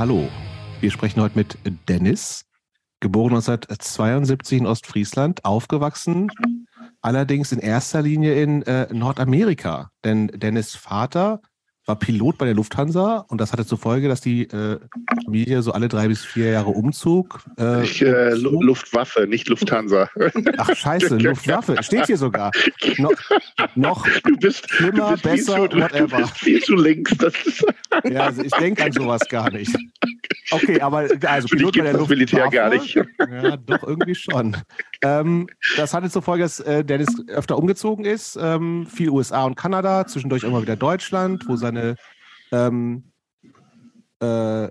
Hallo. Wir sprechen heute mit Dennis, geboren 1972 in Ostfriesland, aufgewachsen allerdings in erster Linie in äh, Nordamerika. Denn Dennis Vater war Pilot bei der Lufthansa und das hatte zur Folge, dass die äh, Familie so alle drei bis vier Jahre umzog. Äh, ich, äh, Luftwaffe, nicht Lufthansa. Ach scheiße, Luftwaffe, steht hier sogar. No, noch du bist, schlimmer, du bist besser, zu, whatever. Du bist viel zu links. Das ist ja, also ich denke an sowas gar nicht. Okay, aber also Pilot bei der Luftwaffe. Militär gar nicht. Ja, doch irgendwie schon. Ähm, das hatte zur Folge, dass äh, Dennis öfter umgezogen ist, ähm, viel USA und Kanada, zwischendurch immer wieder Deutschland, wo seine ähm, äh,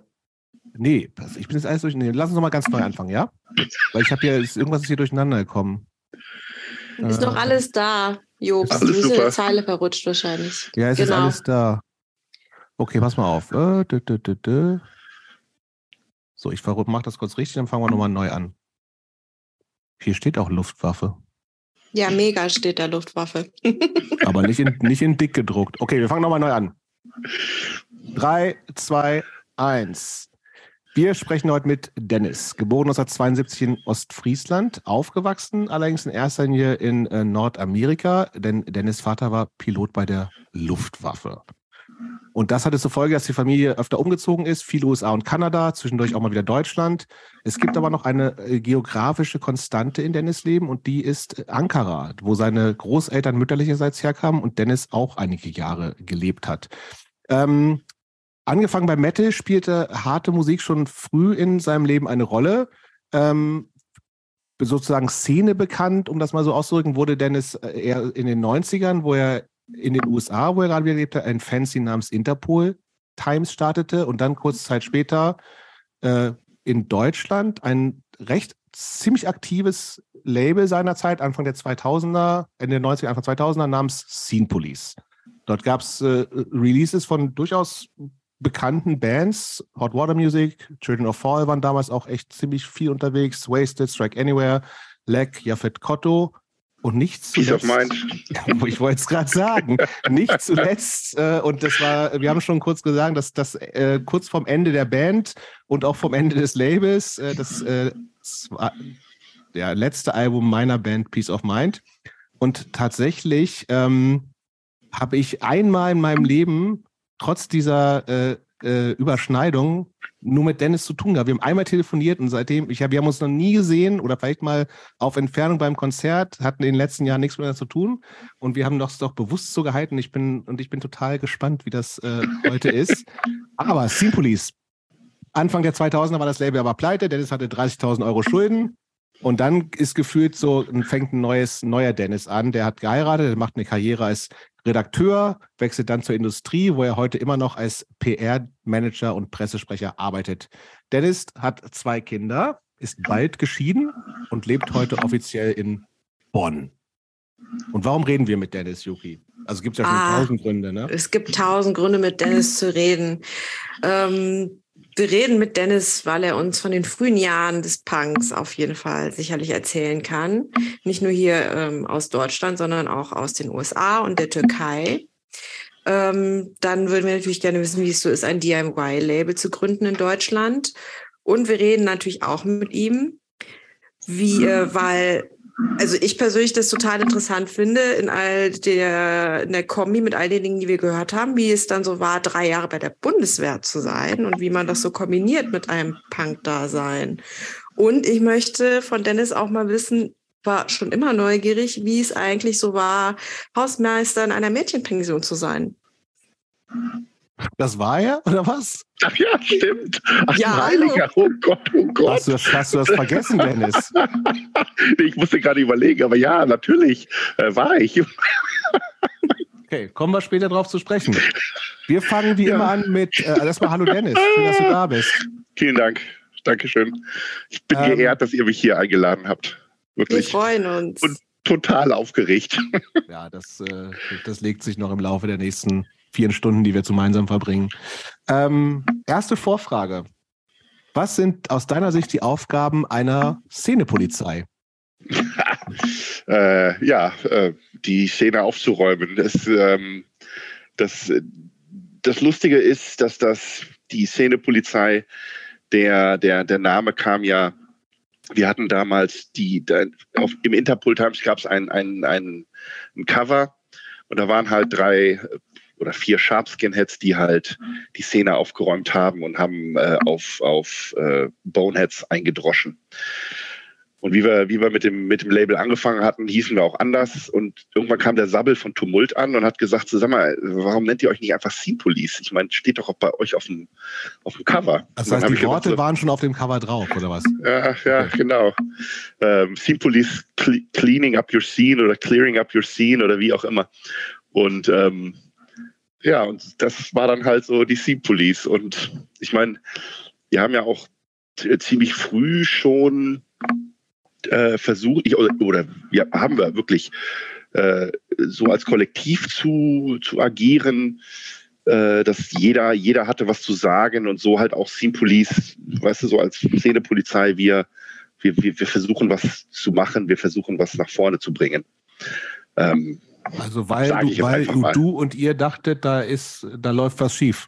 nee, ich bin jetzt alles durch. Nee, lass uns nochmal ganz neu anfangen, ja? Weil ich habe hier, irgendwas ist hier durcheinander gekommen. Ist äh, doch alles da, Job. Alles ist eine Zeile verrutscht wahrscheinlich. Ja, es genau. ist alles da. Okay, pass mal auf. Äh, dü, dü, dü, so, ich mache das kurz richtig, dann fangen wir nochmal neu an. Hier steht auch Luftwaffe. Ja, mega steht da Luftwaffe. Aber nicht in, nicht in dick gedruckt. Okay, wir fangen nochmal neu an. Drei, zwei, eins. Wir sprechen heute mit Dennis, geboren 1972 in Ostfriesland, aufgewachsen allerdings in erster Linie in äh, Nordamerika, denn Dennis Vater war Pilot bei der Luftwaffe. Und das hatte zur Folge, dass die Familie öfter umgezogen ist, viel USA und Kanada, zwischendurch auch mal wieder Deutschland. Es gibt aber noch eine äh, geografische Konstante in Dennis Leben und die ist Ankara, wo seine Großeltern mütterlicherseits herkamen und Dennis auch einige Jahre gelebt hat. Ähm, angefangen bei Metal spielte harte Musik schon früh in seinem Leben eine Rolle. Ähm, sozusagen Szene bekannt, um das mal so auszudrücken, wurde Dennis äh, eher in den 90ern, wo er in den USA, wo er gerade wieder lebte, ein Fancy namens Interpol Times startete und dann kurze Zeit später äh, in Deutschland ein recht ziemlich aktives Label seiner Zeit, Anfang der 2000er, Ende der 90er, Anfang 2000er, namens Scene Police. Dort gab es äh, Releases von durchaus bekannten Bands, Hot Water Music, Children of Fall waren damals auch echt ziemlich viel unterwegs, Wasted, Strike Anywhere, Leck, Jafet Kotto und nicht zuletzt. Peace of Mind. Ich wollte es gerade sagen. nicht zuletzt, äh, und das war, wir haben schon kurz gesagt, dass das äh, kurz vorm Ende der Band und auch vom Ende des Labels, äh, das, äh, das war der letzte Album meiner Band Peace of Mind. Und tatsächlich ähm, habe ich einmal in meinem Leben trotz dieser äh, äh, Überschneidung nur mit Dennis zu tun gehabt. Wir haben einmal telefoniert und seitdem, ich hab, wir haben uns noch nie gesehen oder vielleicht mal auf Entfernung beim Konzert, hatten in den letzten Jahren nichts mehr zu tun und wir haben das doch bewusst so gehalten. Ich bin, und ich bin total gespannt, wie das äh, heute ist. Aber Scene Police, Anfang der 2000er war das Label aber pleite, Dennis hatte 30.000 Euro Schulden. Und dann ist gefühlt so, fängt ein neues, neuer Dennis an. Der hat geheiratet, der macht eine Karriere als Redakteur, wechselt dann zur Industrie, wo er heute immer noch als PR-Manager und Pressesprecher arbeitet. Dennis hat zwei Kinder, ist bald geschieden und lebt heute offiziell in Bonn. Und warum reden wir mit Dennis, Yuki? Also gibt es ja schon ah, tausend Gründe, ne? Es gibt tausend Gründe, mit Dennis zu reden. Ähm, wir reden mit Dennis, weil er uns von den frühen Jahren des Punks auf jeden Fall sicherlich erzählen kann. Nicht nur hier ähm, aus Deutschland, sondern auch aus den USA und der Türkei. Ähm, dann würden wir natürlich gerne wissen, wie es so ist, ein DIY-Label zu gründen in Deutschland. Und wir reden natürlich auch mit ihm, wie, äh, weil also ich persönlich das total interessant finde, in all der, in der Kombi mit all den Dingen, die wir gehört haben, wie es dann so war, drei Jahre bei der Bundeswehr zu sein und wie man das so kombiniert mit einem Punk-Dasein. Und ich möchte von Dennis auch mal wissen, war schon immer neugierig, wie es eigentlich so war, Hausmeister in einer Mädchenpension zu sein. Das war er, oder was? Ach ja, stimmt. Ach, ja, Heiliger. Oh Gott, oh Gott. Hast du das, hast du das vergessen, Dennis? ich musste gerade überlegen, aber ja, natürlich äh, war ich. okay, kommen wir später drauf zu sprechen. Wir fangen wie ja. immer an mit, äh, erstmal Hallo Dennis, schön, dass du da bist. Vielen Dank. Dankeschön. Ich bin ähm, geehrt, dass ihr mich hier eingeladen habt. Wirklich. Wir freuen uns. Und total aufgeregt. Ja, das, äh, das legt sich noch im Laufe der nächsten vier Stunden, die wir gemeinsam verbringen. Ähm, erste Vorfrage. Was sind aus deiner Sicht die Aufgaben einer Szenepolizei? äh, ja, äh, die Szene aufzuräumen. Das, ähm, das, das Lustige ist, dass das die Szenepolizei, der, der, der Name kam ja, wir hatten damals die, da, auf, im Interpol Times gab es ein, ein, ein, ein Cover und da waren halt drei oder vier Sharpskin-Heads, die halt die Szene aufgeräumt haben und haben äh, auf, auf äh, Boneheads eingedroschen. Und wie wir, wie wir mit dem, mit dem Label angefangen hatten, hießen wir auch anders. Und irgendwann kam der Sabbel von Tumult an und hat gesagt, sag mal, warum nennt ihr euch nicht einfach Scene Police? Ich meine, steht doch auch bei euch auf dem, auf dem Cover. Das heißt, die Worte gedacht, waren schon auf dem Cover drauf, oder was? Ja, ja, genau. Ähm, scene Police cleaning up your scene oder clearing up your scene oder wie auch immer. Und ähm, ja, und das war dann halt so die Scene Police. Und ich meine, wir haben ja auch ziemlich früh schon äh, versucht, ich, oder, oder ja, haben wir wirklich äh, so als Kollektiv zu, zu agieren, äh, dass jeder, jeder hatte was zu sagen und so halt auch Scene Police, weißt du, so als Szenepolizei, wir, wir, wir versuchen was zu machen, wir versuchen was nach vorne zu bringen. Ähm, also weil, du, weil du und ihr dachtet, da ist, da läuft was schief.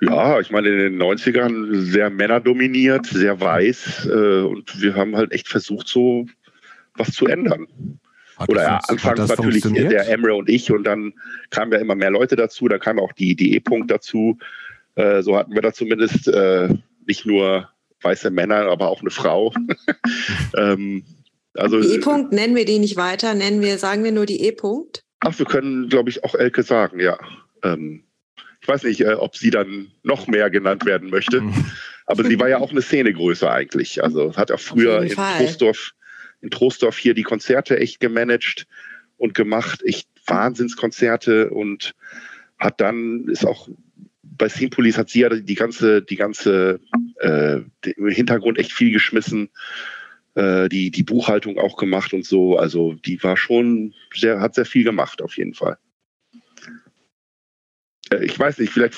Ja, ich meine, in den 90ern sehr männerdominiert, sehr weiß äh, und wir haben halt echt versucht, so was zu ändern. Hat Oder ja, anfangs natürlich der Emre und ich und dann kamen ja immer mehr Leute dazu, da kam auch die, die E-Punkt dazu. Äh, so hatten wir da zumindest äh, nicht nur weiße Männer, aber auch eine Frau. ähm, also, die E-Punkt, nennen wir die nicht weiter, nennen wir, sagen wir nur die E-Punkt? Ach, wir können, glaube ich, auch Elke sagen, ja. Ähm, ich weiß nicht, äh, ob sie dann noch mehr genannt werden möchte. Mhm. Aber sie war ja auch eine Szenegröße eigentlich. Also hat auch früher in Trostdorf, in Trostdorf hier die Konzerte echt gemanagt und gemacht. Echt Wahnsinnskonzerte und hat dann, ist auch bei Scene Police hat sie ja die ganze, die ganze äh, im Hintergrund echt viel geschmissen, äh, die, die Buchhaltung auch gemacht und so. Also die war schon sehr, hat sehr viel gemacht auf jeden Fall. Äh, ich weiß nicht, vielleicht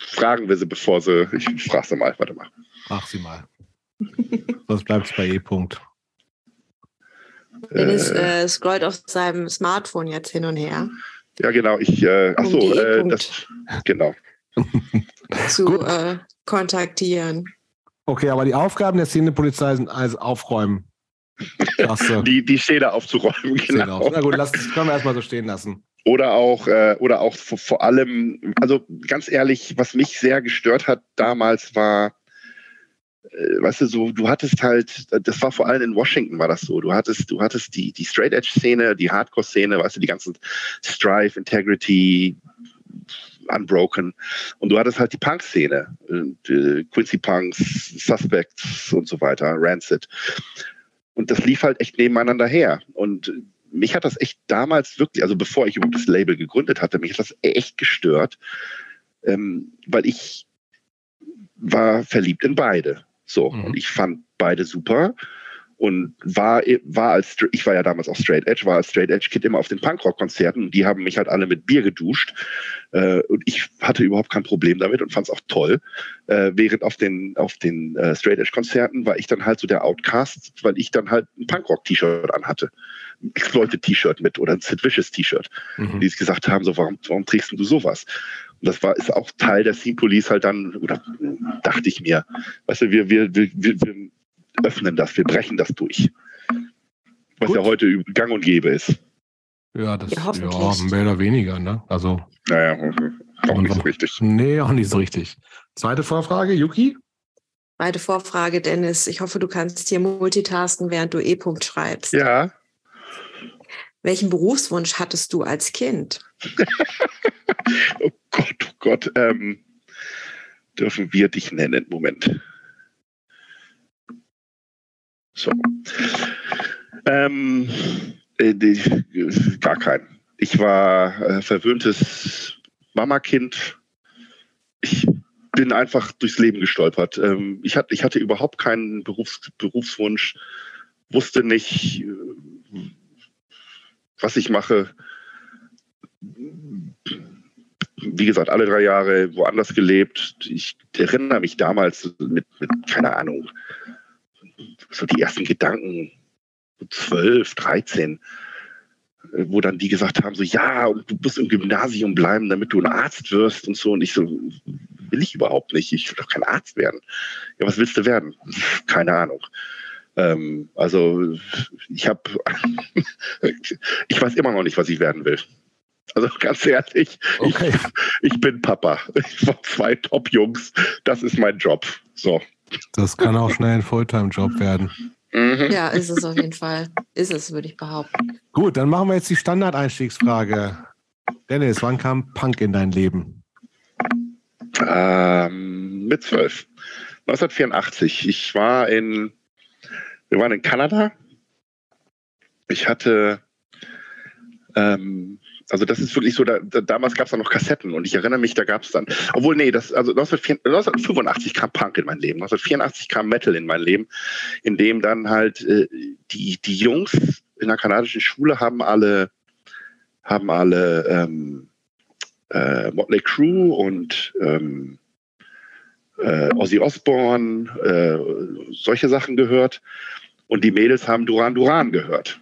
fragen wir sie, bevor sie. Ich frage sie mal, warte mal. Frag sie mal. Sonst bleibt es bei E-Punkt. Dennis äh, scrollt auf seinem Smartphone jetzt hin und her. Ja, genau. Ich, äh, ach so, um äh, das, genau. Zu äh, kontaktieren. Okay, aber die Aufgaben der Szenepolizei sind also aufräumen. die, die Szene aufzuräumen, genau. Na gut, das können wir erstmal so stehen lassen. Oder auch, äh, oder auch vor, vor, allem, also ganz ehrlich, was mich sehr gestört hat damals war, äh, weißt du, so, du hattest halt, das war vor allem in Washington war das so, du hattest, du hattest die, die Straight Edge Szene, die Hardcore Szene, weißt du, die ganzen Strife, Integrity, Unbroken. Und du hattest halt die Punk-Szene, äh, Quincy Punks, Suspects und so weiter, Rancid. Und das lief halt echt nebeneinander her. Und mich hat das echt damals wirklich, also bevor ich überhaupt das Label gegründet hatte, mich hat das echt gestört, ähm, weil ich war verliebt in beide. So, mhm. und ich fand beide super und war, war als, ich war ja damals auch Straight Edge, war als Straight Edge Kid immer auf den Punkrock-Konzerten und die haben mich halt alle mit Bier geduscht äh, und ich hatte überhaupt kein Problem damit und fand es auch toll. Äh, während auf den, auf den äh, Straight Edge Konzerten war ich dann halt so der Outcast, weil ich dann halt ein Punkrock-T-Shirt anhatte. Ein Exploited-T-Shirt mit oder ein Sid Vicious T-Shirt. Mhm. Die gesagt haben, so, warum, warum trägst du sowas? Und das war, ist auch Teil der Scene Police halt dann, oder dachte ich mir, weißt du, wir, wir, wir, wir öffnen das, wir brechen das durch. Was Gut. ja heute gang und gäbe ist. Ja, das ja, ja mehr oder weniger, ne? Also. Naja, auch nicht so richtig. Nee, auch nicht so richtig. Zweite Vorfrage, Yuki? Zweite Vorfrage, Dennis. Ich hoffe, du kannst hier multitasken, während du E-Punkt schreibst. Ja. Welchen Berufswunsch hattest du als Kind? oh Gott, oh Gott. Ähm, dürfen wir dich nennen? Moment. So. Ähm, äh, gar kein. Ich war äh, verwöhntes Mamakind. Ich bin einfach durchs Leben gestolpert. Ähm, ich, hatte, ich hatte überhaupt keinen Berufs, Berufswunsch, wusste nicht, äh, was ich mache. Wie gesagt, alle drei Jahre woanders gelebt. Ich erinnere mich damals mit, mit keine Ahnung, so die ersten Gedanken, 12, 13, äh, wo dann die gesagt haben, so ja, und du musst im Gymnasium bleiben, damit du ein Arzt wirst und so. Und ich so, will ich überhaupt nicht. Ich will doch kein Arzt werden. Ja, was willst du werden? Keine Ahnung. Ähm, also ich habe, ich weiß immer noch nicht, was ich werden will. Also ganz ehrlich, okay. ich, ich, bin Papa von zwei Top-Jungs. Das ist mein Job. So. Das kann auch schnell ein Fulltime-Job werden. Mhm. Ja, ist es auf jeden Fall. Ist es, würde ich behaupten. Gut, dann machen wir jetzt die Standardeinstiegsfrage. Dennis, wann kam Punk in dein Leben? Ähm, mit zwölf. 1984. Ich war in, wir waren in Kanada. Ich hatte ähm, also das ist wirklich so, da, da, damals gab es da noch Kassetten und ich erinnere mich, da gab es dann, obwohl nee, das, also 1985 kam Punk in mein Leben, 1984 kam Metal in mein Leben, in dem dann halt äh, die, die Jungs in der kanadischen Schule haben alle, haben alle ähm, äh, Motley Crue und ähm, äh, Ozzy Osbourne, äh, solche Sachen gehört und die Mädels haben Duran Duran gehört.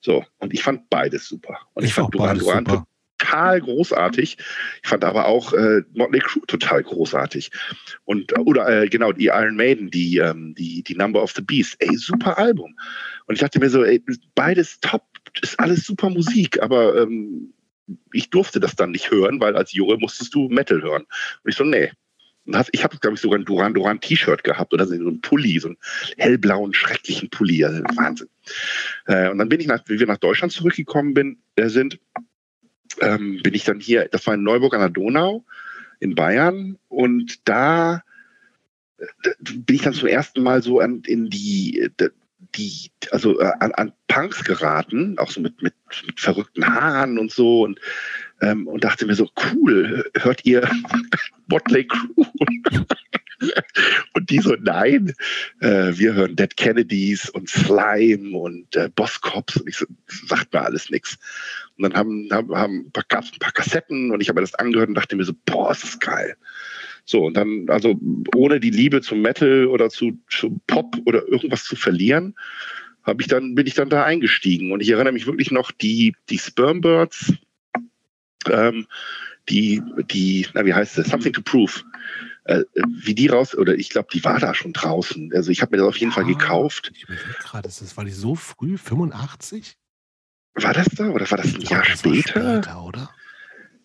So, und ich fand beides super. Und ich, ich fand Duran Duran total großartig. Ich fand aber auch äh, Motley Crue total großartig. Und, oder äh, genau, die Iron Maiden, die, ähm, die, die Number of the Beast. Ey, super Album. Und ich dachte mir so, ey, beides top, ist alles super Musik, aber ähm, ich durfte das dann nicht hören, weil als Junge musstest du Metal hören. Und ich so, nee, ich habe, glaube ich, sogar ein Duran Duran T-Shirt gehabt oder so ein Pulli, so einen hellblauen, schrecklichen Pulli. Also Wahnsinn. Äh, und dann bin ich, nach, wie wir nach Deutschland zurückgekommen bin, äh, sind, ähm, bin ich dann hier, das war in Neuburg an der Donau in Bayern und da äh, bin ich dann zum ersten Mal so an, in die, die, also äh, an, an Punks geraten, auch so mit, mit, mit verrückten Haaren und so und ähm, und dachte mir so, cool, hört ihr Motley Crue? und die so, nein, äh, wir hören Dead Kennedys und Slime und äh, Boss Cops und ich so, sagt mir alles nichts. Und dann haben, haben, haben gab es ein paar Kassetten und ich habe mir das angehört und dachte mir so, boah, ist das geil. So, und dann, also ohne die Liebe zum Metal oder zu, zu Pop oder irgendwas zu verlieren, ich dann, bin ich dann da eingestiegen. Und ich erinnere mich wirklich noch, die, die Spermbirds, ähm, die, die, na, wie heißt es, Something to Prove. Äh, wie die raus, oder ich glaube, die war da schon draußen. Also ich habe mir das auf jeden ja, Fall gekauft. Ich gerade, das war die so früh, 85? War das da oder war das ein Jahr das später? später? oder?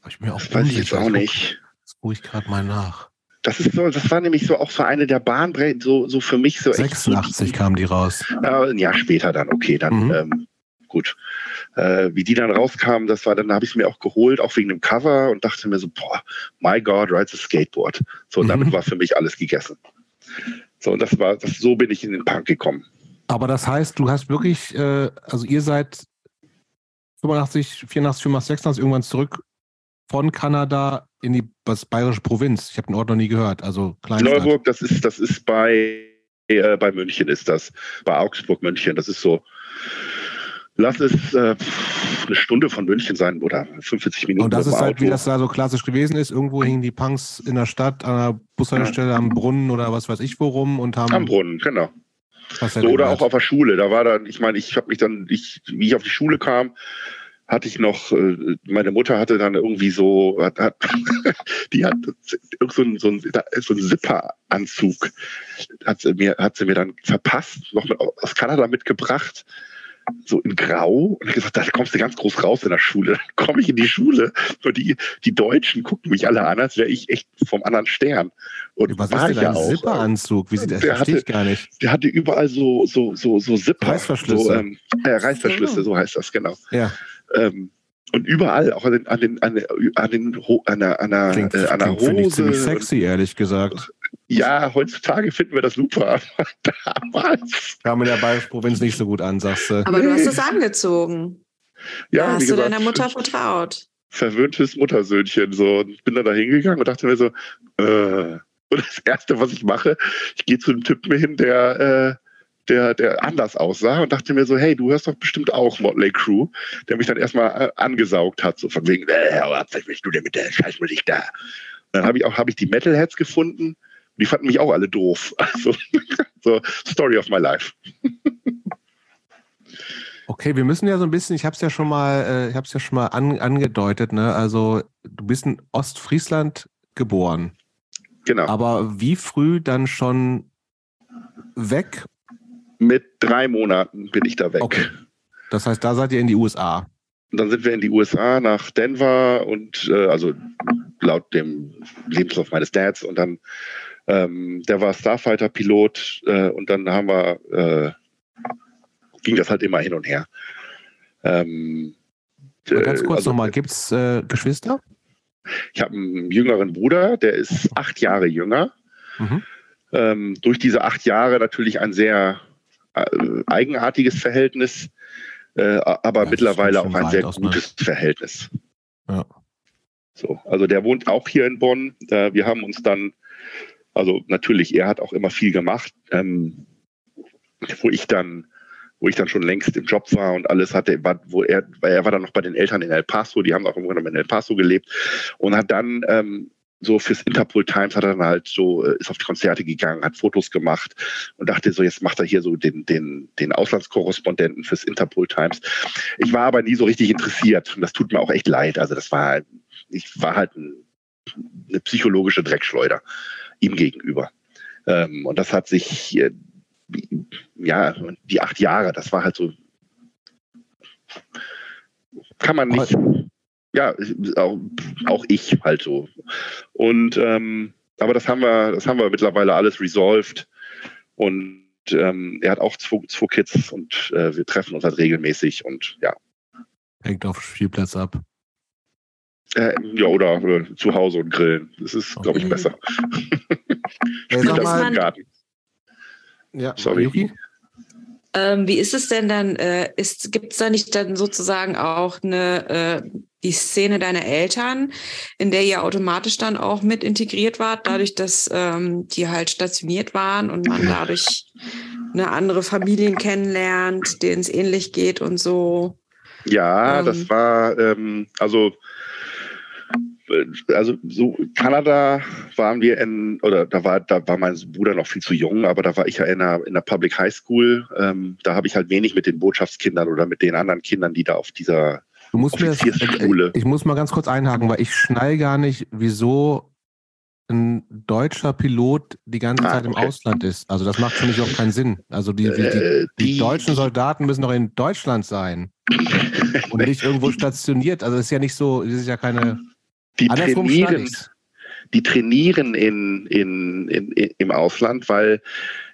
Hab ich mir auch das weiß ich jetzt auch nicht. Das gucke ich gerade mal nach. Das ist so, das war nämlich so auch so eine der Bahnbrechen, so, so für mich so 86 echt, kamen die raus. Äh, ein Jahr später dann, okay, dann mhm. ähm, gut. Äh, wie die dann rauskamen, das war, dann habe ich es mir auch geholt, auch wegen dem Cover und dachte mir so, boah, my God, rides a Skateboard. So, und mhm. damit war für mich alles gegessen. So, und das war, das, so bin ich in den Park gekommen. Aber das heißt, du hast wirklich, äh, also ihr seid 85, 84, 85, 86 irgendwann zurück von Kanada in die bayerische Provinz. Ich habe den Ort noch nie gehört. Also Kleinstadt. Neuburg, das ist, das ist bei, äh, bei München ist das. Bei Augsburg, München. Das ist so lass es äh, eine Stunde von München sein oder 45 Minuten. Und das ist halt, Auto. wie das da so klassisch gewesen ist. Irgendwo hingen die Punks in der Stadt an der Bushaltestelle ja. am Brunnen oder was weiß ich worum und haben. Am Brunnen, genau. So, oder auch auf der Schule. Da war dann, ich meine, ich habe mich dann, ich, wie ich auf die Schule kam, hatte ich noch, äh, meine Mutter hatte dann irgendwie so, hat, hat, die hat so einen, so einen, so einen Zipperanzug, hat sie, mir, hat sie mir dann verpasst, noch mit, aus Kanada mitgebracht so in Grau und gesagt, da kommst du ganz groß raus in der Schule. Dann komme ich in die Schule und die, die Deutschen gucken mich alle an, als wäre ich echt vom anderen Stern. Und was war ist denn ein Zipperanzug? Wie sieht das? Der hatte, ich gar nicht. Der hatte überall so, so, so, so Zipper. Reißverschlüsse. So, ähm, äh, Reißverschlüsse, so heißt das, genau. Ja. Ähm, und überall, auch an den, an den, an den, an den, an der, an der, klingt, äh, an der Hose. Ich ziemlich sexy, ehrlich gesagt. Ja, heutzutage finden wir das super. Damals. Kam in der Bayerischen Provinz nicht so gut an, sagst du. Aber du hast es angezogen. Ja, da hast gesagt, du deiner Mutter vertraut. Verwöhntes Muttersöhnchen. So. Und ich bin dann da hingegangen und dachte mir so, äh. Und das Erste, was ich mache, ich gehe zu einem Typen hin, der, äh, der, der anders aussah und dachte mir so, hey, du hörst doch bestimmt auch Motley Crew, der mich dann erstmal äh, angesaugt hat, so von wegen, äh, was willst du denn mit der Scheißmusik da? Dann habe ich auch hab ich die Metalheads gefunden die fanden mich auch alle doof. Also, so, Story of my life. Okay, wir müssen ja so ein bisschen, ich habe es ja schon mal, äh, ich habe es ja schon mal an, angedeutet, ne? Also du bist in Ostfriesland geboren. Genau. Aber wie früh dann schon weg? Mit drei Monaten bin ich da weg. Okay. Das heißt, da seid ihr in die USA. Und dann sind wir in die USA nach Denver und äh, also laut dem Lebenslauf meines Dads und dann ähm, der war Starfighter-Pilot äh, und dann haben wir äh, ging das halt immer hin und her. Ähm, ganz äh, kurz also, nochmal, gibt es äh, Geschwister? Ich habe einen jüngeren Bruder, der ist acht Jahre jünger. Mhm. Ähm, durch diese acht Jahre natürlich ein sehr äh, eigenartiges Verhältnis, äh, aber das mittlerweile auch ein sehr ne? gutes Verhältnis. Ja. So, also der wohnt auch hier in Bonn. Äh, wir haben uns dann, also natürlich, er hat auch immer viel gemacht, ähm, wo ich dann, wo ich dann schon längst im Job war und alles hatte, war, wo er, er war dann noch bei den Eltern in El Paso, die haben auch im Grunde in El Paso gelebt und hat dann ähm, so fürs Interpol Times hat er dann halt so, äh, ist auf die Konzerte gegangen, hat Fotos gemacht und dachte so, jetzt macht er hier so den, den, den Auslandskorrespondenten fürs Interpol Times. Ich war aber nie so richtig interessiert und das tut mir auch echt leid. Also das war, ich war halt ein, eine psychologische Dreckschleuder ihm gegenüber. Ähm, und das hat sich, äh, ja, die acht Jahre, das war halt so, kann man nicht, ja, auch, auch ich halt so. Und ähm, aber das haben wir, das haben wir mittlerweile alles resolved. Und ähm, er hat auch zwei, zwei Kids und äh, wir treffen uns halt regelmäßig und ja. Hängt auf Spielplatz ab. Äh, ja, oder äh, zu Hause und grillen. Das ist, glaube ich, besser. Äh, Spielt sag das mal, im Garten. ja, Sorry. Yuki? Ähm, wie ist es denn dann? Äh, Gibt es da nicht dann sozusagen auch eine äh, die Szene deiner Eltern, in der ihr automatisch dann auch mit integriert wart, dadurch, dass ähm, die halt stationiert waren und man dadurch eine andere Familien kennenlernt, denen es ähnlich geht und so? Ja, Ähm. das war, ähm, also, also so Kanada waren wir in, oder da war, da war mein Bruder noch viel zu jung, aber da war ich ja in einer, in einer Public High School. Ähm, da habe ich halt wenig mit den Botschaftskindern oder mit den anderen Kindern, die da auf dieser Du musst mir Offiziersschule. ich muss mal ganz kurz einhaken, weil ich schnall gar nicht, wieso ein deutscher Pilot die ganze Ah, Zeit im okay. Ausland ist. Also das macht für mich auch keinen Sinn. Also die, die, die, Äh, die deutschen Soldaten müssen doch in Deutschland sein und nicht irgendwo stationiert. Also das ist ja nicht so, das ist ja keine. Die Andersrum trainieren, die trainieren in, in, in, in, im Ausland, weil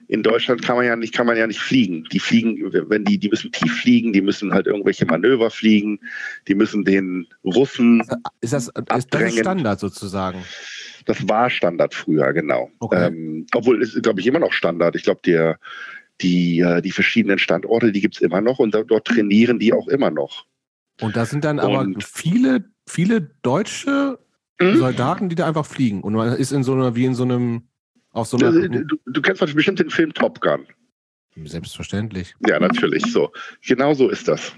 in Deutschland kann man ja nicht, kann man ja nicht fliegen. Die fliegen, wenn die, die müssen tief fliegen, die müssen halt irgendwelche Manöver fliegen, die müssen den Russen, Ist das, ist das. Standard sozusagen? das war Standard früher, genau. Okay. Ähm, obwohl es ist, glaube ich, immer noch Standard. Ich glaube, der, die, äh, die verschiedenen Standorte, die gibt es immer noch und da, dort trainieren die auch immer noch. Und das sind dann aber Und- viele, viele deutsche Mhm. Soldaten, die da einfach fliegen. Und man ist in so einer, wie in so einem, auf so einer. Du, du, du kennst bestimmt den Film Top Gun. Selbstverständlich. Ja, natürlich. So. Genau so ist das.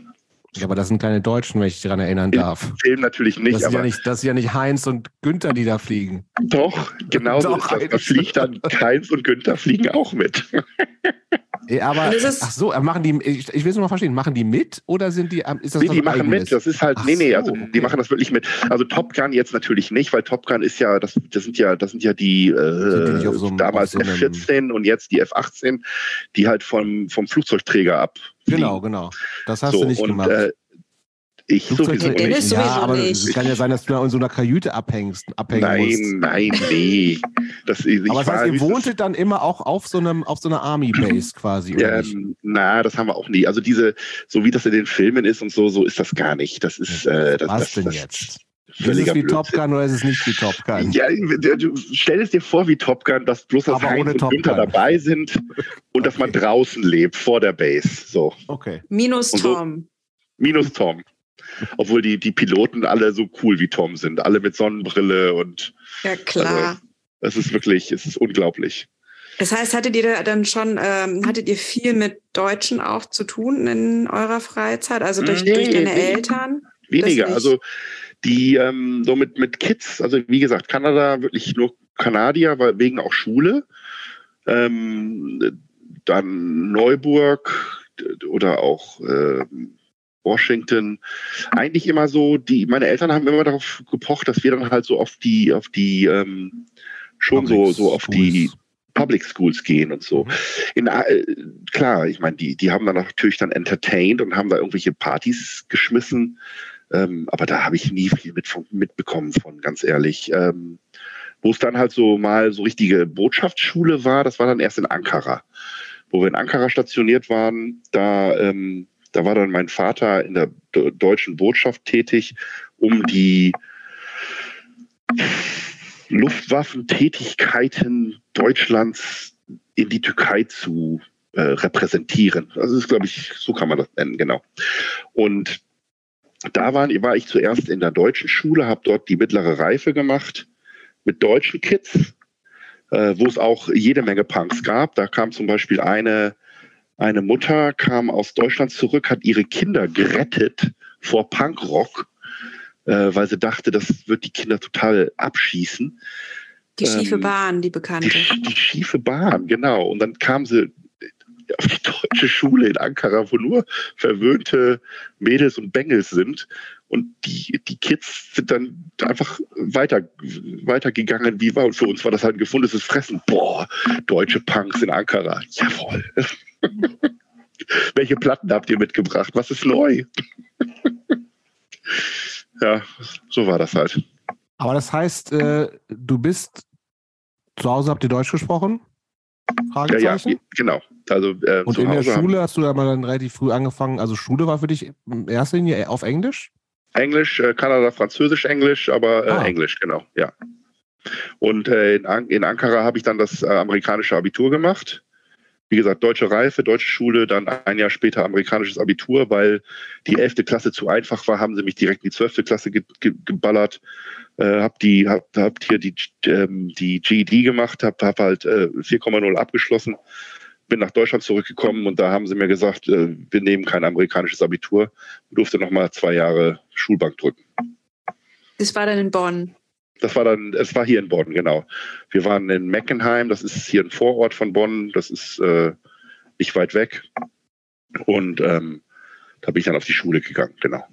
Ja, aber das sind keine Deutschen, wenn ich dich daran erinnern darf. Film natürlich nicht, Das ist, ja nicht, das ist ja nicht Heinz und Günther, die da fliegen. doch, genau so Doch, ist das. Da fliegt dann Heinz und Günther fliegen auch mit. Eh, Aber, ach so, äh, machen die, ich, ich will es nur mal verstehen, machen die mit oder sind die, ähm, ist das Nee, die machen Eigenes? mit. Das ist halt, Ach nee, nee, so, also okay. die machen das wirklich mit. Also Top Gun jetzt natürlich nicht, weil Top Gun ist ja, das, das sind ja, das sind ja die, Sind die äh, so einem- damals auf so einem- F-14 und jetzt die F-18, die halt vom, vom Flugzeugträger ab. Genau, genau. Das hast so, du nicht und, gemacht. Äh, ich sowieso Nee, Dennis nicht. sowieso ja, aber nicht. es kann ja sein, dass du da in so einer Kajüte abhängst, abhängen musst. Nein, nein, nee. Das, ich Aber das heißt, ihr wohntet dann immer auch auf so einem, auf so einer Army Base quasi, oder nicht? Ähm, na, das haben wir auch nie. Also diese, so wie das in den Filmen ist und so, so ist das gar nicht. Das ist, äh, das, Was das, denn das jetzt? Ist es wie Top Blödsinn. Gun oder ist es nicht wie Top Gun? Ja, du, stell es dir vor wie Top Gun, dass bloß das Heinz und Top Günther Gun. dabei sind und dass man Okay. draußen lebt, vor der Base. So, Okay. Minus so- Tom. minus Tom. Obwohl die, die Piloten alle so cool wie Tom sind. Alle mit Sonnenbrille und Ja, klar. es ist wirklich, es ist unglaublich. Das heißt, hattet ihr da dann schon, ähm, hattet ihr viel mit Deutschen auch zu tun in eurer Freizeit? Also durch, Nee, durch deine nee. Eltern? Weniger. Also die ähm, so mit, mit Kids, also wie gesagt, Kanada wirklich nur Kanadier, weil wegen auch Schule. Ähm, dann Neuburg, oder auch äh, Washington. Eigentlich immer so, die, meine Eltern haben immer darauf gepocht, dass wir dann halt so auf die, auf die, ähm, schon Public so, so auf Schools. die Public Schools gehen und so. Mhm. In, äh, klar, ich meine, die, die haben dann natürlich dann entertained und haben da irgendwelche Partys geschmissen. Ähm, aber da habe ich nie viel mit, mitbekommen von, ganz ehrlich. Ähm, wo es dann halt so mal so richtige Botschaftsschule war, das war dann erst in Ankara. Wo wir in Ankara stationiert waren, da, ähm, da war dann mein Vater in der deutschen Botschaft tätig, um die Luftwaffentätigkeiten Deutschlands in die Türkei zu äh, repräsentieren. Also das ist, glaube ich, so kann man das nennen, genau. Und da war, war ich zuerst in der deutschen Schule, habe dort die mittlere Reife gemacht mit deutschen Kids, äh, wo es auch jede Menge Punks gab. Da kam zum Beispiel eine, eine Mutter, kam aus Deutschland zurück, hat ihre Kinder gerettet vor Punkrock äh, weil sie dachte, das wird die Kinder total abschießen. Die schiefe ähm, Bahn, die bekannte. Die, die, schiefe Bahn, genau. Und dann kam sie auf die deutsche Schule in Ankara, wo nur verwöhnte Mädels und Bengels sind. Und die, die Kids sind dann einfach weiter, weitergegangen, wie war. Und für uns war das halt ein gefundenes Fressen. Boah, deutsche Punks in Ankara. Jawohl. Welche Platten habt ihr mitgebracht? Was ist neu? ja, so war das halt. Aber das heißt, äh, du bist zu Hause, habt ihr Deutsch gesprochen? Ja, ja, genau. Also, äh, Und in der Schule hast du da mal dann relativ früh angefangen. Also Schule war für dich in erster Linie auf Englisch? Englisch, äh, Kanada, Französisch, Englisch, aber äh, ah. Englisch, genau, ja. Und äh, in, An in, Ankara habe ich dann das äh, amerikanische Abitur gemacht wie gesagt, deutsche Reife, deutsche Schule, dann ein Jahr später amerikanisches Abitur, weil die 11. Klasse zu einfach war, haben sie mich direkt in die 12. Klasse ge ge geballert. Äh, hab die, hab, hab hier die, ähm, die GED gemacht, hab, hab halt äh, 4,0 abgeschlossen, bin nach Deutschland zurückgekommen und da haben sie mir gesagt, äh, wir nehmen kein amerikanisches Abitur, durfte nochmal zwei Jahre Schulbank drücken. Das war dann in Bonn. Das war dann, es war hier in Bonn, genau. Wir waren in Meckenheim, das ist hier ein Vorort von Bonn, das ist äh, nicht weit weg. Und ähm, da bin ich dann auf die Schule gegangen, genau.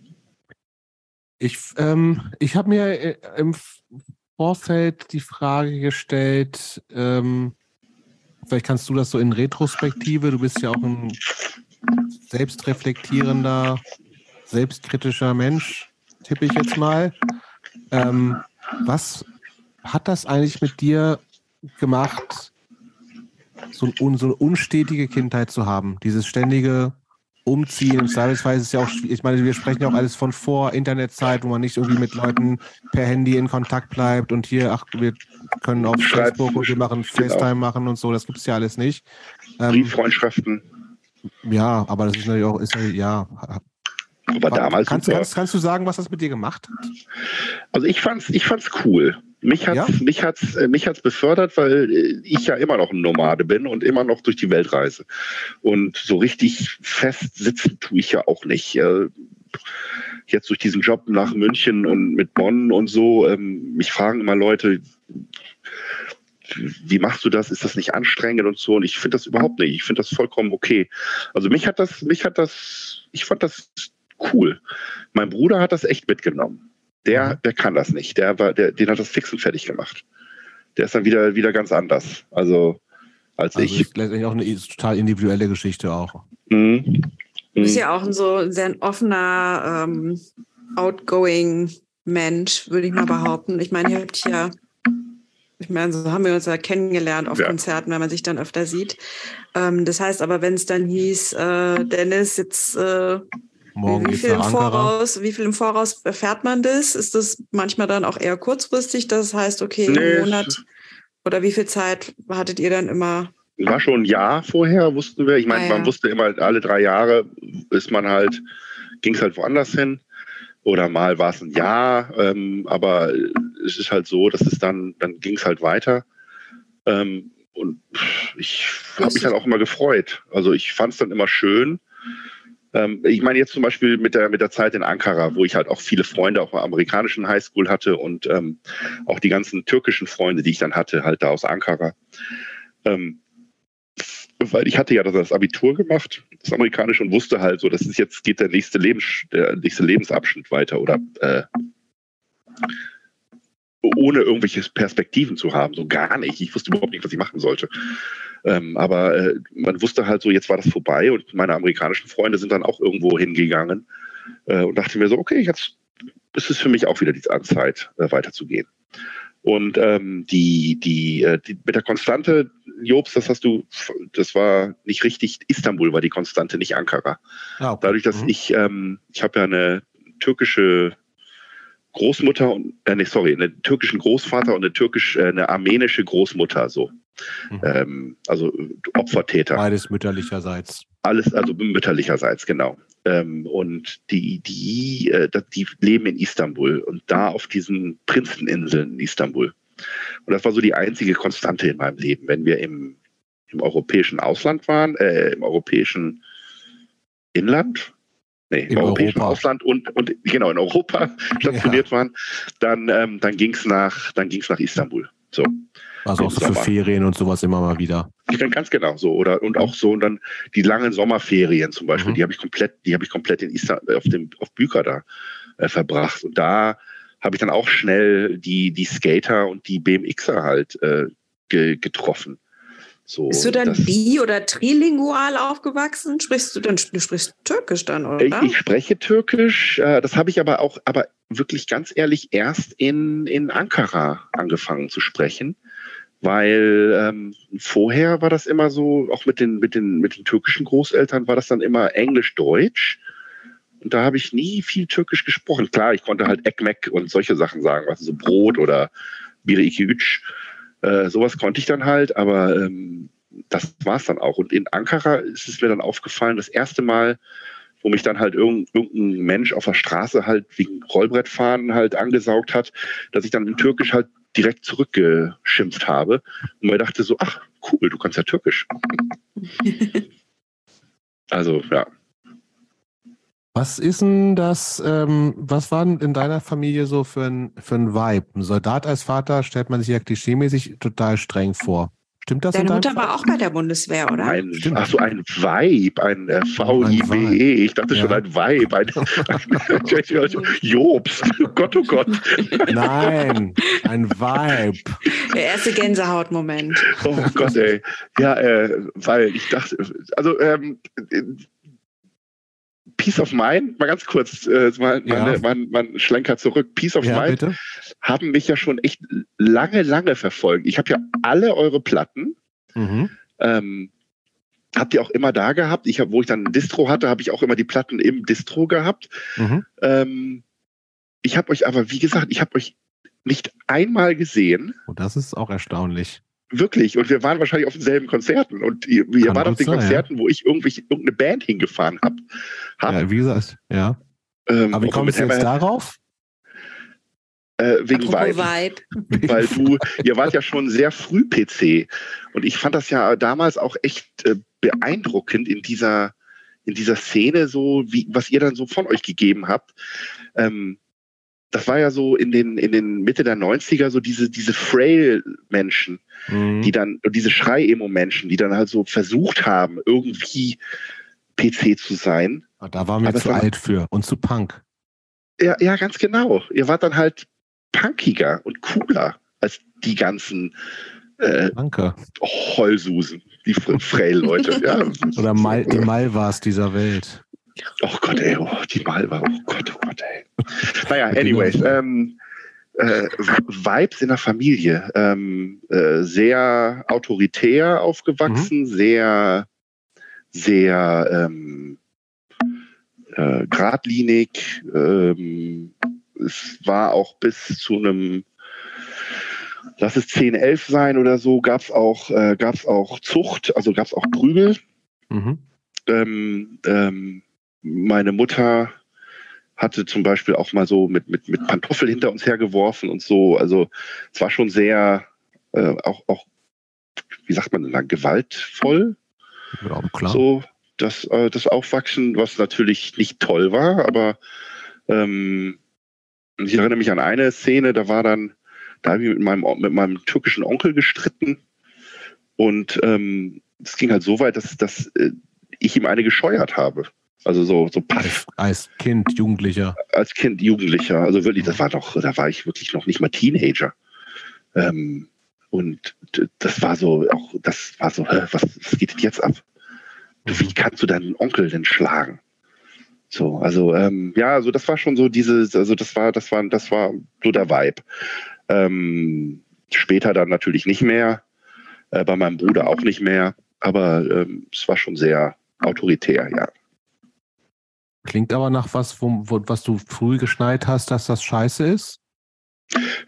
Ich, ähm, ich habe mir äh, im Vorfeld die Frage gestellt, ähm, vielleicht kannst du das so in Retrospektive, du bist ja auch ein selbstreflektierender, selbstkritischer Mensch, tippe ich jetzt mal. Ähm, was hat das eigentlich mit dir gemacht, so, ein, so eine unstetige Kindheit zu haben? Dieses ständige Umziehen. Im Zweifelsfall ist es ja auch, ich meine, wir sprechen ja auch alles von vor Internetzeit, wo man nicht irgendwie mit Leuten per Handy in Kontakt bleibt und hier, ach, wir können auf Facebook und wir machen genau. FaceTime machen und so, das gibt es ja alles nicht. Ähm, Brieffreundschaften. Ja, aber das ist natürlich auch, ist ja, aber damals. Kannst, kannst, kannst, du sagen, was das mit dir gemacht hat? Also ich fand's, ich fand's cool. Mich hat ja? mich hat's, äh, mich hat's befördert, weil äh, ich ja immer noch ein Nomade bin und immer noch durch die Welt reise. Und so richtig fest sitzen tue ich ja auch nicht. Äh, jetzt durch diesen Job nach München und mit Bonn und so, ähm, mich fragen immer Leute, wie machst du das? Ist das nicht anstrengend und so? Und ich finde das überhaupt nicht. Ich finde das vollkommen okay. Also mich hat das, mich hat das, ich fand das cool. Mein Bruder hat das echt mitgenommen. Der, mhm. der kann das nicht. Der war, der, den hat das fix und fertig gemacht. Der ist dann wieder, wieder ganz anders. Also, als also ich. Ist letztendlich auch eine total individuelle Geschichte auch. Mhm. Du bist mhm. ja auch ein so sehr ein offener, ähm, outgoing Mensch, würde ich mal behaupten. Ich meine, ihr habt ja, ich meine, so haben wir uns ja kennengelernt auf ja. Konzerten, wenn man sich dann öfter sieht. Ähm, das heißt aber, wenn es dann hieß, äh, Dennis, jetzt äh, Morgen wie viel, im Voraus, wie viel im Voraus erfährt man das? Ist das manchmal dann auch eher kurzfristig? Das heißt, okay, nee, im Monat oder wie viel Zeit hattet ihr dann immer? War schon ein Jahr vorher, wussten wir. Ich meine, ah, ja. man wusste immer, alle drei Jahre ist man halt, ging es halt woanders hin. Oder mal war es ein Jahr, ähm, aber es ist halt so, dass es dann, dann ging es halt weiter. Ähm, und ich habe mich dann auch immer gefreut. Also ich fand es dann immer schön, ähm, ich meine jetzt zum Beispiel mit der, mit der Zeit in Ankara, wo ich halt auch viele Freunde auf der amerikanischen Highschool hatte und ähm, auch die ganzen türkischen Freunde, die ich dann hatte, halt da aus Ankara. Ähm, weil ich hatte ja das Abitur gemacht, das amerikanische, und wusste halt so, das ist jetzt geht der nächste Lebens, der nächste Lebensabschnitt weiter oder äh, ohne irgendwelche Perspektiven zu haben, so gar nicht. Ich wusste überhaupt nicht, was ich machen sollte. Ähm, aber äh, man wusste halt so, jetzt war das vorbei und meine amerikanischen Freunde sind dann auch irgendwo hingegangen äh, und dachte mir so, okay, jetzt ist es für mich auch wieder die Zeit, äh, weiterzugehen. Und ähm, die, die, äh, die, mit der Konstante, Jobs, das hast du, das war nicht richtig, Istanbul war die Konstante, nicht Ankara. Ah, okay. Dadurch, dass mhm. ich, ähm, ich habe ja eine türkische Großmutter und, äh, nee, sorry, einen türkischen Großvater und eine türkisch, äh, eine armenische Großmutter, so. Mhm. Ähm, also Opfertäter. Beides mütterlicherseits. Alles, also mütterlicherseits, genau. Ähm, und die, die, äh, die leben in Istanbul und da auf diesen Prinzeninseln in Istanbul. Und das war so die einzige Konstante in meinem Leben. Wenn wir im, im europäischen Ausland waren, äh, im europäischen Inland, nee, im, im europäischen Europa. Ausland und, und genau in Europa stationiert ja. waren, dann, ähm, dann ging es nach, nach Istanbul. So. Also auch so für Ferien und sowas immer mal wieder. Ganz genau so. Oder und auch so und dann die langen Sommerferien zum Beispiel, mhm. die habe ich komplett, die habe ich komplett in Island, auf dem auf Büker da äh, verbracht. Und da habe ich dann auch schnell die, die Skater und die BMXer halt äh, ge, getroffen. So, Bist du dann bi- oder trilingual aufgewachsen? Sprichst du dann du sprichst Türkisch dann, oder? Ich, ich spreche Türkisch. Äh, das habe ich aber auch, aber wirklich ganz ehrlich erst in, in Ankara angefangen zu sprechen weil ähm, vorher war das immer so, auch mit den, mit, den, mit den türkischen Großeltern war das dann immer Englisch-Deutsch. Und da habe ich nie viel Türkisch gesprochen. Klar, ich konnte halt Ekmek und solche Sachen sagen, was so Brot oder Bire Ikiüc. Äh, sowas konnte ich dann halt, aber ähm, das war es dann auch. Und in Ankara ist es mir dann aufgefallen, das erste Mal, wo mich dann halt irgendein Mensch auf der Straße halt wegen Rollbrettfahren halt angesaugt hat, dass ich dann in Türkisch halt direkt zurückgeschimpft habe und mir dachte so, ach cool, du kannst ja Türkisch. also ja. Was ist denn das, ähm, was war denn in deiner Familie so für ein, für ein Vibe? Ein Soldat als Vater stellt man sich ja klischeemäßig total streng vor. Stimmt das? Deine Mutter war auch bei der Bundeswehr, oder? Ein, ach so, ein Vibe, ein äh, V-I-B-E. Ich dachte ja. schon ein Vibe. Ein, ein, Jobst. Oh Gott, oh Gott. Nein, ein Vibe. Der erste Gänsehautmoment. Oh Gott, ey. Ja, äh, weil ich dachte, also ähm, Peace of Mind, mal ganz kurz, äh, mal, ja. mal, mal, mal Schlenker zurück. Peace of ja, Mind bitte? haben mich ja schon echt lange, lange verfolgt. Ich habe ja alle eure Platten. Mhm. Ähm, habt ihr auch immer da gehabt. Ich hab, wo ich dann ein Distro hatte, habe ich auch immer die Platten im Distro gehabt. Mhm. Ähm, ich habe euch aber, wie gesagt, ich habe euch nicht einmal gesehen. Oh, das ist auch erstaunlich. Wirklich. Und wir waren wahrscheinlich auf denselben Konzerten. Und ihr, ihr wart auf den sein, Konzerten, ja. wo ich irgendwie irgendeine Band hingefahren habe. Hab. Ja, wie gesagt, ja. Ähm, Aber wie kommst du jetzt darauf? Äh, wegen Vibe. Vibe. Weil du, ihr wart ja schon sehr früh PC. Und ich fand das ja damals auch echt äh, beeindruckend in dieser, in dieser Szene, so wie, was ihr dann so von euch gegeben habt. Ähm, das war ja so in den, in den Mitte der 90er so diese, diese Frail-Menschen, mhm. die dann, diese Schrei-Emo-Menschen, die dann halt so versucht haben, irgendwie PC zu sein. Ah, da waren wir zu alt für und zu Punk. Ja, ja, ganz genau. Ihr wart dann halt punkiger und cooler als die ganzen äh, Danke. Heulsusen, die Frail-Leute. ja. Oder Mal, die Malvas dieser Welt. Oh Gott, ey, oh, die Malva, oh Gott, oh Gott, ey. Naja, anyways, ähm, äh, Vibes in der Familie. Ähm, äh, sehr autoritär aufgewachsen, mhm. sehr, sehr ähm, äh, geradlinig. Ähm, es war auch bis zu einem, lass es 10, 11 sein oder so, gab es auch, äh, gab's auch Zucht, also gab es auch Prügel. Mhm. Ähm, ähm, meine Mutter hatte zum Beispiel auch mal so mit, mit, mit Pantoffel hinter uns hergeworfen und so. Also es war schon sehr, äh, auch, auch, wie sagt man denn gewaltvoll. Ja, klar. So das, äh, das Aufwachsen, was natürlich nicht toll war, aber ähm, ich erinnere mich an eine Szene, da war dann, da habe ich mit meinem, mit meinem türkischen Onkel gestritten und ähm, es ging halt so weit, dass, dass äh, ich ihm eine gescheuert habe. Also so, so paff. Als Kind, Jugendlicher. Als Kind, Jugendlicher. Also wirklich, das war doch, da war ich wirklich noch nicht mal Teenager. Ähm, und das war so, auch, das war so, was, was geht denn jetzt ab? Wie kannst du deinen Onkel denn schlagen? So, also ähm, ja, also das war schon so dieses, also das war, das war, das war so der Vibe. Ähm, später dann natürlich nicht mehr, äh, bei meinem Bruder auch nicht mehr, aber ähm, es war schon sehr autoritär, ja. Klingt aber nach was, wo, wo, was du früh geschneit hast, dass das scheiße ist?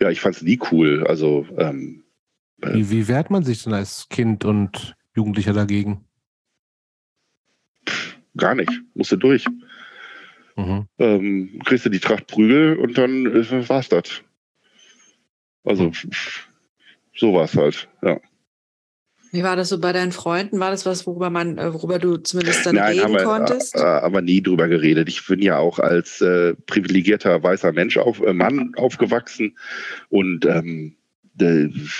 Ja, ich fand es nie cool. Also ähm, äh, wie, wie wehrt man sich denn als Kind und Jugendlicher dagegen? Gar nicht. Musste durch. Mhm. Ähm, kriegst du die Tracht Prügel und dann äh, war's das. Also mhm. so war es halt, ja. Wie war das so bei deinen Freunden? War das was, worüber man, äh, worüber du zumindest dann Nein, reden wir, konntest? Äh, aber nie drüber geredet. Ich bin ja auch als äh, privilegierter weißer Mensch auf, äh, Mann aufgewachsen und ähm,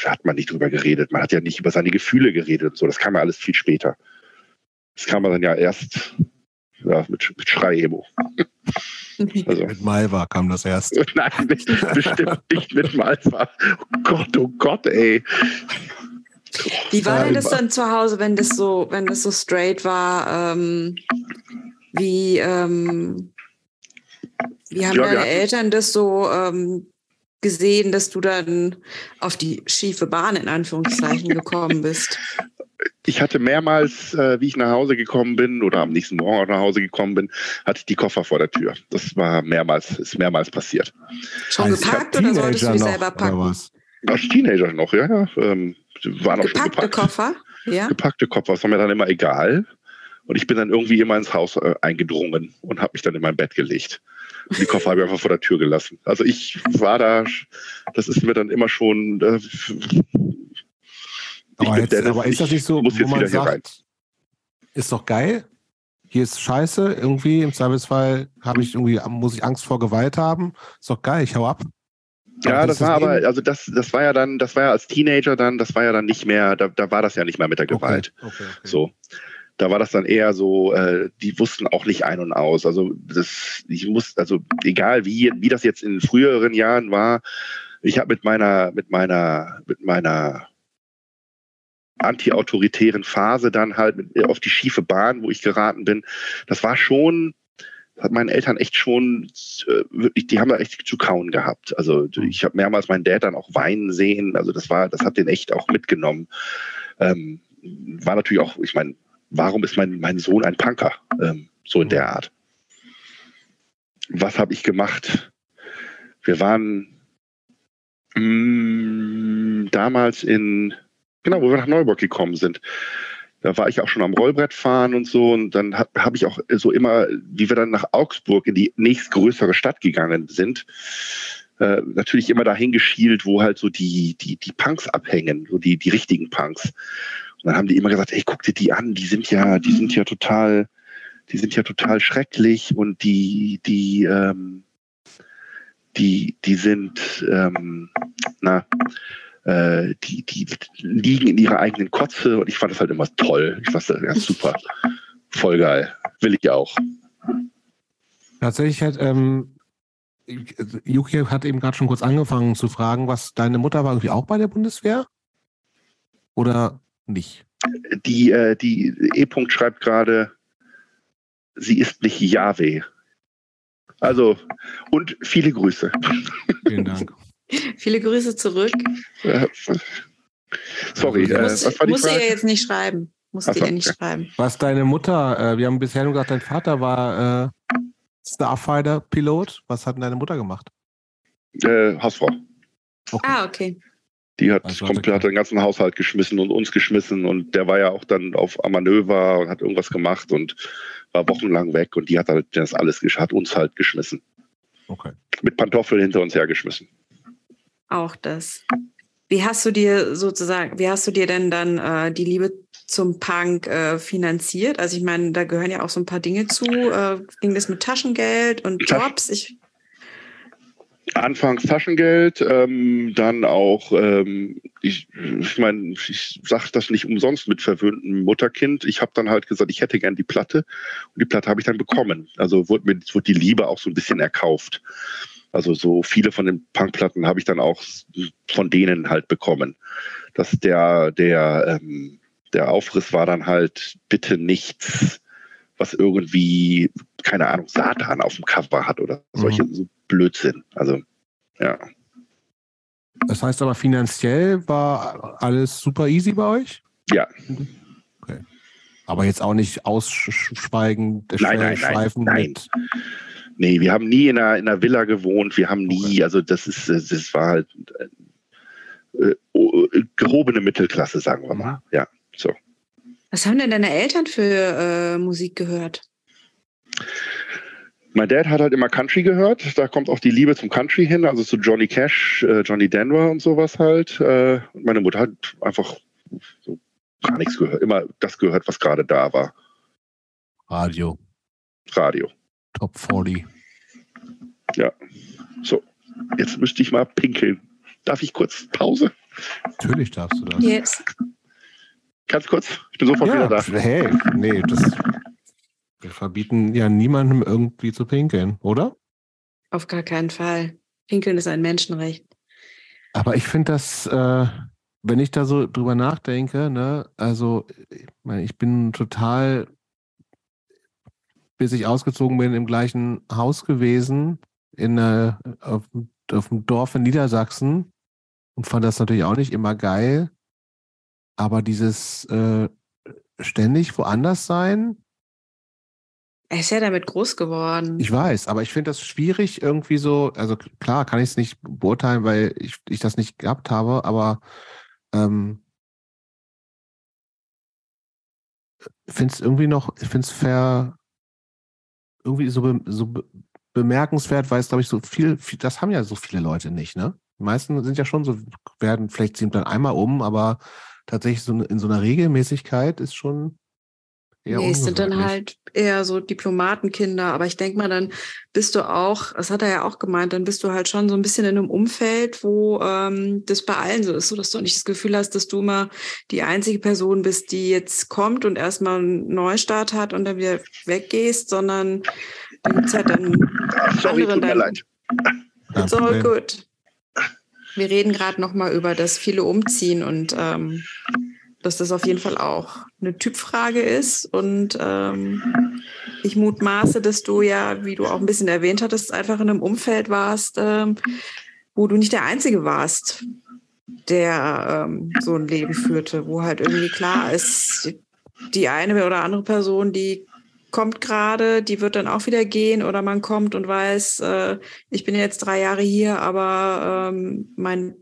hat man nicht drüber geredet. Man hat ja nicht über seine Gefühle geredet und so. Das kam ja alles viel später. Das kam dann ja erst ja, mit, mit Schrei-Emo. Also. Mit Malva kam das erst. Nein, nicht, bestimmt nicht mit Malva. Oh Gott, oh Gott, ey. Wie war denn das dann zu Hause, wenn das so, wenn das so straight war? Ähm, wie, ähm, wie haben ja, deine Eltern das so ähm, gesehen, dass du dann auf die schiefe Bahn in Anführungszeichen gekommen bist? ich hatte mehrmals, äh, wie ich nach Hause gekommen bin oder am nächsten Morgen auch nach Hause gekommen bin, hatte ich die Koffer vor der Tür. Das war mehrmals, ist mehrmals passiert. Schon also gepackt oder solltest du die selber packen? Als Teenager noch, ja, ja. Ähm, waren auch Gepackte schon gepackt. Koffer? Ja. Gepackte Koffer, das war mir dann immer egal. Und ich bin dann irgendwie immer ins Haus äh, eingedrungen und habe mich dann in mein Bett gelegt. Und die Koffer habe ich einfach vor der Tür gelassen. Also ich war da, das ist mir dann immer schon, äh, aber, jetzt, Dennis, aber ist das nicht so, wo man sagt, ist doch geil, hier ist scheiße, irgendwie im Zweifelsfall habe ich irgendwie, muss ich Angst vor Gewalt haben, ist doch geil, ich hau ab. Ja, das war aber, also das, das war ja dann, das war ja als Teenager dann, das war ja dann nicht mehr, da, da war das ja nicht mehr mit der Gewalt. Okay, okay, okay. So. Da war das dann eher so, äh, die wussten auch nicht ein und aus. Also das, ich muss, also egal wie, wie das jetzt in früheren Jahren war, ich habe mit meiner, mit meiner, mit meiner anti-autoritären Phase dann halt mit, auf die schiefe Bahn, wo ich geraten bin. Das war schon, hat meinen Eltern echt schon äh, wirklich, die haben da echt zu kauen gehabt. Also ich habe mehrmals meinen Dad dann auch weinen sehen. Also das war, das hat den echt auch mitgenommen. Ähm, war natürlich auch, ich meine, warum ist mein, mein Sohn ein Punker? Ähm, so in der Art. Was habe ich gemacht? Wir waren mh, mm, damals in Genau, wo wir nach Neuburg gekommen sind. Da war ich auch schon am Rollbrett fahren und so. Und dann habe hab ich auch so immer, wie wir dann nach Augsburg in die nächstgrößere Stadt gegangen sind, äh, natürlich immer dahin geschielt, wo halt so die, die, die Punks abhängen, so die, die richtigen Punks. Und dann haben die immer gesagt, ey, guck dir die an, die sind ja, die sind ja total, die sind ja total schrecklich und die, die, ähm, die, die sind, ähm, na, äh, die, die liegen in ihrer eigenen Kotze und ich fand das halt immer toll. Ich fand das ganz super. Voll geil. Will ich auch. Tatsächlich hat, ähm, Yuki hat eben gerade schon kurz angefangen zu fragen, was deine Mutter war irgendwie auch bei der Bundeswehr? Oder nicht? Die, äh, die E-Punkt schreibt gerade, sie ist nicht Yahweh. Also, und viele Grüße. Vielen Dank. Viele Grüße zurück. sorry, äh, muss, was war die Muss Frage? ihr jetzt nicht schreiben. Muss ihr ja nicht schreiben. Was deine Mutter, äh, wir haben bisher nur gesagt, dein Vater war äh, Starfighter-Pilot. Was hat denn deine Mutter gemacht? Äh, Hausfrau. Okay. Ah, okay. Die hat also komplett den ganzen Haushalt geschmissen und uns geschmissen und der war ja auch dann auf Manöver und hat irgendwas gemacht und war wochenlang weg und die hat halt das alles hat uns halt geschmissen. Okay. Mit Pantoffeln hinter uns hergeschmissen auch das. Wie hast du dir sozusagen, wie hast du dir denn dann äh, die Liebe zum Punk äh, finanziert? Also ich meine, da gehören ja auch so ein paar Dinge zu. Äh, ging das mit Taschengeld und Jobs? Ich Anfangs Taschengeld, ähm, dann auch, ähm, ich, ich meine, ich sage das nicht umsonst mit verwöhntem Mutterkind. Ich habe dann halt gesagt, ich hätte gern die Platte und die Platte habe ich dann bekommen. Also wurde mir wurde die Liebe auch so ein bisschen erkauft. Also so viele von den Punkplatten habe ich dann auch von denen halt bekommen. Dass der der ähm, der Aufriss war dann halt bitte nichts, was irgendwie keine Ahnung Satan auf dem Cover hat oder solche mhm. so Blödsinn. Also, ja. Das heißt aber finanziell war alles super easy bei euch? Ja. Okay. Aber jetzt auch nicht ausschweigen, nein, nein, nein, nein. Nee, wir haben nie in einer, in einer Villa gewohnt. Wir haben nie, okay. also das ist, das war halt äh, äh, gehobene Mittelklasse, sagen wir mal. Ja, so. Was haben denn deine Eltern für äh, Musik gehört? Mein Dad hat halt immer Country gehört. Da kommt auch die Liebe zum Country hin, also zu Johnny Cash, äh, Johnny Denver und sowas halt. Äh, meine Mutter hat einfach so gar nichts gehört. Immer das gehört, was gerade da war. Radio. Radio. Top 40. Ja. So, jetzt müsste ich mal pinkeln. Darf ich kurz Pause? Natürlich darfst du das. Yes. Ganz kurz, ich bin sofort ja, wieder da. Hey, nee, das wir verbieten ja niemandem irgendwie zu pinkeln, oder? Auf gar keinen Fall. Pinkeln ist ein Menschenrecht. Aber ich finde das, äh, wenn ich da so drüber nachdenke, ne, also ich bin total, bis ich ausgezogen bin, im gleichen Haus gewesen, in, äh, auf, auf dem Dorf in Niedersachsen und fand das natürlich auch nicht immer geil. Aber dieses äh, ständig woanders sein, er ist ja damit groß geworden. Ich weiß, aber ich finde das schwierig irgendwie so, also klar kann ich es nicht beurteilen, weil ich, ich das nicht gehabt habe, aber ähm, finde es irgendwie noch, ich finde es fair, irgendwie so, be, so be, bemerkenswert, weil es, glaube ich, so viel, viel, das haben ja so viele Leute nicht, ne? Die meisten sind ja schon so, werden vielleicht ziehen dann einmal um, aber tatsächlich so in so einer Regelmäßigkeit ist schon Eher nee, es sind dann halt eher so Diplomatenkinder, aber ich denke mal, dann bist du auch, das hat er ja auch gemeint, dann bist du halt schon so ein bisschen in einem Umfeld, wo ähm, das bei allen so ist, so dass du nicht das Gefühl hast, dass du immer die einzige Person bist, die jetzt kommt und erstmal einen Neustart hat und dann wieder weggehst, sondern dann gibt halt dann Sorry, andere. Tut mir leid. It's all good. Wir reden gerade noch mal über das viele umziehen und ähm, dass das auf jeden Fall auch eine Typfrage ist. Und ähm, ich mutmaße, dass du ja, wie du auch ein bisschen erwähnt hattest, einfach in einem Umfeld warst, ähm, wo du nicht der Einzige warst, der ähm, so ein Leben führte, wo halt irgendwie klar ist, die eine oder andere Person, die kommt gerade, die wird dann auch wieder gehen oder man kommt und weiß, äh, ich bin jetzt drei Jahre hier, aber ähm, mein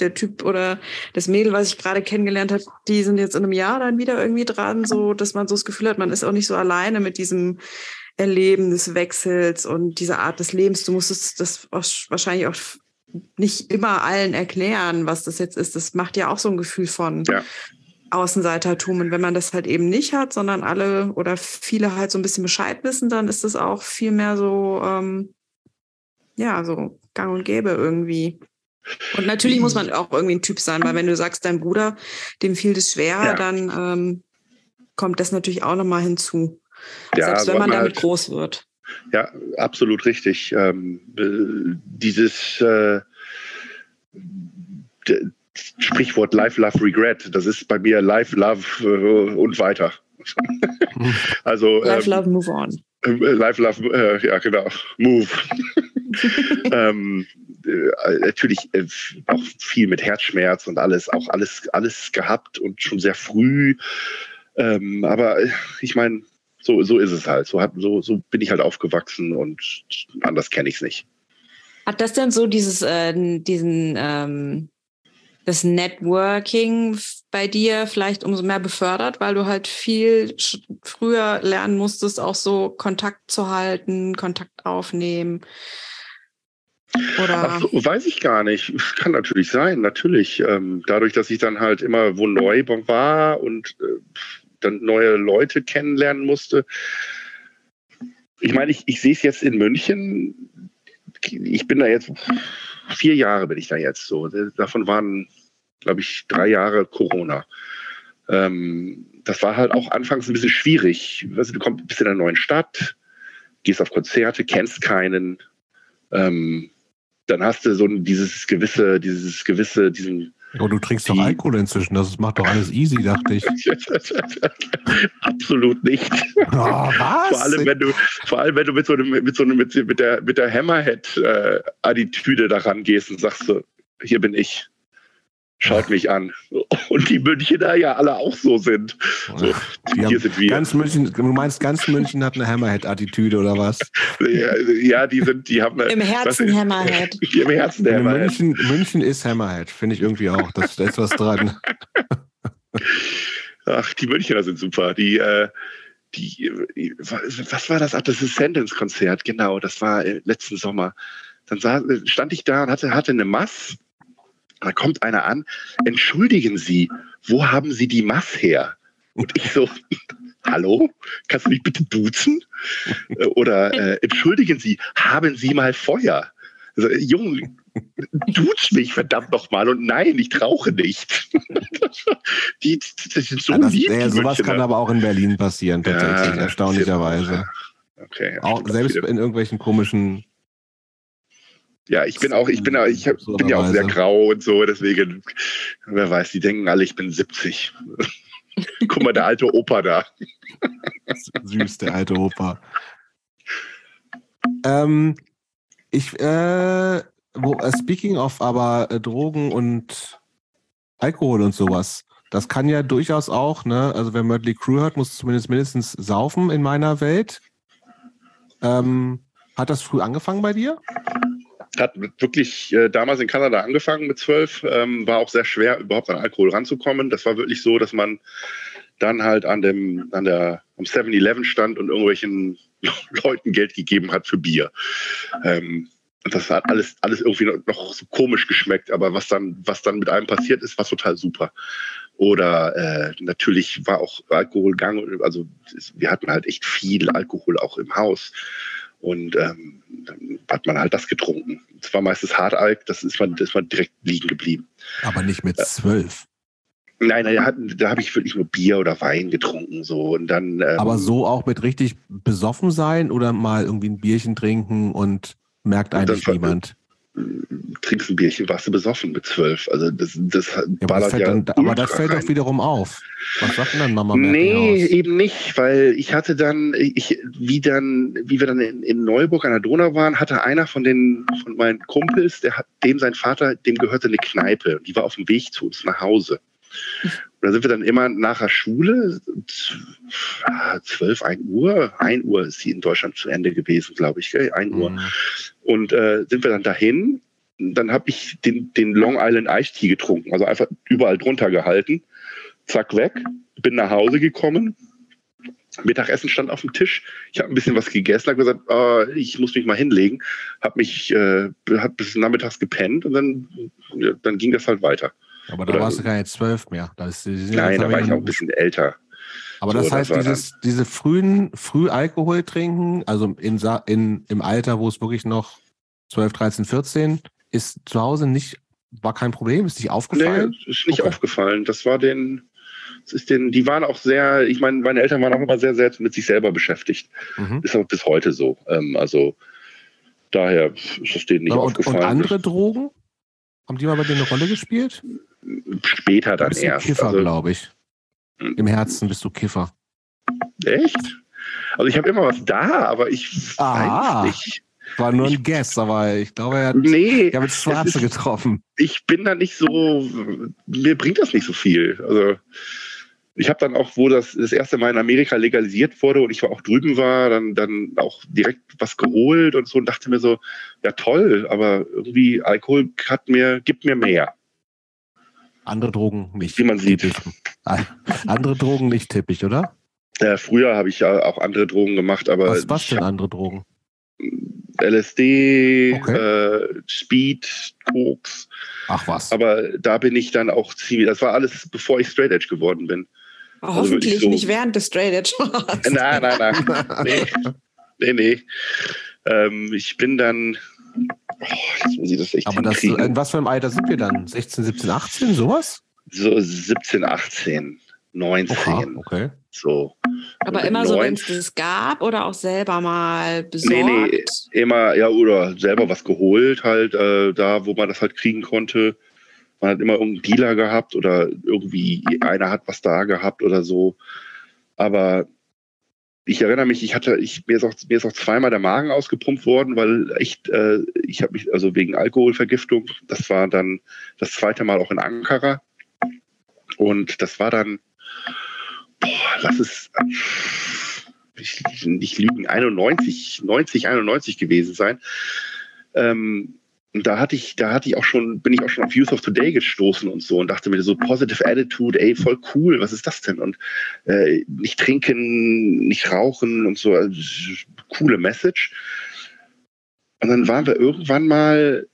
der Typ oder das Mädel, was ich gerade kennengelernt habe, die sind jetzt in einem Jahr dann wieder irgendwie dran, so dass man so das Gefühl hat, man ist auch nicht so alleine mit diesem Erleben des Wechsels und dieser Art des Lebens. Du musstest das wahrscheinlich auch nicht immer allen erklären, was das jetzt ist. Das macht ja auch so ein Gefühl von ja. Außenseitertum. Und wenn man das halt eben nicht hat, sondern alle oder viele halt so ein bisschen Bescheid wissen, dann ist das auch viel mehr so, ähm, ja, so gang und gäbe irgendwie. Und natürlich muss man auch irgendwie ein Typ sein, weil wenn du sagst, dein Bruder, dem fiel das schwer, ja. dann ähm, kommt das natürlich auch nochmal hinzu. Ja, Selbst wenn man damit halt, groß wird. Ja, absolut richtig. Ähm, äh, dieses äh, Sprichwort Life, Love, Regret, das ist bei mir Life, Love äh, und weiter. also, Life, ähm, Love, Move on. Äh, Life, Love, äh, ja genau, Move. ähm, äh, natürlich äh, auch viel mit Herzschmerz und alles, auch alles, alles gehabt und schon sehr früh. Ähm, aber äh, ich meine, so, so ist es halt. So, hat, so, so bin ich halt aufgewachsen und anders kenne ich es nicht. Hat das denn so dieses, äh, diesen, ähm, das Networking bei dir vielleicht umso mehr befördert, weil du halt viel früher lernen musstest, auch so Kontakt zu halten, Kontakt aufnehmen? Oder? Ach, weiß ich gar nicht. Kann natürlich sein, natürlich. Ähm, dadurch, dass ich dann halt immer wo neu war und äh, dann neue Leute kennenlernen musste. Ich meine, ich, ich sehe es jetzt in München. ich bin da jetzt, vier Jahre bin ich da jetzt so. Davon waren, glaube ich, drei Jahre Corona. Ähm, das war halt auch anfangs ein bisschen schwierig. Also du kommst, bist in einer neuen Stadt, gehst auf Konzerte, kennst keinen. Ähm, dann hast du so dieses gewisse, dieses gewisse, diesen Oh, du trinkst die, doch Alkohol inzwischen, das macht doch alles easy, dachte ich. Absolut nicht. Oh, was? Vor allem, wenn du, vor allem, wenn du mit so einem, mit so einem, mit, der, mit der Hammerhead-Attitüde äh, daran gehst und sagst so, hier bin ich. Schaut mich an. Und die Münchner ja alle auch so sind. So, hier sind wir. Ganz München, du meinst, ganz München hat eine Hammerhead-Attitüde oder was? Ja, ja, die sind, die haben eine, Im Herzen was, Hammerhead. Im Herzen der Hammerhead. München, München ist Hammerhead, finde ich irgendwie auch. Da ist was dran. Ach, die Münchner sind super. Die, äh, die, was war das? Ach, das Ascendance-Konzert, genau. Das war äh, letzten Sommer. Dann stand ich da und hatte, hatte eine Mass da kommt einer an, entschuldigen Sie, wo haben Sie die Mass her? Und ich so, hallo, kannst du mich bitte duzen? Äh, oder äh, entschuldigen Sie, haben Sie mal Feuer? Also, Junge, duz mich verdammt nochmal und nein, ich rauche nicht. die, das sind so ja, das, lieb, ja, sowas kann aber auch in Berlin passieren, tatsächlich, ja, erstaunlicherweise. Okay, auch selbst in irgendwelchen komischen ja, ich bin auch, ich bin, ich bin ja auch sehr grau und so, deswegen, wer weiß, die denken alle, ich bin 70. Guck mal, der alte Opa da. Süß, der alte Opa. Ähm, ich, äh, wo, uh, speaking of aber äh, Drogen und Alkohol und sowas, das kann ja durchaus auch, ne, also wer Mötley Crew hört, muss zumindest mindestens saufen in meiner Welt. Ähm, hat das früh angefangen bei dir? Hat wirklich äh, damals in Kanada angefangen mit zwölf, ähm, war auch sehr schwer, überhaupt an Alkohol ranzukommen. Das war wirklich so, dass man dann halt an dem, an der, am 7-Eleven stand und irgendwelchen Leuten Geld gegeben hat für Bier. Ähm, das hat alles, alles irgendwie noch, noch, so komisch geschmeckt, aber was dann, was dann mit einem passiert ist, war total super. Oder äh, natürlich war auch Alkoholgang, also wir hatten halt echt viel Alkohol auch im Haus. Und ähm, dann hat man halt das getrunken. Es war meistens Hartalk, das ist man, das ist man direkt liegen geblieben. Aber nicht mit zwölf. Nein, nein, da habe ich wirklich nur Bier oder Wein getrunken. So. Und dann, ähm, Aber so auch mit richtig besoffen sein oder mal irgendwie ein Bierchen trinken und merkt eigentlich niemand? Trinkst ein Bierchen, warst du besoffen mit zwölf. Also das, das ja, aber, das fällt, ja dann, aber das fällt doch wiederum auf. Was sagt denn dann Mama Nee, eben nicht, weil ich hatte dann, ich, wie dann, wie wir dann in, in, Neuburg an der Donau waren, hatte einer von den von meinen Kumpels, der hat, dem sein Vater, dem gehörte eine Kneipe. Die war auf dem Weg zu uns nach Hause. Und da sind wir dann immer nach der Schule, zwölf, ein Uhr, ein Uhr ist sie in Deutschland zu Ende gewesen, glaube ich, gell? ein Uhr. Mhm. Und äh, sind wir dann dahin. Dann habe ich den, den Long Island Ice Tea getrunken, also einfach überall drunter gehalten. Zack, weg. Bin nach Hause gekommen. Mittagessen stand auf dem Tisch. Ich habe ein bisschen was gegessen, habe gesagt, oh, ich muss mich mal hinlegen. Habe mich, äh, hab bis nachmittags gepennt und dann, dann ging das halt weiter. Aber da Oder, warst du gar nicht zwölf mehr. Da ist, nein, da war ich auch ein bisschen älter. Aber so, das heißt, das dieses, diese frühen, früh Alkohol trinken, also in, in, im Alter, wo es wirklich noch 12, 13, 14, ist zu Hause nicht, war kein Problem, ist nicht aufgefallen? Nee, ist nicht okay. aufgefallen. Das war den, das ist den, die waren auch sehr, ich meine, meine Eltern waren auch immer sehr, sehr mit sich selber beschäftigt. Mhm. Ist auch bis heute so. Ähm, also daher ist das denen nicht und, aufgefallen. Und andere Drogen? Haben die mal bei dir eine Rolle gespielt? Später dann bist erst. Kiffer, also, glaube ich. Hm. Im Herzen bist du Kiffer. Echt? Also ich habe immer was da, aber ich Aha. weiß nicht. War nur ein ich, Guess, aber ich glaube, er hat, nee, er hat Schwarze ist, getroffen. Ich bin da nicht so, mir bringt das nicht so viel. Also ich habe dann auch, wo das das erste Mal in Amerika legalisiert wurde und ich auch drüben war, dann, dann auch direkt was geholt und so und dachte mir so, ja toll, aber irgendwie Alkohol hat mir, gibt mir mehr. Andere Drogen nicht. Wie man sieht. Andere Drogen nicht tippig, oder? Ja, früher habe ich ja auch andere Drogen gemacht, aber. Was, was denn andere Drogen? LSD, okay. äh, Speed, Koks. Ach was. Aber da bin ich dann auch ziemlich, das war alles bevor ich Straight Edge geworden bin. Oh, also hoffentlich so, nicht während des Straight Edge Nein, nein, nein. nee, nee. nee. Ähm, ich bin dann, Oh, das echt Aber das, in was für einem Alter sind wir dann? 16, 17, 18, sowas? So 17, 18, 19. Oha, okay. So. Aber immer so, wenn es das gab oder auch selber mal besorgt? Nee, nee, immer, ja, oder selber was geholt, halt, äh, da, wo man das halt kriegen konnte. Man hat immer irgendeinen Dealer gehabt oder irgendwie einer hat was da gehabt oder so. Aber ich erinnere mich, ich hatte, ich, mir, ist auch, mir ist auch zweimal der Magen ausgepumpt worden, weil echt, äh, ich habe mich, also wegen Alkoholvergiftung, das war dann das zweite Mal auch in Ankara. Und das war dann, boah, lass es, ich, nicht lügen, 91, 90, 91 gewesen sein. Ähm, und da hatte ich, da hatte ich auch schon, bin ich auch schon auf Youth of Today gestoßen und so und dachte mir so positive Attitude, ey, voll cool, was ist das denn? Und äh, nicht trinken, nicht rauchen und so, also, coole Message. Und dann waren wir irgendwann mal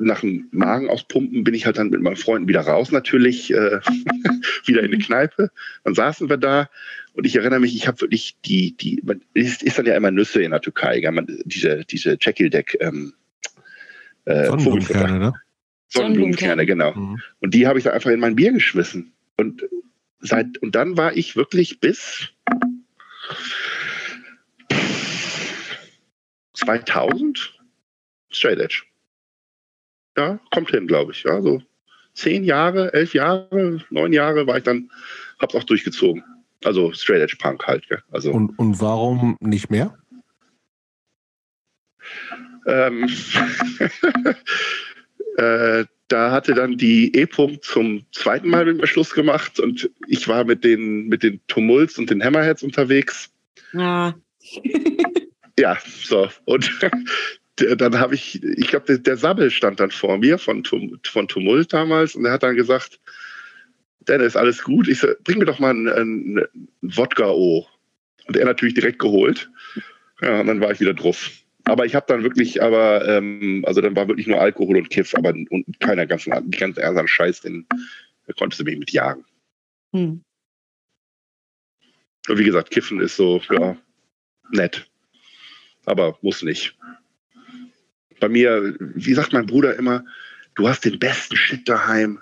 nach dem Magen auspumpen bin ich halt dann mit meinen Freunden wieder raus natürlich, äh, wieder in die Kneipe. Dann saßen wir da und ich erinnere mich, ich habe wirklich die, die, man ist, ist dann ja immer Nüsse in der Türkei, ja, man, diese, diese Checkil-Deck ähm, äh, Sonnenblumenkerne, ne? Sonnenblumenkerne, genau. Mhm. Und die habe ich dann einfach in mein Bier geschmissen. Und seit und dann war ich wirklich bis 2000 Straight Edge. Ja, kommt hin, glaube ich. Ja, so zehn Jahre, elf Jahre, neun Jahre war ich dann, hab's auch durchgezogen. Also Straight Edge Punk halt. Ja. Also, und, und warum nicht mehr? Ähm, äh, da hatte dann die E-Punkt zum zweiten Mal mit mir Schluss gemacht und ich war mit den, mit den Tumults und den Hammerheads unterwegs. Ja. ja, so. Und dann habe ich, ich glaube, der, der, Sabbel stand dann vor mir von, von Tumult damals und er hat dann gesagt, Dennis, alles gut. Ich so, bring mir doch mal einen, einen Wodka-O. Und er natürlich direkt geholt. Ja, und dann war ich wieder drauf. Aber ich habe dann wirklich, aber, ähm, also dann war wirklich nur Alkohol und Kiff, aber und keiner ganzen, ganz ernster Scheiß, den da konntest du mich mit jagen. Hm. Und wie gesagt, Kiffen ist so, ja, nett. Aber muss nicht. Bei mir, wie sagt mein Bruder immer, du hast den besten Shit daheim,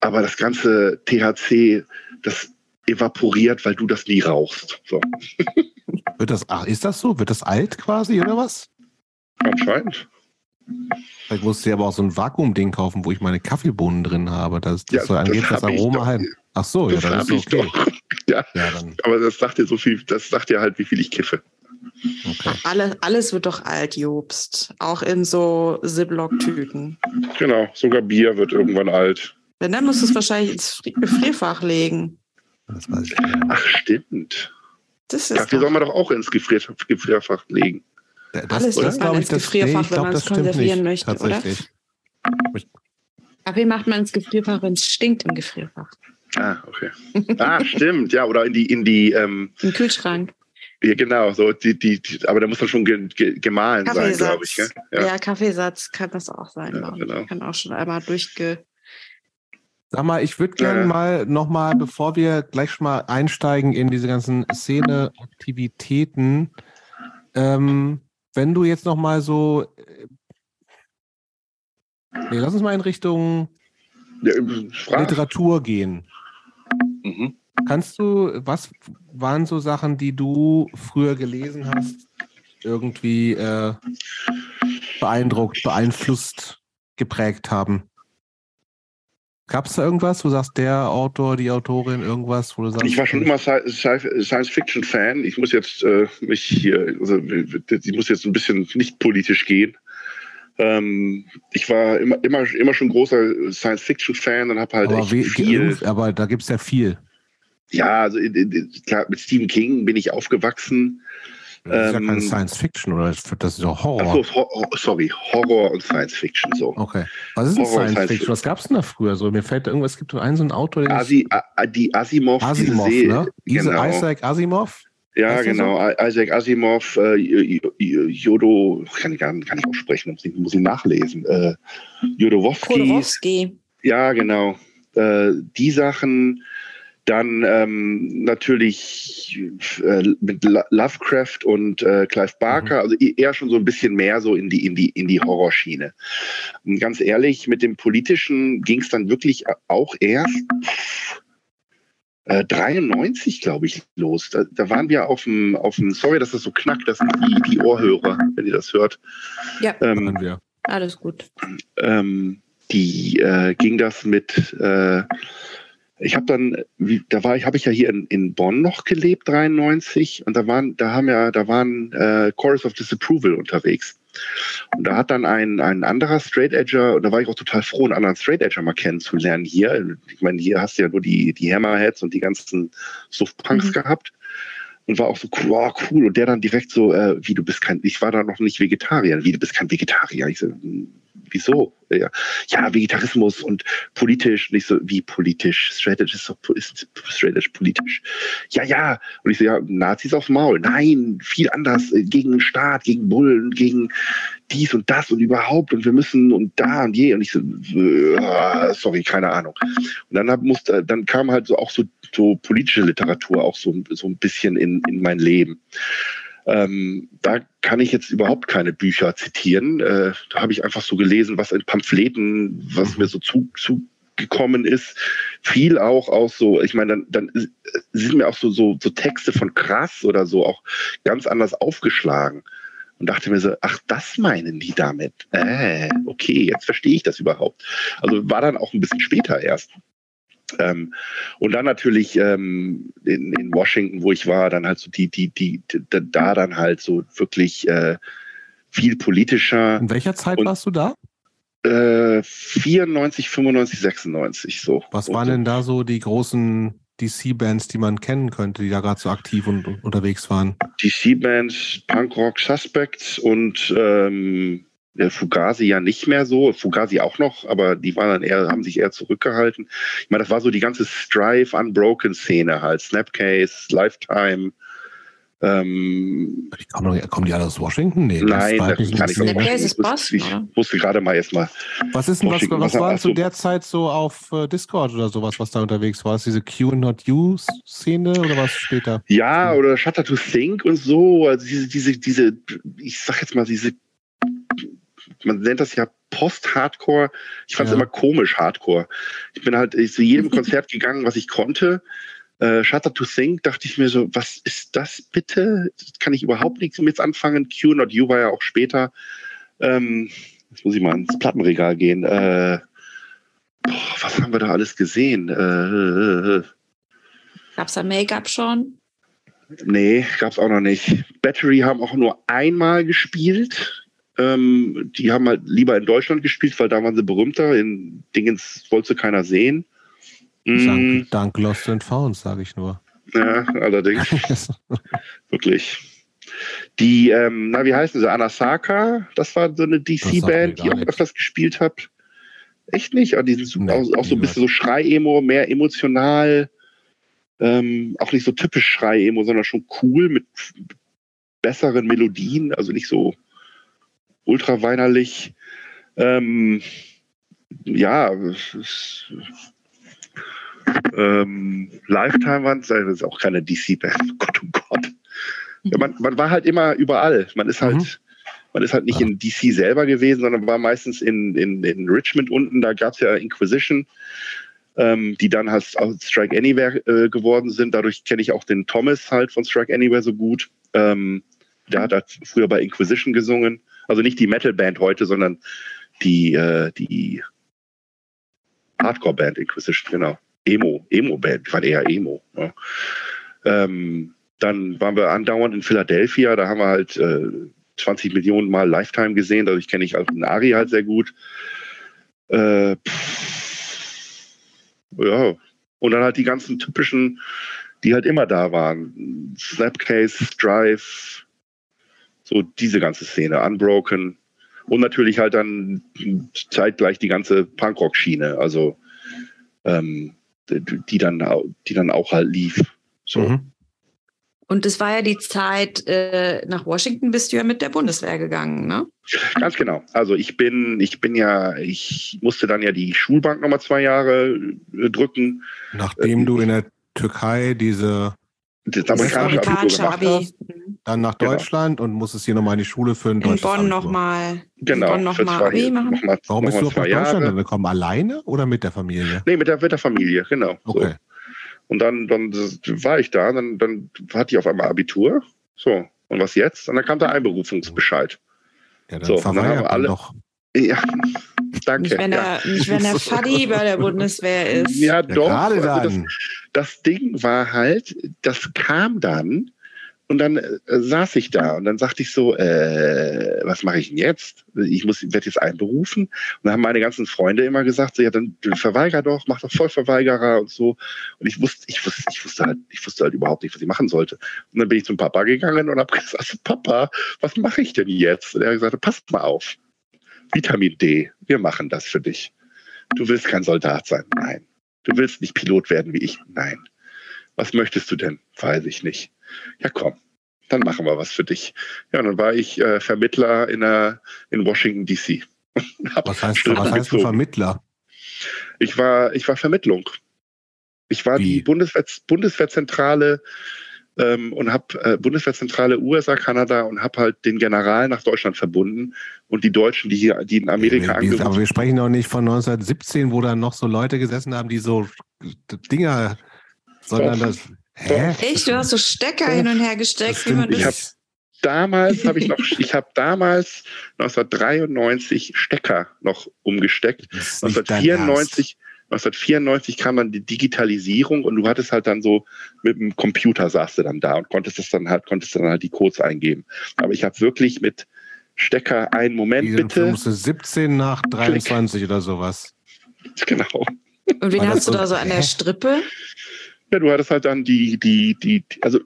aber das ganze THC, das evaporiert, weil du das nie rauchst. So. Wird das, ach, ist das so? Wird das alt quasi oder was? Anscheinend. Vielleicht musste ich aber auch so ein Vakuumding kaufen, wo ich meine Kaffeebohnen drin habe. Das, das ja, soll angeblich das, das Aroma halten. Ach so, ja, dann ist es okay. Ja, ja dann. aber das sagt dir so viel, das sagt dir halt, wie viel ich kiffe. Okay. Alles, alles wird doch alt, Jobst. Auch in so Ziploc-Tüten. Genau, sogar Bier wird irgendwann alt. Wenn, dann musst du es wahrscheinlich ins Gefrierfach legen. Ach, stimmt. Das ist Kaffee soll man doch auch ins Gefrier Gefrierfach legen. Das, Alles legt man ins Gefrierfach, nee, wenn man es konservieren nicht, möchte, oder? Kaffee macht man ins Gefrierfach, wenn es stinkt im Gefrierfach. Ah, okay. ah, stimmt, ja, oder in die, in die ähm, Im Kühlschrank. Ja, genau, so die, die, die, aber da muss dann schon ge, ge, gemahlen sein, glaube ich. Ja? ja? Kaffeesatz kann das auch sein. Ja, genau. Kann auch schon einmal durchge Sag mal, ich würde gerne äh. mal nochmal, bevor wir gleich schon mal einsteigen in diese ganzen Szene-Aktivitäten, ähm, wenn du jetzt nochmal so, äh, nee, lass uns mal in Richtung ja, Literatur gehen. Mhm. Kannst du, was waren so Sachen, die du früher gelesen hast, irgendwie äh, beeindruckt, beeinflusst, geprägt haben? Gab es da irgendwas, wo du sagst, der Autor, die Autorin, irgendwas, wo du sagst. Ich war schon immer Science-Fiction-Fan. Ich muss jetzt äh, mich hier, also ich muss jetzt ein bisschen nicht politisch gehen. Ähm, ich war immer, immer, immer schon großer Science-Fiction-Fan und habe halt aber echt wie, viel. Aber da gibt es ja viel. Ja, also klar, mit Stephen King bin ich aufgewachsen. Das ist ja keine ähm, Science Fiction, oder? Das ist doch Horror. Ach so, sorry, Horror und Science Fiction, so. Okay. Was ist denn Science, Science, Fiction? Was gab es denn da früher so? Mir fällt da irgendwas, es gibt einen so einen Autor, den Asi, ich, Die Asimov. Asimov, ne? Genau. Isaac Asimov? Ja, genau. So? Isaac Asimov, äh, Jodo, kann ich gar nicht, kann ich aussprechen, muss ich nachlesen. Äh, Jodorowski. Ja, genau. Äh, die Sachen, Dann ähm, natürlich äh, mit Lovecraft und äh, Clive Barker, mhm. also e-, eher schon so ein bisschen mehr so in die, in die, in die Horrorschiene. Und ganz ehrlich, mit dem Politischen ging es dann wirklich auch erst äh, 93, glaube ich, los. Da, da, waren wir auf dem, auf dem, sorry, dass das so knackt, das sind die, die Ohrhörer, wenn ihr das hört. Ja, ähm, wir. alles gut. Ähm, die äh, ging das mit äh, ich habe dann, da war ich, habe ich ja hier in, in Bonn noch gelebt, 93, und da waren, da haben ja, da waren äh, Chorus of Disapproval unterwegs. Und da hat dann ein, ein anderer Straight Edger, und da war ich auch total froh, einen anderen Straight Edger mal kennenzulernen hier. Ich meine, hier hast du ja nur die, die Hammerheads und die ganzen Softpunks mhm. gehabt. Und war auch so, wow, cool. Und der dann direkt so, äh, wie du bist kein, ich war da noch nicht Vegetarier, wie du bist kein Vegetarier. Ich so, wieso? Ja, ja, Vegetarismus und politisch. Nicht so, wie politisch? Strategisch ist, ist strategisch politisch. Ja, ja. Und ich so, ja, Nazis aufs Maul. Nein, viel anders. Äh, gegen Staat, gegen Bullen, gegen dies und das und überhaupt. Und wir müssen und da und je. Und ich so, äh, sorry, keine Ahnung. Und dann musste, dann kam halt so auch so, so politische Literatur auch so, so ein bisschen in, in mein Leben. Ähm, da kann ich jetzt überhaupt keine Bücher zitieren. Äh, da habe ich einfach so gelesen, was in Pamphleten, was mir so zu, zugekommen ist. Viel auch aus so, ich meine, dann, dann sind mir auch so, so, so Texte von krass oder so auch ganz anders aufgeschlagen und dachte mir so, ach, das meinen die damit. Äh, okay, jetzt verstehe ich das überhaupt. Also war dann auch ein bisschen später erst. Ähm, und dann natürlich ähm, in, in, Washington, wo ich war, dann halt so die, die, die, die da dann halt so wirklich äh, viel politischer. In welcher Zeit und, warst du da? Äh, 94, 95, 96 so. Was waren denn da so die großen DC-Bands, die man kennen könnte, die da gerade so aktiv und, und unterwegs waren? DC-Bands, Punkrock Suspects und ähm, Fugazi ja nicht mehr so, Fugazi auch noch, aber die waren dann eher, haben sich eher zurückgehalten. Ich meine, das war so die ganze Strive Unbroken Szene halt, Snapcase, Lifetime. Ähm, kommen, kommen die alle aus Washington? Nee, nein, das, das kann ich Snapcase ist Boston, Ich wusste gerade mal erstmal. Was ist denn, was, was, was war zu der Zeit so auf äh, Discord oder sowas, was da unterwegs war? Ist diese Q Not You Szene oder was später? Ja, oder Shutter to Think und so, also diese, diese, diese, ich sag jetzt mal, diese man nennt das ja Post-Hardcore. Ich fand es ja. immer komisch Hardcore. Ich bin halt zu jedem Konzert gegangen, was ich konnte. Äh, Shutter to Think dachte ich mir so, was ist das bitte? Das kann ich überhaupt nichts mit anfangen. Q Not You war ja auch später. Ähm, jetzt muss ich mal ins Plattenregal gehen. Äh, boah, was haben wir da alles gesehen? Äh, äh. Gab's da Make-up schon? Nee, gab's auch noch nicht. Battery haben auch nur einmal gespielt. Ähm, die haben halt lieber in Deutschland gespielt, weil da waren sie berühmter. In Dingens wollte keiner sehen. Mm. Dank, dank Lost and Found, sage ich nur. Ja, allerdings. Wirklich. Die, ähm, na, wie heißen sie? Anasaka, das war so eine DC-Band, die auch öfters gespielt hat. Echt nicht? Aber die sind nee, auch, auch so ein bisschen so Schrei-Emo, mehr emotional. Ähm, auch nicht so typisch Schrei-Emo, sondern schon cool mit besseren Melodien, also nicht so ultra weinerlich. Ähm, ja, ähm, Lifetime waren das ist auch keine DC-Band. Gott, oh Gott. Ja, man, man, war halt immer überall. Man ist halt, mhm. man ist halt nicht ja. in DC selber gewesen, sondern war meistens in, in, in Richmond unten. Da gab es ja Inquisition, ähm, die dann halt Strike Anywhere äh, geworden sind. Dadurch kenne ich auch den Thomas halt von Strike Anywhere so gut. Ähm, der hat halt früher bei Inquisition gesungen. Also nicht die Metal-Band heute, sondern die, äh, die Hardcore-Band Inquisition, genau. Emo, Emo-Band, war eher Emo. Ja. Ähm, dann waren wir andauernd in Philadelphia, da haben wir halt äh, 20 Millionen Mal Lifetime gesehen, dadurch kenne ich also Nari halt sehr gut. Äh, ja, und dann halt die ganzen typischen, die halt immer da waren. Snapcase, Drive, so diese ganze Szene, Unbroken und natürlich halt dann zeitgleich die ganze Punkrock-Schiene, also ähm, die, dann, die dann auch halt lief. So. Mhm. Und es war ja die Zeit, äh, nach Washington bist du ja mit der Bundeswehr gegangen, ne? Ganz genau. Also ich bin, ich bin ja, ich musste dann ja die Schulbank nochmal zwei Jahre äh, drücken. Nachdem äh, du in der Türkei diese Das Das amerikanische Abitur amerikanische gemacht. Abi. hast. Dann nach Genau. Deutschland und musstest hier nochmal in die Schule für ein In deutsches Bonn Abitur. nochmal. Genau. In Bonn nochmal Abi machen. noch mal- Warum noch bist mal du auch nach zwei Deutschland Jahre. gekommen? Alleine oder mit der Familie? Nee, mit der, mit der Familie, genau. Okay. So. Und dann, dann war ich da, dann, dann hatte ich auf einmal Abitur. So, und was jetzt? Und dann kam der Einberufungsbescheid. Ja, dann So, dann haben alle- doch. Ja, danke. Nicht, wenn ja. der, nicht, wenn der Faddy bei der Bundeswehr ist. ja, Ja, doch. gerade also das, dann. Das Ding war halt, das kam dann und dann äh, saß ich da und dann sagte ich so, äh, was mache ich denn jetzt? Ich muss, werde jetzt einberufen. Und dann haben meine ganzen Freunde immer gesagt, so, ja, dann verweiger doch, mach doch Vollverweigerer und so. Und ich wusste, ich wusste, ich wusste halt, ich wusste halt überhaupt nicht, was ich machen sollte. Und dann bin ich zum Papa gegangen und habe gesagt, Papa, was mache ich denn jetzt? Und er hat gesagt, passt mal auf. Vitamin D, wir machen das für dich. Du willst kein Soldat sein? Nein. Du willst nicht Pilot werden wie ich? Nein. Was möchtest du denn? Weiß ich nicht. Ja, komm, dann machen wir was für dich. Ja, dann war ich äh, Vermittler in, der, in Washington, D.C. Was heißt, Strippen was heißt. Vermittler? Ich war, ich war Vermittlung. Ich war Wie? die Bundeswehr, Bundeswehrzentrale ähm, und habe äh, Bundeswehrzentrale USA, Kanada und habe halt den General nach Deutschland verbunden und die Deutschen, die hier, die in Amerika wir, wir, aber wir sprechen doch nicht von 1917, wo dann noch so Leute gesessen haben, die so Dinger, sondern Doch. das. Hä? Echt? Du hast so Stecker hin und her gesteckt, wie man Ich hab- das. damals habe ich noch, ich habe damals 1993 Stecker noch umgesteckt. Das ist nicht dein 1994, 1994 kam dann die Digitalisierung und du hattest halt dann so mit dem Computer saß du dann da und konntest das dann halt, konntest dann halt die Codes eingeben. Aber ich habe wirklich mit Stecker einen Moment bitte. Du musst 17 nach 23 oder sowas. Genau. Und wen hast du da so an der? Strippe? Ja, du hattest halt dann die, die, die, die also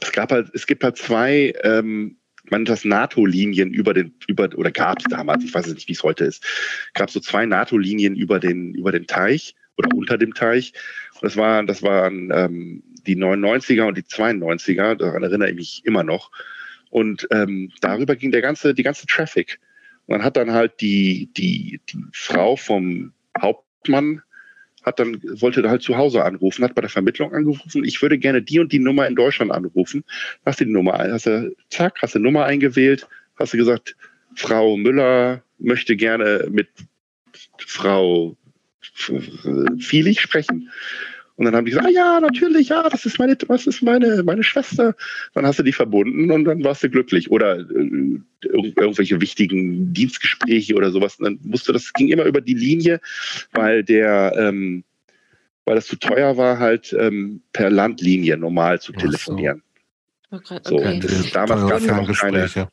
es gab halt, es gibt halt zwei, ähm, man das NATO-Linien über den, über, oder gab es damals, ich weiß nicht, wie es heute ist, gab so zwei NATO-Linien über den, über den Teich oder unter dem Teich. Und das waren, das waren ähm, die 99er und die 92er, daran erinnere ich mich immer noch. Und ähm, darüber ging der ganze, die ganze Traffic. Dann hat dann halt die, die, die Frau vom Hauptmann hat dann, wollte halt zu Hause anrufen, hat bei der Vermittlung angerufen, ich würde gerne die und die Nummer in Deutschland anrufen. Hast du die Nummer ein, hast du, zack, hast du die Nummer eingewählt, hast du gesagt, Frau Müller möchte gerne mit Frau Vielich sprechen. Und dann haben die gesagt, ah, ja, natürlich, ja, das ist meine, das ist meine, meine Schwester. Dann hast du die verbunden und dann warst du glücklich. Oder äh, irg irgendwelche wichtigen Dienstgespräche oder sowas. Und dann musste das ging immer über die Linie, weil der, ähm, weil das zu teuer war, halt ähm, per Landlinie normal zu Ach so. telefonieren. Okay. So, okay. das ist- damals Teure gab's ja noch keine-.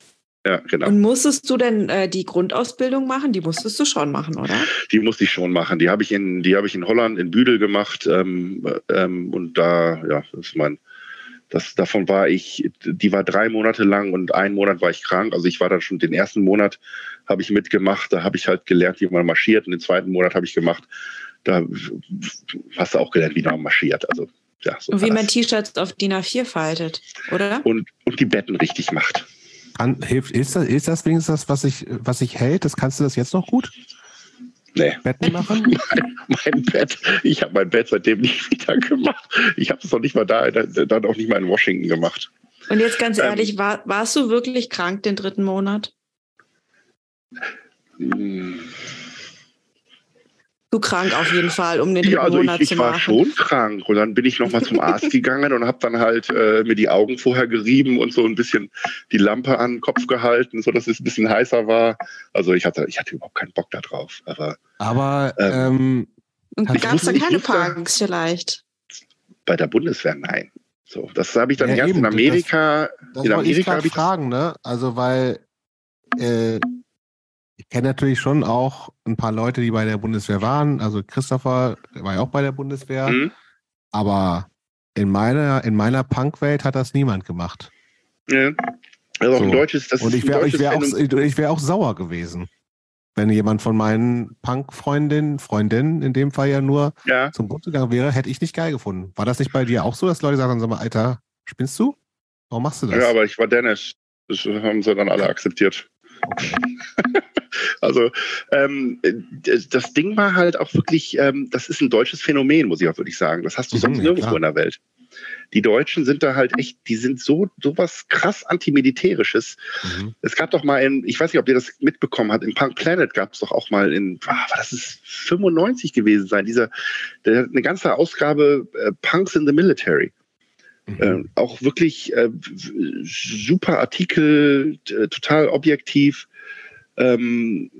Ja, genau. Und musstest du denn äh, die Grundausbildung machen? Die musstest du schon machen, oder? Die musste ich schon machen. Die habe ich in, die habe ich in Holland, in Büdel gemacht. Ähm, ähm, und da, ja, das ist mein, das, davon war ich, die war drei Monate lang und einen Monat war ich krank. Also ich war dann schon den ersten Monat habe ich mitgemacht. Da habe ich halt gelernt, wie man marschiert. Und den zweiten Monat habe ich gemacht. Da hast du auch gelernt, wie man marschiert. Also ja, so Und wie man. T-Shirts auf DIN A4 faltet, oder? und, und die Betten richtig macht. Kann, hilft, ist, das, ist das wenigstens das, was sich was ich hält? Das kannst du das jetzt noch gut? Nee. Betten machen? mein Bett, ich habe mein Bett seitdem nicht wieder gemacht. Ich habe es noch nicht mal da, dann auch nicht mal in Washington gemacht. Und jetzt ganz Ähm. ehrlich, war, warst du wirklich krank den dritten Monat? Hm. Du krank auf jeden Fall, um den dritten Ja, also Monat ich, zu ich war machen. schon krank und dann bin ich nochmal zum Arzt gegangen und habe dann halt äh, mir die Augen vorher gerieben und so ein bisschen die Lampe an den Kopf gehalten, so dass es ein bisschen heißer war. Also ich hatte, ich hatte überhaupt keinen Bock da drauf. Aber Aber Ähm, ähm, gab es da du- keine ich Punks vielleicht? bei der Bundeswehr nein. So, das habe ich dann Ja, erst eben, in das- Amerika. das in wollte ich Amerika gerade habe ich das, fragen, ne? Also weil äh, ich kenne natürlich schon auch ein paar Leute, die bei der Bundeswehr waren. Also Christopher war ja auch bei der Bundeswehr. Hm? Aber in meiner, in meiner Punk-Welt hat das niemand gemacht. Ja. Also auch ein So. deutsches, das Und ich wäre wär auch, ich wär auch sauer gewesen, wenn jemand von meinen Punk-Freundinnen, Freundinnen in dem Fall ja nur Ja, zum Bund gegangen wäre, hätte ich nicht geil gefunden. War das nicht bei dir auch so, dass Leute sagen, sag mal, Alter, spinnst du? Warum machst du das? ja, aber ich war Dennis. Das haben sie dann alle akzeptiert. okay. Also ähm, das Ding war halt auch wirklich, ähm, das ist ein deutsches Phänomen, muss ich auch wirklich sagen. Das hast du sonst mhm, nirgendwo klar. in der Welt. Die Deutschen sind da halt echt, die sind so sowas krass antimilitärisches. Mhm. Es gab doch mal in, ich weiß nicht, ob ihr das mitbekommen habt, in Punk Planet gab es doch auch mal in, ah, das ist 95 gewesen sein, dieser, der, eine ganze Ausgabe äh, Punks in the Military. Mhm. Äh, auch wirklich äh, super Artikel, äh, total objektiv, ähm,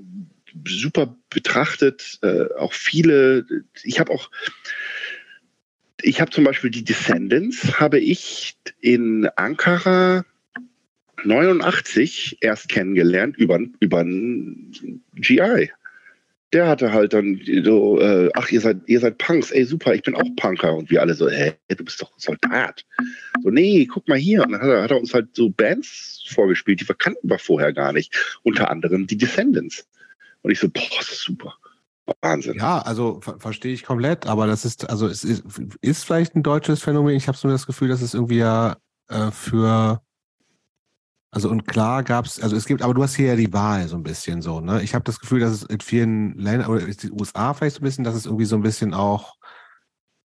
super betrachtet, äh, auch viele, ich habe auch, ich habe zum Beispiel die Descendants, habe ich in Ankara 89 erst kennengelernt über, über einen GI. Der hatte halt dann so, äh, ach, ihr seid, ihr seid Punks, ey, super, ich bin auch Punker. Und wir alle so, hä, du bist doch Soldat. So, nee, guck mal hier. Und dann hat er, hat er uns halt so Bands vorgespielt, die wir kannten wir vorher gar nicht. Unter anderem die Descendants. Und ich so, boah, das ist super. Wahnsinn. Ja, also ver verstehe ich komplett, aber das ist, also es ist, ist vielleicht ein deutsches Phänomen. Ich habe so das Gefühl, dass es irgendwie ja äh, für also und klar gab es, also es gibt, aber du hast hier ja die Wahl so ein bisschen so, ne? Ich habe das Gefühl, dass es in vielen Ländern, oder ist die USA vielleicht so ein bisschen, dass es irgendwie so ein bisschen auch,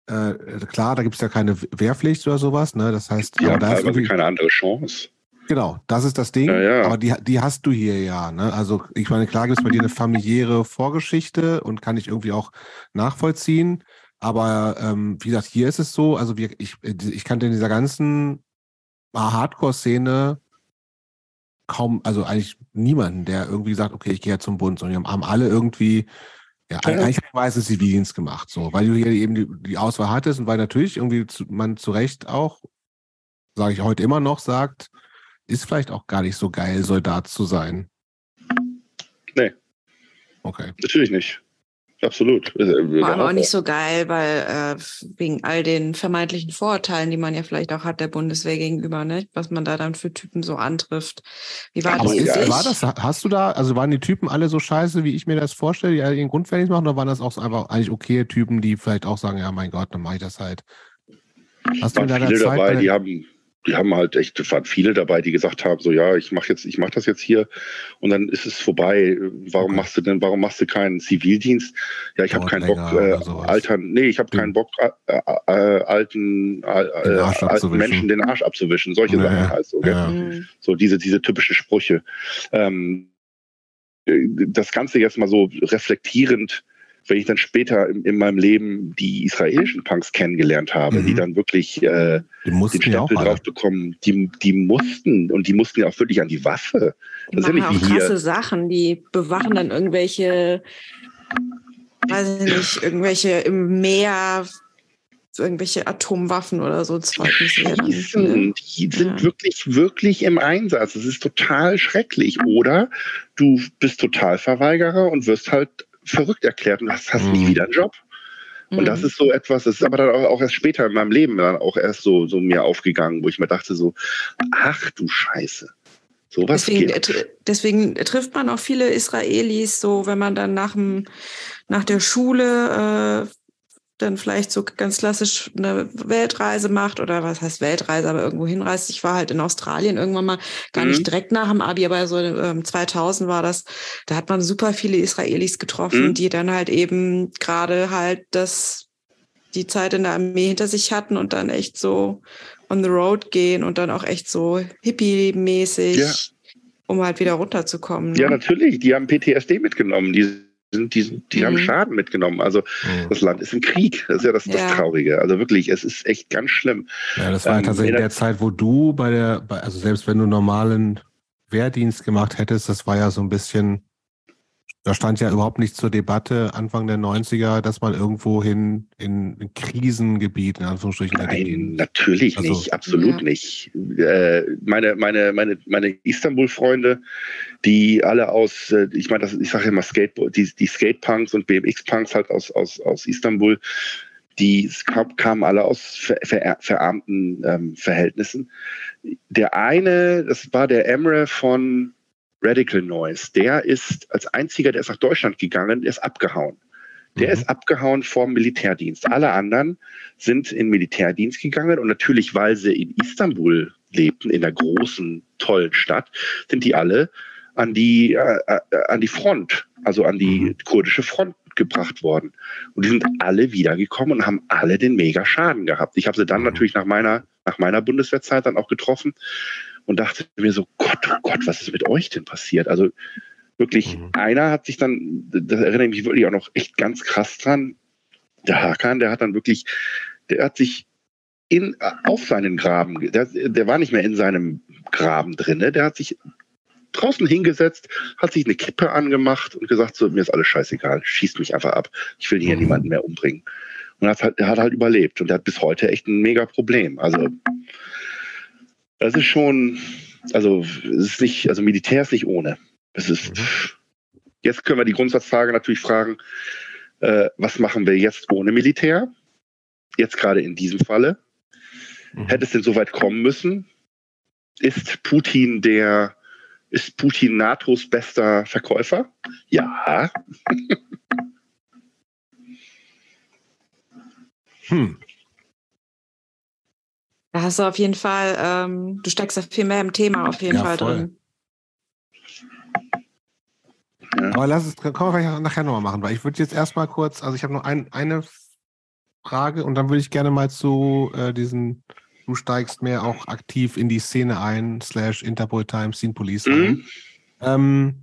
äh, klar, da gibt es ja keine Wehrpflicht oder sowas, ne? Das heißt, ja, da ist irgendwie keine andere Chance. Genau, das ist das Ding. Ja, ja. Aber die, die hast du hier ja. Ne? Also ich meine, klar gibt es bei dir eine familiäre Vorgeschichte und kann ich irgendwie auch nachvollziehen. Aber ähm, wie gesagt, hier ist es so, also wir, ich, ich kannte in dieser ganzen Hardcore-Szene kaum, also eigentlich niemanden, der irgendwie sagt, okay, ich gehe ja zum Bund, sondern die haben alle irgendwie ja, eigentlich meistens Zivildienst gemacht, so, weil du hier eben die, die Auswahl hattest und weil natürlich irgendwie zu, man zu Recht auch, sage ich heute immer noch, sagt, ist vielleicht auch gar nicht so geil, Soldat zu sein. Nee. Okay. Natürlich nicht. Absolut. Äh, War aber auch nicht so geil, weil äh, wegen all den vermeintlichen Vorurteilen, die man ja vielleicht auch hat der Bundeswehr gegenüber, ne? was man da dann für Typen so antrifft. Wie war aber das? War das? Hast du da, also waren die Typen alle so scheiße, wie ich mir das vorstelle, die alle ihren Grundwehrdienst machen, oder waren das auch einfach eigentlich okay Typen, die vielleicht auch sagen, ja mein Gott, dann mache ich das halt. Hast du in deiner Zeit dabei, die haben die haben halt echt, es waren viele dabei, die gesagt haben, so ja, ich mache jetzt, ich mache das jetzt hier und dann ist es vorbei. Warum okay. machst du denn, warum machst du keinen Zivildienst? Ja, ich habe keinen Bock, äh, altern, nee, ich habe keinen Bock, äh, äh, alten äh, alten Menschen den Arsch abzuwischen. Solche nee. Sachen halt so, ja. Mhm. so diese, diese typische Sprüche. Ähm, das Ganze jetzt mal so reflektierend wenn ich dann später in, in, meinem Leben die israelischen Punks kennengelernt habe, mhm. die dann wirklich äh, die den Stempel drauf bekommen, die, die mussten und die mussten ja auch wirklich an die Waffe. Die das machen ja nicht auch krasse hier. Sachen, die bewachen dann irgendwelche, weiß ich nicht, irgendwelche im Meer irgendwelche Atomwaffen oder so Schießen, die sind ja. wirklich, wirklich im Einsatz. Das ist total schrecklich. Oder du bist Totalverweigerer und wirst halt verrückt erklärt und hast, hast mhm. nie wieder einen Job. Und das mhm. ist so etwas, das ist aber dann auch erst später in meinem Leben dann auch erst so, so mir aufgegangen, wo ich mir dachte so, ach du Scheiße. Sowas deswegen, deswegen trifft man auch viele Israelis so, wenn man dann nach, dem, nach der Schule äh, dann vielleicht so ganz klassisch eine Weltreise macht oder was heißt Weltreise, aber irgendwo hinreist. Ich war halt in Australien irgendwann mal, gar mhm. nicht direkt nach dem Abi, aber so ähm, 2000 war das. Da hat man super viele Israelis getroffen, mhm. die dann halt eben gerade halt das, die Zeit in der Armee hinter sich hatten und dann echt so on the road gehen und dann auch echt so hippie-mäßig, ja. um halt wieder runterzukommen. Ne? Ja, natürlich. Die haben PTSD mitgenommen. Die sind, die, die mhm. haben Schaden mitgenommen. Also mhm. das Land ist im Krieg. Das ist ja das, das ja. Traurige. Also wirklich, es ist echt ganz schlimm. Ja, das war ähm, tatsächlich in der Zeit, wo du bei der, bei, also selbst wenn du normalen Wehrdienst gemacht hättest, das war ja so ein bisschen da stand ja überhaupt nicht zur Debatte Anfang der 90er, dass man irgendwo hin in ein Krisengebiet, in Anführungsstrichen, Nein, natürlich also, nicht, absolut ja. nicht. Äh, meine, meine, meine, meine Istanbul-Freunde, die alle aus, äh, ich meine, ich sage immer Skateboard, die, die Skatepunks und BMX-Punks halt aus, aus, aus Istanbul, die kamen alle aus ver, ver, verarmten ähm, Verhältnissen. Der eine, das war der Emre von Radical Noise, der ist als einziger, der ist nach Deutschland gegangen, der ist abgehauen. Der mhm. ist abgehauen vom Militärdienst. Alle anderen sind in Militärdienst gegangen und natürlich, weil sie in Istanbul lebten, in der großen, tollen Stadt, sind die alle an die, äh, äh, an die Front, also an die mhm. kurdische Front gebracht worden. Und die sind alle wiedergekommen und haben alle den mega Schaden gehabt. Ich habe sie dann mhm. natürlich nach meiner, nach meiner Bundeswehrzeit dann auch getroffen und dachte mir so, Gott, oh Gott, was ist mit euch denn passiert? Also wirklich, mhm. einer hat sich dann, das erinnere ich mich wirklich auch noch echt ganz krass dran, der Hakan, der hat dann wirklich, der hat sich in, auf seinen Graben, der, der war nicht mehr in seinem Graben drinne, der hat sich draußen hingesetzt, hat sich eine Kippe angemacht und gesagt, so, mir ist alles scheißegal, schießt mich einfach ab. Ich will hier mhm. niemanden mehr umbringen. Und hat halt, er hat halt überlebt und er hat bis heute echt ein mega Problem. Also, das ist schon, also, es ist nicht, also Militär ist nicht ohne. Es ist, mhm. jetzt können wir die Grundsatzfrage natürlich fragen, äh, was machen wir jetzt ohne Militär? Jetzt gerade in diesem Falle. Mhm. Hätte es denn so weit kommen müssen? Ist Putin der ist Putin NATOs bester Verkäufer? Ja. hm. Da hast du auf jeden Fall, ähm, du steckst da viel mehr im Thema auf jeden ja, Fall voll. drin. Ja. Aber lass es, können wir vielleicht nachher nochmal machen, weil ich würde jetzt erstmal kurz, also ich habe noch ein, eine Frage und dann würde ich gerne mal zu äh, diesen du steigst mehr auch aktiv in die Szene ein, slash Interpol Times, Scene Police mhm. ein. Ähm,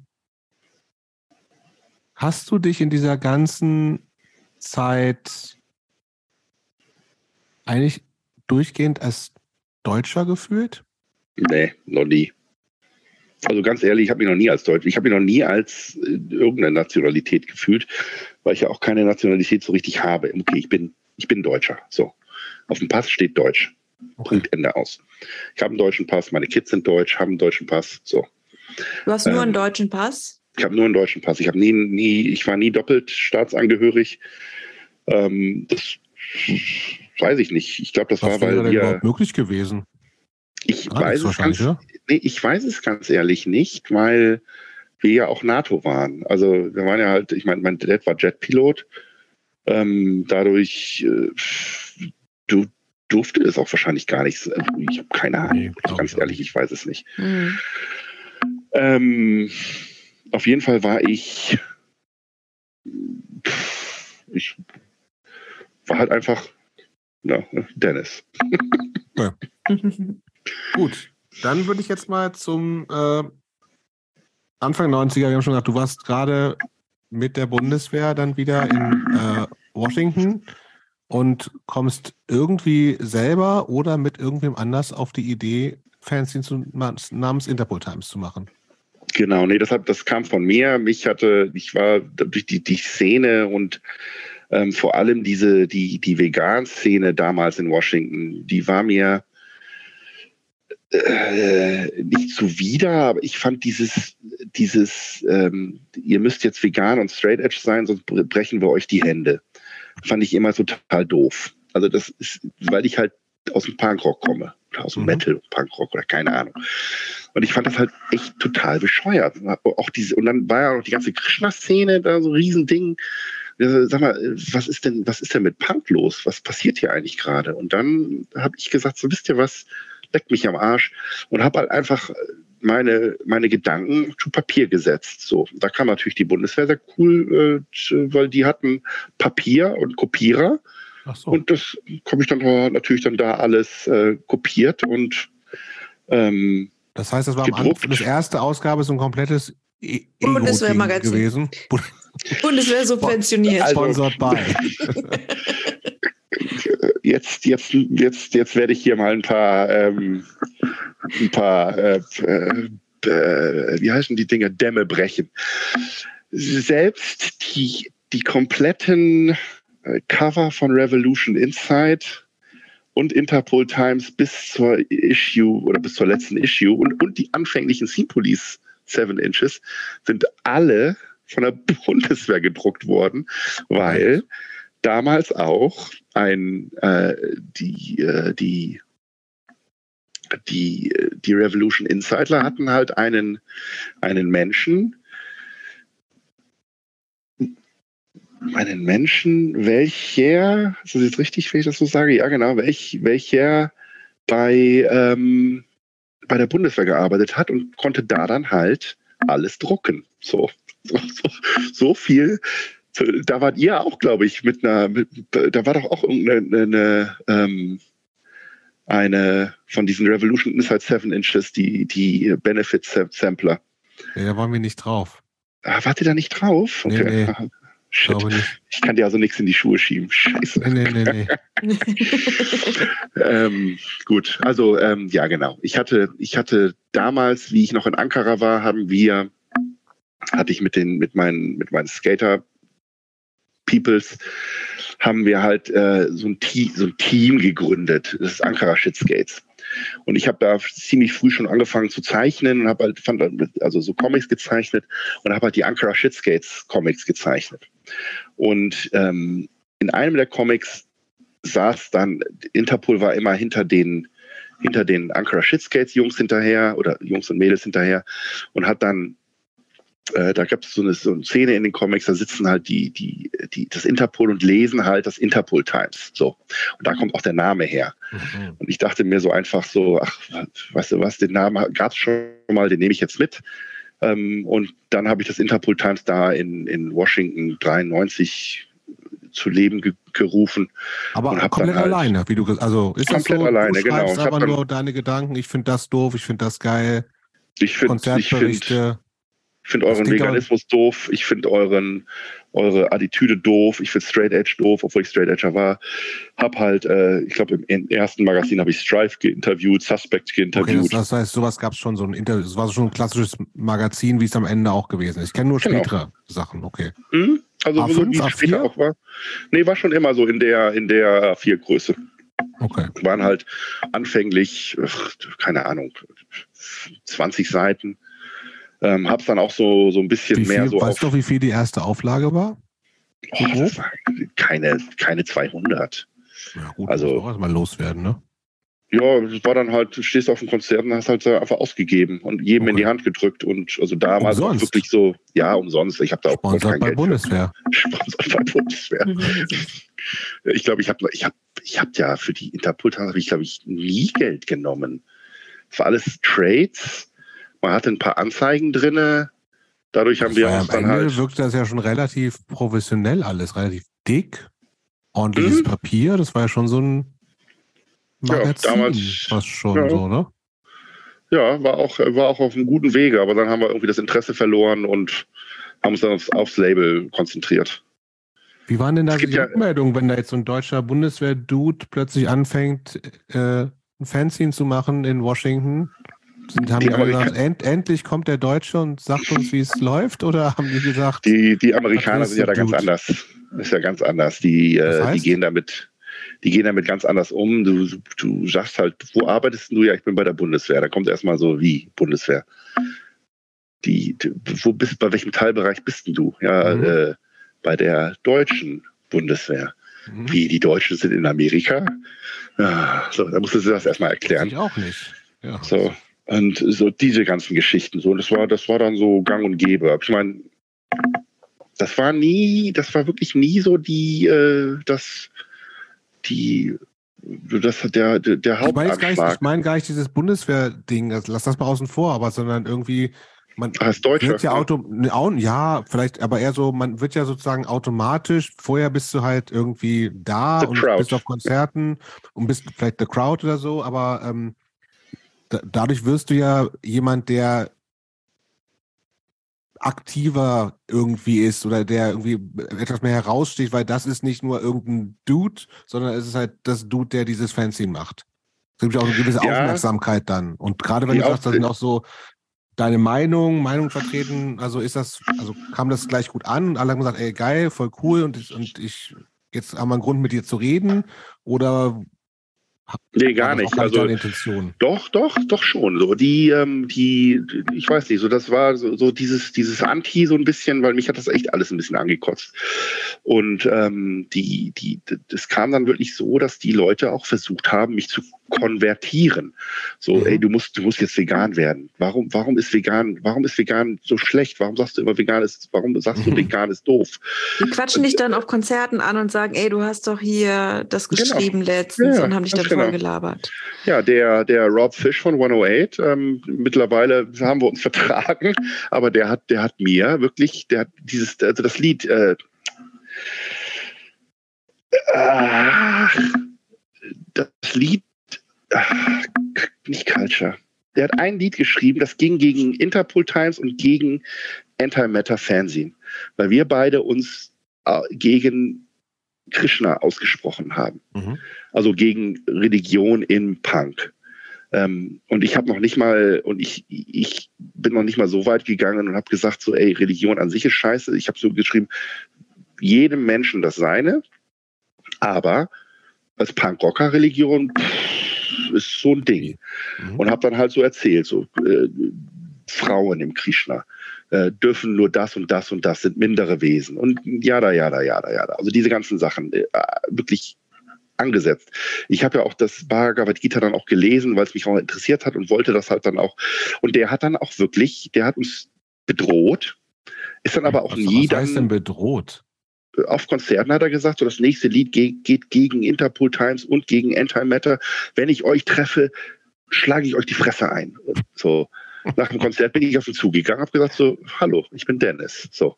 hast du dich in dieser ganzen Zeit eigentlich durchgehend als Deutscher gefühlt? Nee, noch nie. Also ganz ehrlich, ich habe mich noch nie als Deutsch, ich habe mich noch nie als äh, irgendeine Nationalität gefühlt, weil ich ja auch keine Nationalität so richtig habe. Okay, ich bin, ich bin Deutscher. So. Auf dem Pass steht Deutsch. Okay. Punkt Ende aus. Ich habe einen deutschen Pass, meine Kids sind deutsch, haben einen deutschen Pass. So. Du hast nur ähm, einen deutschen Pass? Ich habe nur einen deutschen Pass. Ich habe nie, nie, ich war nie doppelt staatsangehörig. Ähm, das weiß ich nicht. Ich glaube, das Was war, weil wir überhaupt möglich gewesen. Ich ah, weiß es ganz, ja? nee, ich weiß es ganz ehrlich nicht, weil wir ja auch NATO waren. Also wir waren ja halt, ich meine, mein Dad war Jetpilot. Ähm, dadurch, äh, du, durfte es auch wahrscheinlich gar nicht. Ich habe keine Ahnung. Nee, ganz ehrlich, ich weiß es nicht. Mhm. Ähm, auf jeden Fall war ich, ich war halt einfach ja, Dennis. Ja. Gut, dann würde ich jetzt mal zum äh, Anfang 90er, wir haben schon gesagt, du warst gerade mit der Bundeswehr dann wieder in äh, Washington und kommst irgendwie selber oder mit irgendwem anders auf die Idee, Fanzine namens Interpol Times zu machen. Genau, nee, das, hat, das kam von mir. Mich hatte, ich war durch die, die Szene und ähm, vor allem diese, die, die Vegan-Szene damals in Washington, die war mir äh, nicht zuwider, aber ich fand dieses, dieses, ähm, ihr müsst jetzt vegan und straight edge sein, sonst brechen wir euch die Hände fand ich immer total doof. Also das ist, weil ich halt aus dem Punkrock komme oder aus dem mhm. Metal Punkrock oder keine Ahnung. Und ich fand das halt echt total bescheuert. Auch diese und dann war ja auch die ganze Krishna-Szene da so ein Riesending. Sag mal, was ist denn, was ist denn mit Punk los? Was passiert hier eigentlich gerade? Und dann habe ich gesagt, so wisst ihr was, leckt mich am Arsch und habe halt einfach meine, meine Gedanken zu Papier gesetzt. So, da kam natürlich die Bundeswehr sehr cool, äh, weil die hatten Papier und Kopierer. So. Und das komme ich dann natürlich dann da alles äh, kopiert und ähm, das heißt, das war am Anfang, das erste Ausgabe so ein komplettes e Bundeswehrmagazin gewesen. Bundeswehr subventioniert. Also, Sponsored by. Jetzt, jetzt, jetzt, jetzt werde ich hier mal ein paar ähm, ein paar, äh, äh, äh, wie heißen die Dinge, Dämme brechen. Selbst die, die kompletten äh, Cover von Revolution Inside und Interpol Times bis zur Issue oder bis zur letzten Issue und, und die anfänglichen Scene Police 7 Inches sind alle von der Bundeswehr gedruckt worden, weil damals auch ein äh, die äh, die die, die Revolution Insider hatten halt einen, einen Menschen, einen Menschen, welcher, ist das jetzt richtig, wenn ich das so sage? Ja, genau, welch, welcher bei, ähm, bei der Bundeswehr gearbeitet hat und konnte da dann halt alles drucken. So, so, so viel. Da wart ihr auch, glaube ich, mit einer, mit, da war doch auch irgendeine eine, ähm, eine von diesen Revolution Inside 7 Inches, die, die Benefit Sampler. Ja, da waren wir nicht drauf. Ah, wart ihr da nicht drauf? Okay. Nee, nee. Shit. Ich kann dir also nichts in die Schuhe schieben. Scheiße. Nee, nee, nee, nee. ähm, gut, also ähm, ja, genau. Ich hatte, ich hatte damals, wie ich noch in Ankara war, haben wir, hatte ich mit den, mit meinen, mit meinen Skater Peoples, haben wir halt äh, so, ein so ein Team gegründet. Das ist Ankara Shitskates. Und ich habe da ziemlich früh schon angefangen zu zeichnen und habe halt fand, also so Comics gezeichnet und habe halt die Ankara Shitskates Comics gezeichnet. Und ähm, in einem der Comics saß dann, Interpol war immer hinter den, hinter den Ankara Shitskates Jungs hinterher oder Jungs und Mädels hinterher und hat dann äh, da gab es so eine, so eine Szene in den Comics, da sitzen halt die, die, die, das Interpol und lesen halt das Interpol Times. So. Und da kommt auch der Name her. Mhm. Und ich dachte mir so einfach so, ach, weißt du was, den Namen gab es schon mal, den nehme ich jetzt mit. Ähm, und dann habe ich das Interpol Times da in, in Washington 93 zu Leben ge gerufen. Aber komplett halt alleine, wie du also ist komplett das so, alleine, du genau. aber nur deine Gedanken, ich finde das doof, ich finde das geil. Ich finde Konzertberichte. Ich ich finde euren Veganismus doof. Ich finde euren eure Attitüde doof. Ich finde Straight Edge doof, obwohl ich Straight Edger war. Hab halt, äh, ich glaube, im, ersten Magazin habe ich Strife geinterviewt, Suspect geinterviewt. Okay, das, das, heißt, sowas gab es schon so ein Interview. Das war schon ein klassisches Magazin, wie es am Ende auch gewesen ist. Ich kenne nur genau. spätere. Sachen, okay. Mhm. Also A5, so wie es später auch war. Nee, war schon immer so in der, in der A4-Größe. Okay. Waren halt anfänglich, ach, keine Ahnung, 20 Seiten. Ähm, hab's dann auch so, so ein bisschen viel, mehr so. Weißt du, wie viel die erste Auflage war? Oh, das war keine, keine 200. Ja, gut, also auch erstmal loswerden, ne? Ja, es war dann halt, du stehst auf dem Konzert und hast halt einfach ausgegeben und jedem okay. in die Hand gedrückt. Und also da war es wirklich so, ja, umsonst. Ich habe da auch Sponsert kein bei Geld Bundeswehr. Sponsert bei Bundeswehr. ich glaube, ich habe ich hab, ich hab ja für die Interpult habe ich, glaube ich, nie Geld genommen. Es war alles Trades man hatte ein paar Anzeigen drin. Dadurch haben das wir uns dann Ende halt. wirkt das ja schon relativ professionell alles, relativ dick. Ordentliches mhm. Papier, das war ja schon so ein Magazin, ja, damals, fast schon ja. so, ne? Ja, war auch, war auch auf einem guten Wege, aber dann haben wir irgendwie das Interesse verloren und haben uns dann aufs, aufs Label konzentriert. Wie waren denn da die ja, Rückmeldungen, wenn da jetzt so ein deutscher Bundeswehr-Dude plötzlich anfängt, äh, ein Fanzine zu machen in Washington? Sind, haben die, die gesagt, end, endlich kommt der Deutsche und sagt uns, wie es läuft? Oder haben die gesagt. Die, die Amerikaner sind ja da ganz anders. Das ist ja ganz anders. Die, äh, die gehen damit. Die gehen damit ganz anders um. Du, du sagst halt, wo arbeitest du? Ja, ich bin bei der Bundeswehr. Da kommt erstmal so, wie Bundeswehr. Die, die, wo bist, bei welchem Teilbereich bist du? Ja, mhm. äh, bei der deutschen Bundeswehr. Mhm. Wie die Deutschen sind in Amerika? Ja, so, da musst du das erstmal erklären. Ich auch nicht. Ja. So, und so diese ganzen Geschichten. So, das war, das war dann so gang und gäbe. Ich meine, das war nie, das war wirklich nie so die, äh, das, die, das der, der, der Hauptanschlag. Ich meine ich mein gar nicht dieses Bundeswehr-Ding, also lass das mal außen vor, aber sondern irgendwie, man als Deutscher, wird ja, Auto, ne, ja, vielleicht, aber eher so, man wird ja sozusagen automatisch, vorher bist du halt irgendwie da the und crowd. bist auf Konzerten und bist vielleicht the crowd oder so, aber ähm, da, dadurch wirst du ja jemand, der aktiver irgendwie ist oder der irgendwie etwas mehr heraussticht, weil das ist nicht nur irgendein Dude, sondern es ist halt das Dude, der dieses Fanzine macht. Es gibt ja auch eine gewisse ja, Aufmerksamkeit dann. Und gerade wenn du sagst, da sind auch so deine Meinung, Meinung vertreten, also ist das, also kam das gleich gut an und alle haben gesagt, ey, geil, voll cool und ich, und ich jetzt haben wir einen Grund mit dir zu reden oder Nee, gar nicht. Also, doch, doch, doch schon. So die, ähm, die, ich weiß nicht, so das war so, so dieses, dieses Anti so ein bisschen, weil mich hat das echt alles ein bisschen angekotzt. Und ähm, die, die, das kam dann wirklich so, dass die Leute auch versucht haben, mich zu konvertieren. So, mhm. ey, du musst, du musst jetzt vegan werden. Warum, warum ist vegan, warum ist vegan so schlecht? Warum sagst du immer vegan ist, warum sagst du mhm. vegan ist doof? Die quatschen dich dann auf Konzerten an und sagen, ey, du hast doch hier das genau. geschrieben genau. letztens ja, und haben dich dann voll genau. gelabert. Ja, der, der Rob Fish von 108, ähm, mittlerweile haben wir uns vertragen, aber der hat, der hat mir wirklich, der hat dieses, also das Lied, äh, ach, das Lied, ach, nicht Culture. Der hat ein Lied geschrieben, das ging gegen Interpol Times und gegen Antimatter Fernsehen, weil wir beide uns äh, gegen Krishna ausgesprochen haben. Mhm. Also gegen Religion in Punk. Ähm, und ich habe noch nicht mal, und ich, ich bin noch nicht mal so weit gegangen und habe gesagt, so, ey, Religion an sich ist scheiße. Ich habe so geschrieben, jedem Menschen das seine, aber als Punkrocker-Religion ist so ein Ding. Mhm. Und habe dann halt so erzählt, so äh, Frauen im Krishna äh, dürfen nur das und das und das sind mindere Wesen und jada, jada, jada, jada. Also diese ganzen Sachen äh, wirklich angesetzt. Ich habe ja auch das Bhagavad Gita dann auch gelesen, weil es mich auch interessiert hat und wollte das halt dann auch. Und der hat dann auch wirklich, der hat uns bedroht, ist dann aber auch was, nie was heißt denn bedroht? Auf Konzerten hat er gesagt, so das nächste Lied geht, geht gegen Interpol Times und gegen Antimatter. Wenn ich euch treffe, schlage ich euch die Fresse ein. So nach dem Konzert bin ich auf ihn zugegangen, habe gesagt so, hallo, ich bin Dennis. So,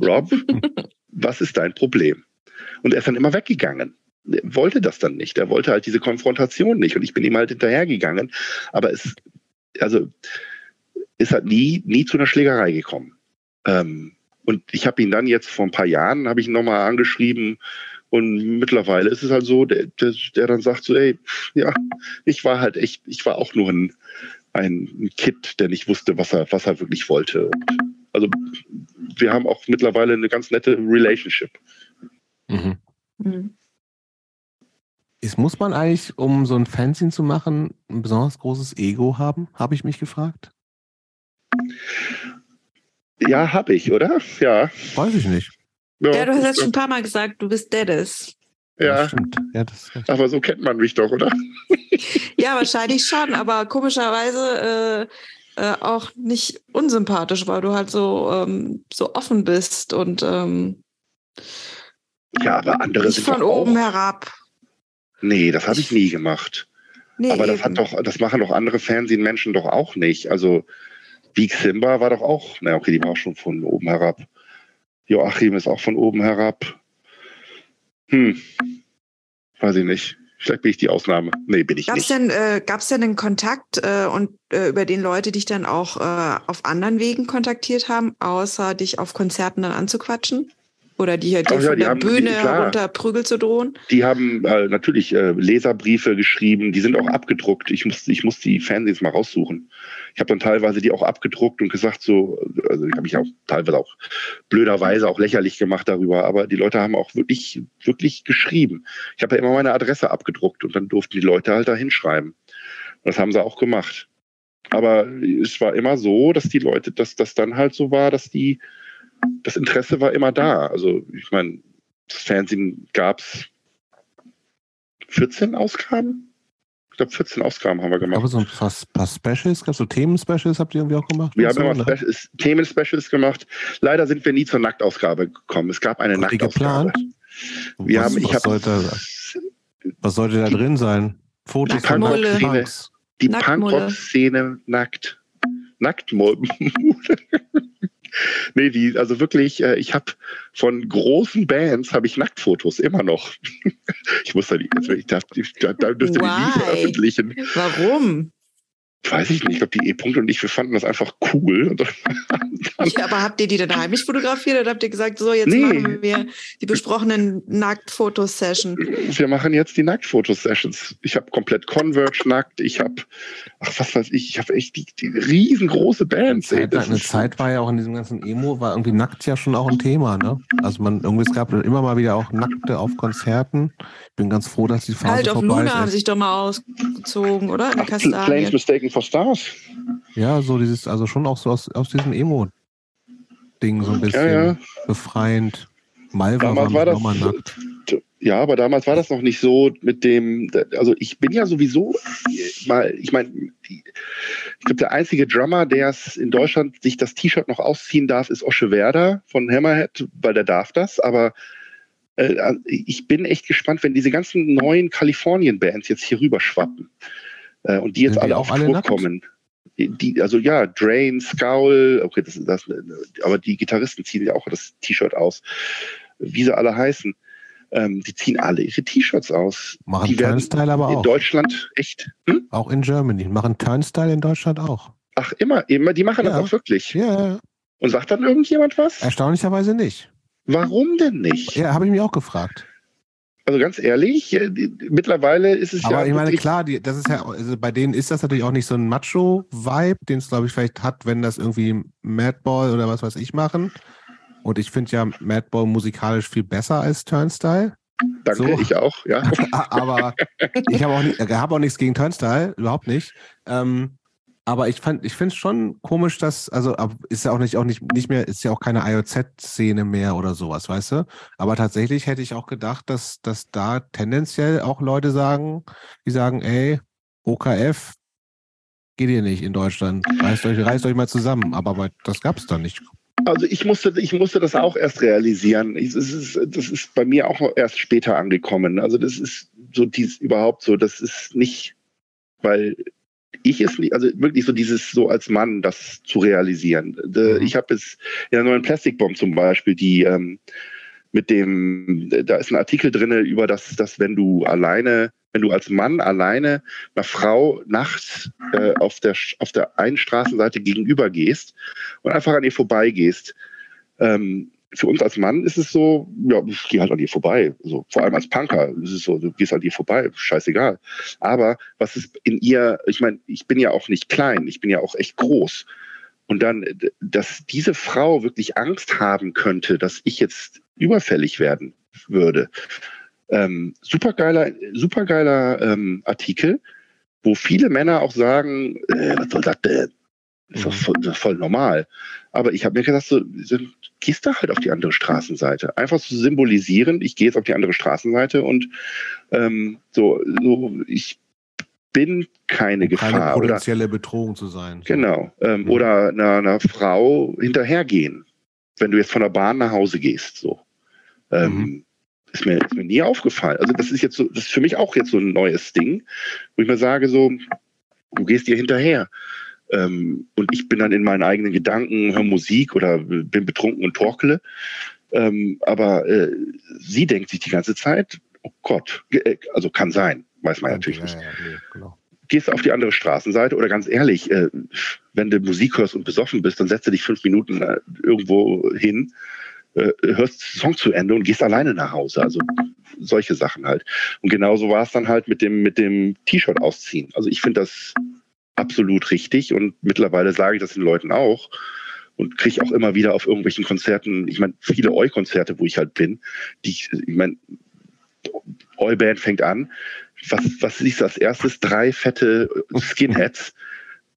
Rob, was ist dein Problem? Und er ist dann immer weggegangen. Er wollte das dann nicht. Er wollte halt diese Konfrontation nicht. Und ich bin ihm halt hinterhergegangen. Aber es, also, ist halt nie, nie zu einer Schlägerei gekommen. Ähm, und ich habe ihn dann jetzt vor ein paar Jahren, habe ich ihn nochmal angeschrieben und mittlerweile ist es halt so, der, der, der, dann sagt so, ey, ja, ich war halt echt, ich war auch nur ein, ein Kid, der nicht wusste, was er, was er wirklich wollte. Und also wir haben auch mittlerweile eine ganz nette Relationship. Mhm. Mhm. Ist, muss man eigentlich, um so ein Fanzine zu machen, ein besonders großes Ego haben? Habe ich mich gefragt. Ja, habe ich, oder? Ja. Weiß ich nicht. Ja, ja du hast jetzt schon ein paar Mal gesagt, du bist Dennis. Ja, stimmt. Ja, das aber so kennt man mich doch, oder? ja, wahrscheinlich schon, aber komischerweise äh, äh, auch nicht unsympathisch, weil du halt so, ähm, so offen bist und ähm, ja, aber andere nicht sind von oben auch, herab. Nee, das habe ich nie gemacht. Nee, aber das hat doch, das machen doch andere Fernsehmenschen doch auch nicht. Also Big Simba war doch auch, na okay, die war auch schon von oben herab. Joachim ist auch von oben herab. Hm, weiß ich nicht. Vielleicht bin ich die Ausnahme. Nee, bin ich gab's nicht. Denn, äh, Gab es denn einen Kontakt äh, und äh, über den Leute dich dann auch äh, auf anderen Wegen kontaktiert haben, außer dich auf Konzerten dann anzuquatschen? Oder die hier ja, von der haben, Bühne die, runter Prügel zu drohen? Die haben äh, natürlich äh, Leserbriefe geschrieben, die sind auch abgedruckt. Ich muss, ich muss die Fernsehs mal raussuchen. Ich habe dann teilweise die auch abgedruckt und gesagt, so, also ich habe mich auch teilweise auch blöderweise auch lächerlich gemacht darüber, aber die Leute haben auch wirklich, wirklich geschrieben. Ich habe ja immer meine Adresse abgedruckt und dann durften die Leute halt da hinschreiben. Das haben sie auch gemacht. Aber es war immer so, dass die Leute, dass das dann halt so war, dass die das Interesse war immer da. Also ich meine, das Fernsehen gab es 14 Ausgaben? Ich glaube, 14 Ausgaben haben wir gemacht. Aber so ein paar, paar Specials, so Themen-Specials habt ihr irgendwie auch gemacht? Wir haben so, immer ne? Themen-Specials gemacht. Leider sind wir nie zur Nacktausgabe gekommen. Es gab eine War Nacktausgabe. Geplant? Wir was, haben, ich was, hab, sollte, was sollte da drin sein? Fotos von Punks. Die Punkrock-Szene nackt. Nacktmode. nee, die, also wirklich, äh, ich habe von großen Bands habe ich Nacktfotos immer noch. ich muss da nicht, ich darf, da, da dürfte Why? die nie veröffentlichen. Warum? Weiß ich nicht. Ich glaube, die E-Punkt und ich, wir fanden das einfach cool. ja, aber habt ihr die dann heimlich fotografiert oder habt ihr gesagt, so, jetzt nee. machen wir die besprochenen Nacktfotosession? Wir machen jetzt die Nacktfotosessions. Ich habe komplett Converge nackt. Ich habe, ach, was weiß ich, ich habe echt die, die, riesengroße Bands. Eine, Zeit, eine Zeit war ja auch in diesem ganzen Emo, war irgendwie nackt ja schon auch ein Thema, ne? Also man, irgendwie, es gab immer mal wieder auch Nackte auf Konzerten. Ich bin ganz froh, dass die Phase Halt auf Luna ist. haben sich doch mal ausgezogen, oder? In Ach, Planes Mistaken for Stars. Ja, so dieses, also schon auch so aus, aus diesem Emo-Ding so ein bisschen ja, ja. befreiend. Malva war, war das, nackt. Ja, aber damals war das noch nicht so mit dem, also ich bin ja sowieso mal, ich meine, ich glaube, der einzige Drummer, der es in Deutschland sich das T-Shirt noch ausziehen darf, ist Osche Werder von Hammerhead, weil der darf das, aber äh, ich bin echt gespannt, wenn diese ganzen neuen Kalifornien-Bands jetzt hier rüber schwappen äh, und die jetzt Sind alle auf alle Tour nackt? kommen. Die, also ja, Drain, Scowl, okay, das, das, aber die Gitarristen ziehen ja auch das T-Shirt aus. Wie sie alle heißen. Ähm, die ziehen alle ihre T-Shirts aus. Machen die Turnstyle aber in auch. Deutschland echt. Hm? Auch in Germany. Machen Turnstyle in Deutschland auch. Ach, immer, immer, die machen Ja. das auch wirklich. Ja. Und sagt dann irgendjemand was? erstaunlicherweise nicht. Warum denn nicht? Ja, habe ich mich auch gefragt. Also ganz ehrlich, äh, die, mittlerweile ist es Aber ja. ich meine, klar, die, das ist ja, also bei denen ist das natürlich auch nicht so ein Macho-Vibe, den es, glaube ich, vielleicht hat, wenn das irgendwie Madball oder was weiß ich machen. Und ich finde ja Madball musikalisch viel besser als Turnstyle. Danke, so. ich auch, ja. aber ich habe auch, nicht- hab auch nichts gegen Turnstyle, überhaupt nicht. Ähm, aber ich fand, ich finde es schon komisch, dass, also ist ja auch nicht, auch nicht, nicht mehr, ist ja auch keine IOZ-Szene mehr oder sowas, weißt du? Aber tatsächlich hätte ich auch gedacht, dass, dass da tendenziell auch Leute sagen, die sagen, ey, OKF geht ihr nicht in Deutschland. Reißt euch, reißt euch mal zusammen. Aber das gab es da nicht. Also ich musste, ich musste das auch erst realisieren. Ich, das, ist, das ist bei mir auch erst später angekommen. Also das ist so dies überhaupt so, das ist nicht, weil ich es nicht, also wirklich so dieses so als Mann das zu realisieren. Mhm. Ich habe es in der neuen Plastic Bomb zum Beispiel, die ähm, mit dem, da ist ein Artikel drin über das, dass wenn du alleine, wenn du als Mann alleine einer Frau nachts äh, auf der auf der einen Straßenseite gegenüber gehst und einfach an ihr vorbeigehst. Ähm, für uns als Mann ist es so, ja, ich gehe halt an ihr vorbei. So, vor allem als Punker ist es so, du gehst an ihr vorbei, scheißegal. Aber was ist in ihr, ich meine, ich bin ja auch nicht klein, ich bin ja auch echt groß. Und dann, dass diese Frau wirklich Angst haben könnte, dass ich jetzt überfällig werden würde. Ähm, supergeiler, supergeiler ähm, Artikel, wo viele Männer auch sagen, äh, was soll das denn? Ist doch voll, das ist voll normal. Aber ich habe mir gedacht, so, so, gehst da halt auf die andere Straßenseite. Einfach zu symbolisieren, ich gehe jetzt auf die andere Straßenseite und ähm, so, so, ich bin keine Um keine Gefahr. Oder, potenzielle Bedrohung zu sein. genau. Ähm, Mhm. Oder einer, einer Frau hinterhergehen, wenn du jetzt von der Bahn nach Hause gehst. So. Ähm, Mhm. ist, mir, ist mir nie aufgefallen. Also das ist jetzt so, das ist für mich auch jetzt so ein neues Ding, wo ich mir sage, so, du gehst dir hinterher. Ähm, und ich bin dann in meinen eigenen Gedanken, höre Musik oder bin betrunken und torkele. Ähm, aber äh, sie denkt sich die ganze Zeit, oh Gott, äh, also kann sein, weiß man natürlich ja, nicht. Ja, nee, genau. Gehst auf die andere Straßenseite oder ganz ehrlich, äh, wenn du Musik hörst und besoffen bist, dann setzt du dich fünf Minuten äh, irgendwo hin, äh, hörst Song zu Ende und gehst alleine nach Hause. Also solche Sachen halt. Und genauso war es dann halt mit dem, mit dem T-Shirt ausziehen. Also ich finde das absolut richtig und mittlerweile sage ich das den Leuten auch und kriege auch immer wieder auf irgendwelchen Konzerten, ich meine, viele Oi-Konzerte, wo ich halt bin, die, ich meine, Oi-Band fängt an. Was, was du als erstes? Drei fette Skinheads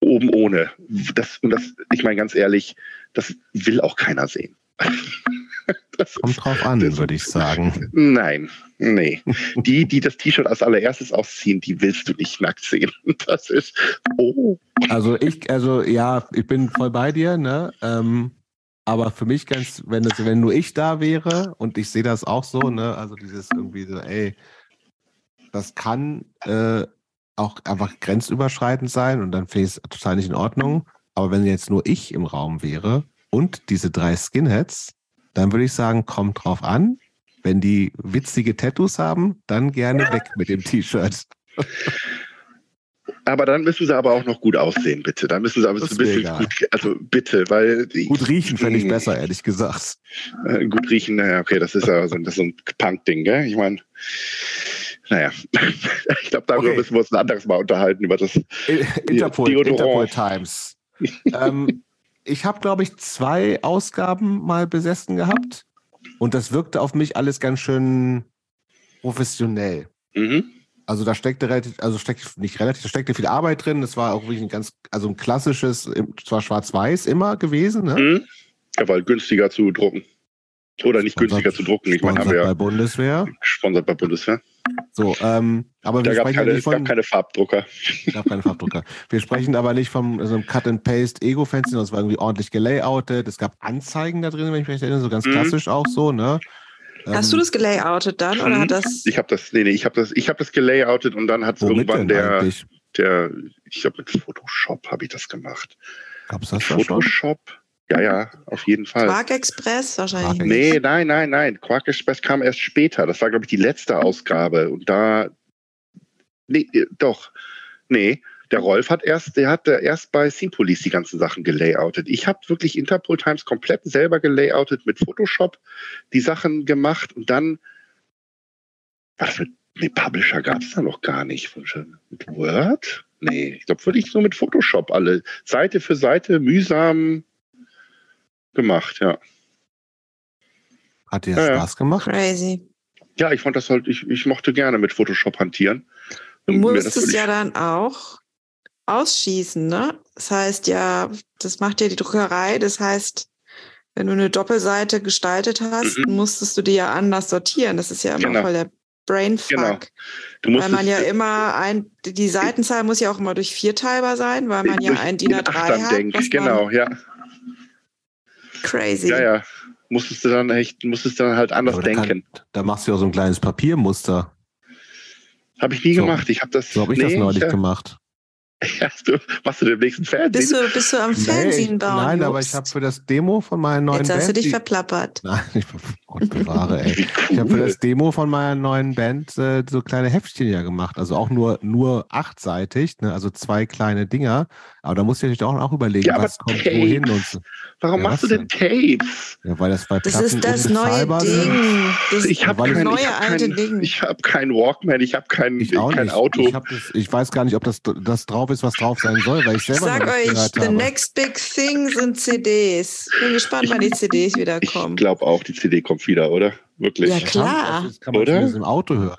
oben ohne. Das, und das, ich meine ganz ehrlich, das will auch keiner sehen. Das Kommt drauf an, würde ich sagen. Nein, nee. Die, die das T-Shirt als allererstes ausziehen, die willst du nicht nackt sehen. Das ist, oh, Also ich, also ja, ich bin voll bei dir, ne? Ähm, aber für mich ganz, wenn das, wenn nur ich da wäre und ich sehe das auch so, ne? Also dieses irgendwie so, ey, das kann äh, auch einfach grenzüberschreitend sein und dann finde ich es total nicht in Ordnung. Aber wenn jetzt nur ich im Raum wäre und diese drei Skinheads, dann würde ich sagen, kommt drauf an. Wenn die witzige Tattoos haben, dann gerne weg mit dem T-Shirt. aber dann müssen sie aber auch noch gut aussehen, bitte. Dann müssen sie aber so ein bisschen egal. gut, also bitte, weil Gut riechen fände ich Mm. besser, ehrlich gesagt. Äh, gut riechen, naja, okay, das ist ja so, das ist so ein Punk-Ding, gell? Ich meine, naja, ich glaube, darüber Okay. müssen wir uns ein anderes Mal unterhalten, über das. Interpol, Deodorant. Interpol Times. ähm, ich habe, glaube ich, zwei Ausgaben mal besessen gehabt und das wirkte auf mich alles ganz schön professionell. Mhm. Also da steckte relativ, also steckt nicht relativ, da steckte viel Arbeit drin. Das war auch wirklich ein ganz, also ein klassisches, zwar schwarz-weiß immer gewesen, ne? Mhm. Ja, weil günstiger zu drucken. Oder nicht Sponsert- günstiger zu drucken. Ich meine, haben Sponsert wir bei ja Bundeswehr. gesponsert bei Bundeswehr. So, ähm, aber Da wir gab es sprechen ja keine, nicht es gab von, keine Farbdrucker. gab keine Farbdrucker. Wir sprechen aber nicht vom so einem Cut-and-Paste-Ego-Fancy, sondern es war irgendwie ordentlich gelayoutet. Es gab Anzeigen da drin, wenn ich mich recht erinnere, so ganz Mhm. klassisch auch so, ne? Hast du Ähm, das gelayoutet dann oder hat das? Ich habe das, nee, nee, ich habe das, ich habe das gelayoutet und dann hat womit irgendwann der, eigentlich? der, ich glaube mit Photoshop habe ich das gemacht. Gab's das da schon? Photoshop? Ja, ja, auf jeden Fall. Quark Express wahrscheinlich Quark nicht. Nee, nein, nein, nein. Quark Express kam erst später. Das war, glaube ich, die letzte Ausgabe. Und da. Nee, äh, doch. Nee. Der Rolf hat erst, der hat äh, erst bei Syncpolice die ganzen Sachen gelayoutet. Ich habe wirklich Interpol Times komplett selber gelayoutet mit Photoshop die Sachen gemacht und dann. Was für nee, Publisher gab es da noch gar nicht. Mit Word? Nee, ich glaube wirklich nur mit Photoshop alle. Seite für Seite mühsam gemacht, ja. Hat dir Ja, ja. Spaß gemacht? Crazy. Ja, ich fand das halt, ich, ich mochte gerne mit Photoshop hantieren. Du musstest ja dann auch ausschießen, ne? Das heißt ja, das macht ja die Druckerei. Das heißt, wenn du eine Doppelseite gestaltet hast, Mhm. musstest du die ja anders sortieren. Das ist ja immer Genau. voll der Brainfuck. Genau. Du Weil man ja immer ein, die Seitenzahl muss ja auch immer durch vier teilbar sein, weil man ja ein DIN A3 Abstand hat. denkt. was Genau, ja. Crazy. Ja, ja. Musstest du dann echt, musstest du dann halt anders Aber da kann- denken. Da machst du ja so ein kleines Papiermuster. Habe ich nie So. gemacht. Ich habe das. So habe ich das nee, neulich ich, gemacht. ja, du, machst du demnächst ein Fernsehen? Bist du, bist du am Nee, Fernsehen bauen? nein, aber Jobst? ich habe für das Demo von meiner neuen Jetzt Band. hast du dich die- verplappert. Nein, ich, Gott bewahre, ey. Wie Ich habe für cool. das Demo von meiner neuen Band äh, so kleine Heftchen ja gemacht. Also auch nur, nur achtseitig, ne? also zwei kleine Dinger. Aber da musst du natürlich auch, auch überlegen, Ja, was kommt Tapes. wohin und so. Warum Ja, machst du denn Tapes? Ja, weil das bei Das Platten ist das neue. Ding. Das Ich habe ich- kein, neue ich hab alte kein, Ding. ich hab kein Walkman, ich habe kein, Ich kein. Auto. Ich, hab das, ich weiß gar nicht, ob das, das drauf ist, was drauf sein soll, weil ich Ich selber sag noch nicht euch, gehört the habe. next big thing sind CDs. Bin gespannt, wann die CDs wieder ich glaube auch, die CD kommt wieder, oder? Wirklich? Ja, Das klar. haben- Das kann man Oder? im Auto hören.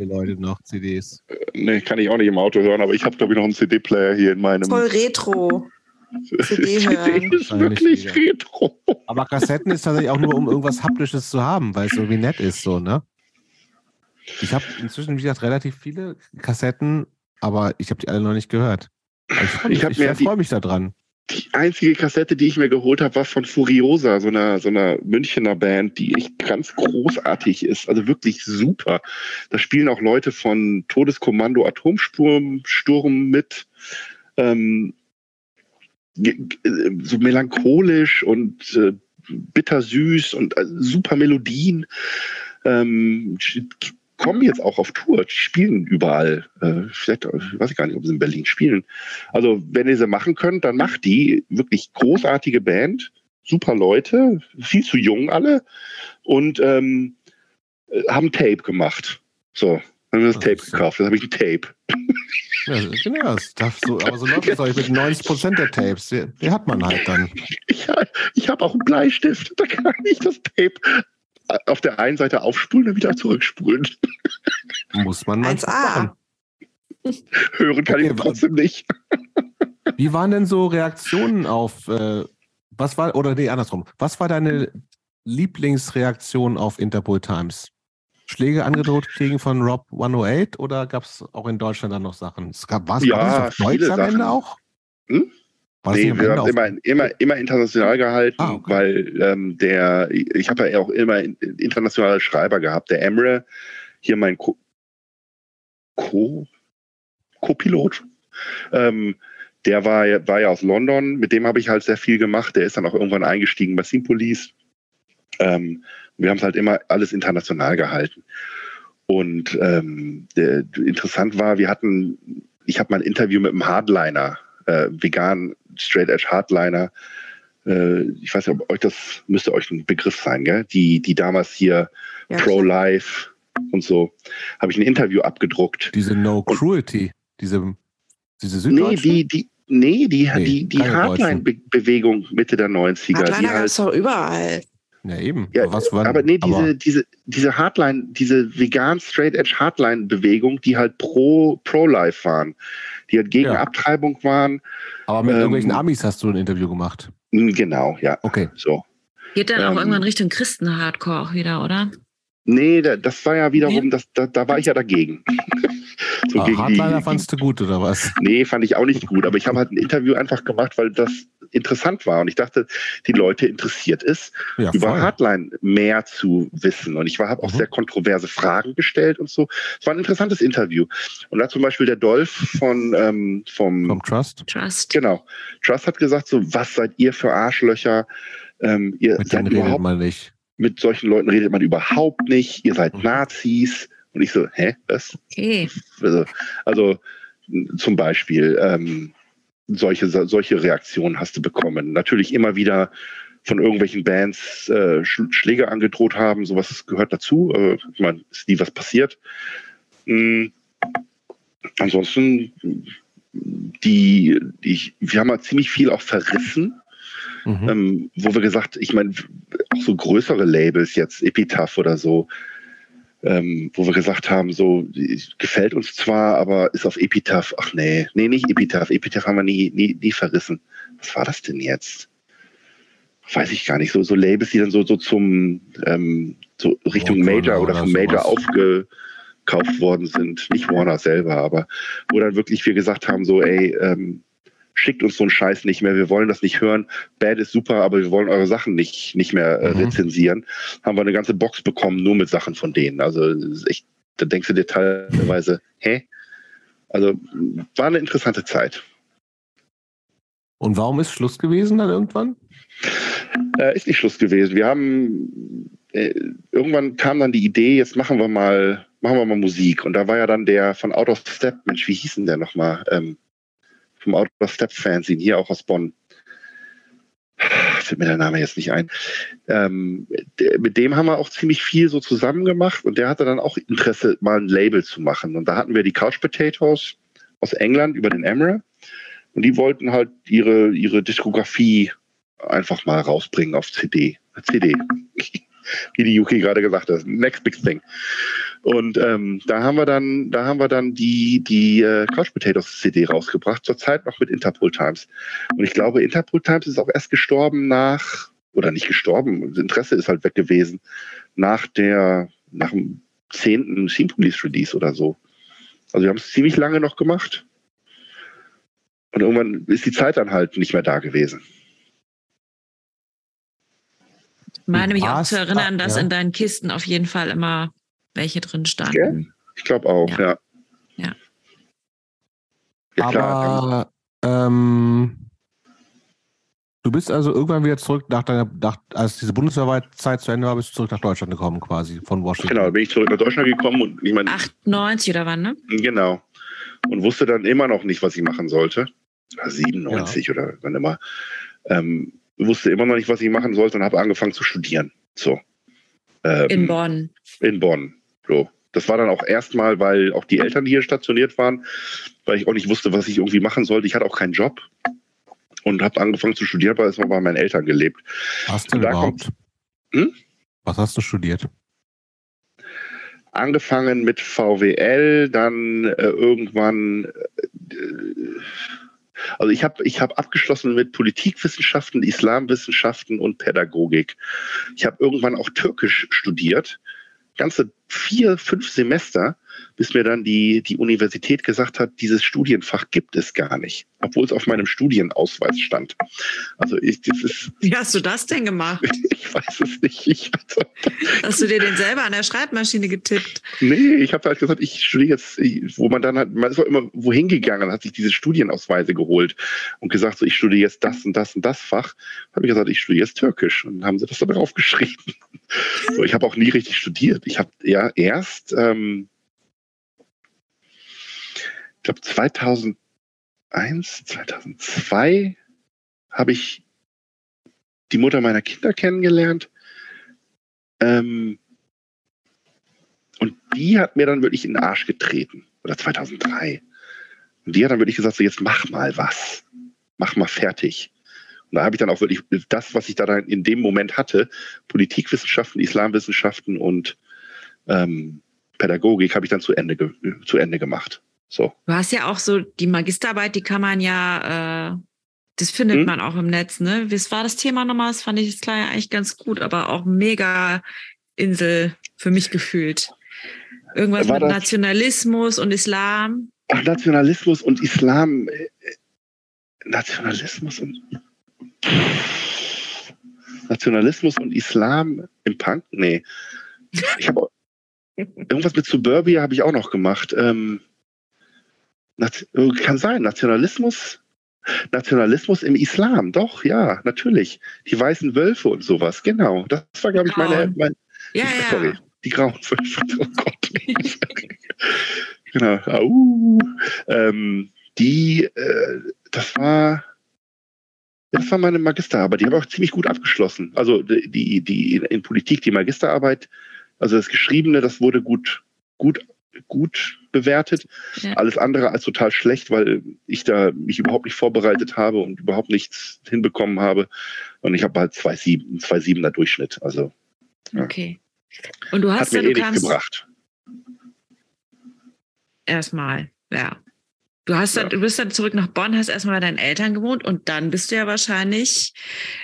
Die Leute noch CDs. Nee, kann ich auch nicht im Auto hören, aber ich habe, glaube ich, noch einen CD-Player hier in meinem. Voll retro. CD hören. ist Wahrscheinlich wirklich wieder. retro. Aber Kassetten ist tatsächlich auch nur, um irgendwas Haptisches zu haben, weil es irgendwie nett ist, so, ne? Ich habe inzwischen, wie gesagt, relativ viele Kassetten, aber ich habe die alle noch nicht gehört. Ich freue mich, Ich ich mir die- freu mich da dran. Die einzige Kassette, die ich mir geholt habe, war von Furiosa, so einer, so einer Münchner Band, die echt ganz großartig ist. Also wirklich super. Da spielen auch Leute von Todeskommando Atomsturm Sturm mit. Ähm, so melancholisch und äh, bittersüß und äh, super Melodien. Ähm, kommen jetzt auch auf Tour, die spielen überall. Äh, vielleicht, weiß ich gar nicht, ob sie in Berlin spielen. Also, wenn ihr sie machen könnt, dann macht die. Wirklich großartige Band, super Leute, viel zu jung alle und ähm, äh, haben Tape gemacht. So, haben wir das Tape gekauft. Jetzt habe ich ein Tape. Ja, genau, das darf so, aber so läuft es euch mit 90% der Tapes. Die, die hat man halt dann. Ich, ich habe auch einen Bleistift. Da kann ich das Tape auf der einen Seite aufspulen und wieder zurückspulen. Muss man mal 1A. machen. Hören kann Okay, ich trotzdem nicht. Wie waren denn so Reaktionen auf, äh, was war, oder nee, andersrum, was war deine Lieblingsreaktion auf Interpol Times? Schläge angedroht kriegen von Rob 108 oder gab es auch in Deutschland dann noch Sachen? Es gab, war es Ja, war das auf Deutsch am Ende auch? Hm? War Nee, wir haben immer, immer, immer international gehalten, Ah, okay. weil ähm, der, ich habe ja auch immer in- internationale Schreiber gehabt. Der Emre, hier mein Co- Co- Co-Pilot, ähm, der war, ja- war ja aus London, mit dem habe ich halt sehr viel gemacht. Der ist dann auch irgendwann eingestiegen bei Simpolice. Ähm, wir haben es halt immer alles international gehalten. Und ähm, der, interessant war, wir hatten, ich habe mal ein Interview mit einem Hardliner, äh, vegan Straight Edge Hardliner. Äh, ich weiß nicht, ob euch das müsste euch ein Begriff sein, gell? Die, die damals hier Ja, Pro-Life und so, habe ich ein Interview abgedruckt. diese No Cruelty, diese, diese Nee, Süddeutschen? die, die, nee, die, Nee, die, die Hardline-Bewegung Mitte der 90er. Die Hardliner gab halt, es doch überall. ja, eben. ja, aber was waren, aber nee, diese, aber, diese, diese Hardline, diese vegan Straight Edge Hardline-Bewegung, die halt pro, pro-Life waren, die halt gegen Ja. Abtreibung waren. aber mit ähm, irgendwelchen Amis hast du ein Interview gemacht. Genau, ja, Okay. so. Geht dann Ähm, auch irgendwann Richtung Christen-Hardcore auch wieder, oder? Nee, da- das war ja wiederum, das, da, da war ich ja dagegen. so Ah, gegen Hardliner die, fandst du gut, oder was? Nee, fand ich auch nicht gut, aber ich habe halt ein Interview einfach gemacht, weil das interessant war. Und ich dachte, die Leute interessiert es, Ja, über voll. Hardline mehr zu wissen. Und ich habe auch Mhm. sehr kontroverse Fragen gestellt und so. Es war ein interessantes Interview. Und da zum Beispiel der Dolph von ähm, vom Vom Trust. Trust. Genau. Trust hat gesagt, so, was seid ihr für Arschlöcher? Ähm, ihr Mit seid denen redet überhaupt, man nicht. mit solchen Leuten redet man überhaupt nicht. Ihr seid Mhm. Nazis. Und ich so, hä, was? Okay. Also, also zum Beispiel ähm, solche, solche Reaktionen hast du bekommen. Natürlich immer wieder von irgendwelchen Bands äh, Sch Schläge angedroht haben. Sowas gehört dazu. Äh, ich meine, ist nie was passiert. Mm, ansonsten, die, die, wir haben halt ziemlich viel auch verrissen Mhm. ähm, wo wir gesagt, ich meine, auch so größere Labels jetzt, Epitaph oder so, ähm, wo wir gesagt haben, so gefällt uns zwar, aber ist auf Epitaph, ach nee, nee, nicht Epitaph, Epitaph haben wir nie, nie, nie verrissen. Was war das denn jetzt? Weiß ich gar nicht. So, so Labels, die dann so, so zum ähm, so Richtung Warner Major oder vom Major aufgekauft worden sind. Nicht Warner selber, aber wo dann wirklich wir gesagt haben, so, ey, ähm, schickt uns so einen Scheiß nicht mehr, wir wollen das nicht hören. Bad ist super, aber wir wollen eure Sachen nicht, nicht mehr äh, Mhm. rezensieren. Haben wir eine ganze Box bekommen, nur mit Sachen von denen. Also echt, da denkst du dir teilweise, hä? Also war eine interessante Zeit. Und warum ist Schluss gewesen dann irgendwann? Äh, ist nicht Schluss gewesen. Wir haben äh, irgendwann kam dann die Idee, jetzt machen wir mal, machen wir mal Musik. Und da war ja dann der von Out of Step, Mensch, wie hieß denn der nochmal? Ähm, vom Out of Step Fernsehen, hier auch aus Bonn. Fällt mir der Name jetzt nicht ein. Ähm, mit dem haben wir auch ziemlich viel so zusammen gemacht und der hatte dann auch Interesse, mal ein Label zu machen. Und da hatten wir die Couch Potatoes aus England über den Emre und die wollten halt ihre, ihre Diskografie einfach mal rausbringen auf CD. CD. Wie die Yuki gerade gesagt hat. Next big thing. Und ähm, da haben wir dann, da haben wir dann die, die äh, Couch Potatoes CD rausgebracht, zurzeit noch mit Interpol Times. Und ich glaube, Interpol Times ist auch erst gestorben nach, oder nicht gestorben, das Interesse ist halt weg gewesen, nach der, nach dem zehnten Scene Police Release oder so. Also wir haben es ziemlich lange noch gemacht. Und irgendwann ist die Zeit dann halt nicht mehr da gewesen. Ich meine mich auch zu erinnern, dass ja. in deinen Kisten auf jeden Fall immer welche drin standen. Ich glaube auch, Ja. ja. Ja. Ja, klar. Aber ähm, du bist also irgendwann wieder zurück nach deiner, nach, als diese Bundeswehrzeit zu Ende war, bist du zurück nach Deutschland gekommen quasi von Washington. Genau, bin ich zurück nach Deutschland gekommen und ich meine, 98 oder wann, ne? genau. Und wusste dann immer noch nicht, was ich machen sollte. Oder 97 oder wann immer. Ähm, wusste immer noch nicht, was ich machen sollte und habe angefangen zu studieren. So. Ähm, In Bonn. In Bonn. So. Das war dann auch erstmal, weil auch die Eltern hier stationiert waren, weil ich auch nicht wusste, was ich irgendwie machen sollte. Ich hatte auch keinen Job und habe angefangen zu studieren, weil erstmal bei meinen Eltern gelebt. Hast du überhaupt? Hm? Was hast du studiert? Angefangen mit VWL, dann äh, irgendwann, äh, also ich habe ich hab abgeschlossen mit Politikwissenschaften, Islamwissenschaften und Pädagogik. Ich habe irgendwann auch Türkisch studiert, ganze vier, fünf Semester, bis mir dann die, die Universität gesagt hat, dieses Studienfach gibt es gar nicht, obwohl es auf meinem Studienausweis stand. Also ich, das ist, Wie hast du das denn gemacht? ich weiß es nicht. Ich, also, Hast du dir den selber an der Schreibmaschine getippt? Nee, ich habe halt gesagt, ich studiere jetzt, wo man dann hat, man ist auch immer wohin gegangen hat sich diese Studienausweise geholt und gesagt, so ich studiere jetzt das und das und das Fach. Habe ich gesagt, ich studiere jetzt Türkisch und haben sie das da drauf geschrieben. So, ich habe auch nie richtig studiert. Ich habe ja erst, ähm, ich glaube 2001, 2002 habe ich die Mutter meiner Kinder kennengelernt. Ähm, und die hat mir dann wirklich in den Arsch getreten. Oder 2003. Und die hat dann wirklich gesagt, so jetzt mach mal was. Mach mal fertig. Und da habe ich dann auch wirklich das, was ich da dann in dem Moment hatte, Politikwissenschaften, Islamwissenschaften und ähm, Pädagogik, habe ich dann zu Ende, zu Ende gemacht. So. Du hast ja auch so die Magisterarbeit, die kann man ja, äh, das findet Hm? man auch im Netz, ne? Was war das Thema nochmal? Das fand ich jetzt klar ja eigentlich ganz gut, aber auch mega Insel für mich gefühlt. Irgendwas War mit das- Nationalismus und Islam. Ach, Nationalismus und Islam. äh, Nationalismus und Nationalismus und Islam im Punk? Nee. Ich habe irgendwas mit Suburbia habe ich auch noch gemacht. Ähm, kann sein, Nationalismus. Nationalismus im Islam, doch, ja, natürlich. Die weißen Wölfe und sowas, genau. Das war, glaube ich, meine. meine ja, sorry, ja. die grauen Wölfe. Oh Gott. genau. Au. Ähm, die, äh, das war. Das war meine Magisterarbeit. Die habe ich auch ziemlich gut abgeschlossen. Also die, die in Politik, die Magisterarbeit, also das Geschriebene, das wurde gut, gut, gut bewertet. Ja. Alles andere als total schlecht, weil ich da mich überhaupt nicht vorbereitet habe und überhaupt nichts hinbekommen habe. Und ich habe halt 2,7, 2,7er Durchschnitt. Also okay. Und du hast Hat mir ja, du eh nichts gebracht. Erstmal, ja. Du, hast dann, ja. du bist dann zurück nach Bonn, hast erstmal bei deinen Eltern gewohnt und dann bist du ja wahrscheinlich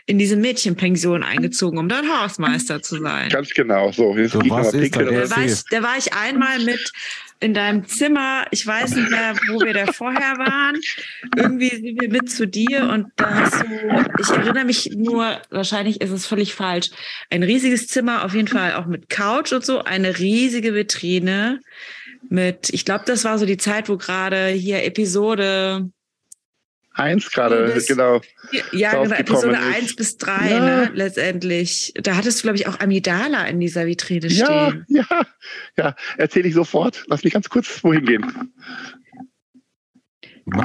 in diese Mädchenpension eingezogen, um dann Hausmeister zu sein. Ganz genau. So, so was ist da, da, war ich, da war ich einmal mit in deinem Zimmer, ich weiß nicht mehr, wo wir da vorher waren. Irgendwie sind wir mit zu dir und da hast du, ich erinnere mich nur, wahrscheinlich ist es völlig falsch, ein riesiges Zimmer, auf jeden Fall auch mit Couch und so, eine riesige Vitrine mit, ich glaube, das war so die Zeit, wo gerade hier Episode Eins gerade, genau. Ja, genau, Episode ist. 1 bis 3, ja. ne, letztendlich. Da hattest du, glaube ich, auch Amidala in dieser Vitrine stehen. Ja, ja, ja. Erzähle ich sofort. Lass mich ganz kurz wohin gehen.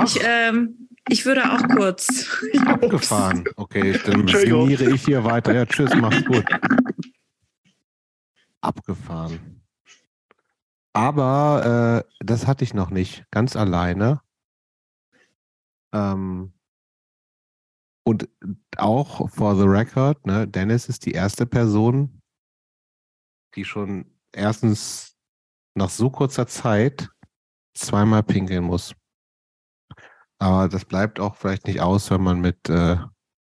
Ich, ähm, ich würde auch kurz. Abgefahren. Okay, dann signiere ich hier weiter. Ja, tschüss, mach's gut. Abgefahren. Aber äh, das hatte ich noch nicht, ganz alleine. Ähm, und auch for the record, ne, Dennis ist die erste Person, die schon erstens nach so kurzer Zeit zweimal pinkeln muss. Aber das bleibt auch vielleicht nicht aus, wenn man mit äh,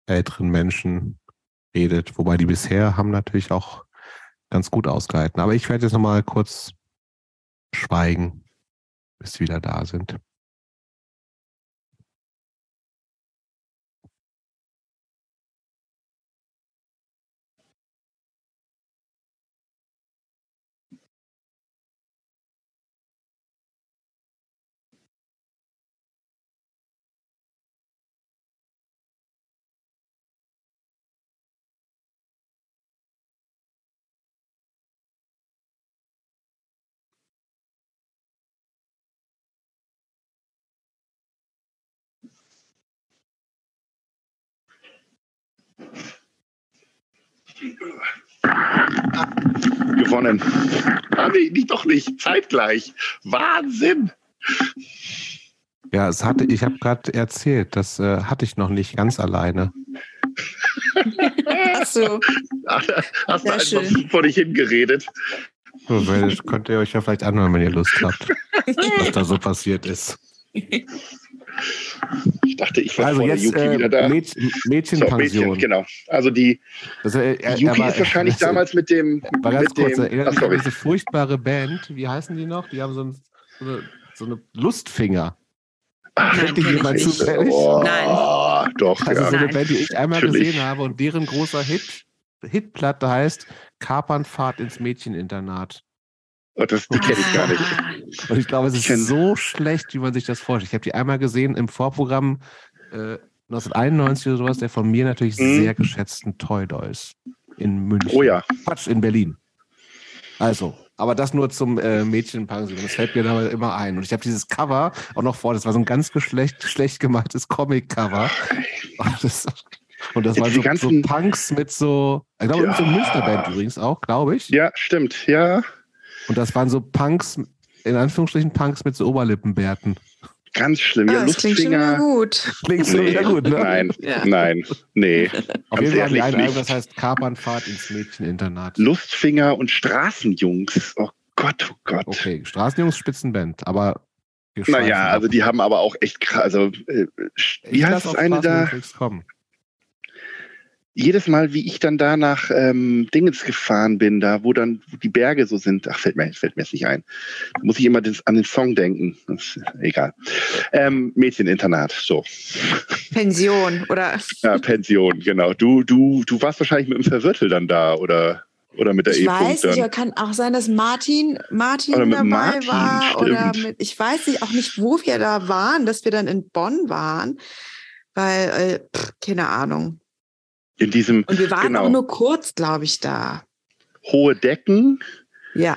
älteren Menschen redet. Wobei die bisher haben natürlich auch ganz gut ausgehalten. Aber ich werde jetzt nochmal kurz schweigen, bis sie wieder da sind. Gewonnen. Ah, nee, nicht, doch nicht. Zeitgleich. Wahnsinn. Ja, es hatte, ich habe gerade erzählt, das äh, hatte ich noch nicht ganz alleine. Ach so. Hast du Sehr einfach vor dich hingeredet? So, weil, könnt ihr euch ja vielleicht anhören, wenn ihr Lust habt, was da so passiert ist. Ich dachte, ich war also vor jetzt, der Yuki äh, wieder da. Mäd Mädchenpension. So, Mädchen, genau. Also die, das, äh, die Yuki war, ist wahrscheinlich das, damals mit dem. War ganz mit kurz, dem, erinnert ach, an diese furchtbare Band. Wie heißen die noch? Die haben so, ein, so, eine, so eine Lustfinger. Ach, Nein, Kennt jemand zufällig? Oh, Nein. Doch, Also ja. so eine. Band, die ich einmal Natürlich. gesehen habe und deren großer Hit, Hitplatte heißt Kapernfahrt ins Mädcheninternat. Oh, das, die kenne ich gar nicht. Ah, Und ich glaube, es ist kenn- so schlecht, wie man sich das vorstellt. Ich habe die einmal gesehen im Vorprogramm äh, 1991 oder sowas, der von mir natürlich Mhm. sehr geschätzten Toy Dolls in München. Oh ja. Quatsch, in Berlin. Also, aber das nur zum äh, Mädchenpension. Das fällt mir da immer ein. Und ich habe dieses Cover auch noch vor. Das war so ein ganz geschlecht, schlecht gemachtes Comic-Cover. Und das, und das diese so, ganzen- so Punks mit so, ich glaube, Ja. so eine Münchner Band übrigens auch, glaube ich. Ja, stimmt. Ja, Und das waren so Punks, in Anführungsstrichen Punks mit so Oberlippenbärten. ganz schlimm. Ja, Ah, das klingt schon mal Lustfinger. gut. Klingt so Nee, wieder gut, ne? Nein, Ja. nein, nee. Auf jeden Fall ein. Album, das heißt Kapernfahrt ins Mädcheninternat. Lustfinger und Straßenjungs. Oh Gott, oh Gott. Okay, Straßenjungs Spitzenband, aber Naja, also die haben aber auch echt krass. Also, äh, Ich wie heißt das eine da? Kommen. Jedes Mal, wie ich dann da nach ähm, Dingens gefahren bin, da wo dann die Berge so sind, ach, fällt mir, fällt mir jetzt nicht ein. Da muss ich immer des, an den Song denken. Das, egal. Ähm, Mädcheninternat, so. Pension, oder? Ja, Pension, genau. Du, du, du warst wahrscheinlich mit dem Verwirtel dann da, oder? Oder mit der Ich weiß E-Punkt nicht, kann auch sein, dass Martin, Martin Oder mit dabei Martin, war. Oder mit, ich weiß nicht, auch nicht, wo wir da waren, dass wir dann in Bonn waren. Weil, äh, pff, keine Ahnung. In diesem Und wir waren Genau. auch nur kurz, glaube ich, da. hohe Decken, Ja.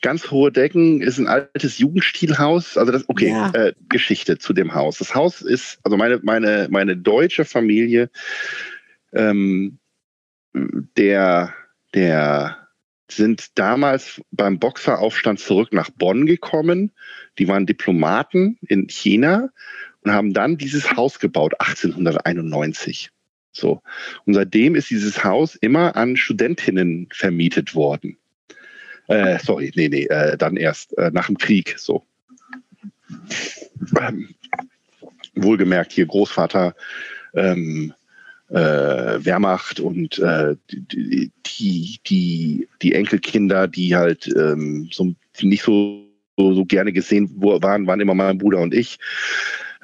ganz hohe Decken, ist ein altes Jugendstilhaus. Also das, okay, Ja. äh, Geschichte zu dem Haus. Das Haus ist, also meine, meine, meine deutsche Familie, ähm, der, der sind damals beim Boxeraufstand zurück nach Bonn gekommen. Die waren Diplomaten in China und haben dann dieses Haus gebaut, 1891. So. Und seitdem ist dieses Haus immer an Studentinnen vermietet worden. Äh, sorry, nee, nee, äh, dann erst äh, nach dem Krieg, so. Ähm, wohlgemerkt hier Großvater, ähm, äh, Wehrmacht und äh, die, die, die, Enkelkinder, die halt ähm, so nicht so, so, so gerne gesehen waren, waren immer mein Bruder und ich,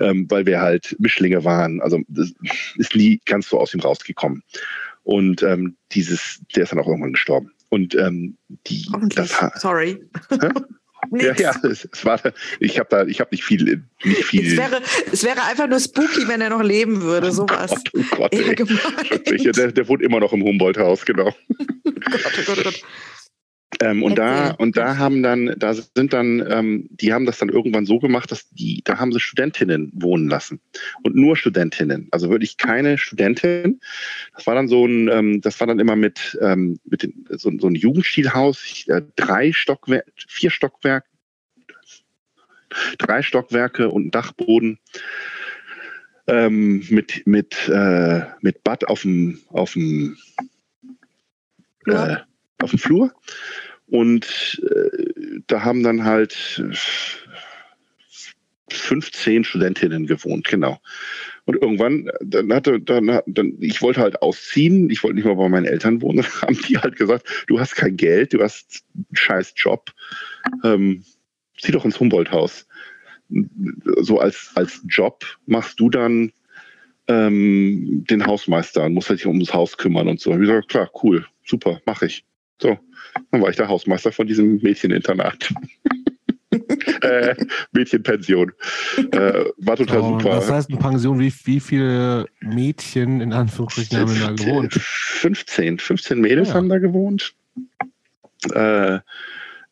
ähm, weil wir halt Mischlinge waren. Also das ist nie ganz so aus ihm rausgekommen. Und ähm, dieses, der ist dann auch irgendwann gestorben. Und ähm, die, das, Sorry. Hä? ja, Nix. ja, es, es war, ich habe da, ich habe nicht viel, nicht Es viel. wäre, es wäre einfach nur spooky, wenn er noch leben würde. Sowas. Gott, oh Gott, gemeint. Wirklich, der, der wohnt immer noch im Humboldt-Haus, genau. Gott, oh Gott, oh Gott. Ähm, und da und da haben dann, da sind dann, ähm, die haben das dann irgendwann so gemacht, dass die, da haben sie Studentinnen wohnen lassen und nur Studentinnen, also wirklich keine Studentin. Das war dann so ein, ähm, das war dann immer mit ähm, mit den, so, so ein Jugendstilhaus, äh, drei Stockwerke, vier Stockwerke, drei Stockwerke und ein Dachboden. Ähm, mit mit äh, mit Bad auf dem auf dem Ja. äh, auf dem Flur. Und äh, da haben dann halt äh, 15 Studentinnen gewohnt, genau. Und irgendwann, dann hatte, dann, dann, ich wollte halt ausziehen, ich wollte nicht mehr bei meinen Eltern wohnen, dann haben die halt gesagt, du hast kein Geld, du hast einen scheiß Job, ähm, zieh doch ins Humboldt-Haus. So als, als Job machst du dann ähm, den Hausmeister und musst halt dich ums Haus kümmern und so. Ich gesagt, klar, cool, super, mache ich. So, dann war ich der Hausmeister von diesem Mädcheninternat. äh, Mädchenpension. Äh, war total Oh, super. das heißt, eine Pension, wie, wie viele Mädchen in Anführungsstrichen haben da gewohnt? 15, 15 Mädels Ja. haben da gewohnt. Äh,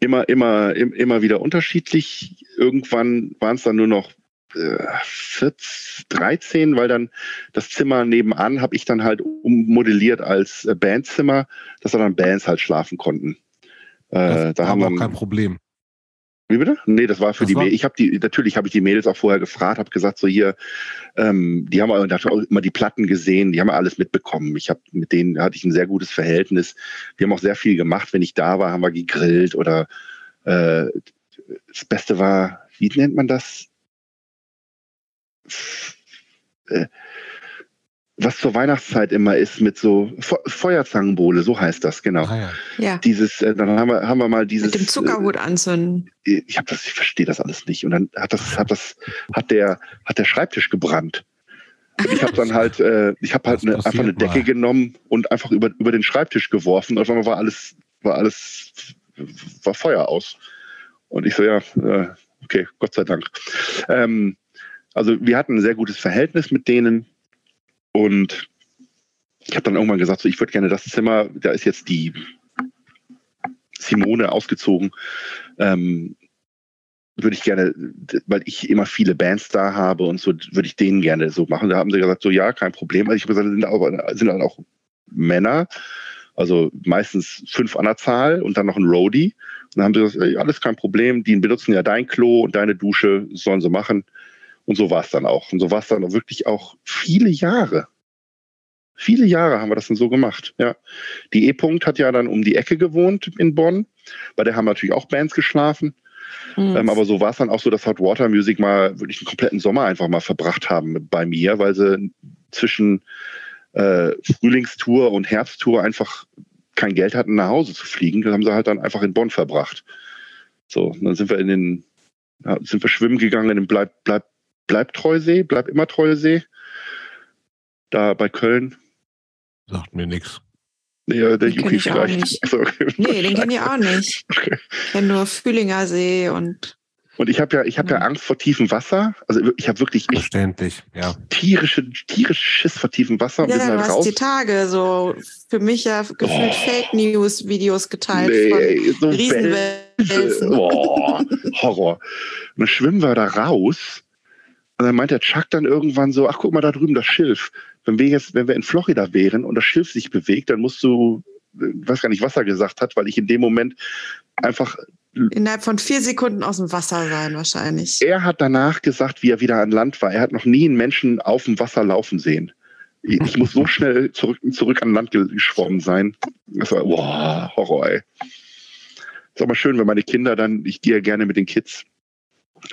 immer, immer, im- immer wieder unterschiedlich. Irgendwann waren es dann nur noch 14, 13, weil dann das Zimmer nebenan habe ich dann halt ummodelliert als äh, Bandzimmer, dass da dann Bands halt schlafen konnten. Äh, Das da war haben dann, kein Problem. wie bitte? Nee, das war für Das die Mädels. Ich habe die, natürlich habe ich die Mädels auch vorher gefragt, habe gesagt, so hier, ähm, die haben auch immer die Platten gesehen, die haben alles mitbekommen. Ich habe mit denen hatte ich ein sehr gutes Verhältnis. Wir haben auch sehr viel gemacht, wenn ich da war, haben wir gegrillt oder äh, das Beste war, wie nennt man das? Äh, was zur Weihnachtszeit immer ist mit so Fe Feuerzangenbowle, so heißt das, genau. Ah, ja. Ja. Dieses, äh, dann haben wir, haben wir mal dieses. Mit dem Zuckerhut anzünden. Äh, ich habe das, ich verstehe das alles nicht. Und dann hat das, hat das, hat der, hat der Schreibtisch gebrannt. Und ich habe dann halt, äh, ich habe halt passiert einfach eine Decke mal. genommen und einfach über, über den Schreibtisch geworfen. Und auf einmal war alles, war alles, war Feuer aus. Und ich so, ja, äh, okay, Gott sei Dank. Ähm, also wir hatten ein sehr gutes Verhältnis mit denen. Und ich habe dann irgendwann gesagt, so, ich würde gerne das Zimmer, da ist jetzt die Simone ausgezogen, ähm, würde ich gerne, weil ich immer viele Bands da habe und so, würde ich denen gerne so machen. Da haben sie gesagt, so ja, kein Problem. Also ich habe gesagt, sind aber sind dann auch Männer, also meistens fünf an der Zahl und dann noch ein Roadie. Und dann haben sie gesagt, alles kein Problem, die benutzen ja dein Klo und deine Dusche, sollen sie machen. Und so war es dann auch. Und so war es dann auch wirklich auch viele Jahre. Viele Jahre haben wir das dann so gemacht, ja. Die E-Punkt hat ja dann um die Ecke gewohnt in Bonn. Bei der haben natürlich auch Bands geschlafen. Mhm. Ähm, aber so war es dann auch so, dass Hot Water Music mal wirklich einen kompletten Sommer einfach mal verbracht haben bei mir, weil sie zwischen äh, Frühlingstour und Herbsttour einfach kein Geld hatten, nach Hause zu fliegen. Das haben sie halt dann einfach in Bonn verbracht. So, dann sind wir in den, sind wir schwimmen gegangen in den Bleib, Bleib, Bleib Treusee, Bleib immer Treusee. Da bei Köln. Sagt mir nichts. Ja, der auch vielleicht. nicht. Also, okay. Nee, den kenne ich auch nicht. Okay. Ich kenne nur Fühlinger See und Und ich habe ja, ich habe ja Ja. Angst vor tiefem Wasser. Also ich habe wirklich Verständlich, ja. tierische, tierische Schiss vor tiefem Wasser. Und wir ja, du halt hast die Tage so für mich ja gefühlt Oh. Fake News Videos geteilt Nee, von ey, so Riesenwelsen. Boah, Horror. Und dann schwimmen wir da raus. Und dann meint der Chuck dann irgendwann so, ach guck mal da drüben das Schilf. Wenn wir jetzt, wenn wir in Florida wären und das Schilf sich bewegt, dann musst du, äh, weiß gar nicht, was er gesagt hat, weil ich in dem Moment einfach Innerhalb von vier Sekunden aus dem Wasser sein wahrscheinlich. Er hat danach gesagt, wie er wieder an Land war. Er hat noch nie einen Menschen auf dem Wasser laufen sehen. Ich, muss so schnell zurück, zurück an Land ge- geschwommen sein. Das war, boah, Horror, ey. Ist auch mal schön, wenn meine Kinder dann, ich gehe ja gerne mit den Kids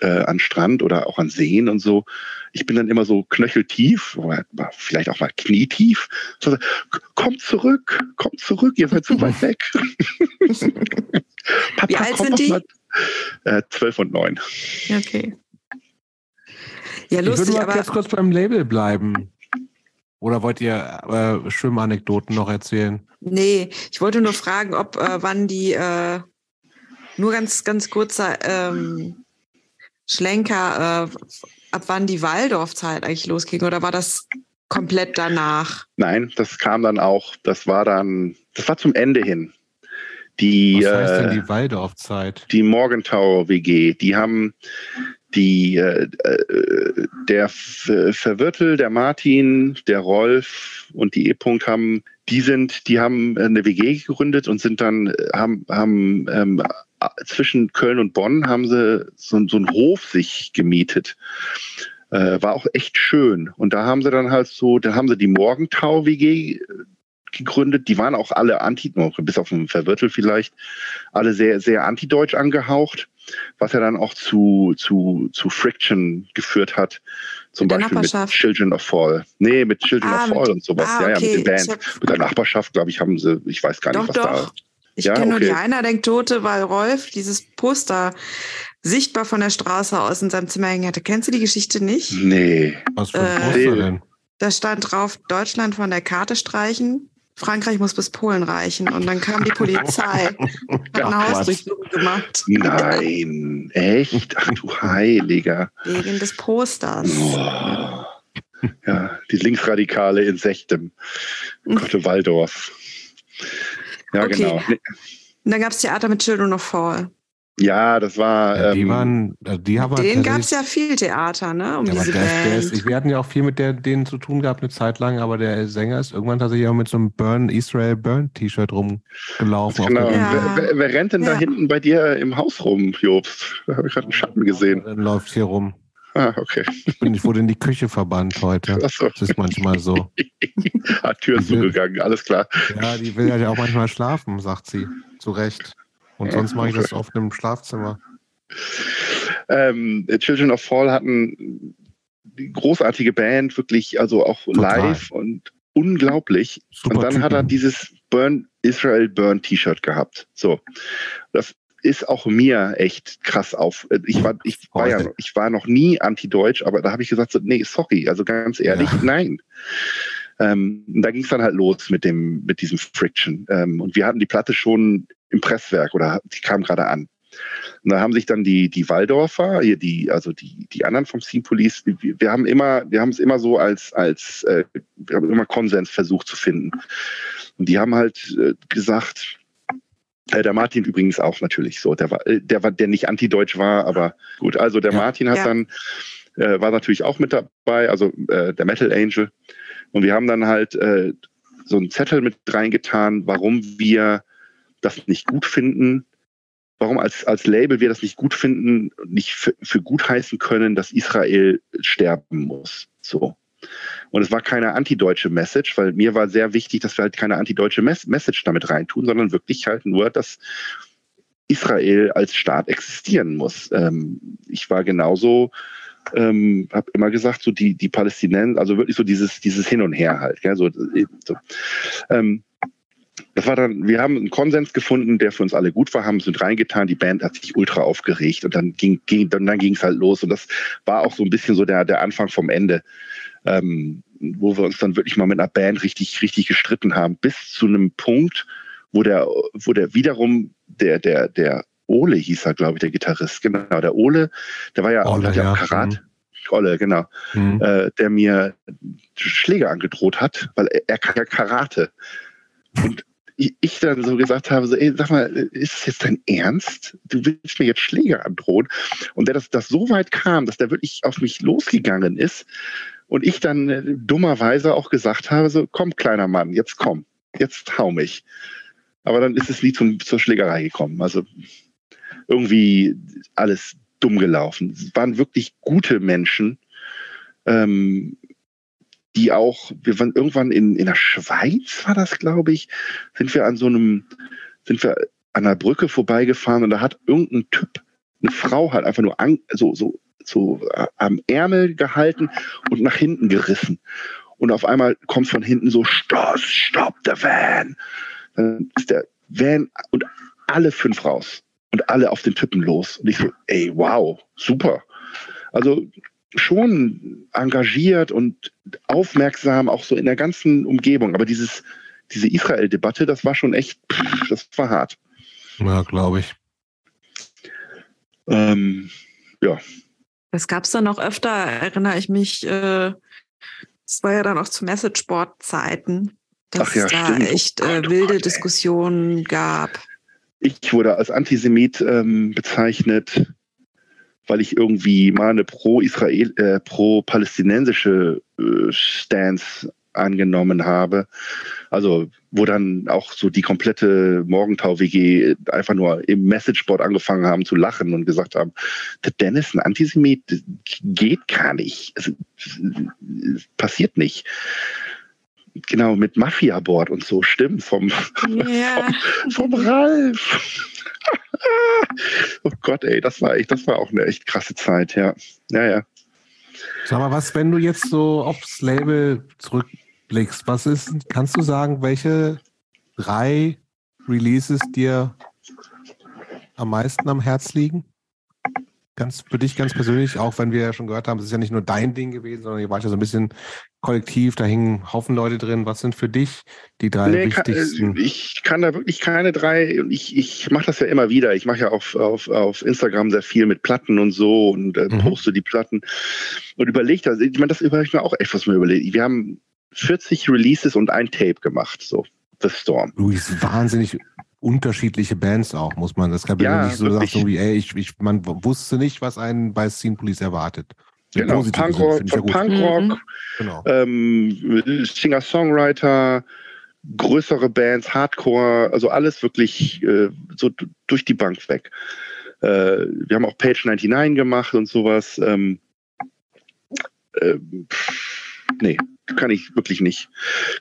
äh, an Strand oder auch an Seen und so. Ich bin dann immer so knöcheltief, oder vielleicht auch mal knietief. So, kommt zurück, kommt zurück, ihr seid zu weit weg. Papa, Wie alt komm sind die? mal. Äh, zwölf und neun. Okay. Ja, Ich würde lustig, mal aber ganz kurz beim Label bleiben. Oder wollt ihr äh, Schwimmanekdoten noch erzählen? nee, ich wollte nur fragen, ob äh, wann die äh, nur ganz, ganz kurzer ähm, Schlenker, äh, ab wann die Waldorfzeit eigentlich losging oder war das komplett danach? Nein, das kam dann auch, das war dann, das war zum Ende hin. Die, Was heißt denn äh, die Waldorfzeit? die Morgenthau WG, die haben die, äh, äh, der Verwirtel, der Martin, der Rolf und die E-Punkt haben, die sind, die haben eine WG gegründet und sind dann, äh, haben, haben ähm, zwischen Köln und Bonn haben sie so, so einen Hof sich gemietet. Äh, war auch echt schön. Und da haben sie dann halt so, da haben sie die Morgentau WG gegründet. Die waren auch alle anti, bis auf den Verwirtel vielleicht, alle sehr, sehr antideutsch angehaucht, was ja dann auch zu, zu, zu Friction geführt hat. Zum Mit Beispiel mit? Children of Fall. Nee, mit Children Ah, of mit- Fall und sowas. Ah, ja, ja, okay. mit den Band. Ich hab- Mit der Nachbarschaft, glaube ich, haben sie, ich weiß gar Doch, nicht, was doch. da. Ich Ja, kenne nur okay. die eine Anekdote, weil Rolf dieses Poster sichtbar von der Straße aus in seinem Zimmer hängen hatte. Kennst du die Geschichte nicht? Nee. Was für ein äh, Poster denn? Da stand drauf, Deutschland von der Karte streichen, Frankreich muss bis Polen reichen. Und dann kam die Polizei, hat eine Hausdurchsuchung gemacht, Nein, echt? Ach du Heiliger. wegen des Posters. Boah. Ja, die Linksradikale in Sechtem. Gotte Waldorf. Ja, Okay. genau. Und dann gab es Theater mit Children of Fall. Ja, das war. Ja, die ähm, waren, also die haben Den gab es ja viel Theater, ne? Um Ja, aber diese der, ist- der ist, Band. wir hatten ja auch viel mit der, denen zu tun gehabt eine Zeit lang, aber der Sänger ist irgendwann tatsächlich auch mit so einem Burn, Israel Burn T-Shirt rumgelaufen. auf Genau. Ja. Wer, wer, wer rennt denn da hinten bei dir im Haus rum, Jobst? Da habe ich gerade einen Schatten gesehen. Dann läuft hier rum. Ah, okay. Ich, bin, ich wurde in die Küche verbannt heute. Achso, Das ist manchmal so. hat Tür zugegangen, alles klar. Ja, die will ja auch manchmal schlafen, sagt sie. Zu Recht. Und sonst mache ich das oft im Schlafzimmer. Ähm, Children of Fall hatten die großartige Band, wirklich, also auch Total. live und unglaublich. Super und dann hat er Typen. dieses Burn Israel Burn T-Shirt gehabt. So, das ist auch mir echt krass auf. Ich war, ich war ja, ich war noch nie anti-deutsch, aber da habe ich gesagt, so, nee, sorry, also ganz ehrlich, Ja. nein. Ähm, da ging es dann halt los mit dem, mit diesem Friction. Ähm, und wir hatten die Platte schon im Presswerk oder die kam gerade an. Und da haben sich dann die, die Waldorfer, hier die, also die, die anderen vom Scene Police, wir, haben immer, wir haben es immer so als, als, äh, wir haben immer Konsens versucht zu finden. Und die haben halt äh, gesagt, äh, der Martin übrigens auch natürlich so, der war, äh, der war, der nicht antideutsch war, aber gut, also der Ja. Martin hat Ja. dann, äh, war natürlich auch mit dabei, also äh, der Metal Angel. Und wir haben dann halt äh, so einen Zettel mit reingetan, warum wir das nicht gut finden, warum als, als Label wir das nicht gut finden, nicht für, für gut heißen können, dass Israel sterben muss. So. Und es war keine antideutsche Message, weil mir war sehr wichtig, dass wir halt keine antideutsche Mes Message damit reintun, sondern wirklich halt nur, dass Israel als Staat existieren muss. Ähm, ich war genauso ähm, habe immer gesagt, so die, die Palästinenser, also wirklich so dieses, dieses Hin und Her halt. Gell? So, so. Ähm, das war dann, wir haben einen Konsens gefunden, der für uns alle gut war, haben es mit reingetan, die Band hat sich ultra aufgeregt und dann ging, ging dann, dann ging es halt los und das war auch so ein bisschen so der, der Anfang vom Ende, ähm, wo wir uns dann wirklich mal mit einer Band richtig, richtig gestritten haben, bis zu einem Punkt, wo der, wo der wiederum der, der, der Ole hieß er, glaube ich, der Gitarrist. Genau, der Ole, der war ja Ole, auch ja. Karat. Mhm. Olle, genau. Mhm. Äh, der mir Schläge angedroht hat, weil er, er kann ja Karate. Und ich, dann so gesagt habe, so, ey, sag mal, ist es jetzt dein Ernst? Du willst mir jetzt Schläge androhen? Und der das, das so weit kam, dass der wirklich auf mich losgegangen ist und ich dann äh, dummerweise auch gesagt habe, so, komm, kleiner Mann, jetzt komm, jetzt hau mich. Aber dann ist es nie zum, zur Schlägerei gekommen. Also irgendwie alles dumm gelaufen. Es waren wirklich gute Menschen, ähm, die auch, wir waren irgendwann in, in der Schweiz, war das, glaube ich, sind wir an so einem, sind wir an einer Brücke vorbeigefahren und da hat irgendein Typ, eine Frau halt einfach nur an, so, so, so äh, am Ärmel gehalten und nach hinten gerissen. Und auf einmal kommt von hinten so, Stoß, stopp, der Van. Dann ist der Van und alle fünf raus und alle auf den Typen los. Und ich so, ey, wow, super. Also schon engagiert und aufmerksam, auch so in der ganzen Umgebung. Aber dieses, diese Israel-Debatte, das war schon echt, das war hart. Ja, glaube ich. Ähm, ja. Das gab es dann auch öfter, erinnere ich mich. Äh, es war ja dann auch zu Messageboard-Zeiten, dass ja, es da stimmt. Oh echt äh, oh wilde Gott. Diskussionen gab. Ich wurde als Antisemit ähm, bezeichnet, weil ich irgendwie mal eine pro-Israel, äh, pro-palästinensische äh, Stance angenommen habe. Also wo dann auch so die komplette Morgentau-WG einfach nur im Messageboard angefangen haben zu lachen und gesagt haben, der Dennis ein Antisemit geht gar nicht. Es, es passiert nicht. Genau, mit Mafia-Board und so, stimmt, vom, Ja. vom Ralf. oh Gott, ey, das war echt, das war auch eine echt krasse Zeit, ja. Ja, ja. Sag mal, was, wenn du jetzt so aufs Label zurückblickst, was ist, kannst du sagen, welche drei Releases dir am meisten am Herz liegen? Ganz für dich ganz persönlich, auch wenn wir ja schon gehört haben, es ist ja nicht nur dein Ding gewesen, sondern ihr wart ja so ein bisschen kollektiv, da hingen Haufen Leute drin. Was sind für dich die drei Nee, kann, wichtigsten? äh, ich kann da wirklich keine drei, und ich, ich mache das ja immer wieder. Ich mache ja auf, auf, auf Instagram sehr viel mit Platten und so und äh, Mhm. poste die Platten und überlege das. Ich meine, das überlege ich mir auch echt, was mir überlegt. Wir haben 40 Releases und ein Tape gemacht, so. The Storm. Luis, wahnsinnig unterschiedliche Bands auch, muss man. Das kann Ja, ja, nicht so sagen, so wie, ey, ich, ich, man wusste nicht, was einen bei Scene Police erwartet. Im Genau, Punkrock, ja. Punkrock, Mhm. Genau. ähm, Singer-Songwriter, größere Bands, Hardcore, also alles wirklich äh, so durch die Bank weg. Äh, wir haben auch Page 99 gemacht und sowas. Ähm, pff, nee, kann ich wirklich nicht.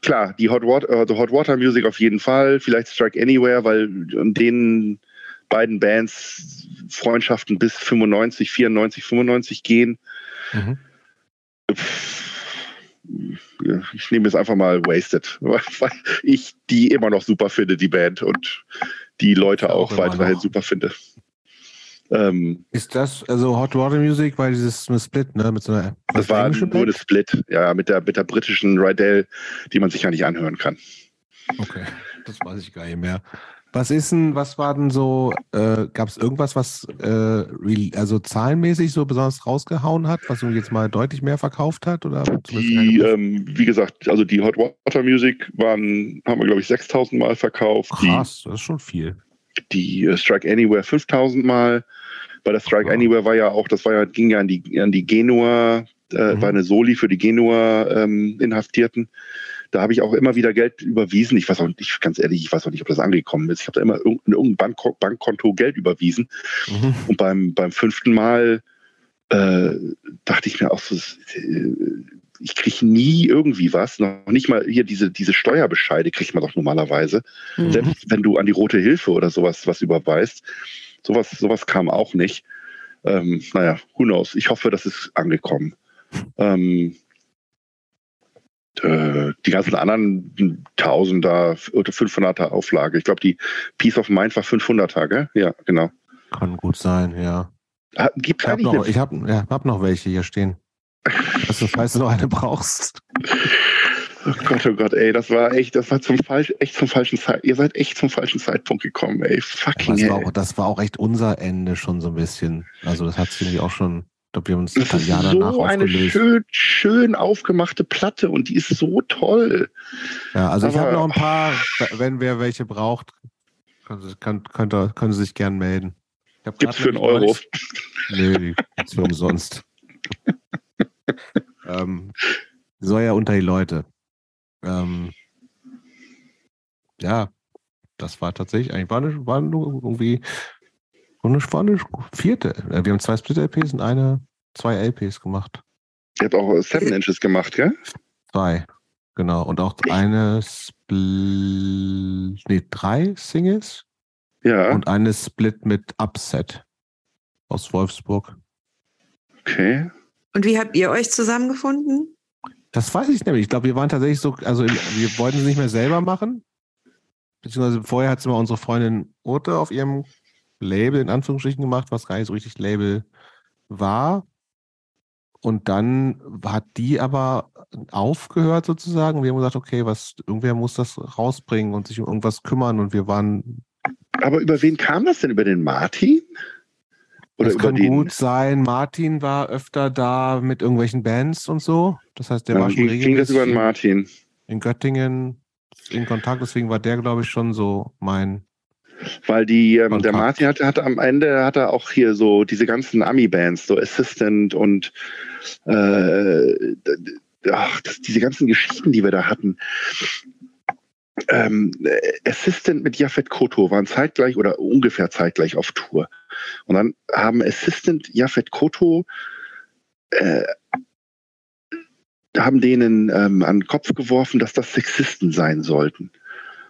Klar, die Hot Water, also Hot Water Music auf jeden Fall, vielleicht Strike Anywhere, weil den beiden Bands Freundschaften bis 95, 94, 95 gehen. Mhm. Ich nehme jetzt einfach mal Wasted, weil ich die immer noch super finde, die Band, und die Leute auch auch, weiterhin noch. super finde. Ähm, Ist das, also Hot Water Music war dieses eine Split, ne? Mit so einer das war nur eine? Split, ja, mit der, mit der britischen Rydell, die man sich ja nicht anhören kann. Okay, das weiß ich gar nicht mehr. Was ist denn, was war denn so, äh, gab es irgendwas, was äh, also zahlenmäßig so besonders rausgehauen hat, was du jetzt mal deutlich mehr verkauft hat? Oder Die, ähm, wie gesagt, also die Hot Water Music waren, haben wir, glaube ich, 6000 Mal verkauft. Krass, das ist schon viel. Die, die äh, Strike Anywhere 5000 Mal. Bei der Strike Ah. Anywhere war ja auch, das war ja, ging ja an die, an die Genua, äh, Mhm. war eine Soli für die Genua ähm, Inhaftierten. Da habe ich auch immer wieder Geld überwiesen. Ich weiß auch nicht, ganz ehrlich, ich weiß auch nicht, ob das angekommen ist. Ich habe da immer in irgendein Bankko Bankkonto Geld überwiesen. Mhm. Und beim, beim fünften Mal äh, dachte ich mir auch so, ich kriege nie irgendwie was. Noch nicht mal hier diese, diese Steuerbescheide kriegt man doch normalerweise. Mhm. Selbst wenn du an die Rote Hilfe oder sowas was überweist. Sowas, sowas kam auch nicht. Ähm, naja, who knows? Ich hoffe, das ist angekommen. Ähm, äh, die ganzen anderen Tausender oder 500er Auflage. Ich glaube, die Peace of Mind war 500er, gell? Ja, genau. Kann gut sein, ja. Ah, Gibt Ich habe noch, ich hab, ja, hab noch welche hier stehen. Also, falls du noch eine brauchst. Oh Gott, oh Gott, ey, das war echt, das war zum falsch, echt zum falschen Zeit. Ihr seid echt zum falschen Zeitpunkt gekommen, ey. Fucking Das war, hell. auch, das war auch echt unser Ende schon so ein bisschen. Also das hat irgendwie auch schon, ich glaube, wir haben uns Das ein ist Jahr danach so eine schön, schön aufgemachte Platte und die ist so toll. Ja, also ich Aber- habe noch ein paar, wenn wer welche braucht, kann, sie- könnt ihr, können Sie sich gern melden. Ich Gibt's für einen Euro. neulich- Nee, die gibt's für umsonst. ähm, soll ja unter die Leute. Ähm, ja, das war tatsächlich, eigentlich war, eine, war nur irgendwie eine, war eine vierte. Äh, Wir haben zwei Split-LPs und eine, zwei LPs gemacht. Ihr habt auch Seven Inches gemacht, gell? Zwei, genau. Und auch eine Split, nee, drei Singles Ja, und eine Split mit Upset aus Wolfsburg. okay. Und wie habt ihr euch zusammengefunden? Das weiß ich nämlich. Ich glaube, wir waren tatsächlich so, also wir wollten es nicht mehr selber machen. Beziehungsweise vorher hat es immer unsere Freundin Urte auf ihrem Label in Anführungsstrichen gemacht, was gar nicht so richtig Label war. Und dann hat die aber aufgehört sozusagen. Wir haben gesagt, okay, was, irgendwer muss das rausbringen und sich um irgendwas kümmern. Und wir waren Aber über wen kam das denn? Über den Martin? Oder das kann den? gut sein. Martin war öfter da mit irgendwelchen Bands und so. Das heißt, der Ja, war schon ging, ging das über den regelmäßig Martin? in Göttingen in Kontakt. Deswegen war der, glaube ich, schon so mein. Weil die, ähm, der. Martin hatte, hatte am Ende hat er auch hier so diese ganzen Ami-Bands, so Assistant und äh, ach, das, diese ganzen Geschichten, die wir da hatten. Ähm, äh, Assistant mit Jafet Koto waren zeitgleich oder ungefähr zeitgleich auf Tour. Und dann haben Assistant Jafet Koto äh, haben denen ähm, an den Kopf geworfen, dass das Sexisten sein sollten.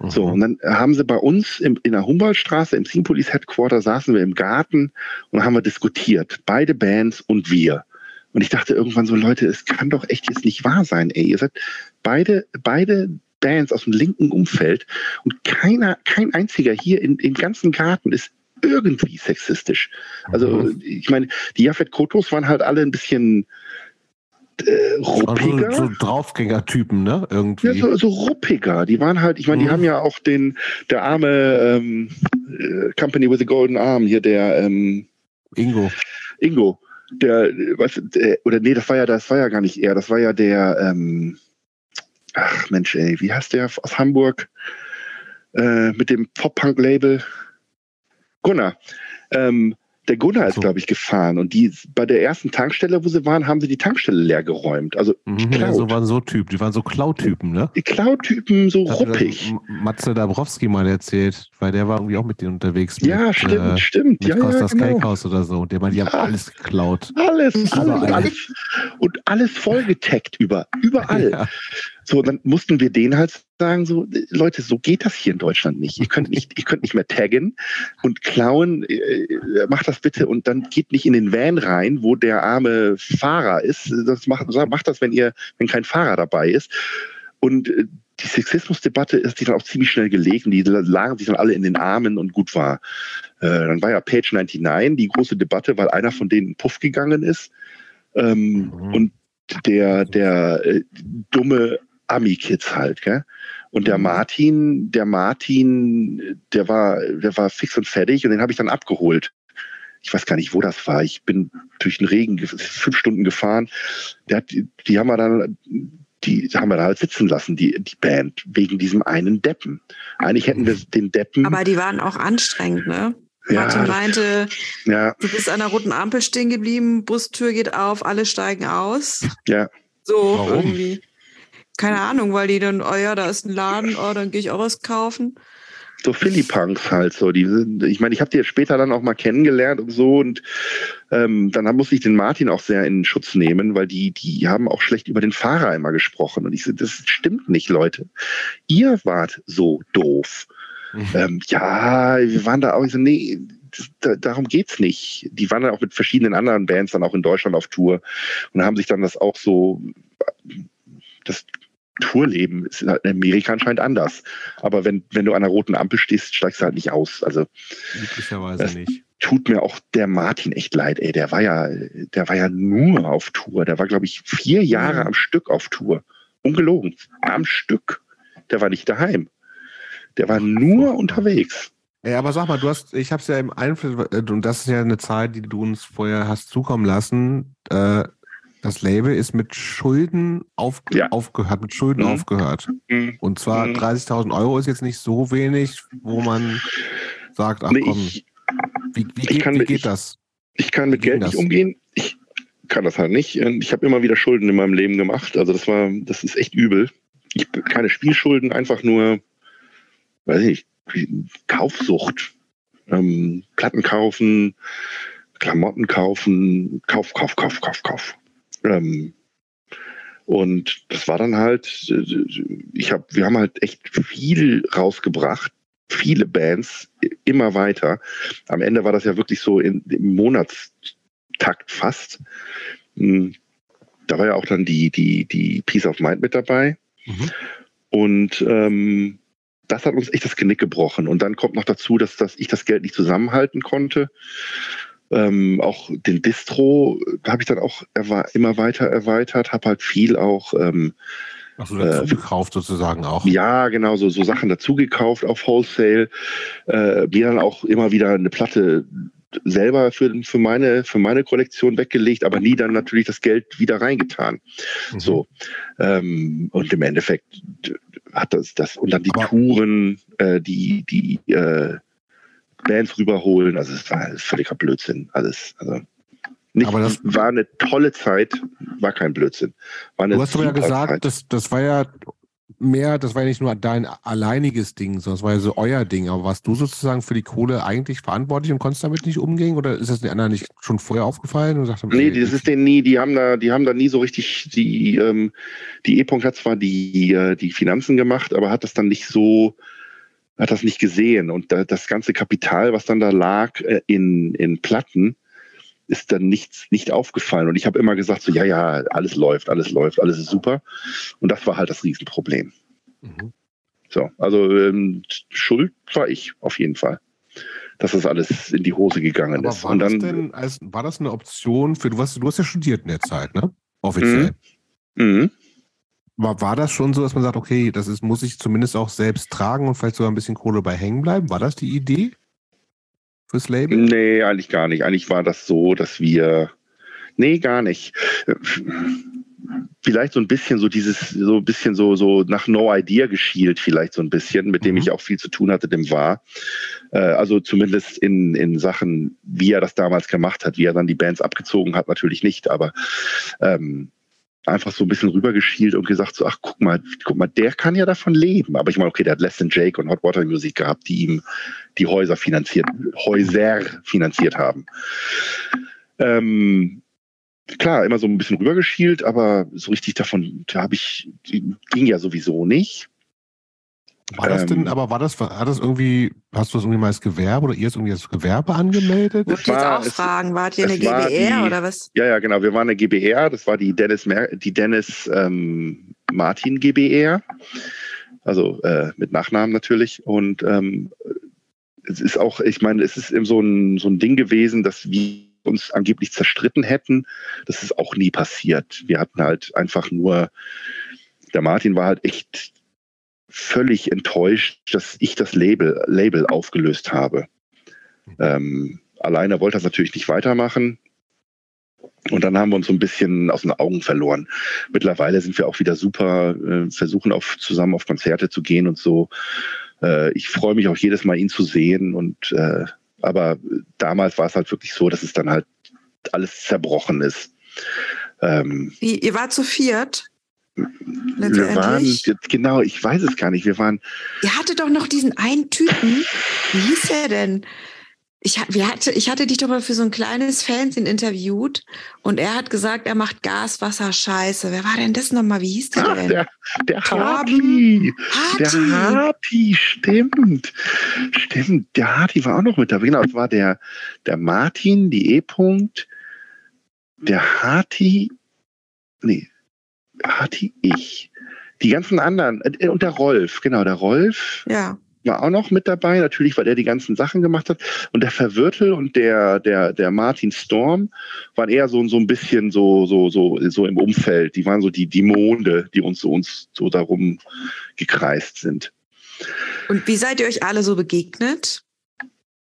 So, und dann haben sie bei uns im, in der Humboldtstraße im Scene Police Headquarter saßen wir im Garten und haben wir diskutiert. Beide Bands und wir. Und ich dachte irgendwann so, Leute, es kann doch echt jetzt nicht wahr sein, ey. Ihr seid beide, beide Bands aus dem linken Umfeld und keiner, kein einziger hier in, im ganzen Garten ist irgendwie sexistisch. Also, Mhm. ich meine, die Jafet Kotos waren halt alle ein bisschen äh, ruppiger. Also so Draufgänger-Typen, ne? Irgendwie. Ja, so, so ruppiger. Die waren halt, ich meine, die Mhm. haben ja auch den, der arme ähm, äh, Company with a Golden Arm, hier der ähm, Ingo. Ingo, der, äh, was, der, oder nee, das war ja, das war ja gar nicht er, das war ja der, ähm, ach Mensch, ey, wie heißt der aus Hamburg äh, mit dem Pop-Punk-Label? Gunnar. Ähm, der Gunnar ist, So. glaube ich, gefahren und die bei der ersten Tankstelle, wo sie waren, haben sie die Tankstelle leer geräumt. Also Mhm, ja, so waren so Typen. Die waren so Klautypen, ne? die Cloud-Typen so hat ruppig. Matze Dabrowski mal erzählt, weil der war irgendwie auch mit denen unterwegs. Ja, mit, stimmt, Äh, stimmt. mit Ja, ja, Costas genau. Steakhouse oder so. Der meinte, die haben Ja. alles geklaut. Alles, alles, alles. Und alles vollgetaggt über, überall. Ja. So, dann mussten wir denen halt sagen, so, Leute, so geht das hier in Deutschland nicht. Ihr könnt nicht, ihr könnt nicht mehr taggen und klauen, äh, macht das bitte und dann geht nicht in den Van rein, wo der arme Fahrer ist. Das macht, macht das, wenn ihr, wenn kein Fahrer dabei ist. Und äh, die Sexismusdebatte ist sich dann auch ziemlich schnell gelegt und die lagen sich dann alle in den Armen und gut war. Äh, dann war ja Page 99 die große Debatte, weil einer von denen Puff gegangen ist. Ähm, Mhm. Und der, der äh, dumme Ami-Kids halt, gell? Und der Mhm. Martin, der Martin, der war, der war fix und fertig und den habe ich dann abgeholt. Ich weiß gar nicht, wo das war. Ich bin durch den Regen ge- fünf Stunden gefahren. Der hat, die, die haben wir dann, die haben wir da halt sitzen lassen, die, die Band, wegen diesem einen Deppen. Eigentlich hätten wir den Deppen. Aber die waren auch anstrengend, ne? Ja, Martin das- meinte, ja, du bist an der roten Ampel stehen geblieben, Bustür geht auf, alle steigen aus. ja. So Warum? irgendwie. Keine Ahnung, weil die dann, oh ja, da ist ein Laden, oh, dann gehe ich auch was kaufen. so Philly-Punks halt so. Die sind, ich meine, ich habe die jetzt später dann auch mal kennengelernt und so und ähm, dann musste ich den Martin auch sehr in Schutz nehmen, weil die, die haben auch schlecht über den Fahrer immer gesprochen und ich so, das stimmt nicht, Leute. Ihr wart so doof. Mhm. Ähm, ja, wir waren da auch ich so, nee, da, darum geht's nicht. Die waren dann auch mit verschiedenen anderen Bands dann auch in Deutschland auf Tour und haben sich dann das auch so, das Tourleben ist in Amerika anscheinend anders. Aber wenn, wenn du an der roten Ampel stehst, steigst du halt nicht aus. Also Üblicherweise nicht. Tut mir auch der Martin echt leid, ey. Der war ja, der war ja nur auf Tour. Der war, glaube ich, vier Jahre am Stück auf Tour. Ungelogen. Am Stück. Der war nicht daheim. Der war nur unterwegs. Ey, aber sag mal, du hast, ich habe es ja im Einfluss, und das ist ja eine Zahl, die du uns vorher hast zukommen lassen. Äh, das Label ist mit Schulden aufge Ja. aufgehört, mit Schulden Mhm. aufgehört. Und zwar Mhm. 30.000 Euro ist jetzt nicht so wenig, wo man sagt, ach Nee, komm, ich, wie, wie, geht, kann wie geht ich- das? ich kann mit Geld nicht das? umgehen. Ich kann das halt nicht. Ich habe immer wieder Schulden in meinem Leben gemacht. Also das war, das ist echt übel. Ich keine Spielschulden, einfach nur, weiß ich nicht, Kaufsucht. Ähm, Platten kaufen, Klamotten kaufen, Kauf, Kauf, Kauf, Kauf, Kauf. Ähm, und das war dann halt, ich habe, wir haben halt echt viel rausgebracht, viele Bands, immer weiter. Am Ende war das ja wirklich so in, im Monatstakt fast. Hm, Da war ja auch dann die, die, die Peace of Mind mit dabei. Mhm. Und ähm, das hat uns echt das Genick gebrochen. Und dann kommt noch dazu, dass, dass ich das Geld nicht zusammenhalten konnte. Ähm, auch den Distro habe ich dann auch immer weiter erweitert, habe halt viel auch, ähm, Achso, dazu Äh, gekauft sozusagen auch. ja, genau, so, so Sachen dazu gekauft auf Wholesale, äh, mir dann auch immer wieder eine Platte selber für, für, meine, für meine Kollektion weggelegt, aber nie dann natürlich das Geld wieder reingetan. Mhm. So. Ähm, und im Endeffekt hat das, das und dann die Aber- Touren, äh, die, die äh, Bands rüberholen, also es war alles völliger Blödsinn. Alles, also nicht, Aber das- war eine tolle Zeit, war kein Blödsinn. Du hast aber ja gesagt, das, das war ja mehr, das war ja nicht nur dein alleiniges Ding, sondern es war ja so euer Ding. Aber warst du sozusagen für die Kohle eigentlich verantwortlich und konntest damit nicht umgehen? Oder ist das den anderen nicht schon vorher aufgefallen? Und sagt, Nee, das ist denen nie, die haben da, die haben da nie so richtig, die, ähm, die E-Punkt hat zwar die, äh, die Finanzen gemacht, aber hat das dann nicht so, hat das nicht gesehen. Und da, das ganze Kapital, was dann da lag äh, in, in Platten, ist dann nichts, nicht aufgefallen. Und ich habe immer gesagt, so, ja, ja, alles läuft, alles läuft, alles ist super. Und das war halt das Riesenproblem. Mhm. So, also ähm, schuld war ich auf jeden Fall, dass das alles in die Hose gegangen Aber ist. war Und das dann, denn, als, war das eine Option für, du hast, du hast ja studiert in der Zeit, ne? Offiziell. Mhm. War, war das schon so, dass man sagt, okay, das ist, muss ich zumindest auch selbst tragen und vielleicht sogar ein bisschen Kohle bei hängen bleiben? War das die Idee fürs Label? Nee, eigentlich gar nicht. Eigentlich war das so, dass wir. Nee, gar nicht. Vielleicht so ein bisschen so dieses, so ein bisschen so, so nach No Idea geschielt, vielleicht so ein bisschen, mit dem Mhm. ich auch viel zu tun hatte, dem war. Äh, also zumindest in, in Sachen, wie er das damals gemacht hat, wie er dann die Bands abgezogen hat, natürlich nicht, aber ähm, einfach so ein bisschen rübergeschielt und gesagt so, ach guck mal, guck mal, der kann ja davon leben. Aber ich meine, okay, der hat Less Than Jake und Hot Water Music gehabt, die ihm die Häuser finanziert, Häuser finanziert haben. Ähm, klar, immer so ein bisschen rübergeschielt, aber so richtig davon da habe ich, ging ja sowieso nicht. War das denn, ähm, aber war das, hat das irgendwie, hast du das irgendwie mal als Gewerbe oder ihr es irgendwie als Gewerbe angemeldet? Wollte ich jetzt war- auch es- fragen, wart ihr eine es war GBR die- oder was? Ja, ja, genau. Wir waren eine GBR, das war die Dennis, Mer die Dennis ähm, Martin GBR. Also äh, mit Nachnamen natürlich. Und ähm, es ist auch, ich meine, es ist eben so ein, so ein Ding gewesen, dass wir uns angeblich zerstritten hätten. Das ist auch nie passiert. Wir hatten halt einfach nur, der Martin war halt echt völlig enttäuscht, dass ich das Label, Label aufgelöst habe. Ähm, alleine wollte er es natürlich nicht weitermachen. Und dann haben wir uns so ein bisschen aus den Augen verloren. Mittlerweile sind wir auch wieder super, äh, versuchen auf, zusammen auf Konzerte zu gehen und so. Äh, ich freue mich auch jedes Mal, ihn zu sehen. Und äh, aber damals war es halt wirklich so, dass es dann halt alles zerbrochen ist. Ähm, Wie, ihr wart zu viert? Wir waren, genau, ich weiß es gar nicht. Wir waren, Ihr hattet doch noch diesen einen Typen. Wie hieß der denn? Ich, wir hatte, ich hatte dich doch mal für so ein kleines Fernsehen interviewt und er hat gesagt, er macht Gas, Wasser, Scheiße. Wer war denn das nochmal? Wie hieß der Ach, denn? der, der. Harti. Der Harti. Harti, stimmt. Stimmt, der Harti war auch noch mit dabei. Genau, es war der, der Martin, die E-Punkt, der Harti, nee, Harti, ich. Die ganzen anderen, äh, und der Rolf, genau, der Rolf Ja. war auch noch mit dabei, natürlich, weil er die ganzen Sachen gemacht hat. Und der Verwirtel und der, der, der Martin Storm waren eher so, so ein bisschen so, so, so, so im Umfeld. Die waren so die, die Monde, die uns so, uns so darum gekreist sind. Und wie seid ihr euch alle so begegnet?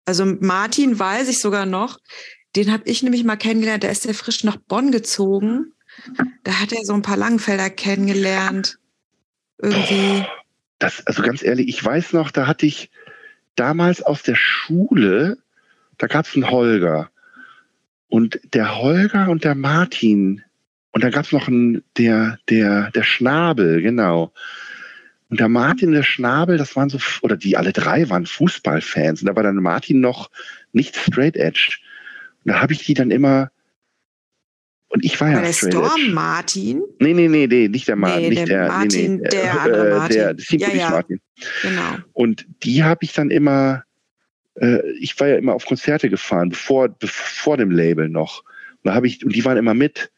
Also Martin weiß ich sogar noch, den habe ich nämlich mal kennengelernt, der ist ja frisch nach Bonn gezogen. Da hat er so ein paar Langfelder kennengelernt. Irgendwie. Das, also ganz ehrlich, ich weiß noch, da hatte ich damals aus der Schule, da gab es einen Holger. Und der Holger und der Martin, und da gab es noch einen, der, der, der Schnabel, genau. Und der Martin und der Schnabel, das waren so, oder die alle drei waren Fußballfans. Und da war dann Martin noch nicht straight edge. Und da habe ich die dann immer, und ich war ja der straight Storm edge. Martin? Nee, nee, nee, nee, nicht der Martin, Nee, nicht der der, Martin, nee, nee, der andere äh, Martin. Der, der Ja, ja. Martin. Genau. Und die habe ich dann immer, äh, ich war ja immer auf Konzerte gefahren, bevor, bevor dem Label noch. Und da habe ich, und die waren immer mit.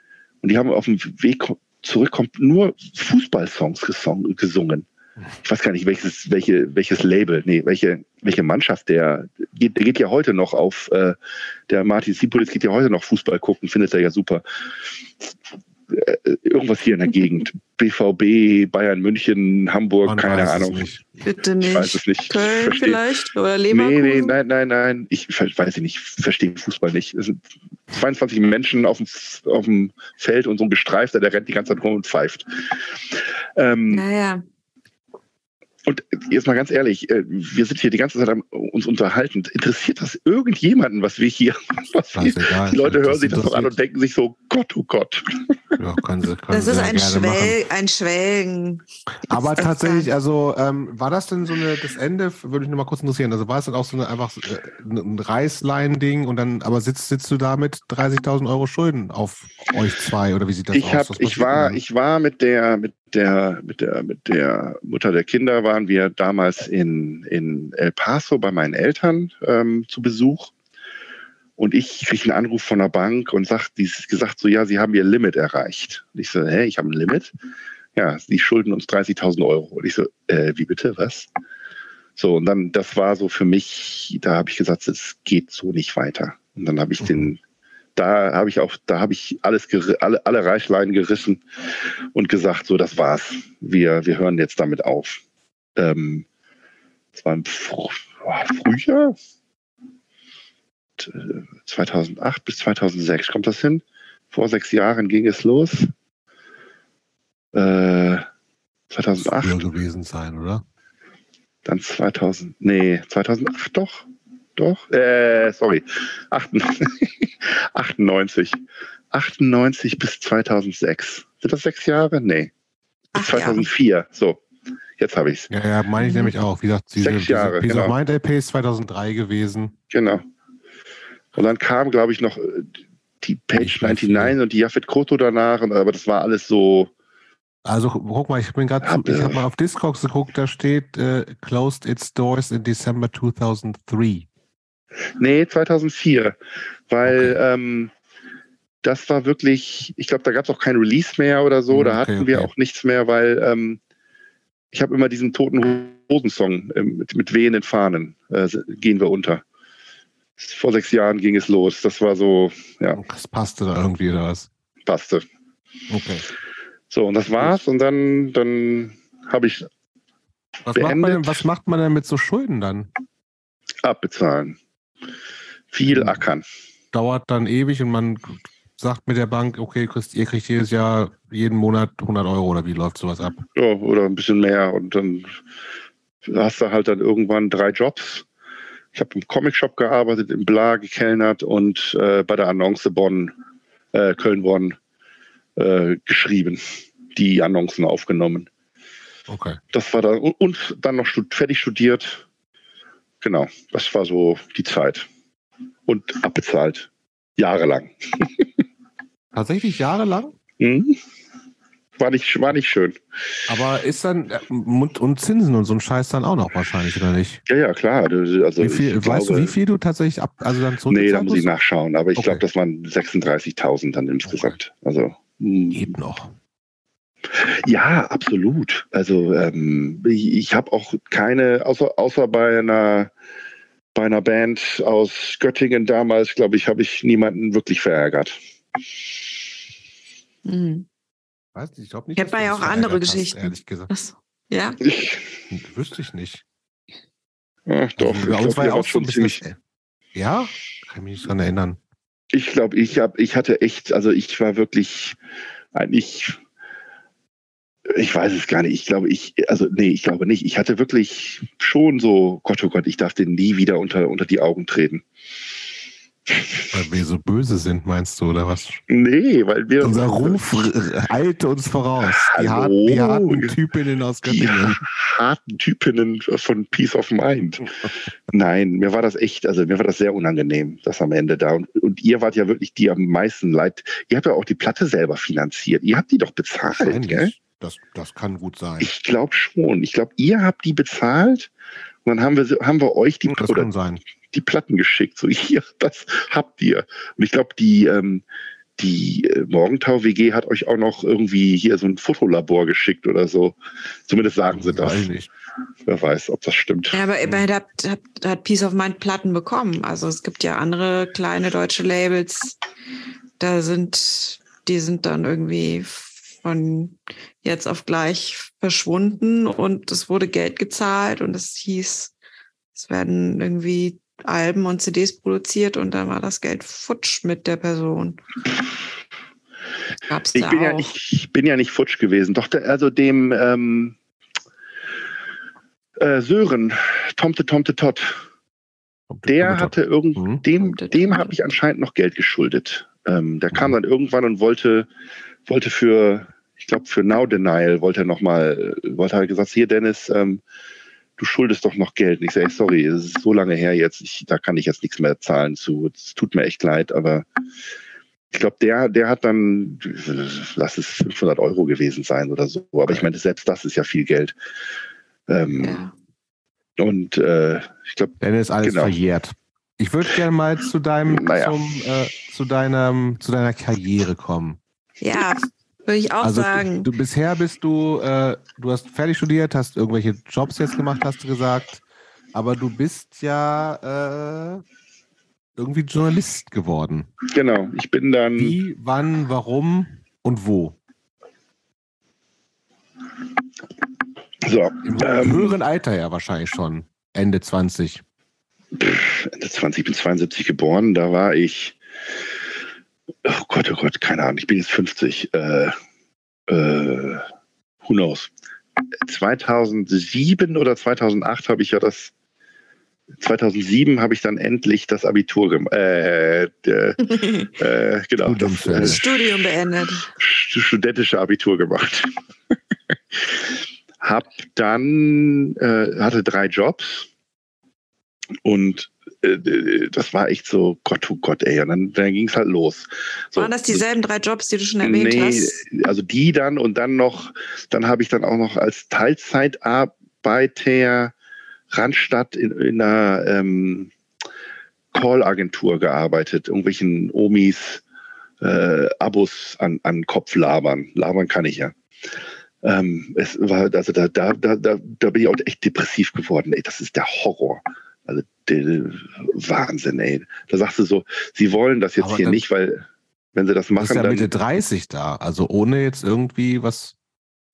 Und die haben auf dem Weg zurückkommt nur Fußballsongs gesungen. Ich weiß gar nicht, welches, welche, welches Label, nee, welche, welche Mannschaft der geht, der geht ja heute noch auf, äh, der Martin Sipulis geht ja heute noch Fußball gucken, findet er ja super. Äh, irgendwas hier in der Gegend. BVB, Bayern München, Hamburg, Man keine Ahnung. nicht. Bitte Ich weiß nicht. es nicht. Köln Versteh- vielleicht oder Nee, Leverkusen? nee, nein, nein, nein. Ich weiß ich nicht, ich verstehe Fußball nicht. Es sind 22 Menschen auf dem, auf dem Feld und so ein Gestreifter, der rennt die ganze Zeit rum und pfeift. Ähm, Naja. Und jetzt mal ganz ehrlich, äh, wir sind hier die ganze Zeit am uns unterhalten. Interessiert das irgendjemanden, was wir hier, was wir, Scheißegal. die Leute hören sich das doch an und denken sich so, Gott, oh Gott. Ja, können sie, können Das ist ein, gerne machen. Schwel ein Schwelgen. Aber tatsächlich, also ähm, war das denn so eine, das Ende, würde mich nur mal kurz interessieren, also war es dann auch so eine einfach so, äh, ein Reißlein-Ding und dann, aber sitzt, sitzt du da mit 30.000 Euro Schulden auf euch zwei oder wie sieht das ich aus? hab, ich war, denn ich war mit der, mit der, mit der, mit der Mutter der Kinder waren wir damals in, in El Paso bei meinen Eltern ähm, zu Besuch. Und ich kriege einen Anruf von der Bank und sagt, die ist gesagt so, ja, sie haben ihr Limit erreicht. Und ich so, hä, ich habe ein Limit? Ja, sie schulden uns 30.000 Euro. Und ich so, äh, wie bitte, was? So, und dann, das war so für mich, da habe ich gesagt, es geht so nicht weiter. Und dann habe ich den, da habe ich auch, da habe ich alles, alle, alle Reichleinen gerissen und gesagt, so, das war's. Wir, wir hören jetzt damit auf. Ähm, das war im Fr Frühjahr, T- äh, 2008 bis 2006, kommt das hin? Vor sechs Jahren ging es los. Äh, das? 2008, Früher gewesen sein, oder? dann 2000, nee, 2008 doch, doch, äh, sorry, 98, 98, 98 bis 2006. Sind das sechs Jahre? Nee, bis Ach ja. 2004, so, jetzt habe ich's. Ja, ja, meine ich nämlich auch. Wie gesagt, diese, Sechs Jahre, diese, diese genau. Mind LP ist 2003 gewesen. Genau. Und dann kam, glaube ich, noch äh, die Page Nicht mehr 99 und die Jafet Koto danach, und- aber das war alles so, Also guck mal, ich bin gerade, ich habe mal auf Discogs geguckt, da steht äh, closed its doors in December 2003. nee, 2004, weil ähm, das war wirklich, ich glaube, da gab es auch kein Release mehr oder so, da okay, hatten wir okay. auch nichts mehr, weil ähm, ich habe immer diesen toten Hosen-Song ähm, mit, mit wehenden Fahnen, äh, gehen wir unter. Vor sechs Jahren ging es los. Das war so, ja, Das passte da irgendwie oder was? passte. Okay. So, und das war's. Und dann, dann habe ich Was macht, man denn, was macht man denn mit so Schulden dann? abbezahlen. Viel Mhm. ackern. Dauert dann ewig und man sagt mit der Bank, okay, kriegst, ihr kriegt jedes Jahr jeden Monat 100 Euro oder wie läuft sowas ab? Ja, oder ein bisschen mehr. Und dann hast du halt dann irgendwann drei Jobs. Ich habe im Comicshop gearbeitet, im Bla gekellnert und äh, bei der Annonce Bonn, äh, Köln-Bonn äh, geschrieben, die Annoncen aufgenommen. Okay. Das war dann, und, und dann noch stud fertig studiert. Genau, das war so die Zeit. und abbezahlt. Jahrelang. Tatsächlich jahrelang? Mhm. War nicht, war nicht schön. Aber ist dann äh, und, und Zinsen und so ein Scheiß dann auch noch wahrscheinlich, oder nicht? Ja, ja, klar. Also wie viel, weißt du, glaube- wie viel du tatsächlich ab, also dann Nee, da muss ich nachschauen. Aber ich Okay. glaube, das waren 36.000 dann insgesamt. Also mh. Geht noch. Ja, absolut. Also ähm, ich, ich habe auch keine, außer, außer bei einer bei einer Band aus Göttingen damals, glaube ich, habe ich niemanden wirklich verärgert. Mhm. Weiß nicht, ich glaube nicht. Ich hab dass du ja das auch andere hast, Geschichten. ehrlich gesagt. Ach so. Ja. Ich, Wüsste ich nicht. ja, doch, Also, ich bei uns glaube, war ja auch so schon ein bisschen. ziemlich. Ja? Kann ich mich nicht dran erinnern. Ich glaube, ich habe, ich hatte echt, also ich war wirklich eigentlich, ich weiß es gar nicht. Ich glaube, ich, also nee, ich glaube nicht. Ich hatte wirklich schon so, Gott, oh Gott, ich darf den nie wieder unter unter die Augen treten. Weil wir so böse sind, meinst du, oder was? Nee, weil wir Unser Ruf eilte uns voraus. Die, hart, Hallo. die harten Typinnen aus die Göttingen. harten Typinnen von Peace of Mind. Nein, mir war das echt, also mir war das sehr unangenehm, das am Ende da. Und, und ihr wart ja wirklich die am meisten leid. Ihr habt ja auch die Platte selber finanziert. Ihr habt die doch bezahlt, gell? Das, das kann gut sein. Ich glaube schon. Ich glaube, ihr habt die bezahlt und dann haben wir, haben wir euch die, das oder kann sein. die Platten geschickt. So, hier, das habt ihr. Und ich glaube, die, ähm, die äh, Morgentau-WG hat euch auch noch irgendwie hier so ein Fotolabor geschickt oder so. Zumindest sagen sie das. Weiß ich nicht. Wer weiß, ob das stimmt. Ja, aber immerhin hat, hat, hat Peace of Mind Platten bekommen. Also es gibt ja andere kleine deutsche Labels, da sind, die sind dann irgendwie von jetzt auf gleich verschwunden und es wurde Geld gezahlt und es hieß, es werden irgendwie Alben und CDs produziert und dann war das Geld futsch mit der Person. Gab's Ich da bin, auch. ja nicht, ich bin ja nicht futsch gewesen. Doch, der, also dem ähm, äh, Sören, Tomte Tomte Tot, der hatte irgend, Mhm. dem, dem habe ich anscheinend noch Geld geschuldet. Ähm, der kam dann irgendwann und wollte, wollte für, ich glaube, für Now Denial wollte er nochmal, wollte er gesagt, hier Dennis, ähm, du schuldest doch noch Geld. Und ich sage, sorry, es ist so lange her jetzt, ich, da kann ich jetzt nichts mehr zahlen zu. Es tut mir echt leid, aber ich glaube, der, der hat dann, lass es 500 Euro gewesen sein oder so. Aber ich meine, selbst das ist ja viel Geld. Ähm, ja. Und äh, ich glaube, Dann ist alles Genau. verjährt. Ich würde gerne mal zu deinem, Naja. zum, äh, zu deinem, zu deiner Karriere kommen. Ja, würde ich auch also sagen. Du, du bisher bist du, äh, du hast fertig studiert, hast irgendwelche Jobs jetzt gemacht, hast du gesagt. Aber du bist ja äh, irgendwie Journalist geworden. genau, ich bin dann. Wie, wann, warum und wo? So, Im ähm, höheren Alter ja wahrscheinlich schon. Ende 20. Ende 20, ich bin 72 geboren, da war ich, oh Gott, oh Gott, keine Ahnung, ich bin jetzt 50. Äh, äh, who knows? 2007 oder 2008 habe ich ja das, 2007 habe ich dann endlich das Abitur gemacht. Äh, äh, genau, das Studium äh, das Studium beendet. st- studentische Abitur gemacht. Hab dann, äh, hatte drei Jobs und äh, das war echt so, Gott, oh Gott, ey. Und dann, dann ging es halt los. So, Waren das dieselben drei Jobs, die du schon erwähnt nee, hast? also die dann und dann noch, dann habe ich dann auch noch als Teilzeitarbeiter Randstadt in, in einer ähm, Call-Agentur gearbeitet, irgendwelchen Omis äh, Abos an, an Kopf labern. Labern kann ich ja. Ähm, es war, also da, da, da, da, da bin ich auch echt depressiv geworden. Ey, das ist der Horror. Also der Wahnsinn, ey. Da sagst du so, sie wollen das jetzt Aber hier dann- nicht, weil wenn sie das Du bist machen, ja dann Mitte 30 da. Also ohne jetzt irgendwie was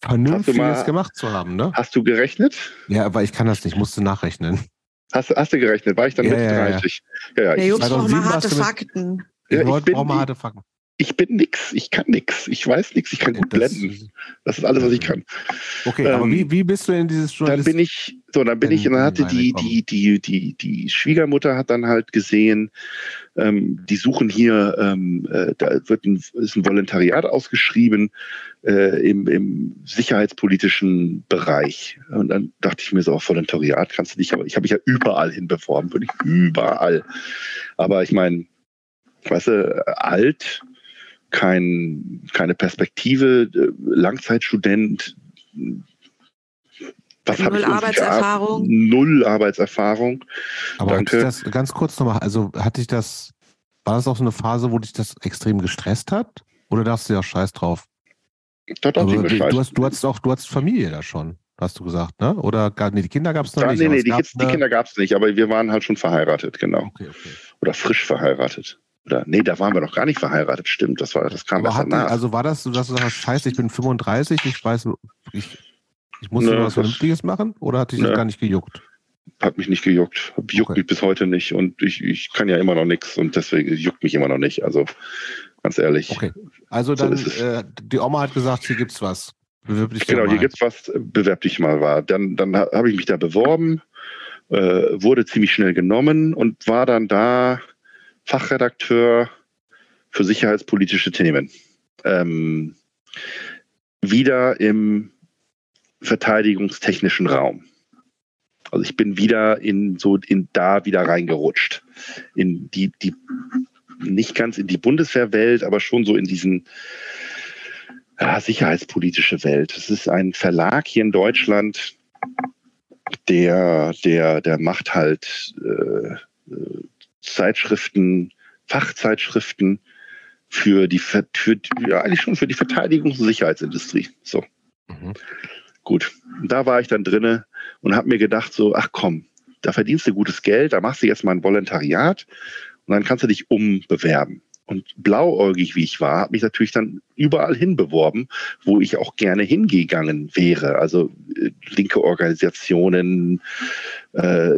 Vernünftiges mal- gemacht zu haben, ne? hast du gerechnet? Ja, aber ich kann das nicht, musste nachrechnen. Hast, hast du gerechnet? War ich dann Ja, Mitte ja, ja. 30? Ja, ja, Der ich, Jungs braucht 2007 mal harte Fakten. Ja, ich brauche mal harte Fakten. ich bin nix. Ich kann nix. Ich weiß nix. Ich kann gut Das- blenden. Das ist alles, was ich kann. Okay, aber Ähm, wie, wie bist du in dieses Dann Journalist bin ich So, dann bin ich, und dann hatte die, die, die, die, die Schwiegermutter hat dann halt gesehen, ähm, die suchen hier, ähm, äh, da wird ein, ist ein Volontariat ausgeschrieben äh, im, im sicherheitspolitischen Bereich. Und dann dachte ich mir so, auf Volontariat kannst du nicht, aber ich habe mich ja überall hin beworben, wirklich überall. Aber ich meine, weißt du, alt, kein, keine Perspektive, äh, Langzeitstudent, was Null Arbeitserfahrung. Null Arbeitserfahrung. Aber Danke. das ganz kurz nochmal, also hatte ich das, war das auch so eine Phase, wo dich das extrem gestresst hat? Oder dachtest du ja scheiß drauf? Das hat also, du, du, hast, du hattest auch, du hattest Familie da schon, hast du gesagt, ne? Oder gar, nee, die Kinder gab es noch ja, nicht. Nee, nee, die, die, Kinder gab es nicht, aber wir waren halt schon verheiratet, genau. Okay, okay. Oder frisch verheiratet. Oder nee, da waren wir noch gar nicht verheiratet, stimmt. Das war, das kam aber erst danach. Also war das so, dass du sagst, scheiße, ich bin 35, ich weiß, ich ich musste ne, was Vernünftiges machen oder hat dich ne. das gar nicht gejuckt? Hat mich nicht gejuckt. Juckt okay. mich bis heute nicht und ich, ich kann ja immer noch nichts und deswegen juckt mich immer noch nicht. Also ganz ehrlich. Okay. Also dann, so äh, die Oma hat gesagt, hier gibt's was. Bewirb dich genau, hier gibt's was, bewerb dich mal war. Dann, dann habe ich mich da beworben, äh, wurde ziemlich schnell genommen und war dann da Fachredakteur für sicherheitspolitische Themen. Ähm, wieder im verteidigungstechnischen Raum. Also ich bin wieder in so in da wieder reingerutscht. In die, die nicht ganz in die Bundeswehrwelt, aber schon so in diesen ja, sicherheitspolitische Welt. Es ist ein Verlag hier in Deutschland, der, der, der macht halt äh, Zeitschriften, Fachzeitschriften für die, für, ja, eigentlich schon für die Verteidigungs- und Sicherheitsindustrie. So. Mhm. Gut, da war ich dann drinne und habe mir gedacht so, ach komm, da verdienst du gutes Geld, da machst du jetzt mal ein Volontariat und dann kannst du dich umbewerben. Und blauäugig wie ich war, habe mich natürlich dann überall hin beworben, wo ich auch gerne hingegangen wäre. Also äh, linke Organisationen, äh,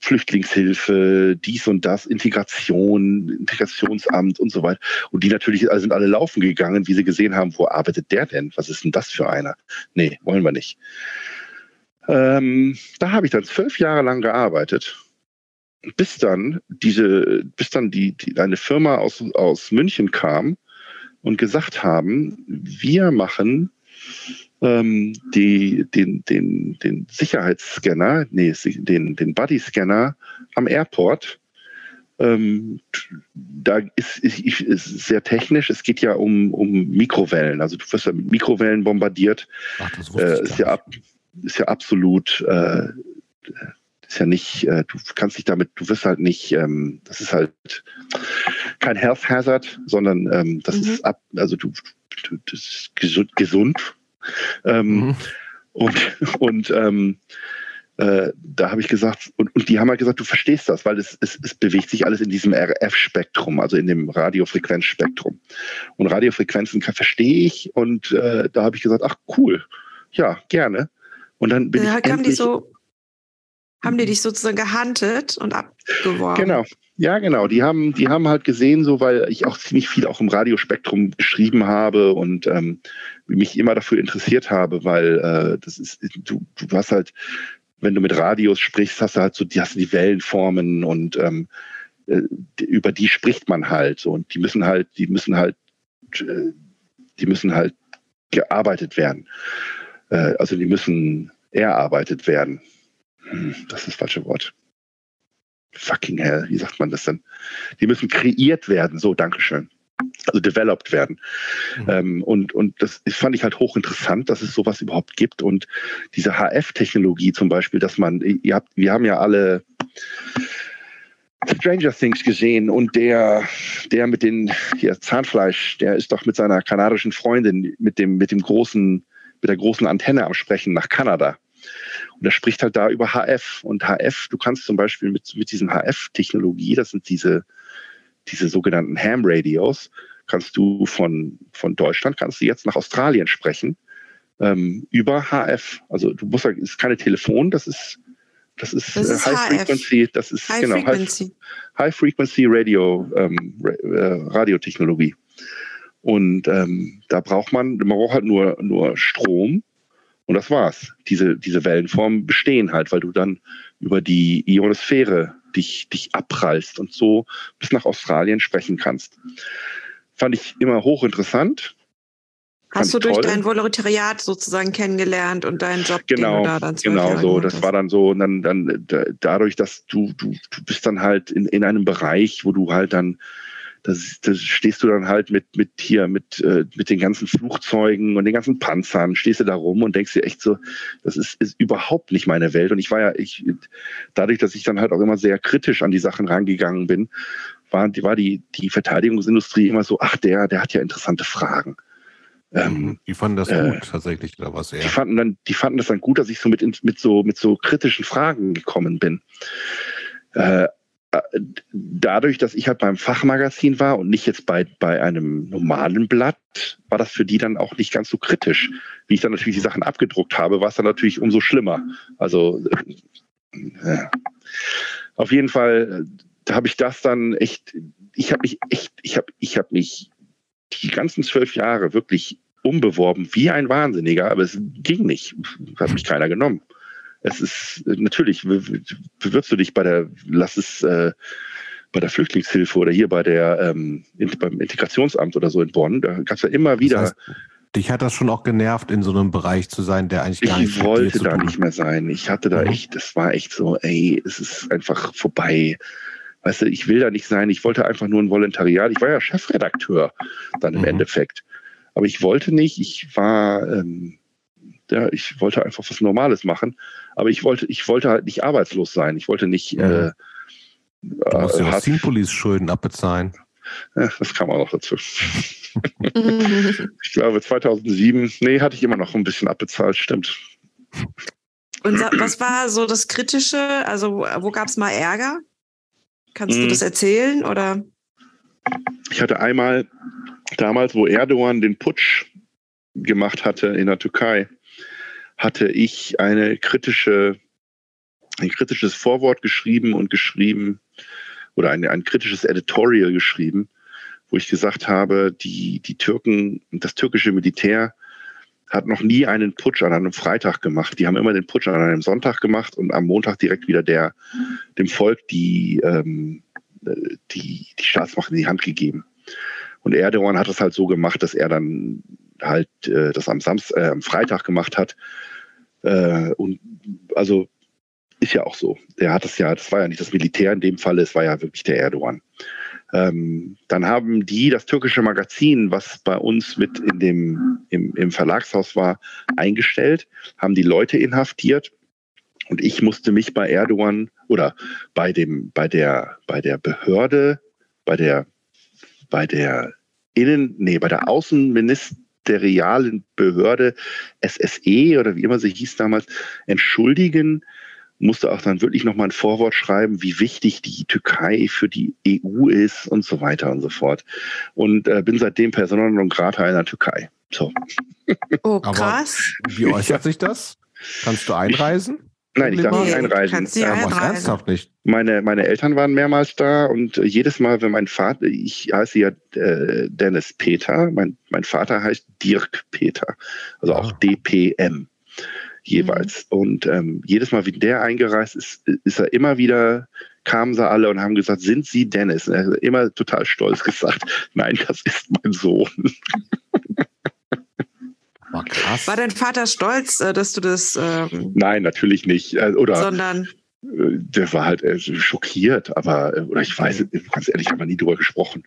Flüchtlingshilfe, dies und das, Integration, Integrationsamt und so weiter. Und die natürlich sind alle laufen gegangen, wie sie gesehen haben, wo arbeitet der denn? Was ist denn das für einer? Nee, wollen wir nicht. Ähm, da habe ich dann zwölf Jahre lang gearbeitet bis dann diese, bis dann die, die eine Firma aus, aus München kam und gesagt haben, wir machen ähm, die, den, den, den Sicherheitsscanner, nee, den, den Bodyscanner am Airport. Ähm, da ist, ist, ist sehr technisch. Es geht ja um, um Mikrowellen. Also du wirst ja mit Mikrowellen bombardiert. Ach, das äh, ist, ja ab, ist ja absolut äh, ist ja nicht, äh, du kannst dich damit, du wirst halt nicht, ähm, das ist halt kein Health Hazard, sondern ähm, das mhm. ist ab, also du, du das ist gesund, gesund. Ähm, mhm. und und ähm, äh, da habe ich gesagt, und, und die haben halt gesagt, du verstehst das, weil es, es, es bewegt sich alles in diesem RF-Spektrum, also in dem Radiofrequenzspektrum. Und Radiofrequenzen verstehe ich und äh, da habe ich gesagt, ach cool, ja, gerne. Und dann bin ja, ich endlich, so haben die dich sozusagen gehandelt und abgeworben? Genau. Ja, genau. Die haben, die haben halt gesehen, so weil ich auch ziemlich viel auch im Radiospektrum geschrieben habe und ähm, mich immer dafür interessiert habe, weil äh, das ist, du, du hast halt, wenn du mit Radios sprichst, hast du halt so, die hast die Wellenformen und ähm, äh, über die spricht man halt so und die müssen halt, die müssen halt, äh, die müssen halt gearbeitet werden. Äh, also die müssen erarbeitet werden. Das ist das falsche Wort. Fucking hell, wie sagt man das denn? Die müssen kreiert werden, so, Dankeschön. Also developed werden. Mhm. Ähm, und, und das fand ich halt hochinteressant, dass es sowas überhaupt gibt. Und diese HF-Technologie zum Beispiel, dass man, ihr habt, wir haben ja alle Stranger Things gesehen und der, der mit den hier Zahnfleisch, der ist doch mit seiner kanadischen Freundin mit dem, mit dem großen, mit der großen Antenne am Sprechen nach Kanada. Und er spricht halt da über HF. Und HF, du kannst zum Beispiel mit, mit diesen HF-Technologie, das sind diese, diese sogenannten Ham-Radios, kannst du von, von Deutschland, kannst du jetzt nach Australien sprechen, ähm, über HF. Also du musst sagen, es ist keine Telefon, das ist, das ist, das ist High HF. Frequency, das ist High genau Frequency. High, High Frequency Radio, ähm, äh, Radiotechnologie. Und ähm, da braucht man, man braucht halt nur, nur Strom Und das war's. Diese, diese Wellenformen bestehen halt, weil du dann über die Ionosphäre dich, dich abprallst und so bis nach Australien sprechen kannst. Fand ich immer hochinteressant. Hast du durch toll. dein Volontariat sozusagen kennengelernt und deinen Job, genau, da dann Genau, so. Das war dann so, und dann, dann dadurch, dass du, du, du bist dann halt in, in einem Bereich, wo du halt dann da stehst du dann halt mit, mit hier, mit, äh, mit den ganzen Flugzeugen und den ganzen Panzern, stehst du da rum und denkst dir echt so, das ist, ist überhaupt nicht meine Welt. Und ich war ja, ich, dadurch, dass ich dann halt auch immer sehr kritisch an die Sachen rangegangen bin, war, die, war die, die Verteidigungsindustrie immer so, ach, der, der hat ja interessante Fragen. Ähm, mhm. die fanden das äh, gut tatsächlich oder was? Ja. Die fanden dann, die fanden das dann gut, dass ich so mit, mit so mit so kritischen Fragen gekommen bin. Äh, dadurch, dass ich halt beim Fachmagazin war und nicht jetzt bei, bei einem normalen Blatt, war das für die dann auch nicht ganz so kritisch. Wie ich dann natürlich die Sachen abgedruckt habe, war es dann natürlich umso schlimmer. Also äh, auf jeden Fall da habe ich das dann echt, ich habe mich echt, ich habe ich hab mich die ganzen zwölf Jahre wirklich umbeworben wie ein Wahnsinniger, aber es ging nicht. Hat mich keiner genommen es ist natürlich, bewirbst du dich bei der, lass es äh, bei der Flüchtlingshilfe oder hier bei der ähm, beim Integrationsamt oder so in Bonn, da gab es ja immer wieder. Das heißt, dich hat das schon auch genervt, in so einem Bereich zu sein, der eigentlich gar ich nicht Ich wollte da nicht mehr sein. Ich hatte da mhm. echt, das war echt so, ey, es ist einfach vorbei. Weißt du, ich will da nicht sein. Ich wollte einfach nur ein Volontariat. Ich war ja Chefredakteur dann im mhm. Endeffekt. Aber ich wollte nicht. Ich war, ähm, ja, ich wollte einfach was Normales machen. Aber ich wollte, ich wollte halt nicht arbeitslos sein. Ich wollte nicht. Ja. Äh, du musst äh, ja Police-Schulden abbezahlen. Ja, das kam auch noch dazu. ich glaube 2007, nee, hatte ich immer noch ein bisschen abbezahlt, stimmt. Und was war so das Kritische? Also wo gab es mal Ärger? Kannst hm. du das erzählen oder? Ich hatte einmal damals, wo Erdogan den Putsch gemacht hatte in der Türkei, hatte ich eine kritische, ein kritisches Vorwort geschrieben und geschrieben oder ein, ein kritisches Editorial geschrieben, wo ich gesagt habe, die, die Türken, das türkische Militär hat noch nie einen Putsch an einem Freitag gemacht. Die haben immer den Putsch an einem Sonntag gemacht und am Montag direkt wieder der, dem Volk die, ähm, die, die Staatsmacht in die Hand gegeben. Und Erdogan hat es halt so gemacht, dass er dann halt äh, das am, Samst äh, am Freitag gemacht hat. Äh, und also ist ja auch so. Der hat es ja, das war ja nicht das Militär in dem Fall, es war ja wirklich der Erdogan. Ähm, dann haben die das türkische Magazin, was bei uns mit in dem, im, im Verlagshaus war, eingestellt, haben die Leute inhaftiert und ich musste mich bei Erdogan oder bei dem, bei der, bei der Behörde, bei der, bei der Innen, nee, bei der Außenminister ministerialen Behörde SSE oder wie immer sie hieß damals entschuldigen, musste auch dann wirklich nochmal ein Vorwort schreiben, wie wichtig die Türkei für die EU ist und so weiter und so fort. Und äh, bin seitdem Persona non grata in der Türkei. So. Oh, krass. Aber wie äußert sich das? Kannst du einreisen? Nein, ich darf nicht einreisen. Kannst du ähm, ernsthaft nicht. Meine, meine Eltern waren mehrmals da und jedes Mal, wenn mein Vater, ich heiße ja äh, Dennis Peter, mein, mein Vater heißt Dirk Peter, also auch ah. DPM jeweils. Mhm. Und ähm, jedes Mal, wie der eingereist ist, ist er immer wieder, kamen sie alle und haben gesagt, sind Sie Dennis? Und er hat immer total stolz gesagt, nein, das ist mein Sohn. Oh, krass. War dein Vater stolz, äh, dass du das? Ähm, Nein, natürlich nicht. Äh, oder, sondern äh, der war halt schockiert, aber oder ich weiß, ganz ehrlich, haben wir nie drüber gesprochen.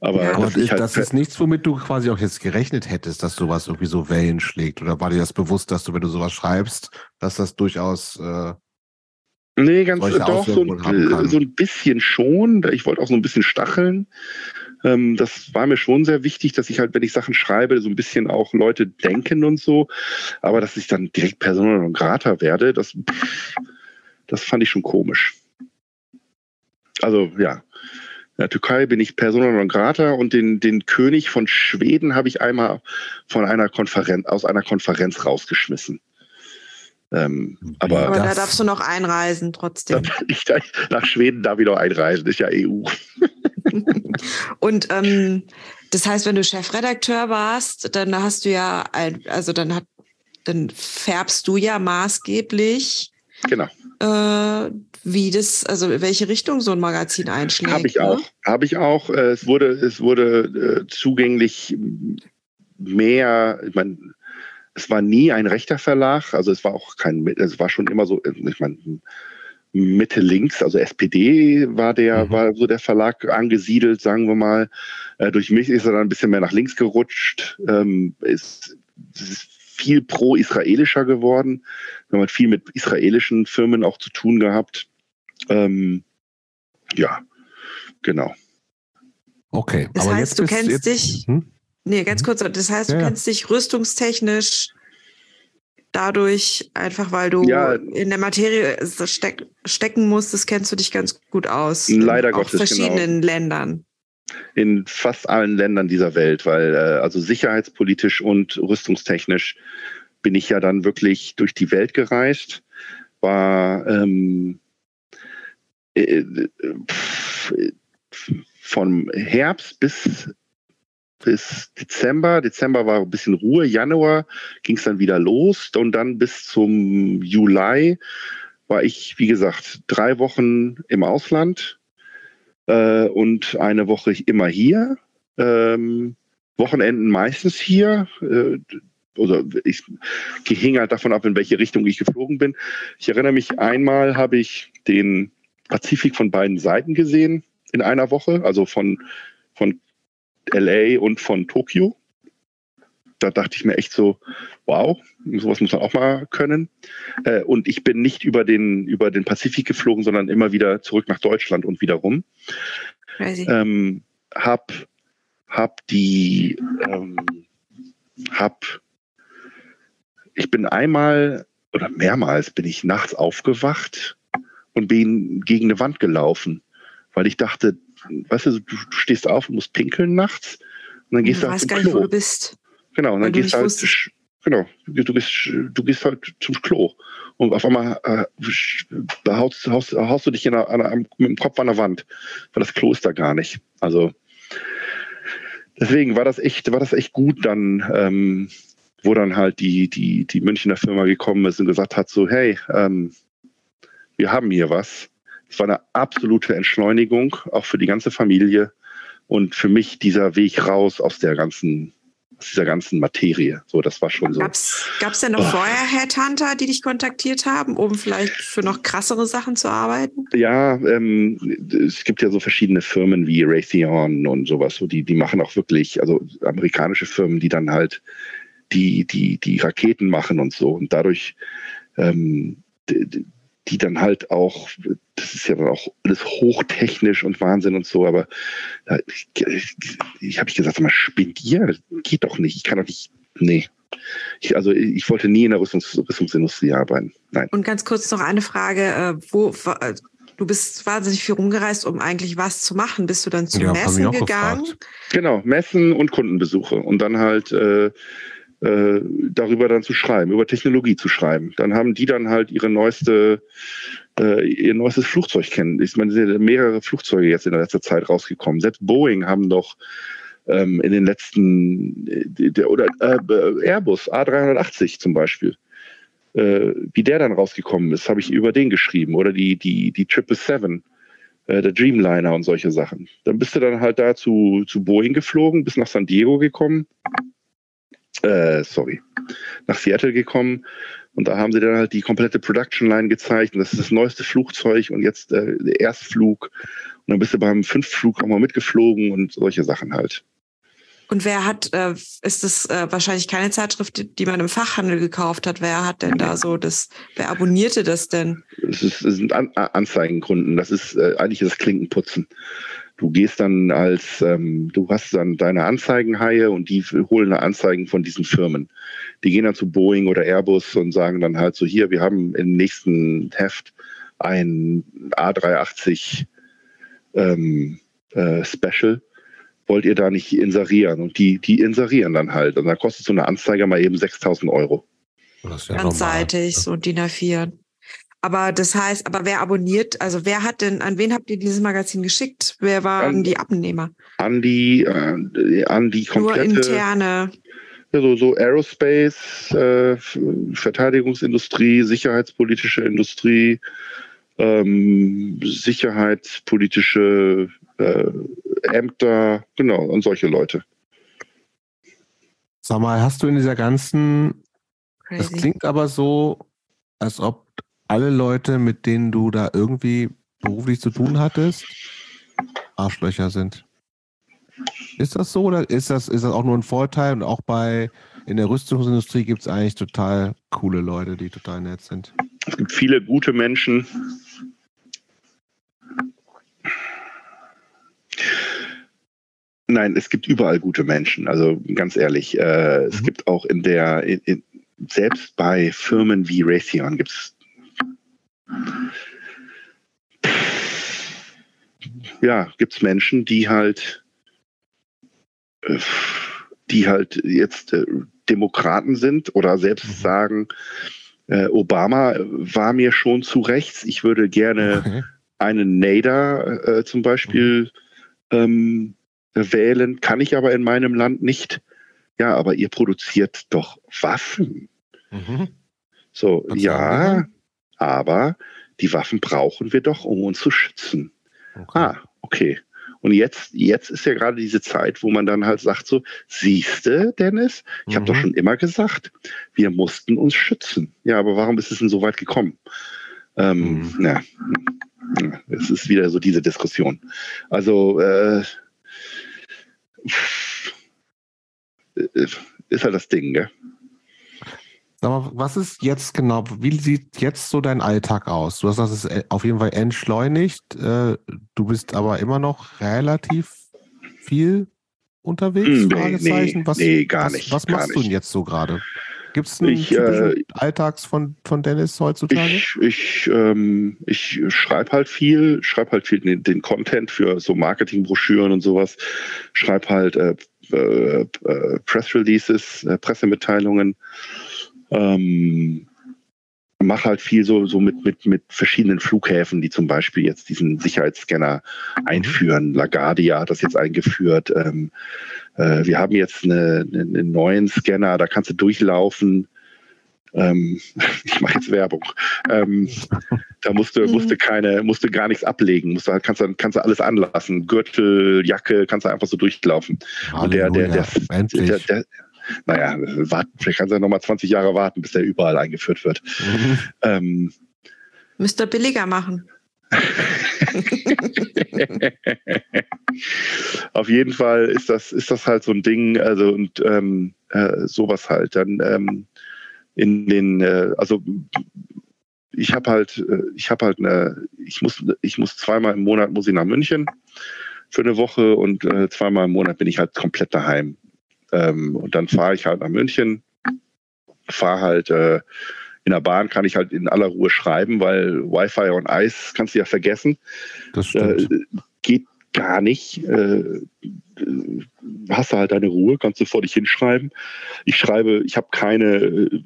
Aber, ja, das, halt das ist nichts, womit du quasi auch jetzt gerechnet hättest, dass sowas irgendwie so Wellen schlägt. Oder war dir das bewusst, dass du, wenn du sowas schreibst, dass das durchaus äh, Nee, ganz doch, so, so, ein bisschen schon. Ich wollte auch so ein bisschen stacheln. Ähm, das war mir schon sehr wichtig, dass ich halt, wenn ich Sachen schreibe, so ein bisschen auch Leute denken und so. Aber dass ich dann direkt Persona non grata werde, das, das fand ich schon komisch. Also ja, in der Türkei bin ich Persona non grata und den, den König von Schweden habe ich einmal von einer Konferenz, aus einer Konferenz rausgeschmissen. Ähm, aber, aber da darfst du noch einreisen trotzdem. Ich, nach Schweden darf ich noch einreisen, ist ja EU. Und ähm, das heißt, wenn du Chefredakteur warst, dann hast du ja, ein, also dann hat dann färbst du ja maßgeblich, Genau. äh, wie das, also welche Richtung so ein Magazin einschlägt. Habe ich ne? auch. Habe ich auch. Äh, Es wurde, es wurde äh, zugänglich mehr, ich meine, es war nie ein rechter Verlag, also es war auch kein, es war schon immer so, ich meine, Mitte links, also SPD war der, Mhm. war so der Verlag angesiedelt, sagen wir mal. Äh, durch mich ist er dann ein bisschen mehr nach links gerutscht. Ähm, ist, es ist viel pro-israelischer geworden. Wir haben halt viel mit israelischen Firmen auch zu tun gehabt. Ähm, ja, genau. Okay. Das aber heißt, jetzt du bist- kennst jetzt, dich- Hm? Nee, ganz Mhm. kurz, das heißt, du Ja, ja. kennst dich rüstungstechnisch dadurch, einfach weil du Ja. in der Materie steck, stecken musstest, kennst du dich ganz gut aus. Leider in, Gottes, genau. Aus verschiedenen Ländern. in fast allen Ländern dieser Welt, weil äh, also sicherheitspolitisch und rüstungstechnisch bin ich ja dann wirklich durch die Welt gereist, war ähm, äh, äh, pf, äh, vom Herbst bis bis Dezember. Dezember war ein bisschen Ruhe. Januar ging es dann wieder los und dann bis zum Juli war ich, wie gesagt, drei Wochen im Ausland äh, und eine Woche immer hier. Ähm, Wochenenden meistens hier. Äh, oder ich hing halt davon ab, in welche Richtung ich geflogen bin. Ich erinnere mich, einmal habe ich den Pazifik von beiden Seiten gesehen in einer Woche, also von, von LA und von Tokio. Da dachte ich mir echt so, wow, sowas muss man auch mal können. Äh, und ich bin nicht über den, über den Pazifik geflogen, sondern immer wieder zurück nach Deutschland und wieder rum. Crazy. Ähm, hab, hab die, ähm, hab, ich bin einmal oder mehrmals bin ich nachts aufgewacht und bin gegen eine Wand gelaufen, weil ich dachte, weißt du, du, du stehst auf und musst pinkeln nachts und dann gehst du du halt weißt zum gar nicht, wo Klo. du bist. Genau, und dann du gehst du halt, genau, du gehst, du gehst halt zum Klo. Und auf einmal äh, haust, haust, haust du dich in einer, einer, mit dem Kopf an der Wand, weil das Klo ist da gar nicht. Also deswegen war das echt, war das echt gut dann, ähm, wo dann halt die, die, die Münchner Firma gekommen ist und gesagt hat, so, hey, ähm, wir haben hier was. Es war eine absolute Entschleunigung, auch für die ganze Familie und für mich dieser Weg raus aus der ganzen, aus dieser ganzen Materie. So, das war schon so. Gab's, gab's denn noch Oh. vorher Headhunter, die dich kontaktiert haben, um vielleicht für noch krassere Sachen zu arbeiten? Ja, ähm, es gibt ja so verschiedene Firmen wie Raytheon und sowas, so die, die machen auch wirklich, also amerikanische Firmen, die dann halt die, die, die Raketen machen und so. Und dadurch, ähm, die, dann halt auch, das ist ja dann auch alles hochtechnisch und Wahnsinn und so, aber äh, ich, ich, ich habe ich gesagt, mal, spinnt ihr? Geht doch nicht. Ich kann doch nicht, nee. Ich, also ich wollte nie in der Rüstungs, Rüstungsindustrie arbeiten. Nein. Und ganz kurz noch eine Frage, äh, wo äh, du bist wahnsinnig viel rumgereist, um eigentlich was zu machen. Bist du dann zu Ja, Messen gegangen? gefragt. Genau, Messen und Kundenbesuche und dann halt äh, äh, darüber dann zu schreiben, über Technologie zu schreiben. Dann haben die dann halt ihre neueste, äh, ihr neuestes Flugzeug kennen. Ich meine, sind mehrere Flugzeuge jetzt in der letzten Zeit rausgekommen. Selbst Boeing haben doch ähm, in den letzten, äh, der, oder äh, Airbus A380 zum Beispiel, äh, wie der dann rausgekommen ist, habe ich über den geschrieben. Oder die, die, die 777 äh, der Dreamliner und solche Sachen. Dann bist du dann halt da zu, zu Boeing geflogen, bist nach San Diego gekommen, äh, sorry, nach Seattle gekommen und da haben sie dann halt die komplette Production Line gezeigt und das ist das neueste Flugzeug und jetzt äh, der Erstflug und dann bist du beim Fünfflug auch mal mitgeflogen und solche Sachen halt. Und wer hat, äh, ist das äh, wahrscheinlich keine Zeitschrift, die, die man im Fachhandel gekauft hat? Wer hat denn da so das, wer abonnierte das denn? Es, ist, es sind An Anzeigenkunden, das ist äh, eigentlich das Klinkenputzen. Du gehst dann als, ähm, du hast dann deine Anzeigenhaie und die holen dann Anzeigen von diesen Firmen. Die gehen dann zu Boeing oder Airbus und sagen dann halt so, hier, wir haben im nächsten Heft ein A380 ähm, äh, Special. Wollt ihr da nicht inserieren? Und die, die inserieren dann halt. Und dann kostet so eine Anzeige mal eben 6000 Euro. Ist ja. Ganzseitig, so DIN A4. Aber das heißt, aber wer abonniert, also wer hat denn, an wen habt ihr dieses Magazin geschickt? Wer waren An- die Abnehmer? An die, äh, an die Nur komplette. interne. Also so Aerospace, äh, Verteidigungsindustrie, sicherheitspolitische Industrie, ähm, sicherheitspolitische äh, Ämter, genau, und solche Leute. Sag mal, hast du in dieser ganzen, es Crazy. klingt aber so, als ob alle Leute, mit denen du da irgendwie beruflich zu tun hattest, Arschlöcher sind. Ist das so oder ist das, ist das auch nur ein Vorteil? Und auch bei in der Rüstungsindustrie gibt es eigentlich total coole Leute, die total nett sind. Es gibt viele gute Menschen. Nein, es gibt überall gute Menschen. Also ganz ehrlich, äh, es Mhm. gibt auch in der, in, in, selbst bei Firmen wie Raytheon gibt es ja, gibt es Menschen, die halt äh, die halt jetzt äh, Demokraten sind oder selbst Mhm. sagen, äh, Obama war mir schon zu rechts. Ich würde gerne Okay. einen Nader äh, zum Beispiel ähm, wählen, kann ich aber in meinem Land nicht. Ja, aber ihr produziert doch Waffen. Mhm. So, Kannst ja? Aber die Waffen brauchen wir doch, um uns zu schützen. Okay. Ah, okay. Und jetzt, jetzt ist ja gerade diese Zeit, wo man dann halt sagt so, siehste, Dennis, ich habe Mhm. doch schon immer gesagt, wir mussten uns schützen. Ja, aber warum ist es denn so weit gekommen? Ähm, Mhm. na, es ist wieder so diese Diskussion. Also äh, äh, ist halt das Ding, gell? Sag mal, was ist jetzt genau, wie sieht jetzt so dein Alltag aus? Du hast das ist äh, auf jeden Fall entschleunigt. äh, Du bist aber immer noch relativ viel unterwegs? Hm, nee, Fragezeichen. nee, was, nee, gar was, nicht, Was machst du denn nicht. jetzt so gerade? Gibt es einen Ich, äh, Alltags von, von Dennis heutzutage? Ich, ich, ähm, ich schreibe halt viel, schreibe halt viel den, den Content für so Marketingbroschüren und sowas, schreibe halt äh, äh, äh, Press Releases, Pressemitteilungen, ähm, mache halt viel so, so mit, mit, mit verschiedenen Flughäfen, die zum Beispiel jetzt diesen Sicherheitsscanner einführen. LaGuardia hat das jetzt eingeführt. Ähm, äh, wir haben jetzt eine, eine, einen neuen Scanner, da kannst du durchlaufen. Ähm, ich mache jetzt Werbung. Ähm, da musste, Mhm. musste keine, musste gar nichts ablegen. Musste, halt- kannst, du, kannst du alles anlassen. Gürtel, Jacke, kannst du einfach so durchlaufen. Und der, der, der, der, der, naja, warten, vielleicht kannst du ja nochmal 20 Jahre warten, bis der überall eingeführt wird. Mhm. Ähm, Müsst ihr billiger machen. Auf jeden Fall ist das, ist das halt so ein Ding, also und ähm, äh, sowas halt. Dann ähm, in den, äh, also ich habe halt, äh, ich habe halt eine, ich muss, ich muss zweimal im Monat muss ich nach München für eine Woche und äh, zweimal im Monat bin ich halt komplett daheim. Ähm, und dann fahre ich halt nach München, fahre halt äh, in der Bahn kann ich halt in aller Ruhe schreiben, weil Wi-Fi und Eis kannst du ja vergessen. Das stimmt. Äh, geht gar nicht. Äh, äh, hast du halt deine Ruhe, kannst du vor dich hinschreiben. Ich schreibe, ich habe keine, äh,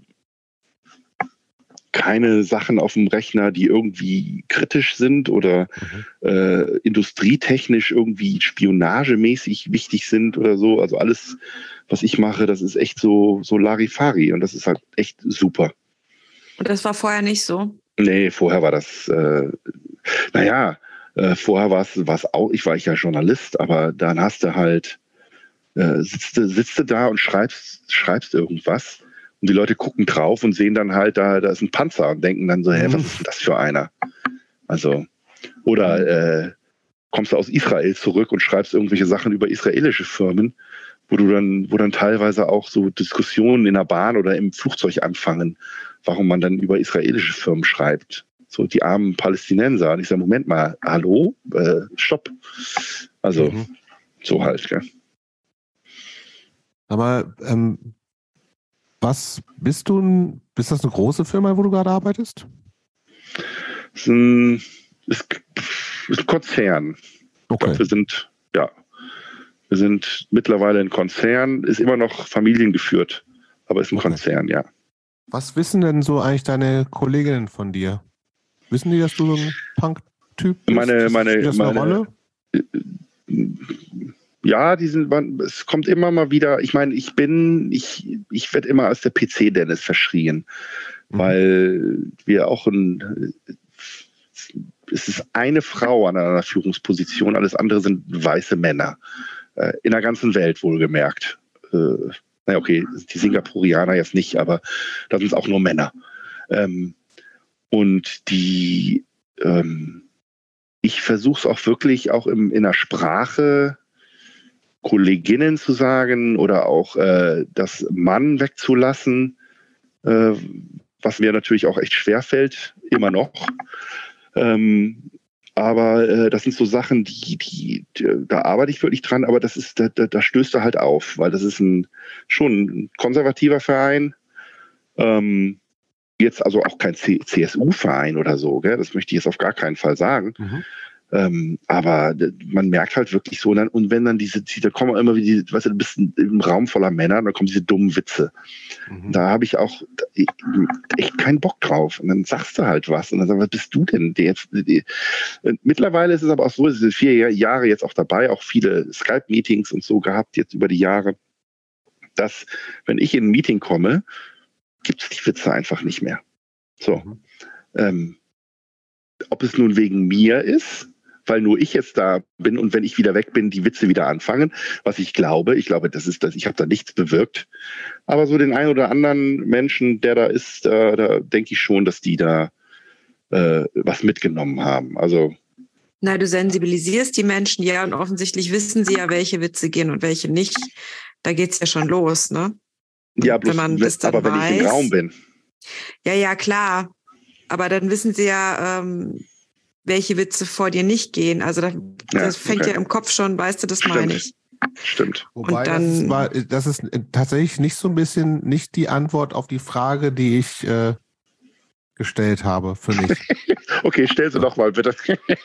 keine Sachen auf dem Rechner, die irgendwie kritisch sind oder Mhm. äh, industrietechnisch irgendwie spionagemäßig wichtig sind oder so. Also alles, was ich mache, das ist echt so, so Larifari und das ist halt echt super. Und das war vorher nicht so. Nee, vorher war das, äh, naja, äh, vorher war es auch, ich war ich ja Journalist, aber dann hast du halt, äh, sitzt, du- sitzt du da und schreibst, schreibst irgendwas und die Leute gucken drauf und sehen dann halt, da, da ist ein Panzer und denken dann so, hä, was ist denn das für einer? Also, oder äh, kommst du aus Israel zurück und schreibst irgendwelche Sachen über israelische Firmen, wo du dann, wo dann teilweise auch so Diskussionen in der Bahn oder im Flugzeug anfangen, warum man dann über israelische Firmen schreibt. So die armen Palästinenser. Und ich sage, Moment mal, hallo? Äh, stopp. Also Mhm. so halt, gell? Aber ähm, was bist du ein, ist das eine große Firma, wo du gerade arbeitest? Es ist ein, ist, ist ein Konzern. Okay. glaub, wir sind, ja, wir sind mittlerweile ein Konzern, ist immer noch familiengeführt, aber ist ein Okay. Konzern, ja. Was wissen denn so eigentlich deine Kolleginnen von dir? Wissen die, dass du so ein Punk-Typ bist? Meine- meine- das eine meine- Rolle? ja, diesen, es kommt immer mal wieder, ich meine, ich bin, ich, ich werde immer als der PC-Dennis verschrien, mhm. weil wir auch ein, es ist eine Frau an einer Führungsposition, alles andere sind weiße Männer. Äh, in der ganzen Welt wohlgemerkt. Äh, naja, okay, die Singapurianer jetzt nicht, aber da sind es auch nur Männer. Ähm, und die, ähm, ich versuche es auch wirklich auch im, in der Sprache Kolleginnen zu sagen oder auch äh, das Mann wegzulassen, äh, was mir natürlich auch echt schwer fällt, immer noch. Ähm, aber äh, das sind so Sachen, die, die, da arbeite ich wirklich dran, aber das ist, da, da, da stößt er halt auf, weil das ist ein schon ein konservativer Verein. Ähm, jetzt also auch kein CSU-Verein oder so, gell? das möchte ich jetzt auf gar keinen Fall sagen. Mhm. Ähm, aber man merkt halt wirklich so, und, dann, und wenn dann diese, da kommen immer wieder, weißt du, du bist im Raum voller Männer, dann kommen diese dummen Witze. Mhm. Da habe ich auch echt keinen Bock drauf. Und dann sagst du halt was. Und dann sagst du, was bist du denn? Der jetzt, die, mittlerweile ist es aber auch so, es sind vier Jahre jetzt auch dabei, auch viele Skype-Meetings und so gehabt, jetzt über die Jahre, dass, wenn ich in ein Meeting komme, gibt es die Witze einfach nicht mehr. So. Mhm. Ähm, ob es nun wegen mir ist, weil nur ich jetzt da bin und wenn ich wieder weg bin, die Witze wieder anfangen, was ich glaube. Ich glaube, das ist das, ich habe da nichts bewirkt. Aber so den einen oder anderen Menschen, der da ist, äh, da denke ich schon, dass die da äh, was mitgenommen haben. Also na, du sensibilisierst die Menschen, ja, und offensichtlich wissen sie ja, welche Witze gehen und welche nicht. Da geht es ja schon los, ne? Ja, bloß, wenn man das dann aber weiß, wenn ich im Raum bin. Ja, ja, klar. Aber dann wissen sie ja, ähm, welche Witze vor dir nicht gehen. Also das, ja, das fängt okay. ja im Kopf schon, weißt du, das Stimmt. meine ich. Stimmt. Wobei dann, das, ist, war, das ist tatsächlich nicht so ein bisschen nicht die Antwort auf die Frage, die ich äh, gestellt habe für mich. okay, stell sie doch mal bitte.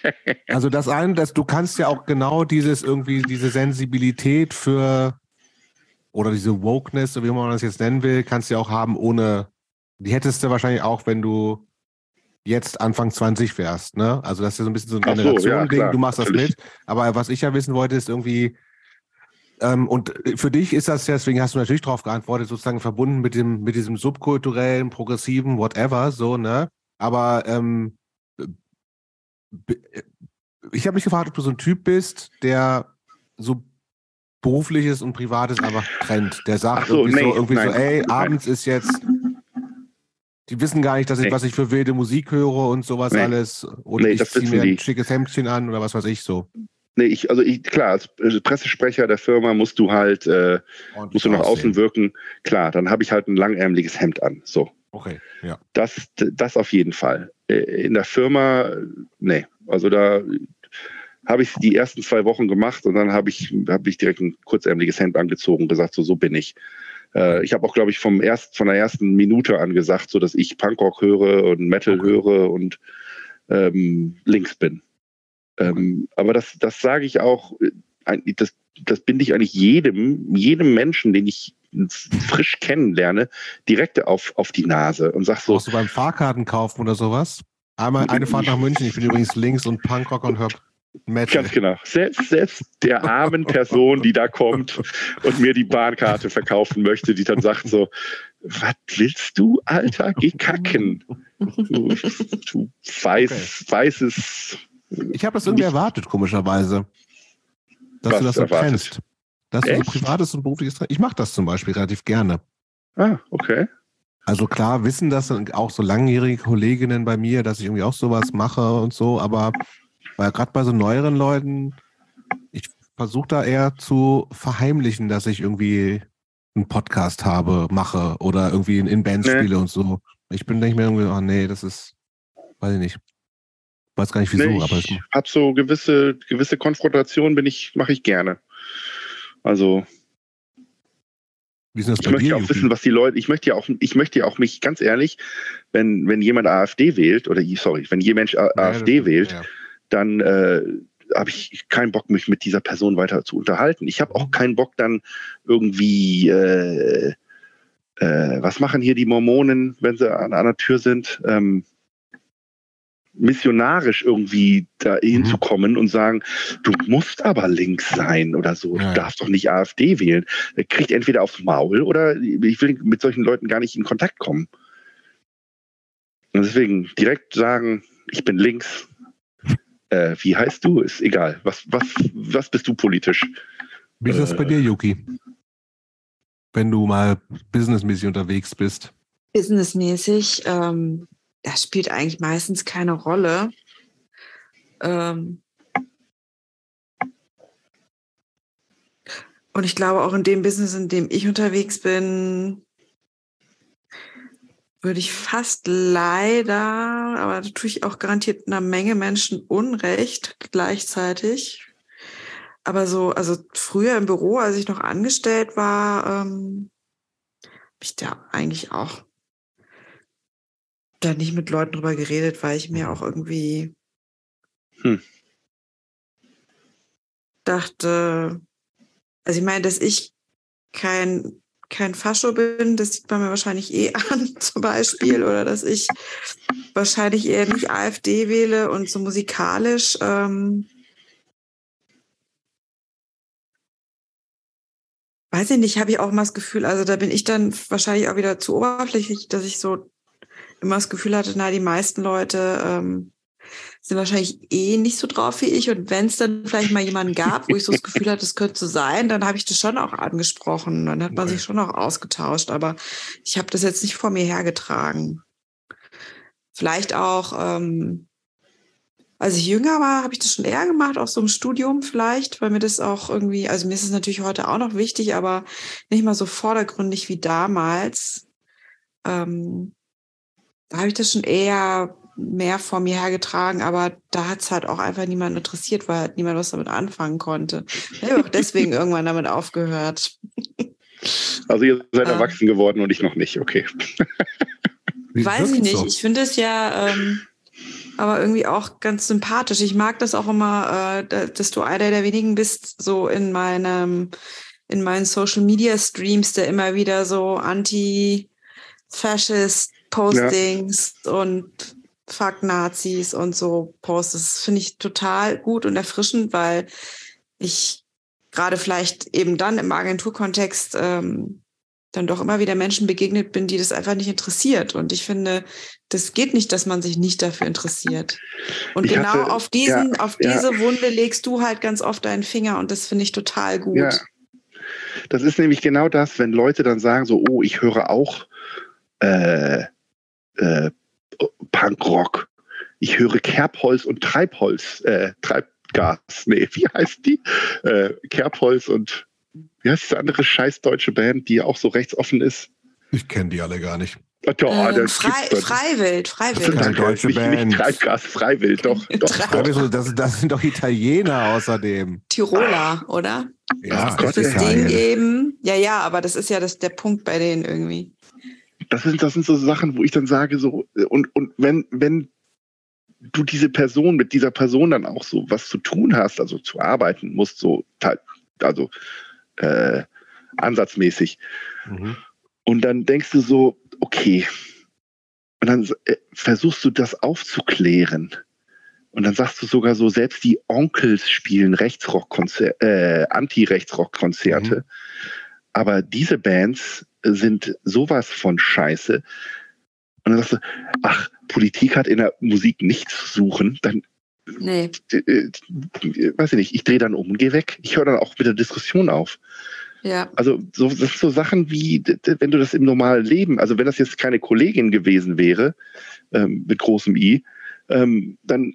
also das eine, dass du kannst ja auch genau dieses irgendwie diese Sensibilität für oder diese Wokeness, so wie man das jetzt nennen will, kannst du ja auch haben ohne. Die hättest du wahrscheinlich auch, wenn du jetzt Anfang 20 wärst, ne? Also das ist ja so ein bisschen so ein Generation-Ding, so, ja, du machst das natürlich. mit. Aber was ich ja wissen wollte, ist irgendwie, ähm, und für dich ist das ja, deswegen hast du natürlich darauf geantwortet, sozusagen verbunden mit dem, mit diesem subkulturellen, progressiven, whatever, so, ne? Aber ähm, ich habe mich gefragt, ob du so ein Typ bist, der so berufliches und privates einfach trennt. Der sagt so, irgendwie, nee, so, irgendwie so, ey, nein. abends ist jetzt die wissen gar nicht, dass ich, nee. was ich für wilde Musik höre und sowas nee. alles. Oder nee, ich ziehe mir ein schickes Hemdchen an oder was weiß ich so. Nee, ich, also ich, klar, als Pressesprecher der Firma musst du halt, äh, musst du nach aussehen. außen wirken. Klar, dann habe ich halt ein langärmeliges Hemd an. So. Okay, ja. Das, das auf jeden Fall. Äh, in der Firma, nee. Also da habe ich die ersten zwei Wochen gemacht und dann habe ich, hab ich direkt ein kurzärmeliges Hemd angezogen und gesagt, so, so bin ich. Äh, ich habe auch, glaube ich, vom erst, von der ersten Minute an gesagt, so dass ich Punkrock höre und Metal okay. höre und ähm, links bin. Ähm, aber das, das sage ich auch, äh, das, das binde ich eigentlich jedem, jedem Menschen, den ich frisch kennenlerne, direkt auf, auf die Nase und sag so. Brauchst du beim Fahrkarten kaufen oder sowas? Einmal eine Fahrt nach München. Ich bin übrigens links und Punkrock und höre Metal. Ganz genau. Selbst, selbst der armen Person, die da kommt und mir die Bahnkarte verkaufen möchte, die dann sagt so, was willst du, Alter? Geh kacken. Du, du weiß, okay. weißes. Ich habe das irgendwie erwartet, komischerweise. Dass du das so trennst. Dass Echt? du so privates und berufliches Ich mache das zum Beispiel relativ gerne. Ah, okay. Also klar wissen das auch so langjährige Kolleginnen bei mir, dass ich irgendwie auch sowas mache und so, aber weil gerade bei so neueren Leuten, ich versuche da eher zu verheimlichen, dass ich irgendwie einen Podcast habe, mache oder irgendwie in Bands nee. spiele und so. Ich bin, ich mir irgendwie, oh nee, das ist, weiß ich nicht. Weiß gar nicht wieso, nee, aber ich habe so gewisse, gewisse Konfrontationen bin ich, mache ich gerne. Also ich möchte dir, auch wissen, was die Leute, ich möchte ja auch, ich möchte ja auch mich ganz ehrlich, wenn, wenn jemand AfD wählt, oder sorry, wenn jemand AfD ja, wählt, ja dann äh, habe ich keinen Bock, mich mit dieser Person weiter zu unterhalten. Ich habe auch keinen Bock, dann irgendwie, äh, äh, was machen hier die Mormonen, wenn sie an einer Tür sind? Ähm, missionarisch irgendwie da hinzukommen und sagen, du musst aber links sein oder so. Du Ja. darfst doch nicht AfD wählen. Er kriegt entweder aufs Maul oder ich will mit solchen Leuten gar nicht in Kontakt kommen. Und deswegen direkt sagen, ich bin links. Äh, wie heißt du? Ist egal. Was, was, was bist du politisch? Wie ist das bei Äh. dir, Yuki? Wenn du mal businessmäßig unterwegs bist. businessmäßig, ähm, das spielt eigentlich meistens keine Rolle. Ähm, und ich glaube auch in dem Business, in dem ich unterwegs bin, würde ich fast leider, aber da tue ich auch garantiert einer Menge Menschen Unrecht gleichzeitig. Aber so, also früher im Büro, als ich noch angestellt war, ähm, habe ich da eigentlich auch da nicht mit Leuten drüber geredet, weil ich mir auch irgendwie Hm. dachte, also ich meine, dass ich kein, kein Fascho bin, das sieht man mir wahrscheinlich eh an, zum Beispiel, oder dass ich wahrscheinlich eher nicht AfD wähle und so musikalisch ähm, weiß ich nicht, habe ich auch immer das Gefühl, also da bin ich dann wahrscheinlich auch wieder zu oberflächlich, dass ich so immer das Gefühl hatte, na, die meisten Leute ähm, sind wahrscheinlich eh nicht so drauf wie ich. Und wenn es dann vielleicht mal jemanden gab, wo ich so das Gefühl hatte, es könnte so sein, dann habe ich das schon auch angesprochen. Dann hat man sich schon auch ausgetauscht. Aber ich habe das jetzt nicht vor mir hergetragen. Vielleicht auch, ähm, als ich jünger war, habe ich das schon eher gemacht, auch so im Studium vielleicht, weil mir das auch irgendwie, also mir ist es natürlich heute auch noch wichtig, aber nicht mal so vordergründig wie damals. Ähm, da habe ich das schon eher mehr vor mir hergetragen, aber da hat es halt auch einfach niemand interessiert, weil halt niemand was damit anfangen konnte. Ich habe auch deswegen irgendwann damit aufgehört. Also ihr seid Ah. erwachsen geworden und ich noch nicht, okay. Weiß ich nicht. so? Ich finde es ja ähm, aber irgendwie auch ganz sympathisch. Ich mag das auch immer, äh, da- dass du einer der wenigen bist, so in meinem, in meinen Social Media Streams, der immer wieder so anti-Fascist Postings und Fuck Nazis und so postet. Das finde ich total gut und erfrischend, weil ich gerade vielleicht eben dann im Agenturkontext ähm, dann doch immer wieder Menschen begegnet bin, die das einfach nicht interessiert. Und ich finde, das geht nicht, dass man sich nicht dafür interessiert. Und Ich genau hatte- auf diesen, ja, auf ja. diese Wunde legst du halt ganz oft deinen Finger und das finde ich total gut. Ja. Das ist nämlich genau das, wenn Leute dann sagen so, oh, ich höre auch äh, äh, Punkrock. Ich höre Kerbholz und Treibholz, äh, Treibgas. Nee, wie heißt die? Äh, Kerbholz und wie heißt diese andere scheiß deutsche Band, die auch so rechtsoffen ist? Ich kenne die alle gar nicht. Ach, doch, Ähm, das frei, doch. Freiwild, Das Freiwild. sind deutsche nicht, Band. nicht Treibgas, Freiwild, doch. doch, doch. Das, das, das sind doch Italiener außerdem. Tiroler, oder? Ja, Ach Gott, das ja, Ding eben? Ja, ja, aber das ist ja das, der Punkt bei denen irgendwie. Das sind, das sind so Sachen, wo ich dann sage, so, und, und wenn, wenn du diese Person mit dieser Person dann auch so was zu tun hast, also zu arbeiten musst, so, also äh, ansatzmäßig, Mhm. und dann denkst du so, okay, und dann äh, versuchst du das aufzuklären. Und dann sagst du sogar so, selbst die Onkels spielen Rechtsrockkonzer äh, Anti-Rechtsrock-Konzerte. Aber diese Bands sind sowas von scheiße. Und dann sagst du, ach, Politik hat in der Musik nichts zu suchen. Dann, Nee. äh, äh, weiß ich nicht, ich drehe dann um und gehe weg. Ich höre dann auch mit der Diskussion auf. Ja. Also so, das sind so Sachen wie, wenn du das im normalen Leben, also wenn das jetzt keine Kollegin gewesen wäre, ähm, mit großem I, ähm, dann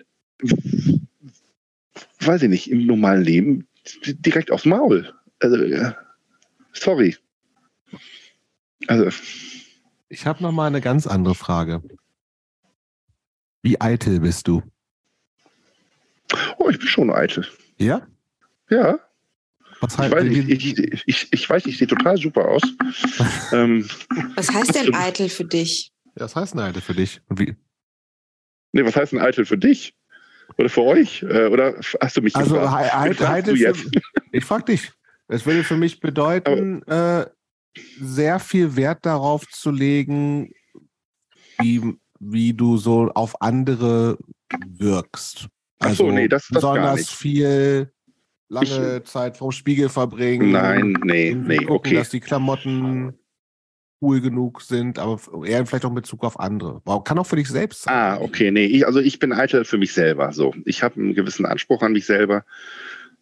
weiß ich nicht, im normalen Leben direkt aufs Maul. Also, sorry. Also, Ich habe noch mal eine ganz andere Frage. Wie eitel bist du? oh, ich bin schon eitel. Ja? Ja, Was ich weiß, ich, ich, ich, ich weiß, ich sehe total super aus. ähm, Was heißt denn eitel für dich? das heißt eine eitel für dich. Und wie, nee, was heißt ein eitel für dich? Oder für euch? Äh, oder hast du mich also gefragt? fragst eitel du für, jetzt? ich frag dich. Es würde für mich bedeuten, äh, sehr viel Wert darauf zu legen, wie, wie du so auf andere wirkst. Ach so, Also nee, das- das gar besonders viel lange Zeit vorm Spiegel verbringen. Nein, nee, nee, gucken, okay. dass die Klamotten cool genug sind, aber eher vielleicht auch in Bezug auf andere. Kann auch für dich selbst sein. Ah, okay, nee, ich, also ich bin eitel für mich selber. So, ich habe einen gewissen Anspruch an mich selber,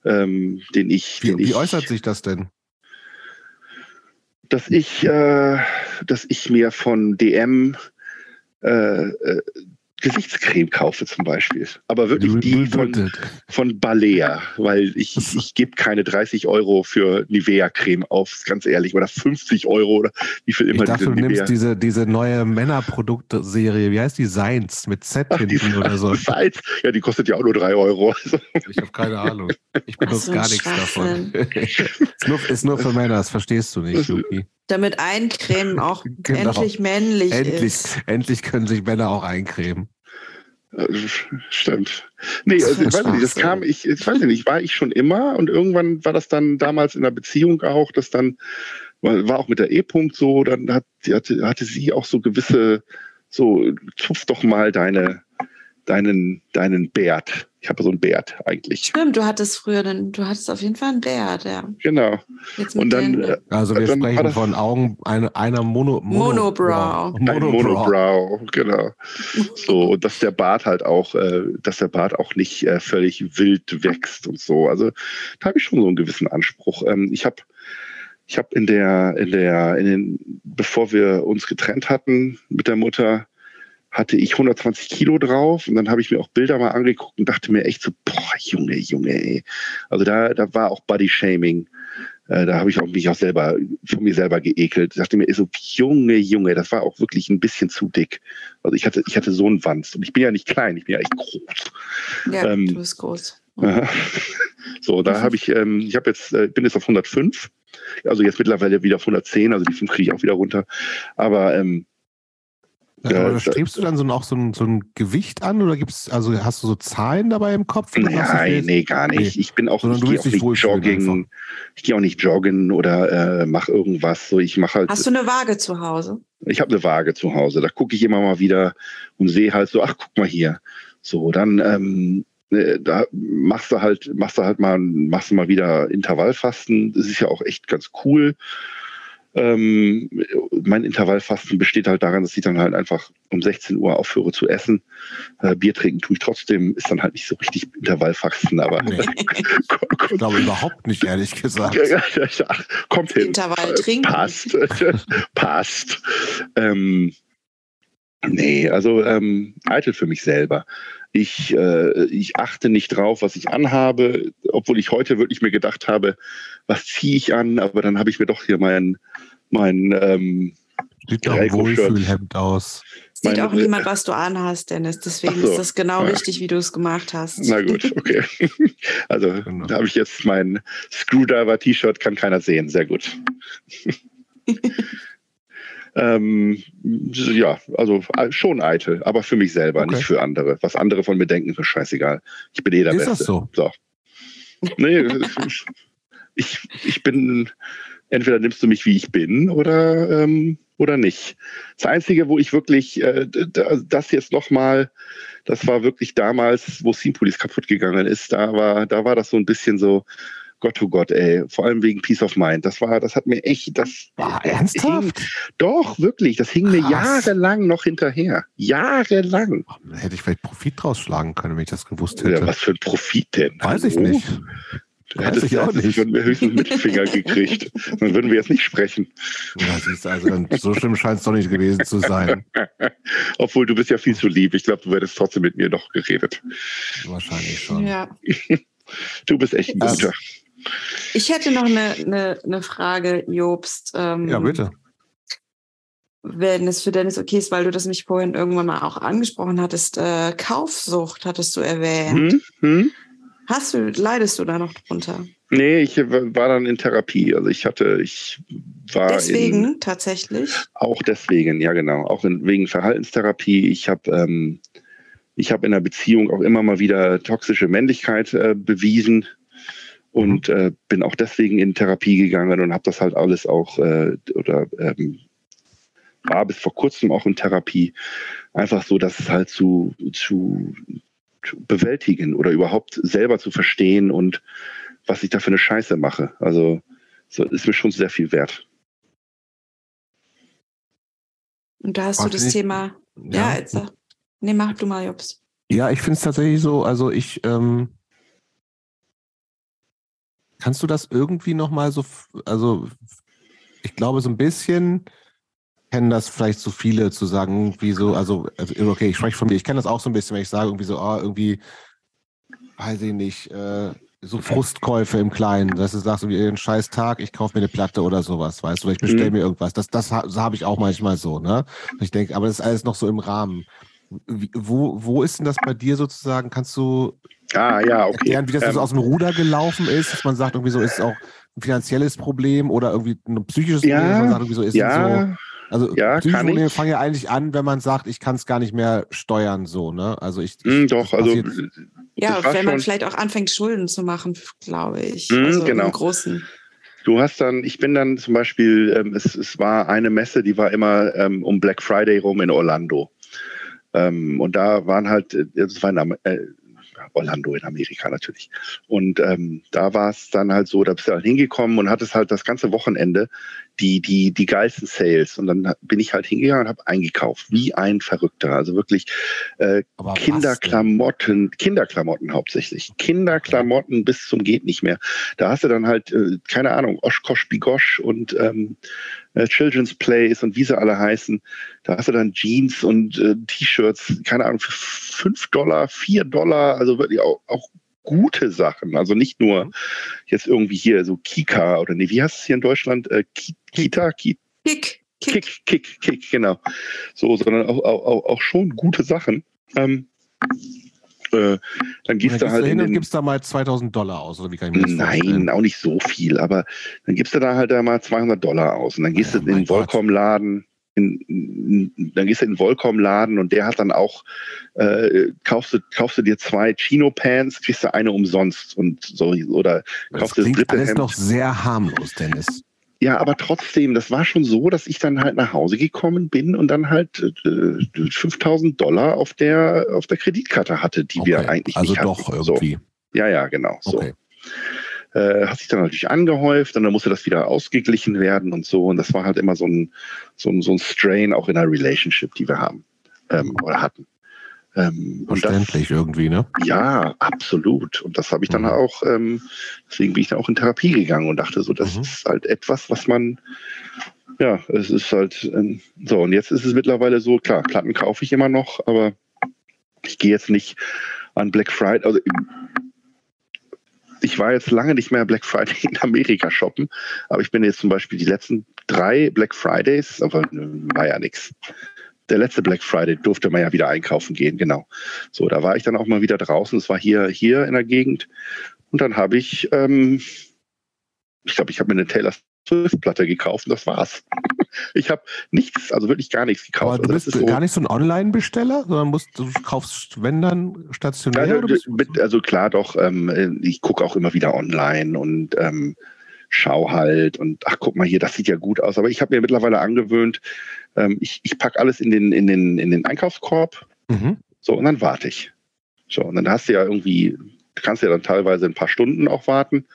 ähm, den ich, Wie, den wie ich, äußert sich das denn? Dass ich, äh, dass ich mir von DM äh, äh, Gesichtscreme kaufe zum Beispiel. Aber wirklich die von, von Balea, weil ich, ich, ich gebe keine 30 Euro für Nivea-Creme auf, ganz ehrlich, oder 50 Euro oder wie viel Ich immer dachte, diese du nimmst diese, diese neue Männerproduktserie, wie heißt die? Seins mit Z Ach, die hinten oder so. Salz, ja, die kostet ja auch nur 3 Euro. Also, Ich habe keine Ahnung. Ich benutze ein gar nichts davon. Ist, nur, ist nur für Männer, das verstehst du nicht, Yuki. Damit Eincremen auch Genau. endlich männlich Endlich, ist. endlich können sich Männer auch eincremen. Stimmt. Nee, also, ich weiß nicht, das kam, ich, ich weiß nicht, war ich schon immer und irgendwann war das dann damals in der Beziehung auch, dass dann, war auch mit der E-Punkt so, dann hat, hatte, hatte sie auch so gewisse, so, zupf doch mal deine, deinen, deinen Bärt. Ich habe so einen Bärt eigentlich. Stimmt, du hattest früher, einen, du hattest auf jeden Fall einen Bärt, ja. Genau. Und dann, äh, Also wir Dann sprechen von Augen eine, einer Mono, Monobrow. Ein Monobrow, genau. So, und dass der Bart halt auch, äh, dass der Bart auch nicht äh, völlig wild wächst und so. Also da habe ich schon so einen gewissen Anspruch. Ähm, ich habe ich habe in der, in der, in den, bevor wir uns getrennt hatten mit der Mutter, hatte ich 120 Kilo drauf und dann habe ich mir auch Bilder mal angeguckt und dachte mir echt so, boah, Junge, Junge, ey. Also da, da war auch Body Shaming. Äh, da habe ich auch mich auch selber von mir selber geekelt. Ich dachte mir so, Junge, Junge, das war auch wirklich ein bisschen zu dick. Also ich hatte, ich hatte so einen Wanst und ich bin ja nicht klein, ich bin ja echt groß. ja, ähm, du bist groß. Aha. So, da habe ich, ähm, ich habe jetzt, äh, bin jetzt auf 105, also jetzt mittlerweile wieder auf 110, also die 5 kriege ich auch wieder runter. Aber ähm, Ja, aber strebst du dann so ein, auch so ein, so ein Gewicht an oder gibt's, also hast du so Zahlen dabei im Kopf? nein, nee, gar nicht. Nee. Ich bin auch, Sondern ich du gehe auch nicht joggen. Ich gehe auch nicht joggen oder äh, mache irgendwas. So, ich mache halt. Hast du eine Waage zu Hause? Ich habe eine Waage zu Hause. Da gucke ich immer mal wieder und sehe halt so, ach, guck mal hier. So, dann ähm, äh, da machst du halt, machst du halt mal, machst du mal wieder Intervallfasten. Das ist ja auch echt ganz cool. Ähm, mein Intervallfasten besteht halt daran, dass ich dann halt einfach um 16 Uhr aufhöre zu essen. Äh, Bier trinken tue ich trotzdem, ist dann halt nicht so richtig Intervallfasten, aber Nee. Ich glaube überhaupt nicht, ehrlich gesagt. Kommt hin. Intervall Äh, trinken. Passt. Passt. Ähm, nee, also ähm, eitel für mich selber. Ich, äh, ich achte nicht drauf, was ich anhabe, obwohl ich heute wirklich mir gedacht habe, was ziehe ich an, aber dann habe ich mir doch hier mein, mein ähm, Sieht doch ein Reiko-Shirt. Wohlfühlhemd aus. Sieht Meine- auch niemand, was du anhast, Dennis. Deswegen so. ist das genau Ja. richtig, wie du es gemacht hast. na gut, okay. Also Genau. da habe ich jetzt mein Screwdriver-T-Shirt, kann keiner sehen. Sehr gut. ähm, ja, also schon eitel, aber für mich selber, Okay. nicht für andere. Was andere von mir denken, ist scheißegal. Ich bin eh der Ist Beste. das so? so. Nee, ich, ich bin, entweder nimmst du mich, wie ich bin, oder, ähm, oder nicht. Das Einzige, wo ich wirklich, äh, d- das jetzt nochmal, das war wirklich damals, wo Simpolis kaputt gegangen ist, da war, da war das so ein bisschen so, Gott, oh Gott, ey, vor allem wegen Peace of Mind. Das war, das hat mir echt, das hing, ernsthaft? doch, wirklich, das hing mir Krass. jahrelang noch hinterher. Jahrelang. Da hätte ich vielleicht Profit draus schlagen können, wenn ich das gewusst hätte. Ja, was für ein Profit denn? Weiß ich Hallo? nicht. Du Weiß hättest ich auch nicht. von mir höchstens einen Mittelfinger gekriegt. Dann würden wir jetzt nicht sprechen. Ja, siehst also dann, so schlimm scheint es doch nicht gewesen zu sein. Obwohl du bist ja viel zu lieb. Ich glaube, du hättest trotzdem mit mir doch geredet. Wahrscheinlich schon. Ja. Du bist echt ein Ähm, guter. Ich hätte noch eine, eine, eine Frage, Jobst. Ähm, Ja, bitte. Wenn es für Dennis okay ist, weil du das mich vorhin irgendwann mal auch angesprochen hattest. Äh, Kaufsucht hattest du erwähnt. Hm? Hm? Hast du, leidest du da noch drunter? Nee, ich war dann in Therapie. Also ich hatte, ich war Deswegen in, tatsächlich. auch deswegen, ja genau, auch in, wegen Verhaltenstherapie. Ich habe ähm, ich habe in der Beziehung auch immer mal wieder toxische Männlichkeit äh, bewiesen und äh, bin auch deswegen in Therapie gegangen und habe das halt alles auch äh, oder ähm, war bis vor kurzem auch in Therapie. Einfach so, dass es halt zu, zu überhaupt bewältigen oder überhaupt selber zu verstehen und was ich da für eine Scheiße mache. Also so ist mir schon sehr viel wert. Und da hast du das Thema. Ja, ja jetzt. Nee, mach du mal, Jobs. Ja, ich finde es tatsächlich so, also ich, ähm, kannst du das irgendwie nochmal so, also ich glaube so ein bisschen kennen das vielleicht so viele zu sagen, wie so, also, also okay, ich spreche von mir, ich kenne das auch so ein bisschen, wenn ich sage irgendwie so, ah, irgendwie, weiß ich nicht, äh, so Frustkäufe im Kleinen, dass du sagst, irgendwie einen scheiß Tag, ich kaufe mir eine Platte oder sowas, weißt du, oder ich bestelle mhm. mir irgendwas. Das, das, das habe ich auch manchmal so, ne? Ich denke, aber das ist alles noch so im Rahmen. Wie, wo, wo ist denn das bei dir sozusagen? Kannst du ah, ja, okay. erklären, wie das ähm, so aus dem Ruder gelaufen ist, dass man sagt, irgendwie so ist es auch ein finanzielles Problem oder irgendwie ein psychisches ja, Problem, man sagt, irgendwie so ist ja, so. Also ja, psychische Probleme fangen ja eigentlich an, wenn man sagt, ich kann es gar nicht mehr steuern, so, ne? Also ich. ich mm, doch, also. Ja, wenn man vielleicht auch anfängt, Schulden zu machen, glaube ich. Mm, also genau. Im Großen. Du hast dann, ich bin dann zum Beispiel, ähm, es, es war eine Messe, die war immer ähm, um Black Friday rum in Orlando. Ähm, und da waren halt, es war in, äh, Orlando in Amerika natürlich. Und ähm, da war es dann halt so, da bist du halt hingekommen und hattest halt das ganze Wochenende die, die, die geilsten Sales. Und dann bin ich halt hingegangen und habe eingekauft, wie ein Verrückter. Also wirklich äh, Kinderklamotten, Kinderklamotten hauptsächlich. Kinderklamotten bis zum geht nicht mehr. Da hast du dann halt, äh, keine Ahnung, Oshkosh Bigosh und ähm, äh, Children's Place und wie sie alle heißen. Da hast du dann Jeans und äh, T-Shirts, keine Ahnung, für 5 Dollar, 4 Dollar, also wirklich auch, auch gute Sachen. Also nicht nur mhm. jetzt irgendwie hier so Kika oder nee, wie heißt es hier in Deutschland? Äh, Kita? Kick. Kick. Kick, Kick, Kick, genau. So, sondern auch, auch, auch schon gute Sachen. Ähm, äh, dann gehst du halt. Du hin und gibst da mal 2000 Dollar aus, oder wie kann ich mir das Nein, vorstellen? auch nicht so viel, aber dann gibst du da halt da mal 200 Dollar aus und dann gehst ja, du in den Volcom-Laden. In, in, dann gehst du in den Volcom-Laden und der hat dann auch, äh, kaufst, du, kaufst du dir zwei Chino-Pants, kriegst du eine umsonst und so, oder kaufst du das dritte alles Hemd. noch sehr harmlos, Dennis. Ja, aber trotzdem, das war schon so, dass ich dann halt nach Hause gekommen bin und dann halt äh, 5000 Dollar auf der, auf der Kreditkarte hatte, die okay. wir eigentlich also nicht hatten. Also doch irgendwie. So. Ja, ja, genau. So. Okay. Äh, hat sich dann natürlich angehäuft und dann musste das wieder ausgeglichen werden und so. Und das war halt immer so ein, so ein, so ein Strain auch in der Relationship, die wir haben ähm, oder hatten. Ähm, Verständlich das, irgendwie, ne? Ja, absolut. Und das habe ich dann mhm. auch, ähm, deswegen bin ich dann auch in Therapie gegangen und dachte so, das mhm. ist halt etwas, was man, ja, es ist halt ähm, so. Und jetzt ist es mittlerweile so, klar, Platten kaufe ich immer noch, aber ich gehe jetzt nicht an Black Friday, also ich war jetzt lange nicht mehr Black Friday in Amerika shoppen, aber ich bin jetzt zum Beispiel die letzten drei Black Fridays, aber war ja nichts der letzte Black Friday durfte man ja wieder einkaufen gehen, genau. So, da war ich dann auch mal wieder draußen. Es war hier, hier in der Gegend. Und dann habe ich, ähm, ich glaube, ich habe mir eine Taylor Swift-Platte gekauft und das war's. Ich habe nichts, also wirklich gar nichts gekauft. Aber du also bist also so, gar nicht so ein Online-Besteller, sondern musst, du kaufst, wenn dann, stationär? Also, also klar, doch. Ähm, ich gucke auch immer wieder online und ähm, schau halt und ach, guck mal hier, das sieht ja gut aus. Aber ich habe mir mittlerweile angewöhnt, ähm, ich, ich packe alles in den, in, den, in den Einkaufskorb. Mhm. So, und dann warte ich. So, und dann hast du ja irgendwie, kannst ja dann teilweise ein paar Stunden auch warten.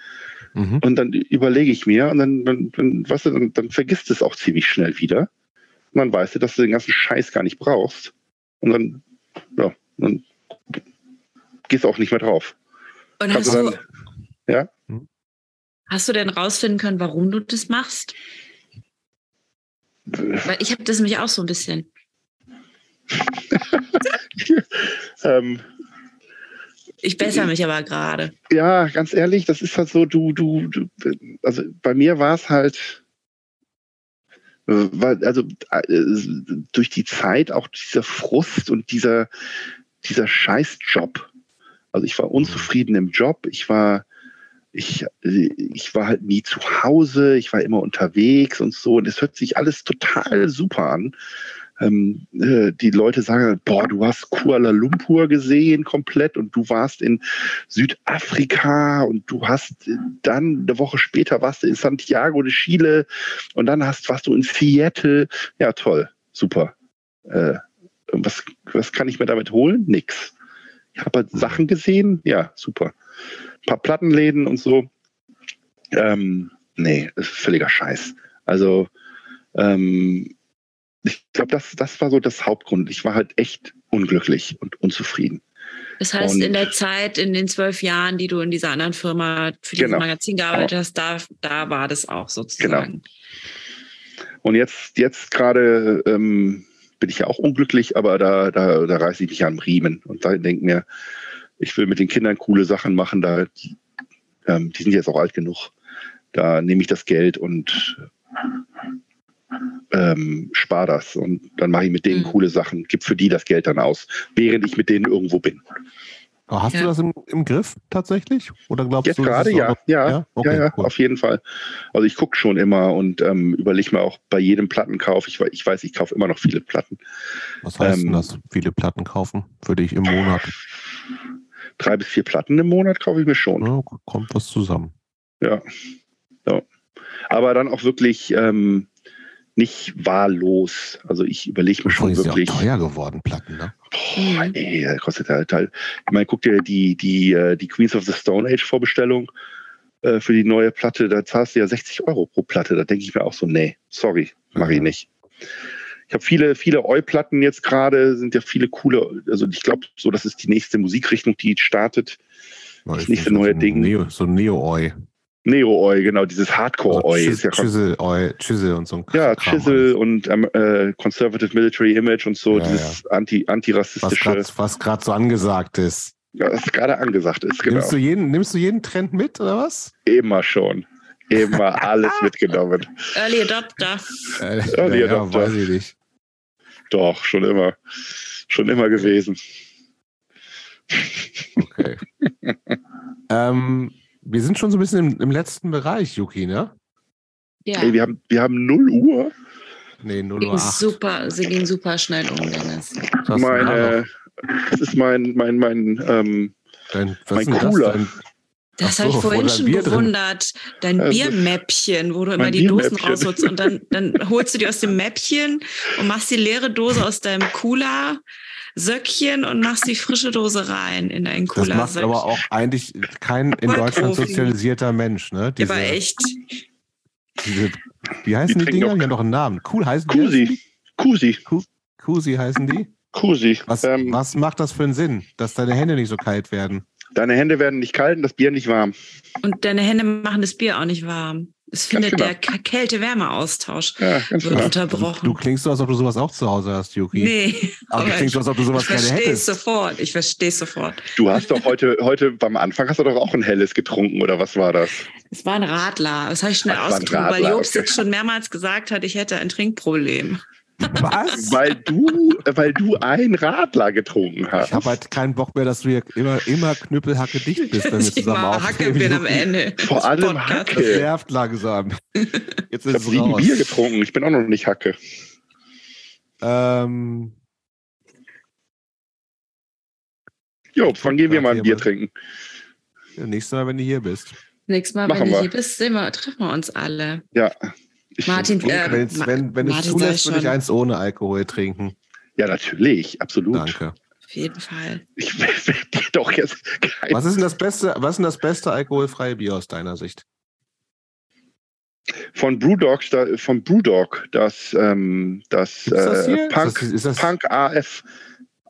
Mhm. Und dann überlege ich mir und dann, dann, dann, weißt du, dann, dann vergisst es auch ziemlich schnell wieder. Und dann weißt du, dass du den ganzen Scheiß gar nicht brauchst. Und dann, ja, dann gehst du auch nicht mehr drauf. Und hast du, dann, ja? Hast du denn rausfinden können, warum du das machst? Weil ich habe das nämlich auch so ein bisschen. ähm, ich bessere mich aber gerade. Ja, ganz ehrlich, das ist halt so, du, du, du also bei mir war es halt, also äh, durch die Zeit auch dieser Frust und dieser, dieser Scheißjob. Also ich war unzufrieden im Job, ich war ich, ich war halt nie zu Hause, ich war immer unterwegs und so. Und es hört sich alles total super an. Ähm, äh, die Leute sagen, boah, du hast Kuala Lumpur gesehen komplett und du warst in Südafrika und du hast dann eine Woche später warst du in Santiago de Chile und dann hast, warst du in Seattle. Ja, toll, super. Äh, was, was kann ich mir damit holen? Nix. Ich habe halt Sachen gesehen, ja, super. Ein paar Plattenläden und so. Ähm, nee, ist völliger Scheiß. Also, ähm, ich glaube, das, das war so das Hauptgrund. Ich war halt echt unglücklich und unzufrieden. Das heißt, Und- in der Zeit, in den zwölf Jahren, die du in dieser anderen Firma für dieses Genau. Magazin gearbeitet hast, da, da war das auch sozusagen. Und jetzt, jetzt gerade ähm, bin ich ja auch unglücklich, aber da, da, da reiße ich mich am Riemen und da denke mir, ich will mit den Kindern coole Sachen machen, da die, ähm, die sind jetzt auch alt genug. Da nehme ich das Geld und ähm, spare das und dann mache ich mit denen Mhm. coole Sachen, gib für die das Geld dann aus, während ich mit denen irgendwo bin. Hast Ja. du das im, im Griff tatsächlich? Oder glaubst Jetzt du, gerade ja, noch- ja, ja? ja, Okay, ja, cool. auf jeden Fall. Also ich gucke schon immer und ähm, überlege mir auch bei jedem Plattenkauf, ich, ich weiß, ich kaufe immer noch viele Platten. Was heißt denn ähm, das? Viele Platten kaufen für dich im Monat? Drei bis vier Platten im Monat kaufe ich mir schon. Ja, kommt was zusammen. Ja. ja. Aber dann auch wirklich ähm, nicht wahllos. Also ich überlege mir schon Übrigens ist ja wirklich. teuer geworden, Platten, ne? Boah, ey, das kostet halt halt. Ich meine, guck dir die, die, äh, die Queens of the Stone Age Vorbestellung äh, für die neue Platte, da zahlst du ja 60 Euro pro Platte. Da denke ich mir auch so, nee, sorry, mache ich Ja. Nicht. Ich habe viele, viele Eu-Platten jetzt gerade, sind ja viele coole, also ich glaube, so, das ist die nächste Musikrichtung, die startet. Ja, Das ist nächste so neue Ding. Neo, so ein Neo-Oi. Neo-Eu, genau, dieses Hardcore-Eu. ist ja Chisel-Oi, Chisel und so ein Ja, Kram Chisel und ähm, äh, Conservative Military Image und so, Ja, dieses Anti, Was antirassistische, gerade was grad so angesagt ist. ja, was gerade angesagt ist, genau. Nimmst, du jeden, nimmst du jeden Trend mit, oder was? Immer schon. Immer alles mitgenommen. Early Adopter. Äh, Early ja, Adopter. weiß ich nicht. Doch, schon immer. Schon immer gewesen. Okay. ähm, wir sind schon so ein bisschen im, im letzten Bereich, Yuki, ne? Ja. Ey, wir haben, wir haben 0 Uhr. Nee, 0 ging Uhr 8. super, sie ging super schnell um, Dennis. Meine, das ist mein, mein, mein, ähm, Dein, was mein ist denn das Cooler. denn? Das Ach habe so, ich vorhin schon Bier drin- gewundert. Dein Also, Biermäppchen, wo du immer die Dosen rausholst und dann, dann holst du die aus dem Mäppchen und machst die leere Dose aus deinem Cooler. Söckchen und machst die frische Dose rein in dein Das Cooler. macht aber auch eigentlich kein in Deutschland sozialisierter Mensch, ne? Ja, aber echt. diese, wie heißen Die die, Dinger? doch- Die haben doch einen Namen. Cool heißen die? Kusi. Kusi. Kusi heißen die. Kusi. Was, Ähm, was macht das für einen Sinn, dass deine Hände nicht so kalt werden? Deine Hände werden nicht kalt und das Bier nicht warm. Und deine Hände machen das Bier auch nicht warm. Es findet genau. der Kälte-Wärme-Austausch Ja, genau. unterbrochen. Du klingst so, als ob du sowas auch zu Hause hast, Yuki. nee, Aber du klingst so, als ob du sowas ich gerne verstehe es hättest. sofort. Ich verstehe es sofort. Du hast doch heute, heute beim Anfang hast du doch auch ein helles getrunken, oder was war das? Es war ein Radler. Das habe ich schnell ausgetrunken, weil Jobst okay. jetzt schon mehrmals gesagt hat, ich hätte ein Trinkproblem. Was? Weil du, weil du ein Radler getrunken hast. Ich habe halt keinen Bock mehr, dass du hier immer, immer knüppelhacke dicht bist, wenn wir ich zusammen aufnehmen. Hacke bin am. Ende. Vor allem Podcasts. Hacke. Das nervt langsam. Jetzt Ich ist habe es sieben. Bier getrunken. Ich bin auch noch nicht Hacke. Ähm, Jo, wann gehen wir mal ein Bier mal. trinken? nächstes Mal, wenn du hier bist. Nächstes Mal, Machen wenn du wir. hier bist, sehen wir, treffen wir uns alle. Ja. Ich, Martin, äh, wenn es wenn, wenn es Martin zulässt, sei würde ich eins ohne Alkohol trinken. Ja, natürlich, absolut. Danke. Auf jeden Fall. Ich will dir doch jetzt kein Was ist denn das beste, was ist denn das beste alkoholfreie Bier aus deiner Sicht? von Brewdog, von Brewdog, das, ähm, das, das äh, hier? Punk, ist das, ist das, Punk AF,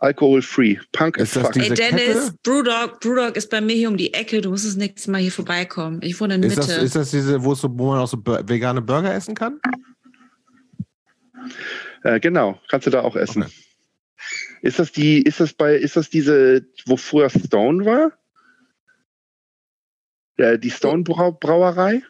Alkohol Free. Punk Ist as das fuck. Ey, Dennis, Kette? Brewdog, Brewdog ist bei mir hier um die Ecke. Du musst das nächste Mal hier vorbeikommen. Ich wohne in ist, Mitte. das, ist das diese, wo, es so, wo man auch so vegane Burger essen kann? Äh, genau, kannst du da auch essen. Okay. Ist das die, ist das bei, ist das diese, wo früher Stone war? Ja, die Stone Brau Brauerei?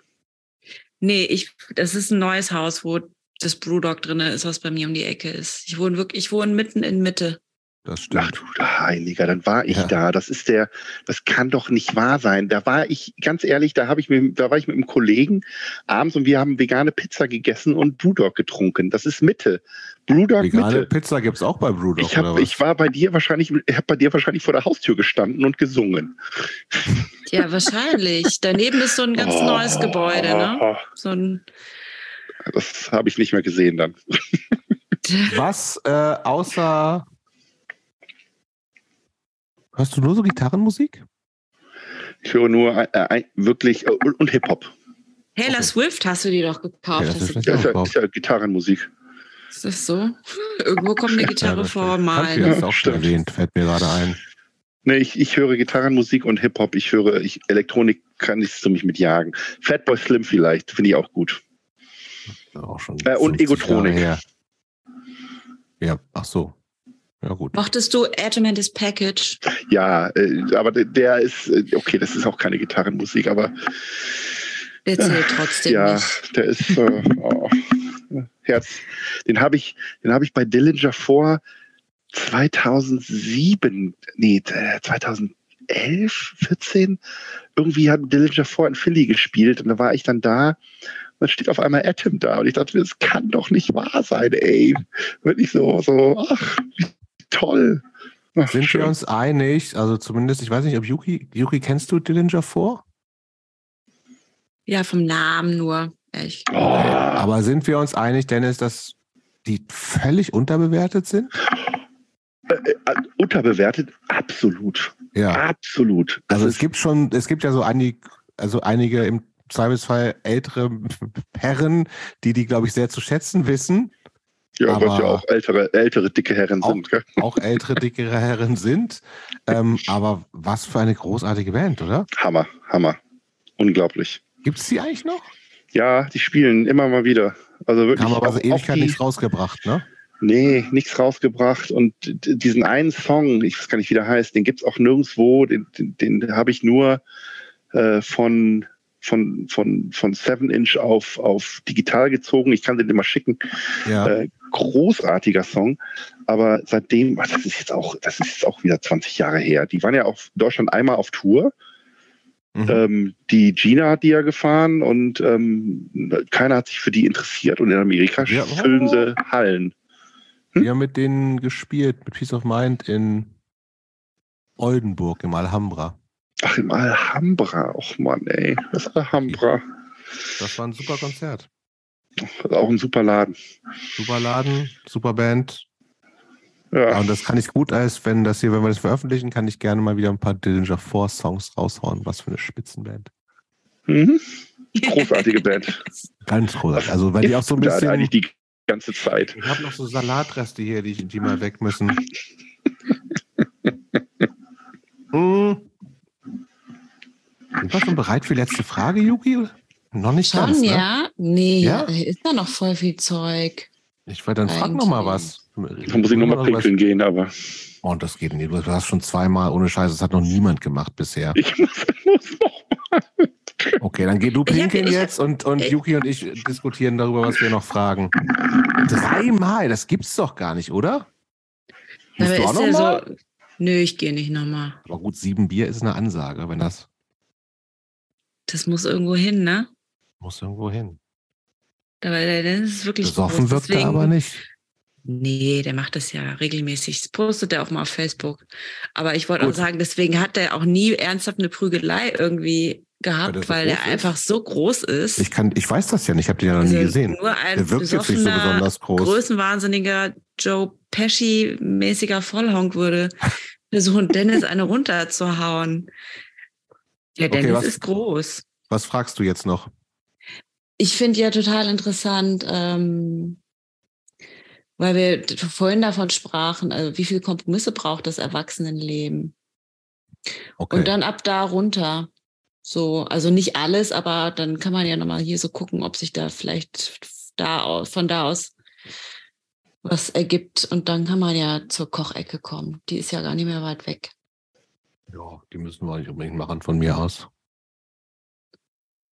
nee, ich, das ist ein neues Haus, wo das Brewdog drin ist, was bei mir um die Ecke ist. Ich wohne wirklich, ich wohne mitten in Mitte. Das Ach stimmt. du Heiliger, dann war ich Ja. da. Das ist der, das kann doch nicht wahr sein. Da war ich, ganz ehrlich, da habe ich mit, da war ich mit einem Kollegen abends und wir haben vegane Pizza gegessen und Brewdog getrunken. Das ist Mitte. Brewdog Vegane Mitte. Pizza gibt es auch bei Brewdog, Ich, oder hab, was? ich war bei dir wahrscheinlich, ich habe bei dir wahrscheinlich vor der Haustür gestanden und gesungen. Ja, wahrscheinlich. Daneben ist so ein ganz Oh. neues Gebäude, ne? So ein, Das habe ich nicht mehr gesehen dann. Was äh, außer Hörst du nur so Gitarrenmusik? Ich höre nur äh, äh, wirklich äh, und, Hip-Hop. Taylor Okay. Swift hast du die doch gekauft. Ja, das ist du, Ja, ist, ja, ist Gitarrenmusik. ist das so? Irgendwo kommt eine Gitarre Ja, das vor, mal. jetzt auch schon Stimmt. erwähnt, fällt mir gerade ein. Nee, ich, ich höre Gitarrenmusik und Hip-Hop. Ich höre ich, Elektronik, kann ich ziemlich mit jagen. Fatboy Slim vielleicht, finde ich auch gut. Auch schon Äh, und 50 Egotronik. Ja, ach so. Ja, gut. Mochtest du Atom and his Package? Ja, äh, aber der, der ist, äh, okay, das ist auch keine Gitarrenmusik, aber Der zählt trotzdem ja, nicht. der ist äh, oh, Herz. Den habe ich, den habe ich bei Dillinger vor 2007, nee, äh, 2011, 14. Irgendwie hat Dillinger vor in Philly gespielt und da war ich dann da. Und dann steht auf einmal Atom da und ich dachte, das kann doch nicht wahr sein, ey. Wirklich so, so, ach, wie toll. Ach, Sind schön. wir uns einig, also zumindest, ich weiß nicht, ob Yuki, Yuki, kennst du Dillinger vor? Ja, vom Namen nur. Echt. Oh, Aber sind wir uns einig, Dennis, dass die völlig unterbewertet sind? äh, unterbewertet? Absolut. Ja. Absolut. Das Also es gibt schon, es gibt ja so einige, also einige im Zweifelsfall ältere Herren, die die, glaube ich, sehr zu schätzen wissen, Ja, was Aber- ja auch ältere, ältere dicke Herren Auch- sind. Gell? auch ältere, dickere Herren sind. Ähm, aber was für eine großartige Band, oder? Hammer, Hammer. Unglaublich. Gibt es die eigentlich noch? Ja, die spielen immer mal wieder. Also wirklich. Haben aber auch- so auch Ewigkeit nichts rausgebracht, ne? Nee, nichts rausgebracht. Und diesen einen Song, ich weiß gar nicht, wie der heißt, den gibt's auch nirgendwo. Den, den, den habe ich nur äh, von, von, von, von 7 Inch auf, auf digital gezogen. Ich kann den immer schicken. Ja. Äh, großartiger Song. Aber seitdem, ach, das ist jetzt auch, das ist jetzt auch wieder 20 Jahre her. Die waren ja auf Deutschland einmal auf Tour. Mhm. Ähm, die Gina hat die ja gefahren und ähm, keiner hat sich für die interessiert. Und in Amerika Ja. füllen sie Hallen. Wir haben mit denen gespielt, mit Peace of Mind in Oldenburg im Alhambra. Ach, im Alhambra. Och Mann, ey. Das Alhambra. Das war ein super Konzert. Das ist auch ein super Laden. Super Laden, super Band. Ja, Ja. und das kann ich gut als, wenn das hier, wenn wir das veröffentlichen, kann ich gerne mal wieder ein paar Dillinger 4 Songs raushauen. Was für eine Spitzenband. Mhm. Großartige Band. Ganz groß. Also, weil die auch so ein bisschen. eigentlich die ganze Zeit. Ich habe noch so Salatreste hier, die, die mal weg müssen. hm. Sind wir schon bereit für die letzte Frage, Yuki? Noch nicht ganz, Schon, ne? ja? Nee, Ja? da ist da noch voll viel Zeug. Ich wollte dann frag noch mal Eigentlich. was. Da muss ich nochmal pinkeln gehen, aber Oh, das geht nicht. Du hast schon zweimal ohne Scheiße. Das hat noch niemand gemacht bisher. ich muss, muss noch. Okay, dann geh du hab- pinkeln jetzt und, und ich- Yuki und ich diskutieren darüber, was wir noch fragen. Dreimal, das gibt's doch gar nicht, oder? Musst Aber du auch ist ja mal? so. Nö, ich gehe nicht nochmal. Aber gut, sieben Bier ist eine Ansage, wenn das Das muss irgendwo hin, ne? Muss irgendwo hin. Aber der Dennis ist wirklich Besoffen groß, wirkt er aber nicht. Nee, der macht das ja regelmäßig. Das postet er auch mal auf Facebook. Aber ich wollte auch sagen, deswegen hat er auch nie ernsthaft eine Prügelei irgendwie Weil gehabt, so weil, er ist? einfach so groß ist. Ich, kann, ich weiß das ja nicht, ich habe den ja noch Also nie gesehen. Nur ein Der wirkt jetzt nicht so besonders groß. größenwahnsinniger Joe Pesci-mäßiger Vollhonk würde versuchen, Dennis eine runterzuhauen. Der Okay, Dennis was- ist groß. Was fragst du jetzt noch? Ich finde ja total interessant, ähm, weil wir vorhin davon sprachen, also wie viele Kompromisse braucht das Erwachsenenleben? Okay. Und dann ab da runter. So, also nicht alles, aber dann kann man ja nochmal hier so gucken, ob sich da vielleicht da aus, von da aus was ergibt. Und dann kann man ja zur Kochecke kommen. Die ist ja gar nicht mehr weit weg. ja, die müssen wir nicht unbedingt machen von mir aus.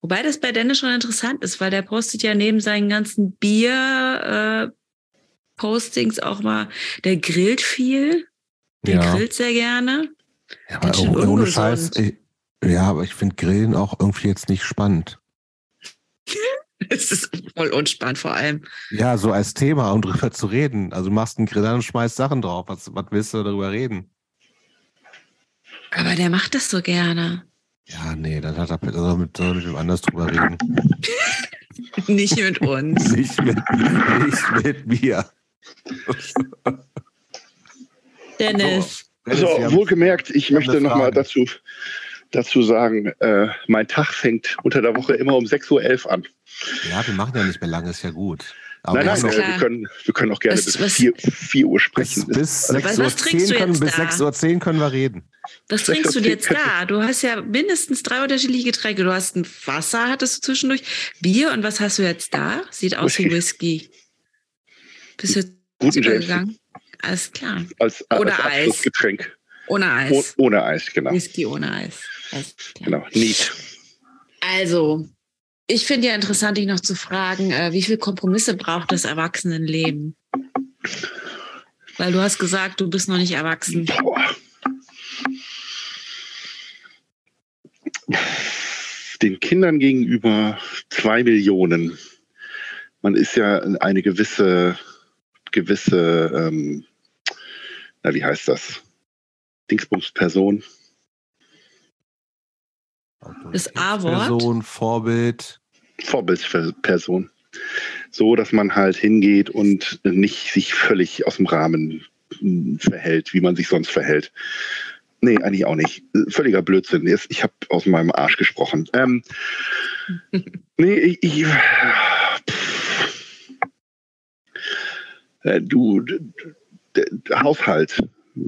Wobei das bei Dennis schon interessant ist, weil der postet ja neben seinen ganzen Bier äh, auch mal, der grillt viel, der Ja, grillt sehr gerne. ja aber schön ohne. Scheiß. Ich, ja, aber ich finde Grillen auch irgendwie jetzt nicht spannend. Es ist voll unspannend vor allem. Ja, so als Thema, um drüber zu reden. Also du machst einen Grill an und schmeißt Sachen drauf. Was, was willst du darüber reden? Aber der macht das so gerne. Ja, nee, dann hat er soll mit, soll mit wem anders drüber reden. Nicht mit uns. nicht, mit, nicht mit mir. Dennis, So, wohlgemerkt, ich möchte nochmal dazu, dazu sagen, äh, mein Tag fängt unter der Woche immer um 6.11 Uhr an. Ja, wir machen ja nicht mehr lange, ist ja gut. Aber nein, nein, äh, wir, können, wir können auch gerne was, bis was, 4, 4 Uhr sprechen. Bis, bis 6.10 Uhr können, bis 6.10 Uhr können wir reden. Was trinkst du jetzt da? Du hast ja mindestens drei unterschiedliche Getränke. Du hast ein Wasser, hattest du zwischendurch, Bier und was hast du jetzt da? Sieht aus wie Whisky. Bist du Guten gegangen? Alles klar. Als, als Oder Eis. Getränk. Ohne Eis. Oh, ohne Eis, genau. Whisky ohne Eis. Genau, neat. Also, ich finde ja interessant, dich noch zu fragen, äh, wie viele Kompromisse braucht das Erwachsenenleben? Weil du hast gesagt, du bist noch nicht erwachsen. Den Kindern gegenüber zwei Millionen. Man ist ja eine gewisse, gewisse, ähm, na, wie heißt das? Dingsbums-Person. Das A-Wort. Person, Vorbild. Vorbildperson. So, dass man halt hingeht und nicht sich völlig aus dem Rahmen verhält, wie man sich sonst verhält. Nee, eigentlich auch nicht. Völliger Blödsinn. Ich habe aus meinem Arsch gesprochen. Ähm, nee, ich, ich äh, du, der Haushalt.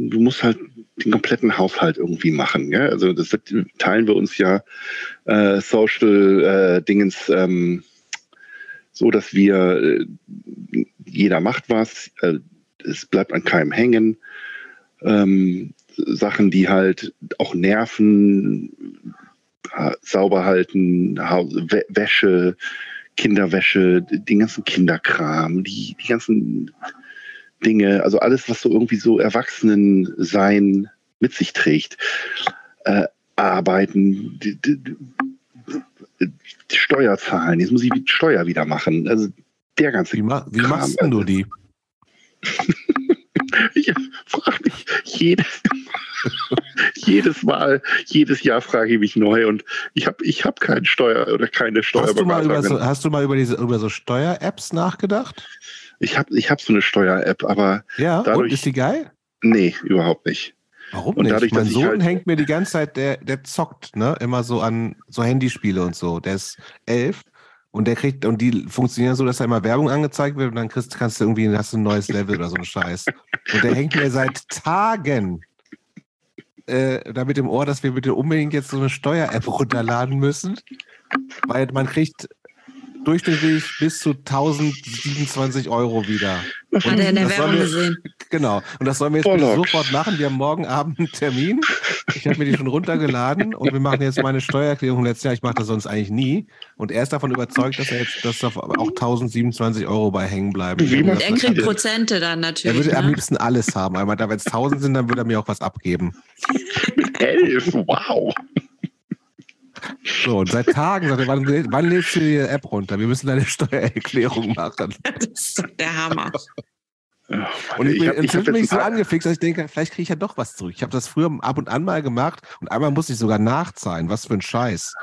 Du musst halt den kompletten Haushalt irgendwie machen. Ja? Also das teilen wir uns ja äh, Social äh, Dingens ähm, so, dass wir äh, jeder macht was. Äh, es bleibt an keinem hängen. Ähm, Sachen, die halt auch nerven, sauber halten, Wäsche, Kinderwäsche, den ganzen Kinderkram, die, die ganzen Dinge, also alles, was so irgendwie so Erwachsenensein mit sich trägt. Äh, arbeiten, die, die, die Steuer zahlen, jetzt muss ich die Steuer wieder machen. Also der ganze Wie, ma wie Kram, machst du also. die? ich frage mich jedes, jedes Mal, jedes Jahr frage ich mich neu und ich habe ich hab keine Steuer oder keine Steuerberaterin. Hast du mal über so, hast du mal über, diese, über so Steuer-Apps nachgedacht? Ich habe ich hab so eine Steuer-App, aber ja, dadurch, und ist die geil? Nee, überhaupt nicht. Warum und nicht? Dadurch, mein Sohn halt hängt mir die ganze Zeit, der, der zockt, ne? Immer so an so Handyspiele und so. Der ist elf und der kriegt, und die funktionieren so, dass da immer Werbung angezeigt wird und dann kriegst, kannst du irgendwie, hast du ein neues Level oder so ein Scheiß. Und der hängt mir seit Tagen äh, da mit dem Ohr, dass wir bitte unbedingt jetzt so eine Steuer-App runterladen müssen. Weil man kriegt durchschnittlich bis zu 1027 Euro wieder. Hat er in der Werbung gesehen. Genau. Und das sollen wir jetzt sofort machen. Wir haben morgen Abend einen Termin. Ich habe mir die schon runtergeladen und wir machen jetzt meine Steuererklärung letztes Jahr. Ich mache das sonst eigentlich nie. Und er ist davon überzeugt, dass er jetzt dass da auch 1027 Euro bei hängen bleiben. Und er kriegt Prozente dann natürlich. Er würde ne? am liebsten alles haben. Wenn es 1000 sind, dann würde er mir auch was abgeben. Elf, wow. So, und seit Tagen sagt er, wann, wann lädst du die App runter? Wir müssen deine Steuererklärung machen. Das ist doch der Hammer. und ich, bin, ich bin mich so angefixt, dass ich denke, vielleicht kriege ich ja doch was zurück. Ich habe das früher ab und an mal gemacht und einmal musste ich sogar nachzahlen. Was für ein Scheiß.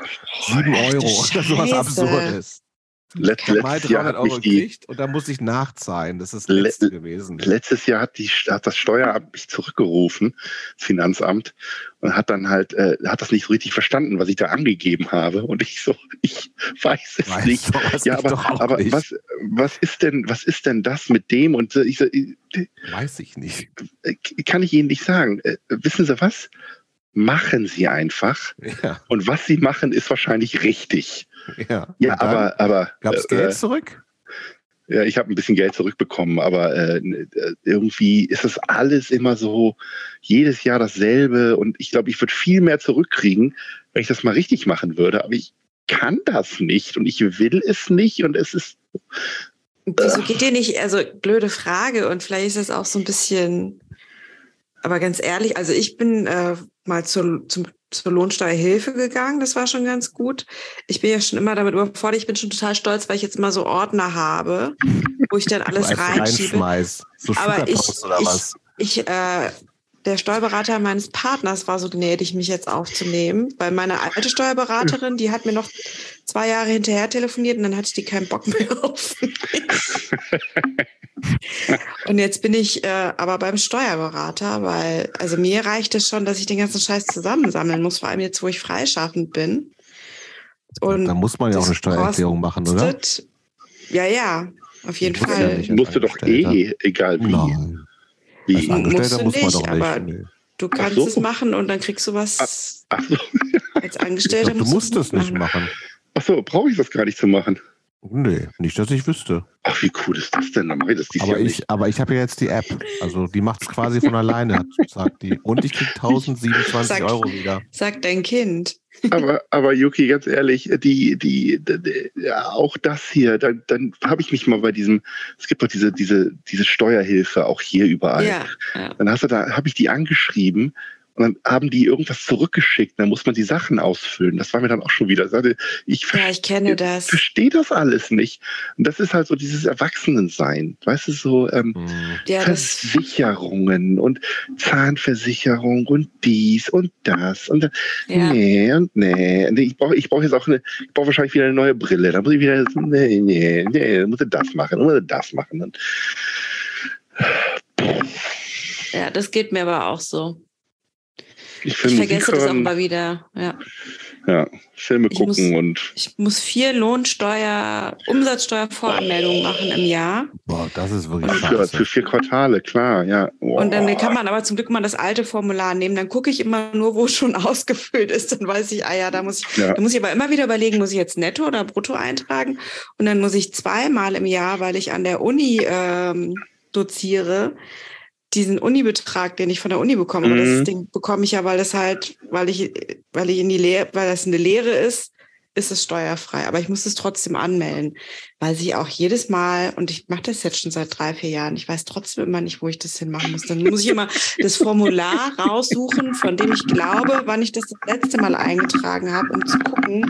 Sieben Euro oder sowas Absurdes. Let, ich mal 300 Euro gekriegt und da musste ich nachzahlen. Das ist das letzte Let, gewesen. Letztes Jahr hat, die, hat das Steueramt mich zurückgerufen, das Finanzamt, und hat dann halt, äh, hat das nicht so richtig verstanden, was ich da angegeben habe. Und ich so, ich weiß es weiß nicht. Ja, aber, aber nicht. was, was ist denn, was ist denn das mit dem? Und ich so, ich, weiß ich nicht. Äh, kann ich Ihnen nicht sagen. Äh, wissen Sie was? Machen Sie einfach. Ja. Und was Sie machen, ist wahrscheinlich richtig. Ja, ja aber, aber. Gab es Geld äh, zurück? Ja, ich habe ein bisschen Geld zurückbekommen, aber äh, irgendwie ist das alles immer so jedes Jahr dasselbe und ich glaube, ich würde viel mehr zurückkriegen, wenn ich das mal richtig machen würde, aber ich kann das nicht und ich will es nicht und es ist. Wieso geht dir nicht, also blöde Frage und vielleicht ist es auch so ein bisschen, aber ganz ehrlich, also ich bin äh, mal zur, zum zur Lohnsteuerhilfe gegangen. Das war schon ganz gut. Ich bin ja schon immer damit überfordert. Ich bin schon total stolz, weil ich jetzt mal so Ordner habe, wo ich dann alles reinschiebe. So Aber ich, ich, ich äh, der Steuerberater meines Partners war so gnädig, mich jetzt aufzunehmen, weil meine alte Steuerberaterin, die hat mir noch zwei Jahre hinterher telefoniert und dann hatte die keinen Bock mehr auf mich. und jetzt bin ich äh, aber beim Steuerberater, weil, also mir reicht es schon, dass ich den ganzen Scheiß zusammensammeln muss, vor allem jetzt, wo ich freischaffend bin. Und da muss man ja auch eine Steuererklärung machen, oder? Ja, ja, auf jeden Fall. Ja musst du doch eh, egal wie. Nein. Wie? Als Angestellter muss man nicht, doch nicht. Aber nee. Du kannst so. es machen und dann kriegst du was. Ach, ach so. Als Angestellter glaub, du musst es nicht machen. Ach so, brauche ich das gar nicht zu machen? Nee, nicht, dass ich wüsste. Ach, wie cool ist das denn? Dann mache ich das aber, Jahr ich, nicht. aber ich habe ja jetzt die App. Also die macht es quasi von alleine, sagt die. Und ich kriege 1027 sag, Euro wieder. Sagt dein Kind. Aber, aber Yuki, ganz ehrlich, die, die, die, ja, auch das hier, dann, dann habe ich mich mal bei diesem, es gibt doch diese, diese, diese Steuerhilfe auch hier überall. Ja, ja. Dann hast du da, habe ich die angeschrieben und dann haben die irgendwas zurückgeschickt. Dann muss man die Sachen ausfüllen. Das war mir dann auch schon wieder. Ich, ja, ich kenne das. verstehe das alles nicht. Und das ist halt so dieses Erwachsenensein. Weißt du, so ähm, Mhm. Ja, Versicherungen und Zahnversicherung und dies und das. Und ja. nee und nee. Ich brauche ich brauch jetzt auch eine, ich brauche wahrscheinlich wieder eine neue Brille. Da muss ich wieder, nee, nee, nee, dann muss ich das machen, dann muss ich das machen. Und, ja, das geht mir aber auch so. Ich, Ich vergesse das auch immer wieder. Ja. ja, Filme Ich gucken muss- und Ich muss vier Lohnsteuer, Umsatzsteuervoranmeldungen machen im Jahr. Boah, das ist wirklich für, für vier Quartale, klar, ja. Oh. Und dann kann man aber zum Glück mal das alte Formular nehmen. Dann gucke ich immer nur, wo es schon ausgefüllt ist. Dann weiß ich, ah ja, da muss ich, Ja. da muss ich aber immer wieder überlegen, muss ich jetzt netto oder brutto eintragen? Und dann muss ich zweimal im Jahr, weil ich an der Uni ähm, doziere, diesen Unibetrag, den ich von der Uni bekomme, Mhm. das Ding bekomme ich ja, weil das halt, weil ich, weil ich in die Lehre, weil das eine Lehre ist, ist es steuerfrei. Aber ich muss es trotzdem anmelden, weil sie auch jedes Mal, und ich mache das jetzt schon seit drei, vier Jahren, ich weiß trotzdem immer nicht, wo ich das hinmachen muss. Dann muss ich immer das Formular raussuchen, von dem ich glaube, wann ich das das letzte Mal eingetragen habe, um zu gucken,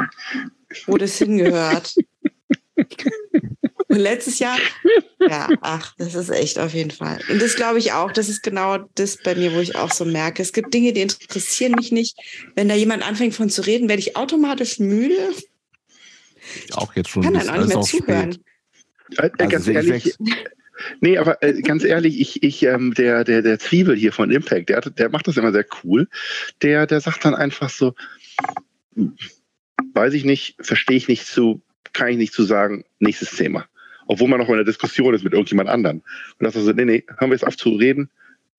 wo das hingehört. Und letztes Jahr, ja, ach, das ist echt auf jeden Fall. Und das glaube ich auch, das ist genau das bei mir, wo ich auch so merke. Es gibt Dinge, die interessieren mich nicht. Wenn da jemand anfängt von zu reden, werde ich automatisch müde. Auch jetzt schon. Ich kann dann auch nicht mehr zuhören. Äh, äh, Also ganz ich ehrlich, nee, aber äh, ganz ehrlich, ich, ich, ähm, der, der, der Zwiebel hier von Impact, der, hat, der macht das immer sehr cool. Der, der sagt dann einfach so, weiß ich nicht, verstehe ich nicht zu, kann ich nicht zu sagen, nächstes Thema. Obwohl man noch in einer Diskussion ist mit irgendjemand anderen. Und das ist so, nee, nee, hören wir jetzt auf zu reden.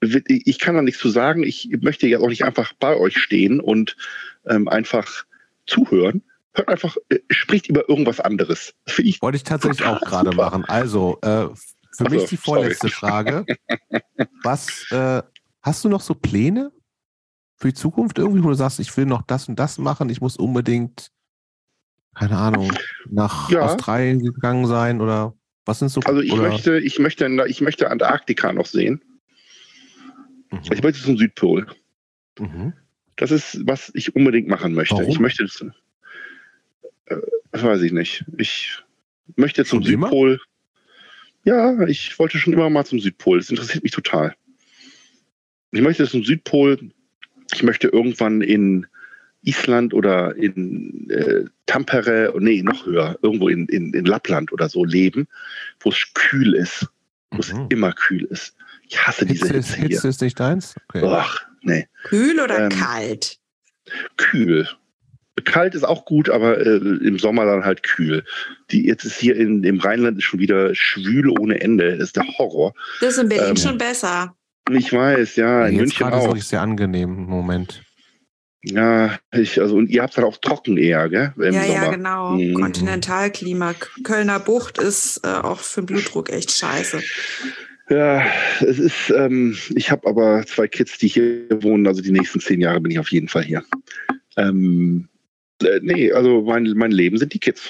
Ich kann da nichts zu sagen. Ich möchte ja auch nicht einfach bei euch stehen und ähm, einfach zuhören. Hört einfach, äh, spricht über irgendwas anderes. Ich Wollte ich tatsächlich auch gerade machen. Also, äh, für Ach so, mich die vorletzte Frage. Was äh, hast du noch so Pläne für die Zukunft irgendwie, wo du sagst, ich will noch das und das machen, ich muss unbedingt, keine Ahnung, nach Ja. Australien gegangen sein oder was sind so Also ich oder, möchte, ich möchte, ich möchte Antarktika noch sehen. Mhm. Ich möchte zum Südpol. Mhm. Das ist, was ich unbedingt machen möchte. Warum? Ich möchte das, äh, das weiß ich nicht. Ich möchte zum Schon immer? Südpol. Ja, ich wollte schon immer mal zum Südpol. Das interessiert mich total. Ich möchte zum Südpol. Ich möchte irgendwann in Island oder in äh, Tampere, nee, noch höher, irgendwo in, in, in Lappland oder so leben, wo es kühl ist, wo es Mhm. immer kühl ist. Ich hasse diese Hitze, ist, Hitze hier. Hitze ist nicht deins? Okay. Ach, nee. Kühl oder Ähm, kalt? kühl. Kalt ist auch gut, aber äh, im Sommer dann halt kühl. Die, jetzt ist hier in, im Rheinland ist schon wieder schwül ohne Ende. Das ist der Horror. Das ist in Berlin ähm, schon besser. Ich weiß, ja, in Jetzt München gerade ist auch. wirklich sehr angenehm im Moment. Ja, ich, also, und ihr habt dann auch trocken eher, gell? Im ja, Sommer. ja, genau. Mhm. Kontinentalklima. Kölner Bucht ist äh, auch für den Blutdruck echt scheiße. Ja, es ist, ähm, ich habe aber zwei Kids, die hier wohnen, also die nächsten zehn Jahre bin ich auf jeden Fall hier. Ähm, äh, nee, also mein, mein Leben sind die Kids.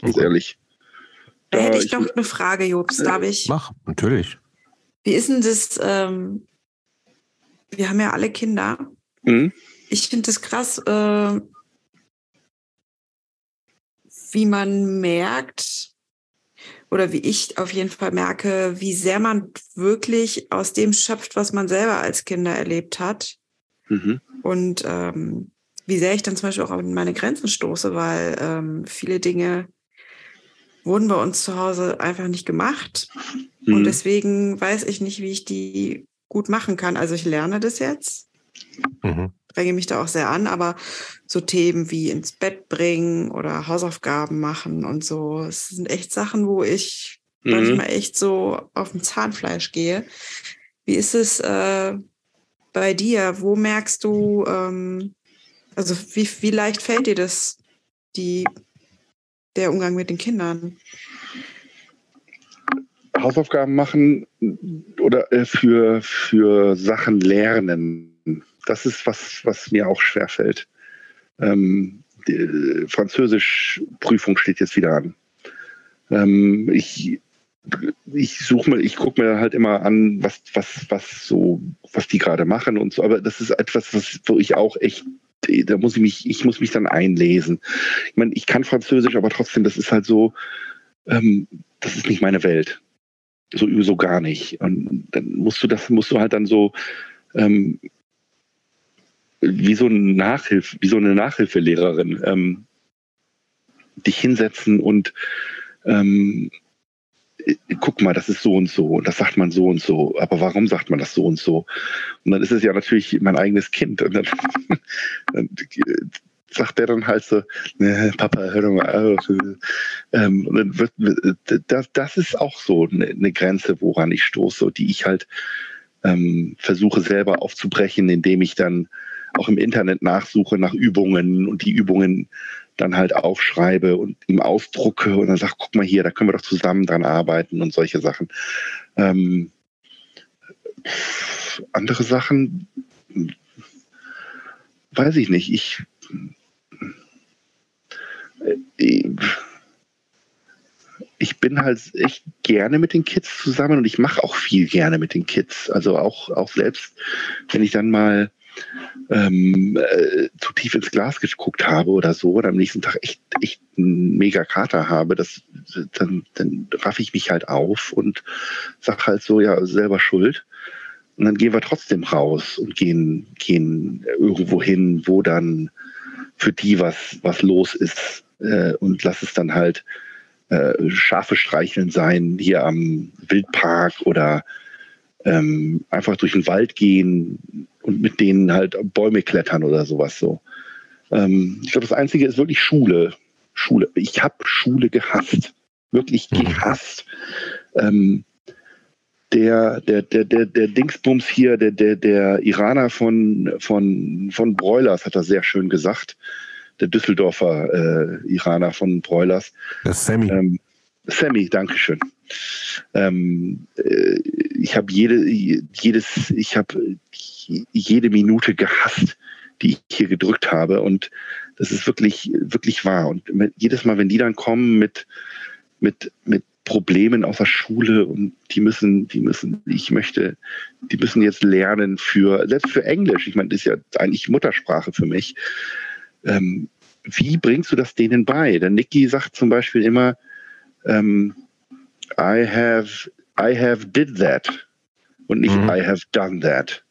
Ganz Okay. ehrlich. Da hätte ich- ich noch eine Frage, Jobs, darf ich? Mach, natürlich. Wie ist denn das? Ähm, wir haben ja alle Kinder. Hm? Ich finde es krass, äh, wie man merkt, oder wie ich auf jeden Fall merke, wie sehr man wirklich aus dem schöpft, was man selber als Kinder erlebt hat. Mhm. Und ähm, wie sehr ich dann zum Beispiel auch an meine Grenzen stoße, weil ähm, viele Dinge wurden bei uns zu Hause einfach nicht gemacht. Mhm. Und deswegen weiß ich nicht, wie ich die gut machen kann. Also ich lerne das jetzt, mhm. Dränge mich da auch sehr an, aber so Themen wie ins Bett bringen oder Hausaufgaben machen und so, es sind echt Sachen, wo ich mhm. manchmal echt so auf dem Zahnfleisch gehe. Wie ist es äh, bei dir? Wo merkst du, ähm, also wie, wie leicht fällt dir das, die der Umgang mit den Kindern? Hausaufgaben machen oder äh, für, für Sachen lernen. Das ist was, was mir auch schwerfällt. Ähm, die Französisch-Prüfung steht jetzt wieder an. Ähm, ich ich suche mir, ich gucke mir halt immer an, was, was, was so, was die gerade machen und so. Aber das ist etwas, was, wo ich auch echt da muss ich mich, ich muss mich dann einlesen. Ich meine, ich kann Französisch, aber trotzdem, das ist halt so, ähm, das ist nicht meine Welt. So, so gar nicht. Und dann musst du das, musst du halt dann so, ähm, wie so eine Nachhilfe, wie so eine Nachhilfelehrerin, ähm, dich hinsetzen und ähm, guck mal, das ist so und so und das sagt man so und so, aber warum sagt man das so und so? Und dann ist es ja natürlich mein eigenes Kind und dann, dann sagt der dann halt so, ne, Papa, hör doch mal auf. Ähm, dann wird, das, das ist auch so eine, eine Grenze, woran ich stoße, die ich halt ähm, versuche selber aufzubrechen, indem ich dann auch im Internet nachsuche nach Übungen und die Übungen dann halt aufschreibe und ihm ausdrucke und dann sage, guck mal hier, da können wir doch zusammen dran arbeiten und solche Sachen. Ähm, andere Sachen weiß ich nicht. Ich, ich bin halt echt gerne mit den Kids zusammen und ich mache auch viel gerne mit den Kids. Also auch, auch selbst, wenn ich dann mal ähm, äh, zu tief ins Glas geguckt habe oder so oder am nächsten Tag echt, echt einen mega Kater habe, das, dann, dann raff ich mich halt auf und sag halt so, ja, selber schuld. Und dann gehen wir trotzdem raus und gehen, gehen irgendwo hin, wo dann für die was, was los ist äh, und lass es dann halt äh, Schafe streicheln sein, hier am Wildpark oder ähm, einfach durch den Wald gehen und mit denen halt Bäume klettern oder sowas so. Ähm, ich glaube, das Einzige ist wirklich Schule. Schule. Ich habe Schule gehasst. Wirklich mhm. gehasst. Ähm, der, der, der, der, der Dingsbums hier, der, der, der Iraner von, von, von Broilers hat das sehr schön gesagt. Der Düsseldorfer äh, Iraner von Broilers. Der Sammy. Ähm, Sammy, Dankeschön. Ähm, äh, ich habe jede, jedes, ich habe jede Minute gehasst, die ich hier gedrückt habe. Und das ist wirklich, wirklich wahr. Und jedes Mal, wenn die dann kommen mit, mit, mit Problemen aus der Schule und die müssen, die müssen, ich möchte, die müssen jetzt lernen für, selbst für Englisch. Ich meine, das ist ja eigentlich Muttersprache für mich. Ähm, wie bringst du das denen bei? Der Niki sagt zum Beispiel immer, ähm, I have, I have did that und nicht mhm. I have done that.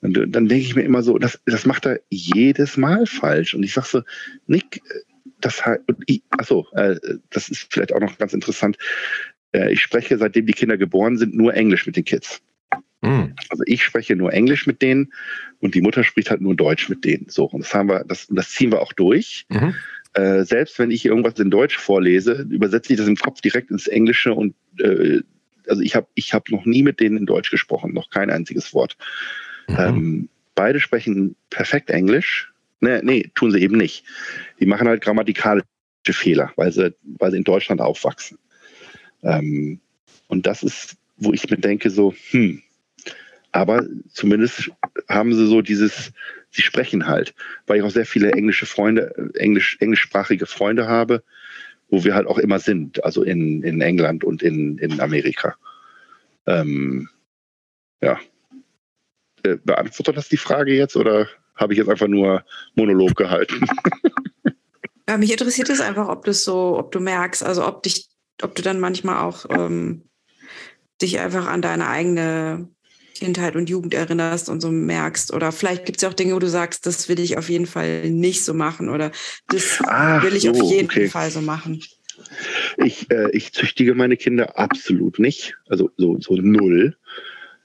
Und dann denke ich mir immer so, das, das macht er jedes Mal falsch. Und ich sage so, Nick, das achso, äh, das ist vielleicht auch noch ganz interessant. Äh, ich spreche, seitdem die Kinder geboren sind, nur Englisch mit den Kids. Mhm. Also ich spreche nur Englisch mit denen und die Mutter spricht halt nur Deutsch mit denen. So, und das haben wir, das, das ziehen wir auch durch. Mhm. Äh, selbst wenn ich irgendwas in Deutsch vorlese, übersetze ich das im Kopf direkt ins Englische und äh, also ich habe ich hab noch nie mit denen in Deutsch gesprochen, noch kein einziges Wort. Mhm. Ähm, beide sprechen perfekt Englisch. Nee, nee, tun sie eben nicht. Die machen halt grammatikalische Fehler, weil sie, weil sie in Deutschland aufwachsen. Ähm, und das ist, wo ich mir denke, so, hm, aber zumindest haben sie so dieses, sie sprechen halt, weil ich auch sehr viele englische Freunde, englisch, englischsprachige Freunde habe, wo wir halt auch immer sind, also in, in England und in, in Amerika. Ähm, ja. Äh, beantwortet das die Frage jetzt oder habe ich jetzt einfach nur Monolog gehalten? Ja, mich interessiert es einfach, ob das so, ob du merkst, also ob dich ob du dann manchmal auch ähm, dich einfach an deine eigene Kindheit und Jugend erinnerst und so merkst. Oder vielleicht gibt es ja auch Dinge, wo du sagst, das will ich auf jeden Fall nicht so machen oder das Ach, will ich so, auf jeden okay. Fall so machen. Ich, äh, ich züchtige meine Kinder absolut nicht. Also so, so null.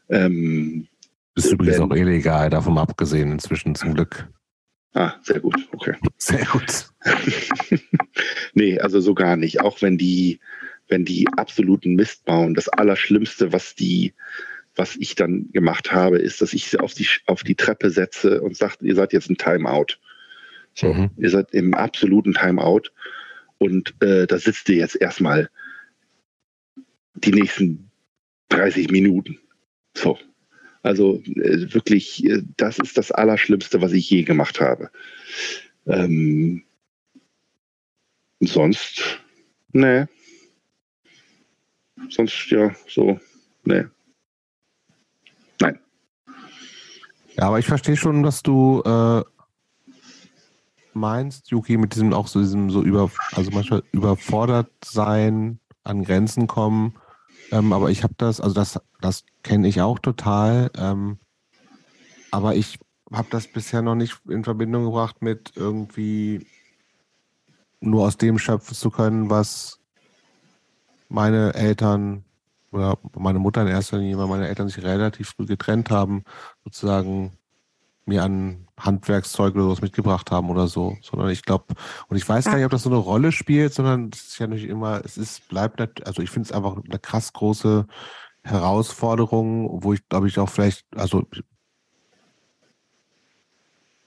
Ähm, ist übrigens auch illegal, davon abgesehen, inzwischen zum Glück. Ah, sehr gut, okay. Sehr gut. nee, also so gar nicht. Auch wenn die, wenn die absoluten Mist bauen. Das Allerschlimmste, was die, was ich dann gemacht habe, ist, dass ich sie auf die, auf die Treppe setze und sage, ihr seid jetzt ein Timeout. So, mhm. ihr seid im absoluten Timeout. Und äh, da sitzt ihr jetzt erstmal die nächsten 30 Minuten. So. Also äh, wirklich, äh, das ist das Allerschlimmste, was ich je gemacht habe. Ähm, sonst, ne. Sonst, ja, so, ne. Nein. Ja, aber ich verstehe schon, dass du äh, meinst, Yuki, mit diesem auch so diesem so über, also manchmal überfordert sein, an Grenzen kommen. Ähm, aber ich habe das, also das, das kenne ich auch total. Ähm, aber ich habe das bisher noch nicht in Verbindung gebracht mit irgendwie nur aus dem schöpfen zu können, was meine Eltern oder meine Mutter in erster Linie, weil meine Eltern sich relativ früh getrennt haben, sozusagen mir an Handwerkszeug oder sowas mitgebracht haben oder so, sondern ich glaube, und ich weiß gar nicht, ob das so eine Rolle spielt, sondern es ist ja nicht immer, es ist, bleibt nicht, also ich finde es einfach eine krass große Herausforderung, wo ich glaube ich auch vielleicht, also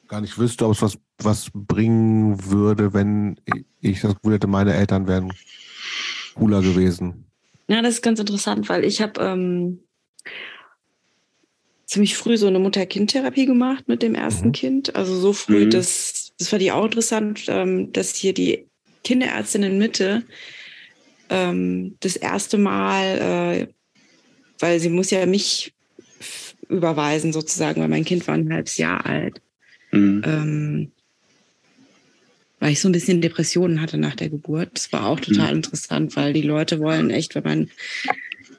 gar nicht wüsste, ob es was, was bringen würde, wenn ich das Gefühl hätte, meine Eltern wären cooler gewesen. Ja, das ist ganz interessant, weil ich habe ähm, ziemlich früh so eine Mutter-Kind-Therapie gemacht mit dem ersten mhm. Kind. Also so früh, mhm. dass das war die auch interessant, ähm, dass hier die Kinderärztin in Mitte ähm, das erste Mal, äh, weil sie muss ja mich überweisen sozusagen, weil mein Kind war ein halbes Jahr alt. Mhm. Ähm, weil ich so ein bisschen Depressionen hatte nach der Geburt. Das war auch total mhm. interessant, weil die Leute wollen echt, wenn man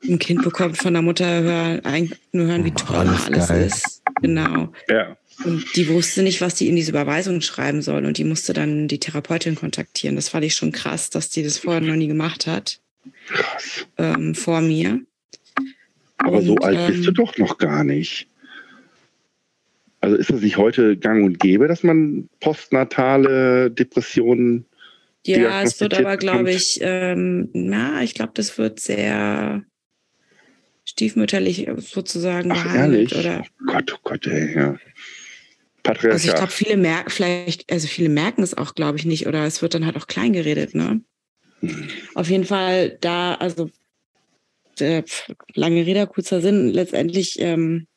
ein Kind bekommt von der Mutter, hören, eigentlich nur hören, wie toll alles, alles ist. Genau. Ja. Und die wusste nicht, was die in diese Überweisung schreiben soll. Und die musste dann die Therapeutin kontaktieren. Das fand ich schon krass, dass die das vorher noch nie gemacht hat. Krass. Ähm, vor mir. Aber und, so alt ähm, bist du ähm, doch noch gar nicht. Also ist es nicht heute gang und gäbe, dass man postnatale Depressionen. Ja, es wird aber, glaube ich, ähm, na, ich glaube, das wird sehr stiefmütterlich sozusagen Ach, behandelt. Ehrlich? Oder? Oh Gott, oh Gott, ey, ja. Also ich glaube, viele merken vielleicht, also viele merken es auch, glaube ich, nicht, oder es wird dann halt auch klein geredet, ne? Hm. Auf jeden Fall da, also der, lange Rede, kurzer Sinn, letztendlich ähm,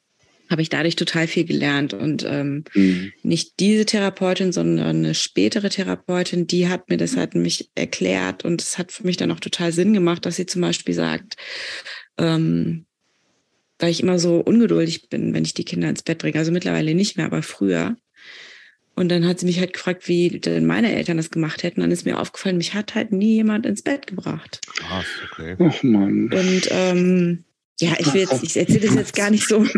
habe ich dadurch total viel gelernt. Und ähm, mhm. nicht diese Therapeutin, sondern eine spätere Therapeutin, die hat mir das halt nämlich erklärt und es hat für mich dann auch total Sinn gemacht, dass sie zum Beispiel sagt, ähm, weil ich immer so ungeduldig bin, wenn ich die Kinder ins Bett bringe. Also mittlerweile nicht mehr, aber früher. Und dann hat sie mich halt gefragt, wie denn meine Eltern das gemacht hätten. Dann ist mir aufgefallen, mich hat halt nie jemand ins Bett gebracht. Krass, okay. Ach Mann. Und ähm, ja, ich will jetzt, ich erzähle das jetzt gar nicht so.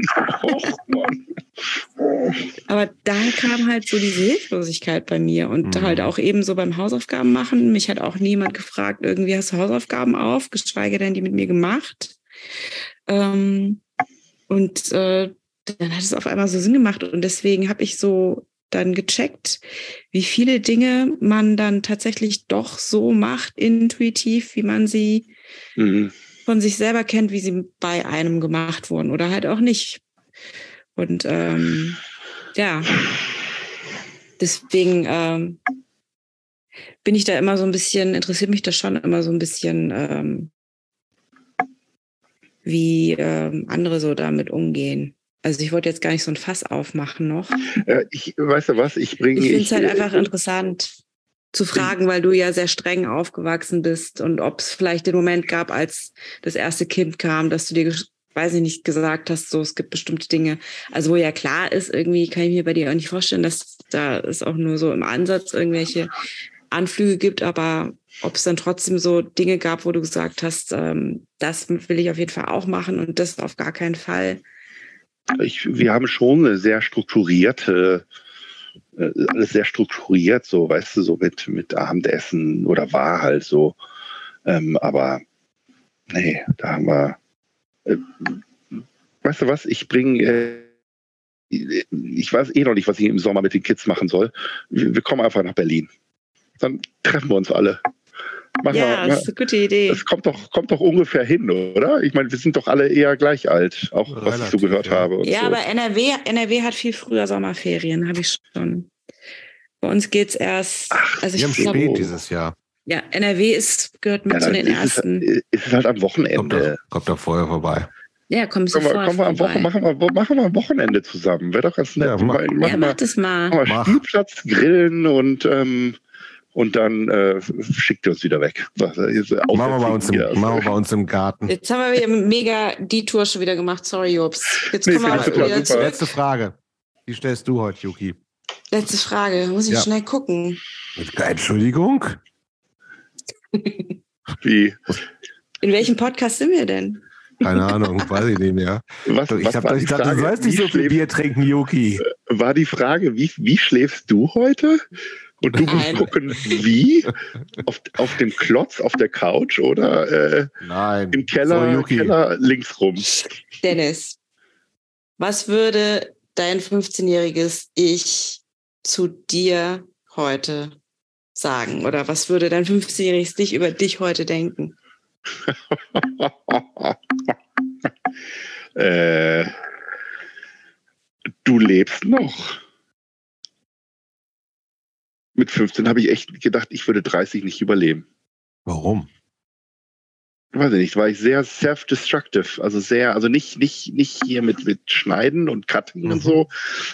Aber da kam halt so diese Hilflosigkeit bei mir und mhm. halt auch eben so beim Hausaufgaben machen. Mich hat auch niemand gefragt, irgendwie hast du Hausaufgaben auf, geschweige denn die mit mir gemacht. Ähm, und äh, dann hat es auf einmal so Sinn gemacht und deswegen habe ich so dann gecheckt, wie viele Dinge man dann tatsächlich doch so macht, intuitiv, wie man sie mhm. Von sich selber kennt, wie sie bei einem gemacht wurden oder halt auch nicht. Und ähm, ja, deswegen ähm, bin ich da immer so ein bisschen, interessiert mich das schon immer so ein bisschen, ähm, wie ähm, andere so damit umgehen. Also ich wollte jetzt gar nicht so ein Fass aufmachen noch. Äh, ich weiß ja was, ich bringe. Ich finde es halt einfach interessant zu fragen, weil du ja sehr streng aufgewachsen bist und ob es vielleicht den Moment gab, als das erste Kind kam, dass du dir, weiß ich nicht, gesagt hast, so es gibt bestimmte Dinge. Also wo ja klar ist, irgendwie kann ich mir bei dir auch nicht vorstellen, dass da ist auch nur so im Ansatz irgendwelche Anflüge gibt, aber ob es dann trotzdem so Dinge gab, wo du gesagt hast, ähm, das will ich auf jeden Fall auch machen und das auf gar keinen Fall. Ich, wir haben schon eine sehr strukturierte, äh, alles sehr strukturiert, so, weißt du, so mit, mit Abendessen oder war halt so. Ähm, aber nee, da haben wir, äh, weißt du was, ich bringe, äh, ich weiß eh noch nicht, was ich im Sommer mit den Kids machen soll. Wir, wir kommen einfach nach Berlin. Dann treffen wir uns alle. Machen ja, wir, das ist eine gute Idee. Das kommt doch, kommt doch ungefähr hin, oder? Ich meine, wir sind doch alle eher gleich alt, auch Relativ, was ich so gehört ja. habe. Ja, so. aber NRW, NRW hat viel früher Sommerferien, habe ich schon. Bei uns geht es erst. Ach, also ich haben glaub, spät dieses Jahr. Ja, NRW ist, gehört mit ja, zu den ist ersten. Es, ist es halt am Wochenende. Kommt doch, kommt doch vorher vorbei. Ja, komm komm, sofort komm, am Wochen, machen, wir, machen wir ein Wochenende zusammen. Wäre doch ganz nett. Ja, mach, mach, ja, mach das mal. Machen wir Spielplatz, grillen und ähm, und dann äh, schickt ihr uns wieder weg. Machen wir, bei uns im, machen wir bei uns im Garten. Jetzt haben wir wieder mega die Tour schon wieder gemacht. Sorry, Jobs. Jetzt nee, kommen wir wieder zurück. Letzte Frage. Wie stellst du heute, Yuki? Letzte Frage. Muss ich ja. schnell gucken. Entschuldigung? Wie? In welchem Podcast sind wir denn? Keine Ahnung, weiß ich nicht mehr. Was, ich, was hab, ich dachte, du sollst nicht so viel Bier trinken, Yuki. War die Frage, wie, wie schläfst du heute? Und du musst gucken, wie? Auf, auf dem Klotz, auf der Couch oder äh, Nein. im Keller, so, Keller links rum? Dennis, was würde dein 15-jähriges Ich zu dir heute sagen? Oder was würde dein 15-jähriges Dich über dich heute denken? äh, du lebst noch mit 15 habe ich echt gedacht, ich würde 30 nicht überleben. Warum? Weiß ich nicht, war ich sehr self-destructive, also sehr, also nicht, nicht, nicht hier mit, mit Schneiden und Cutting mhm. und so,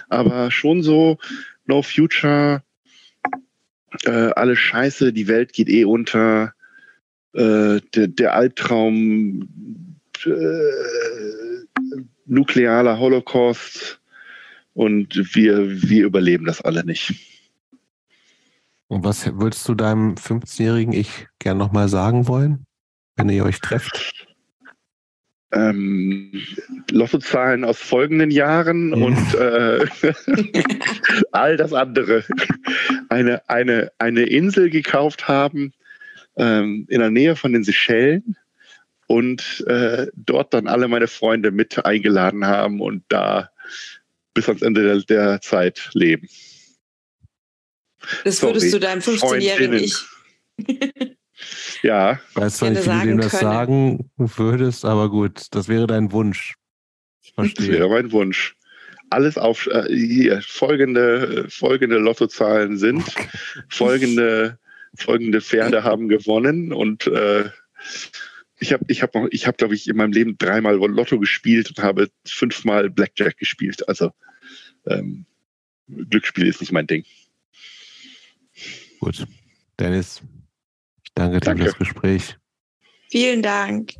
aber schon so No Future, äh, alles Scheiße, die Welt geht eh unter, äh, der, der Albtraum, äh, nuklearer Holocaust und wir, wir überleben das alle nicht. Und was würdest du deinem 15-jährigen Ich gern nochmal sagen wollen, wenn ihr euch trefft? Ähm, Lottozahlen aus folgenden Jahren mhm. und äh, all das andere. Eine, eine, eine Insel gekauft haben ähm, in der Nähe von den Seychellen und äh, dort dann alle meine Freunde mit eingeladen haben und da bis ans Ende der, der Zeit leben. Das würdest du deinem 15-jährigen Ich. ja. Weißt du nicht, wie du dem das sagen würdest, aber gut, das wäre dein Wunsch. Verstehe. Das wäre mein Wunsch. Alles auf äh, hier, folgende, folgende Lottozahlen sind, folgende, folgende Pferde haben gewonnen und äh, ich habe, ich habe, ich habe, glaube ich, in meinem Leben dreimal Lotto gespielt und habe fünfmal Blackjack gespielt. Also ähm, Glücksspiel ist nicht mein Ding. Gut. Dennis, ich danke dir für das Gespräch. Vielen Dank.